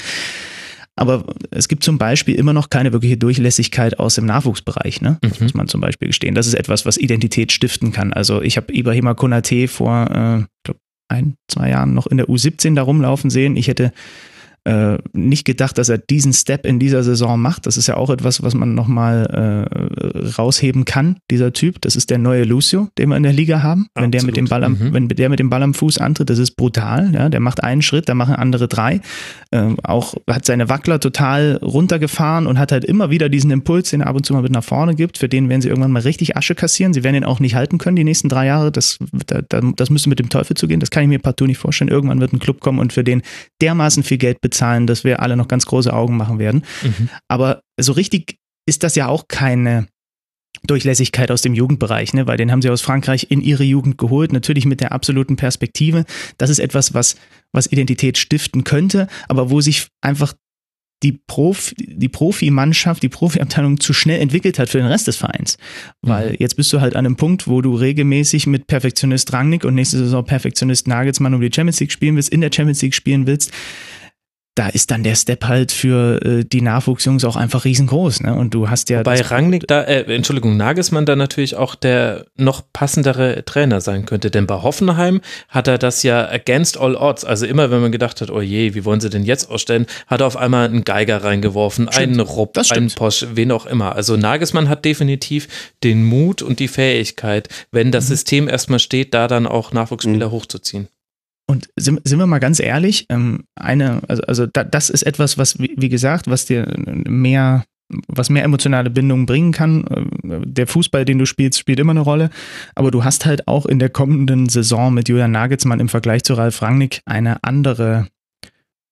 Aber es gibt zum Beispiel immer noch keine wirkliche Durchlässigkeit aus dem Nachwuchsbereich. Ne? Das mhm. muss man zum Beispiel gestehen. Das ist etwas, was Identität stiften kann. Also ich habe Ibrahima Konate vor äh, ein, zwei Jahren noch in der U17 da rumlaufen sehen. Ich hätte äh, nicht gedacht, dass er diesen Step in dieser Saison macht. Das ist ja auch etwas, was man nochmal äh, rausheben kann, dieser Typ. Das ist der neue Lucio, den wir in der Liga haben. Absolut. Wenn der mit dem Ball am, mhm. wenn der mit dem Ball am Fuß antritt, das ist brutal. Ja? Der macht einen Schritt, da machen andere drei. Ähm, auch hat seine Wackler total runtergefahren und hat halt immer wieder diesen Impuls, den er ab und zu mal mit nach vorne gibt. Für den werden sie irgendwann mal richtig Asche kassieren. Sie werden ihn auch nicht halten können die nächsten drei Jahre. Das, das müsste mit dem Teufel zugehen. Das kann ich mir partout nicht vorstellen. Irgendwann wird ein Club kommen und für den dermaßen viel Geld bezahlen Zahlen, dass wir alle noch ganz große Augen machen werden. Mhm. Aber so richtig ist das ja auch keine Durchlässigkeit aus dem Jugendbereich, ne? weil den haben sie aus Frankreich in ihre Jugend geholt, natürlich mit der absoluten Perspektive. Das ist etwas, was, was Identität stiften könnte, aber wo sich einfach die, Prof, die Profimannschaft, die Profiabteilung zu schnell entwickelt hat für den Rest des Vereins. Weil mhm. jetzt bist du halt an einem Punkt, wo du regelmäßig mit Perfektionist Rangnick und nächste Saison Perfektionist Nagelsmann um die Champions League spielen willst, in der Champions League spielen willst da ist dann der Step halt für äh, die Nachwuchsjungs auch einfach riesengroß. Ne? Und du hast ja. Bei Rangnick da, äh, Entschuldigung, Nagelsmann da natürlich auch der noch passendere Trainer sein könnte. Denn bei Hoffenheim hat er das ja against all odds. Also immer, wenn man gedacht hat, oh je, wie wollen sie denn jetzt ausstellen, hat er auf einmal einen Geiger reingeworfen, stimmt. einen Rupp, einen Posch, wen auch immer. Also Nagelsmann hat definitiv den Mut und die Fähigkeit, wenn das mhm. System erstmal steht, da dann auch Nachwuchsspieler mhm. hochzuziehen. Und sind, sind wir mal ganz ehrlich, ähm, eine, also, also da, das ist etwas, was, wie, wie gesagt, was dir mehr, was mehr emotionale Bindungen bringen kann. Äh, der Fußball, den du spielst, spielt immer eine Rolle. Aber du hast halt auch in der kommenden Saison mit Julian Nagelsmann im Vergleich zu Ralf Rangnick eine andere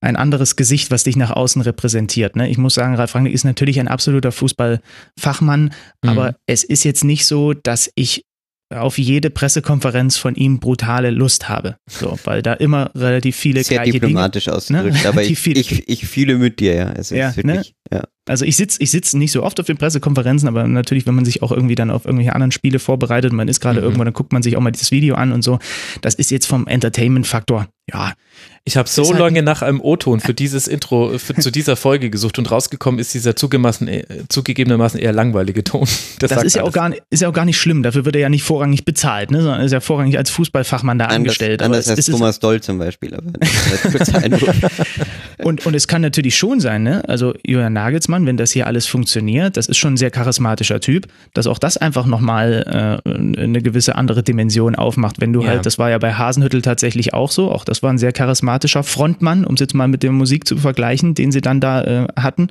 ein anderes Gesicht, was dich nach außen repräsentiert. Ne? Ich muss sagen, Ralf Rangnick ist natürlich ein absoluter Fußballfachmann, mhm. aber es ist jetzt nicht so, dass ich auf jede Pressekonferenz von ihm brutale Lust habe. So, weil da immer relativ viele Sehr gleiche diplomatisch Dinge, ausgedrückt, ne? aber ich, ich, ich, fühle mit dir, ja. Es ja, wirklich, ne? ja. Also ich sitze ich sitz nicht so oft auf den Pressekonferenzen, aber natürlich, wenn man sich auch irgendwie dann auf irgendwelche anderen Spiele vorbereitet, man ist gerade mhm. irgendwo, dann guckt man sich auch mal dieses Video an und so. Das ist jetzt vom Entertainment-Faktor, ja, ich habe so halt lange nach einem O-Ton für dieses Intro, für, zu dieser Folge gesucht und rausgekommen ist dieser äh, zugegebenermaßen eher langweilige Ton. Das, das ist, ja auch gar nicht, ist ja auch gar nicht schlimm, dafür wird er ja nicht vorrangig bezahlt, ne? sondern ist ja vorrangig als Fußballfachmann da anders, angestellt. Anders als Thomas Doll zum Beispiel. Und, und es kann natürlich schon sein, ne? also Julian Nagelsmann, wenn das hier alles funktioniert, das ist schon ein sehr charismatischer Typ, dass auch das einfach nochmal äh, eine gewisse andere Dimension aufmacht, wenn du ja. halt, das war ja bei Hasenhüttel tatsächlich auch so, auch das war ein sehr charismatischer charismatischer Frontmann, um es jetzt mal mit der Musik zu vergleichen, den sie dann da äh, hatten.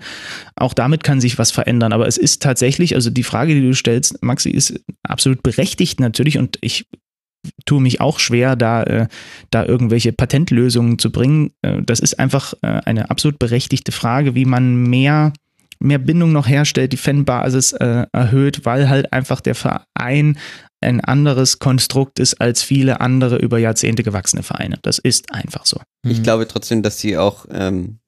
Auch damit kann sich was verändern. Aber es ist tatsächlich, also die Frage, die du stellst, Maxi, ist absolut berechtigt natürlich und ich tue mich auch schwer, da, äh, da irgendwelche Patentlösungen zu bringen. Äh, das ist einfach äh, eine absolut berechtigte Frage, wie man mehr mehr Bindung noch herstellt, die Fanbasis äh, erhöht, weil halt einfach der Verein ein anderes Konstrukt ist als viele andere über Jahrzehnte gewachsene Vereine. Das ist einfach so. Ich glaube trotzdem, dass sie auch, ähm,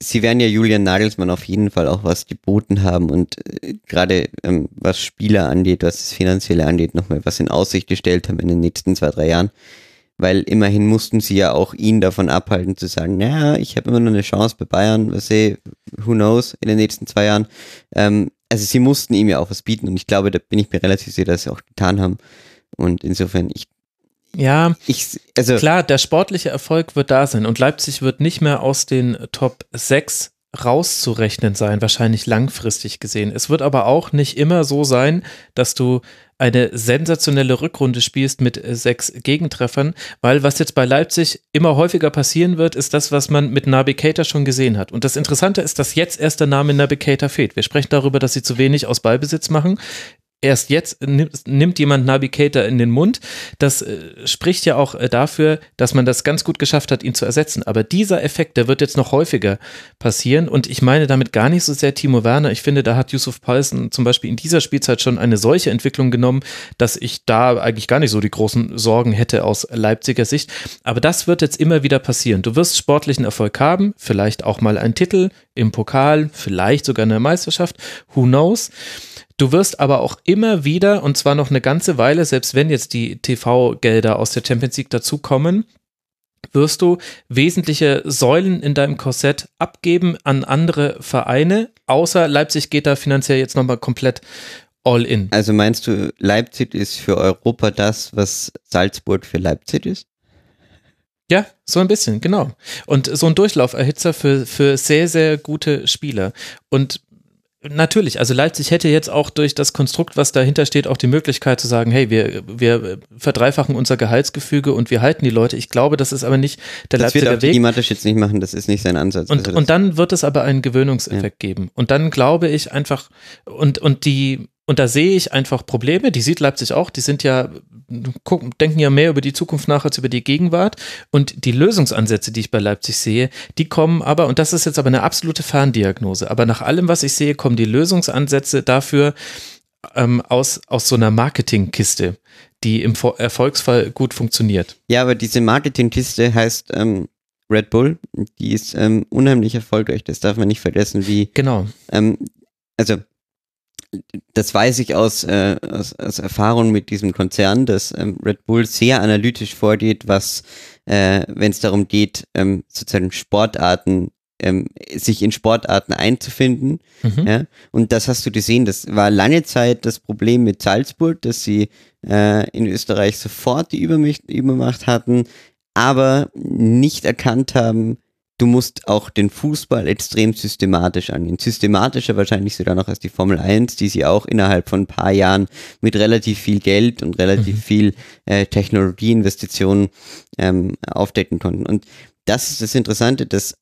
sie werden ja Julian Nagelsmann auf jeden Fall auch was geboten haben und äh, gerade ähm, was Spieler angeht, was das Finanzielle angeht, nochmal was in Aussicht gestellt haben in den nächsten zwei, drei Jahren. Weil immerhin mussten sie ja auch ihn davon abhalten zu sagen, naja, ich habe immer noch eine Chance bei Bayern, was eh, who knows, in den nächsten zwei Jahren. Ähm, also sie mussten ihm ja auch was bieten und ich glaube, da bin ich mir relativ sicher, dass sie auch getan haben. Und insofern, ich. Ja, ich, also klar, der sportliche Erfolg wird da sein und Leipzig wird nicht mehr aus den Top 6 rauszurechnen sein, wahrscheinlich langfristig gesehen. Es wird aber auch nicht immer so sein, dass du eine sensationelle Rückrunde spielst mit äh, sechs Gegentreffern, weil was jetzt bei Leipzig immer häufiger passieren wird, ist das, was man mit Nabi Keita schon gesehen hat. Und das Interessante ist, dass jetzt erst der Name Nabi Keita fehlt. Wir sprechen darüber, dass sie zu wenig aus Ballbesitz machen. Erst jetzt nimmt, nimmt jemand Navigator in den Mund. Das äh, spricht ja auch äh, dafür, dass man das ganz gut geschafft hat, ihn zu ersetzen. Aber dieser Effekt, der wird jetzt noch häufiger passieren. Und ich meine damit gar nicht so sehr Timo Werner. Ich finde, da hat Yusuf Paulsen zum Beispiel in dieser Spielzeit schon eine solche Entwicklung genommen, dass ich da eigentlich gar nicht so die großen Sorgen hätte aus Leipziger Sicht. Aber das wird jetzt immer wieder passieren. Du wirst sportlichen Erfolg haben, vielleicht auch mal einen Titel im Pokal, vielleicht sogar eine Meisterschaft. Who knows? Du wirst aber auch immer wieder, und zwar noch eine ganze Weile, selbst wenn jetzt die TV-Gelder aus der Champions League dazukommen, wirst du wesentliche Säulen in deinem Korsett abgeben an andere Vereine, außer Leipzig geht da finanziell jetzt nochmal komplett all in. Also meinst du, Leipzig ist für Europa das, was Salzburg für Leipzig ist? Ja, so ein bisschen, genau. Und so ein Durchlauferhitzer für, für sehr, sehr gute Spieler. Und Natürlich, also Leipzig hätte jetzt auch durch das Konstrukt, was dahinter steht, auch die Möglichkeit zu sagen, hey, wir, wir verdreifachen unser Gehaltsgefüge und wir halten die Leute. Ich glaube, das ist aber nicht der das Leipziger wird auch Weg. Die jetzt nicht machen, das ist nicht sein Ansatz. Und, also und dann wird es aber einen Gewöhnungseffekt ja. geben. Und dann glaube ich einfach, und, und die, und da sehe ich einfach Probleme, die sieht Leipzig auch, die sind ja, gucken, denken ja mehr über die Zukunft nach als über die Gegenwart. Und die Lösungsansätze, die ich bei Leipzig sehe, die kommen aber, und das ist jetzt aber eine absolute Ferndiagnose, aber nach allem, was ich sehe, kommen die Lösungsansätze dafür ähm, aus, aus so einer Marketingkiste, die im Erfolgsfall gut funktioniert. Ja, aber diese Marketingkiste heißt, ähm, Red Bull, die ist ähm, unheimlich erfolgreich, das darf man nicht vergessen, wie. Genau. Ähm, also das weiß ich aus, äh, aus, aus Erfahrung mit diesem Konzern, dass ähm, Red Bull sehr analytisch vorgeht, was, äh, wenn es darum geht, ähm, sozusagen Sportarten, ähm, sich in Sportarten einzufinden. Mhm. Ja? Und das hast du gesehen, das war lange Zeit das Problem mit Salzburg, dass sie äh, in Österreich sofort die Übermacht hatten, aber nicht erkannt haben, du musst auch den Fußball extrem systematisch angehen. Systematischer wahrscheinlich sogar noch als die Formel 1, die sie auch innerhalb von ein paar Jahren mit relativ viel Geld und relativ mhm. viel äh, Technologieinvestitionen ähm, aufdecken konnten. Und das ist das Interessante, dass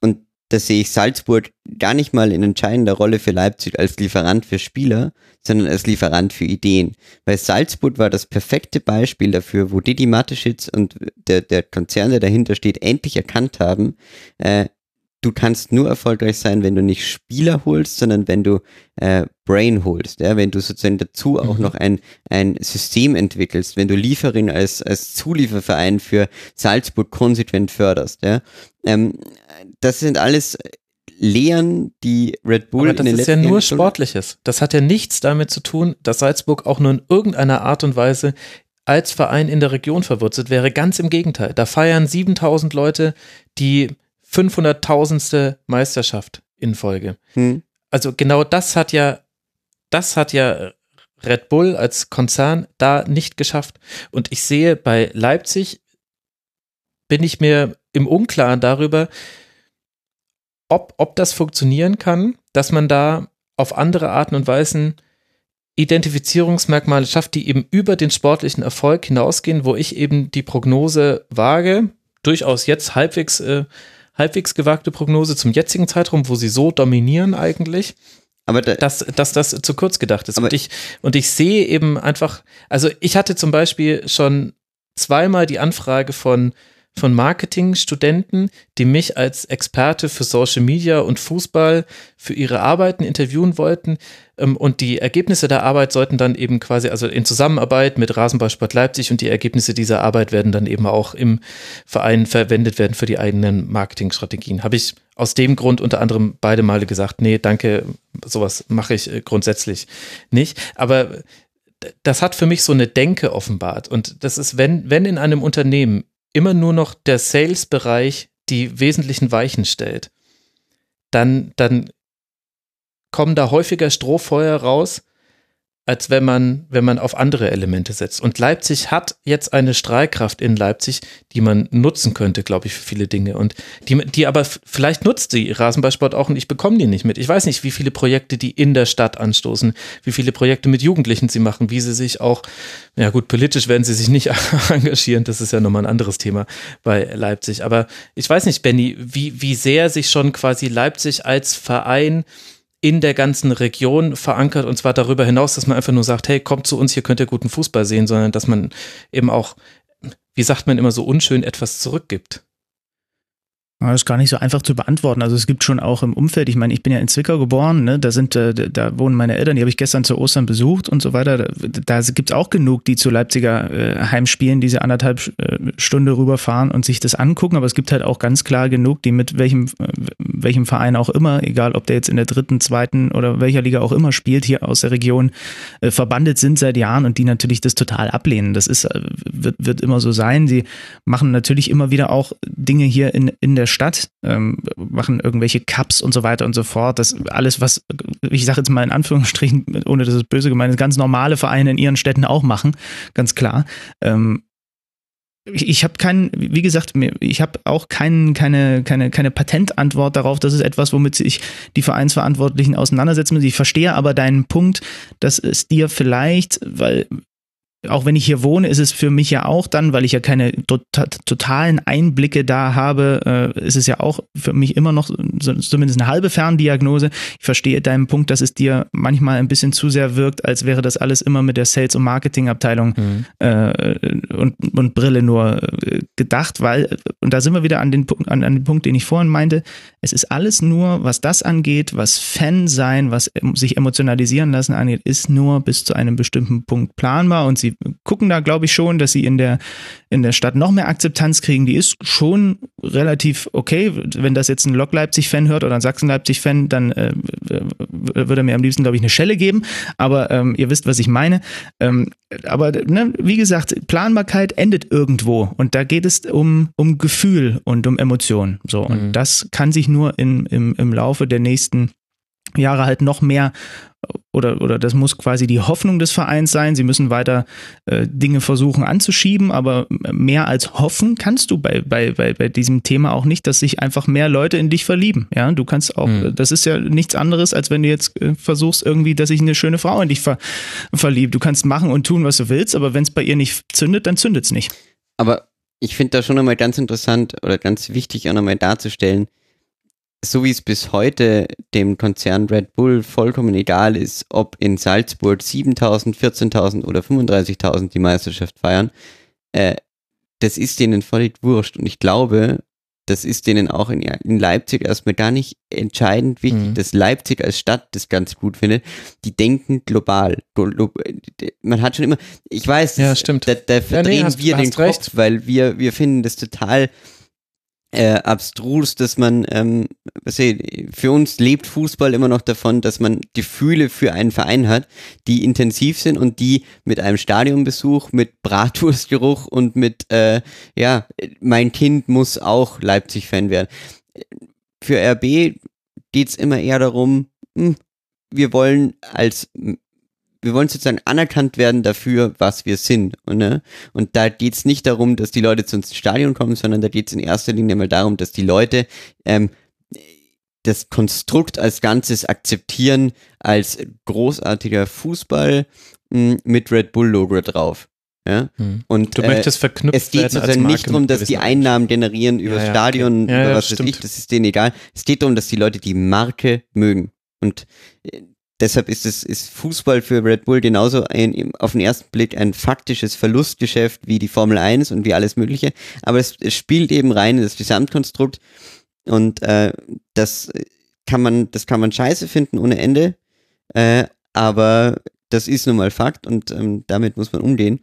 und das sehe ich Salzburg gar nicht mal in entscheidender Rolle für Leipzig als Lieferant für Spieler, sondern als Lieferant für Ideen. Weil Salzburg war das perfekte Beispiel dafür, wo Didi Mateschitz und der, der Konzern, der dahinter steht, endlich erkannt haben, äh, du kannst nur erfolgreich sein, wenn du nicht Spieler holst, sondern wenn du äh, Brain holst, ja, wenn du sozusagen dazu auch mhm. noch ein, ein System entwickelst, wenn du Lieferin als, als Zulieferverein für Salzburg konsequent förderst, ja. Ähm, das sind alles Lehren, die Red Bull Aber das ist ja nur Sportliches. Das hat ja nichts damit zu tun, dass Salzburg auch nur in irgendeiner Art und Weise als Verein in der Region verwurzelt wäre. Ganz im Gegenteil. Da feiern 7000 Leute die 500.000ste Meisterschaft in Folge. Hm. Also genau das hat ja, das hat ja Red Bull als Konzern da nicht geschafft. Und ich sehe bei Leipzig, bin ich mir im Unklaren darüber, ob, ob das funktionieren kann, dass man da auf andere Arten und Weisen Identifizierungsmerkmale schafft, die eben über den sportlichen Erfolg hinausgehen, wo ich eben die Prognose wage, durchaus jetzt halbwegs, äh, halbwegs gewagte Prognose zum jetzigen Zeitraum, wo sie so dominieren eigentlich. Aber da, dass, dass das zu kurz gedacht ist. Und ich, und ich sehe eben einfach, also ich hatte zum Beispiel schon zweimal die Anfrage von von Marketingstudenten, die mich als Experte für Social Media und Fußball für ihre Arbeiten interviewen wollten. Ähm, und die Ergebnisse der Arbeit sollten dann eben quasi, also in Zusammenarbeit mit Rasenballsport Leipzig und die Ergebnisse dieser Arbeit werden dann eben auch im Verein verwendet werden für die eigenen Marketingstrategien. Habe ich aus dem Grund unter anderem beide Male gesagt, nee, danke, sowas mache ich äh, grundsätzlich nicht. Aber das hat für mich so eine Denke offenbart. Und das ist, wenn, wenn in einem Unternehmen immer nur noch der Sales-Bereich die wesentlichen Weichen stellt, dann, dann kommen da häufiger Strohfeuer raus, als wenn man, wenn man auf andere Elemente setzt. Und Leipzig hat jetzt eine Strahlkraft in Leipzig, die man nutzen könnte, glaube ich, für viele Dinge. Und die, die aber vielleicht nutzt die Rasenballsport auch und ich bekomme die nicht mit. Ich weiß nicht, wie viele Projekte die in der Stadt anstoßen, wie viele Projekte mit Jugendlichen sie machen, wie sie sich auch, ja gut, politisch werden sie sich nicht engagieren, das ist ja nochmal ein anderes Thema bei Leipzig. Aber ich weiß nicht, Benny, wie, wie sehr sich schon quasi Leipzig als Verein in der ganzen Region verankert und zwar darüber hinaus, dass man einfach nur sagt, hey, kommt zu uns, hier könnt ihr guten Fußball sehen, sondern dass man eben auch, wie sagt man immer so unschön, etwas zurückgibt. Das ist gar nicht so einfach zu beantworten. Also es gibt schon auch im Umfeld, ich meine, ich bin ja in Zwickau geboren, ne? da sind, äh, da wohnen meine Eltern, die habe ich gestern zu Ostern besucht und so weiter. Da, da gibt es auch genug, die zu Leipziger äh, Heimspielen diese anderthalb äh, Stunde rüberfahren und sich das angucken. Aber es gibt halt auch ganz klar genug, die mit welchem, äh, welchem Verein auch immer, egal ob der jetzt in der dritten, zweiten oder welcher Liga auch immer spielt, hier aus der Region äh, verbandet sind seit Jahren und die natürlich das total ablehnen. Das ist, äh, wird, wird immer so sein. Sie machen natürlich immer wieder auch Dinge hier in, in der Stadt, ähm, machen irgendwelche Cups und so weiter und so fort. Das alles, was, ich sage jetzt mal in Anführungsstrichen, ohne dass es böse gemeint ist, ganz normale Vereine in ihren Städten auch machen, ganz klar. Ähm, ich, ich habe keinen, wie gesagt, ich habe auch kein, keine, keine, keine Patentantwort darauf. Das ist etwas, womit sich die Vereinsverantwortlichen auseinandersetzen müssen. Ich verstehe aber deinen Punkt, dass es dir vielleicht, weil auch wenn ich hier wohne, ist es für mich ja auch dann, weil ich ja keine tota-, totalen Einblicke da habe, äh, ist es ja auch für mich immer noch zumindest eine halbe Ferndiagnose. Ich verstehe deinen Punkt, dass es dir manchmal ein bisschen zu sehr wirkt, als wäre das alles immer mit der Sales- und Marketingabteilung mhm. äh, und, und Brille nur äh, gedacht, weil, und da sind wir wieder an den, an, an den Punkt, den ich vorhin meinte, es ist alles nur, was das angeht, was Fan sein, was sich emotionalisieren lassen angeht, ist nur bis zu einem bestimmten Punkt planbar und sie gucken da, glaube ich, schon, dass sie in der, in der Stadt noch mehr Akzeptanz kriegen. Die ist schon relativ okay. Wenn das jetzt ein Lok Leipzig-Fan hört oder ein Sachsen-Leipzig-Fan, dann äh, würde er mir am liebsten, glaube ich, eine Schelle geben. Aber ähm, ihr wisst, was ich meine. Ähm, aber ne, wie gesagt, Planbarkeit endet irgendwo. Und da geht es um, um Gefühl und um Emotionen. So. Und mhm. das kann sich nur in, im, im Laufe der nächsten Jahre halt noch mehr oder, oder das muss quasi die Hoffnung des Vereins sein. Sie müssen weiter äh, Dinge versuchen anzuschieben, aber mehr als hoffen kannst du bei, bei, bei, bei diesem Thema auch nicht, dass sich einfach mehr Leute in dich verlieben. Ja, du kannst auch, mhm. das ist ja nichts anderes, als wenn du jetzt äh, versuchst irgendwie, dass sich eine schöne Frau in dich ver verliebt. Du kannst machen und tun, was du willst, aber wenn es bei ihr nicht zündet, dann zündet es nicht. Aber ich finde das schon einmal ganz interessant oder ganz wichtig auch nochmal darzustellen, so wie es bis heute dem Konzern Red Bull vollkommen egal ist, ob in Salzburg 7000, 14.000 oder 35.000 die Meisterschaft feiern, äh, das ist denen völlig wurscht. Und ich glaube, das ist denen auch in, in Leipzig erstmal gar nicht entscheidend wichtig, mhm. dass Leipzig als Stadt das ganz gut findet. Die denken global. Man hat schon immer, ich weiß, ja, stimmt. da, da verdrehen ja, nee, hast, wir den Kopf, recht. weil wir, wir finden das total äh, abstrus, dass man, ähm, was ich, für uns lebt Fußball immer noch davon, dass man Gefühle für einen Verein hat, die intensiv sind und die mit einem Stadionbesuch, mit Bratwurstgeruch und mit, äh, ja, mein Kind muss auch Leipzig-Fan werden. Für RB geht's immer eher darum, mh, hm, wir wollen als wir wollen sozusagen anerkannt werden dafür, was wir sind. Und, ne? und da geht es nicht darum, dass die Leute zu uns ins Stadion kommen, sondern da geht es in erster Linie mal darum, dass die Leute ähm, das Konstrukt als Ganzes akzeptieren als großartiger Fußball mh, hm, mit Red Bull Logo drauf. Ja? Hm. Und du äh, möchtest verknüpft es geht sozusagen nicht darum, dass die Einnahmen generieren über ja, ja, Stadion, okay. ja, über was weiß ich, das ist denen egal. Es geht darum, dass die Leute die Marke mögen. Und äh, Deshalb ist es ist Fußball für Red Bull genauso ein, auf den ersten Blick ein faktisches Verlustgeschäft wie die Formel 1 und wie alles Mögliche. Aber es, es spielt eben rein in das Gesamtkonstrukt und äh, das kann man, das kann man scheiße finden ohne Ende. Äh, aber das ist nun mal Fakt und ähm, damit muss man umgehen.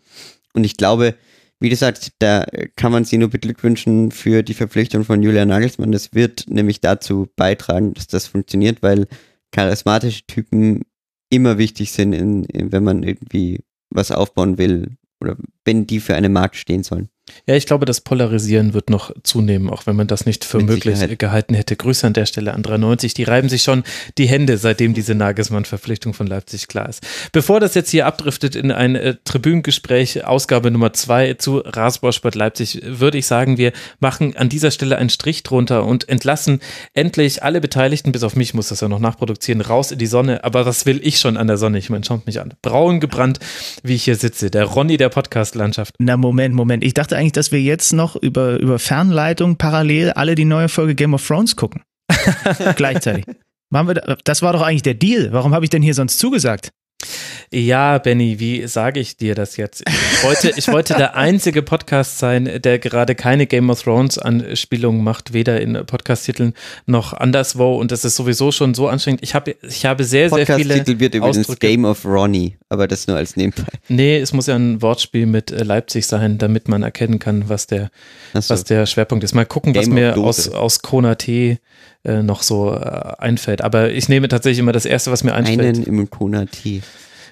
Und ich glaube, wie gesagt, da kann man sie nur beglückwünschen für die Verpflichtung von Julian Nagelsmann. Das wird nämlich dazu beitragen, dass das funktioniert, weil charismatische Typen immer wichtig sind, in, in, wenn man irgendwie was aufbauen will oder wenn die für eine Markt stehen sollen. Ja, ich glaube, das Polarisieren wird noch zunehmen, auch wenn man das nicht für Mit möglich Sicherheit. gehalten hätte. Grüße an der Stelle an 93. Die reiben sich schon die Hände, seitdem diese Nagelsmann-Verpflichtung von Leipzig klar ist. Bevor das jetzt hier abdriftet in ein äh, Tribünengespräch, Ausgabe Nummer zwei zu Rasenballsport Leipzig, würde ich sagen, wir machen an dieser Stelle einen Strich drunter und entlassen endlich alle Beteiligten, bis auf mich muss das ja noch nachproduzieren, raus in die Sonne. Aber was will ich schon an der Sonne? Ich meine, schaut mich an. Braun gebrannt, wie ich hier sitze. Der Ronny der Podcast-Landschaft. Na, Moment, Moment. Ich dachte eigentlich, dass wir jetzt noch über, über Fernleitung parallel alle die neue Folge Game of Thrones gucken. Gleichzeitig. Machen wir, das war doch eigentlich der Deal. Warum habe ich denn hier sonst zugesagt? Ja, Benny, wie sage ich dir das jetzt? Ich wollte, ich wollte der einzige Podcast sein, der gerade keine Game of Thrones Anspielungen macht, weder in Podcast-Titeln noch anderswo. Und das ist sowieso schon so anstrengend. Ich habe, ich habe sehr, sehr viele. Podcast-Titel wird übrigens Ausdrücke. Game of Ronnie, aber das nur als Nebenbei. Nee, es muss ja ein Wortspiel mit äh, Leipzig sein, damit man erkennen kann, was der, so. was der Schwerpunkt ist. Mal gucken, was Game of mir aus, aus Kona T äh, noch so äh, einfällt. Aber ich nehme tatsächlich immer das Erste, was mir einfällt. Einen im Kona Tee.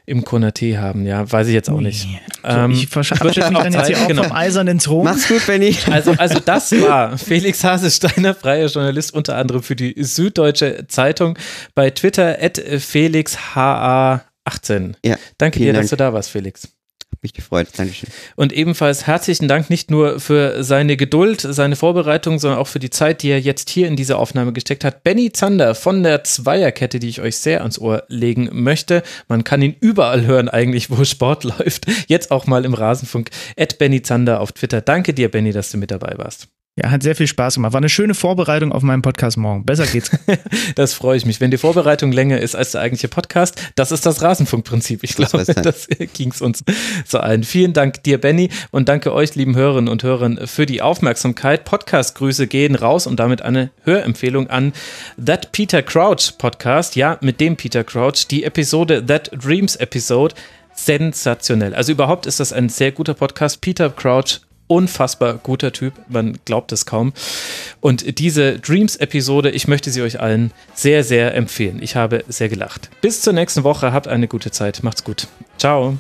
Im Kona T haben, ja, weiß ich jetzt auch nicht. So, Ähm, ich verabschiede mich dann jetzt hier auch genau. vom eisernen Thron. Mach's gut, Benny. Also, also das war Felix Hasesteiner, freier Journalist, unter anderem für die Süddeutsche Zeitung, bei Twitter at FelixHA18. Ja, Danke dir, vielen dass Dank. du da warst, Felix. Mich gefreut. Dankeschön. Und ebenfalls herzlichen Dank nicht nur für seine Geduld, seine Vorbereitung, sondern auch für die Zeit, die er jetzt hier in diese Aufnahme gesteckt hat. Benny Zander von der Zweierkette, die ich euch sehr ans Ohr legen möchte. Man kann ihn überall hören, eigentlich, wo Sport läuft. Jetzt auch mal im Rasenfunk. Benny Zander auf Twitter. Danke dir, Benny, dass du mit dabei warst. Ja, hat sehr viel Spaß gemacht. War eine schöne Vorbereitung auf meinen Podcast morgen. Besser geht's. Das freue ich mich. Wenn die Vorbereitung länger ist als der eigentliche Podcast, das ist das Rasenfunkprinzip. Ich Das glaube, das ging es uns so ein. Vielen Dank dir, Benny, und danke euch, lieben Hörerinnen und Hörern, für die Aufmerksamkeit. Podcast-Grüße gehen raus und damit eine Hörempfehlung an That Peter Crouch Podcast. Ja, mit dem Peter Crouch. Die Episode That Dreams Episode. Sensationell. Also überhaupt ist das ein sehr guter Podcast. Peter Crouch unfassbar guter Typ, man glaubt es kaum. Und diese Dreams-Episode, ich möchte sie euch allen sehr, sehr empfehlen. Ich habe sehr gelacht. Bis zur nächsten Woche, habt eine gute Zeit, macht's gut. Ciao.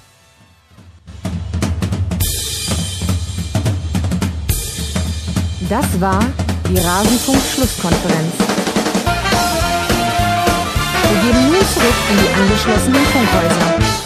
Das war die Rasenfunk-Schlusskonferenz. Wir geben nun zurück in die angeschlossenen Funkhäuser.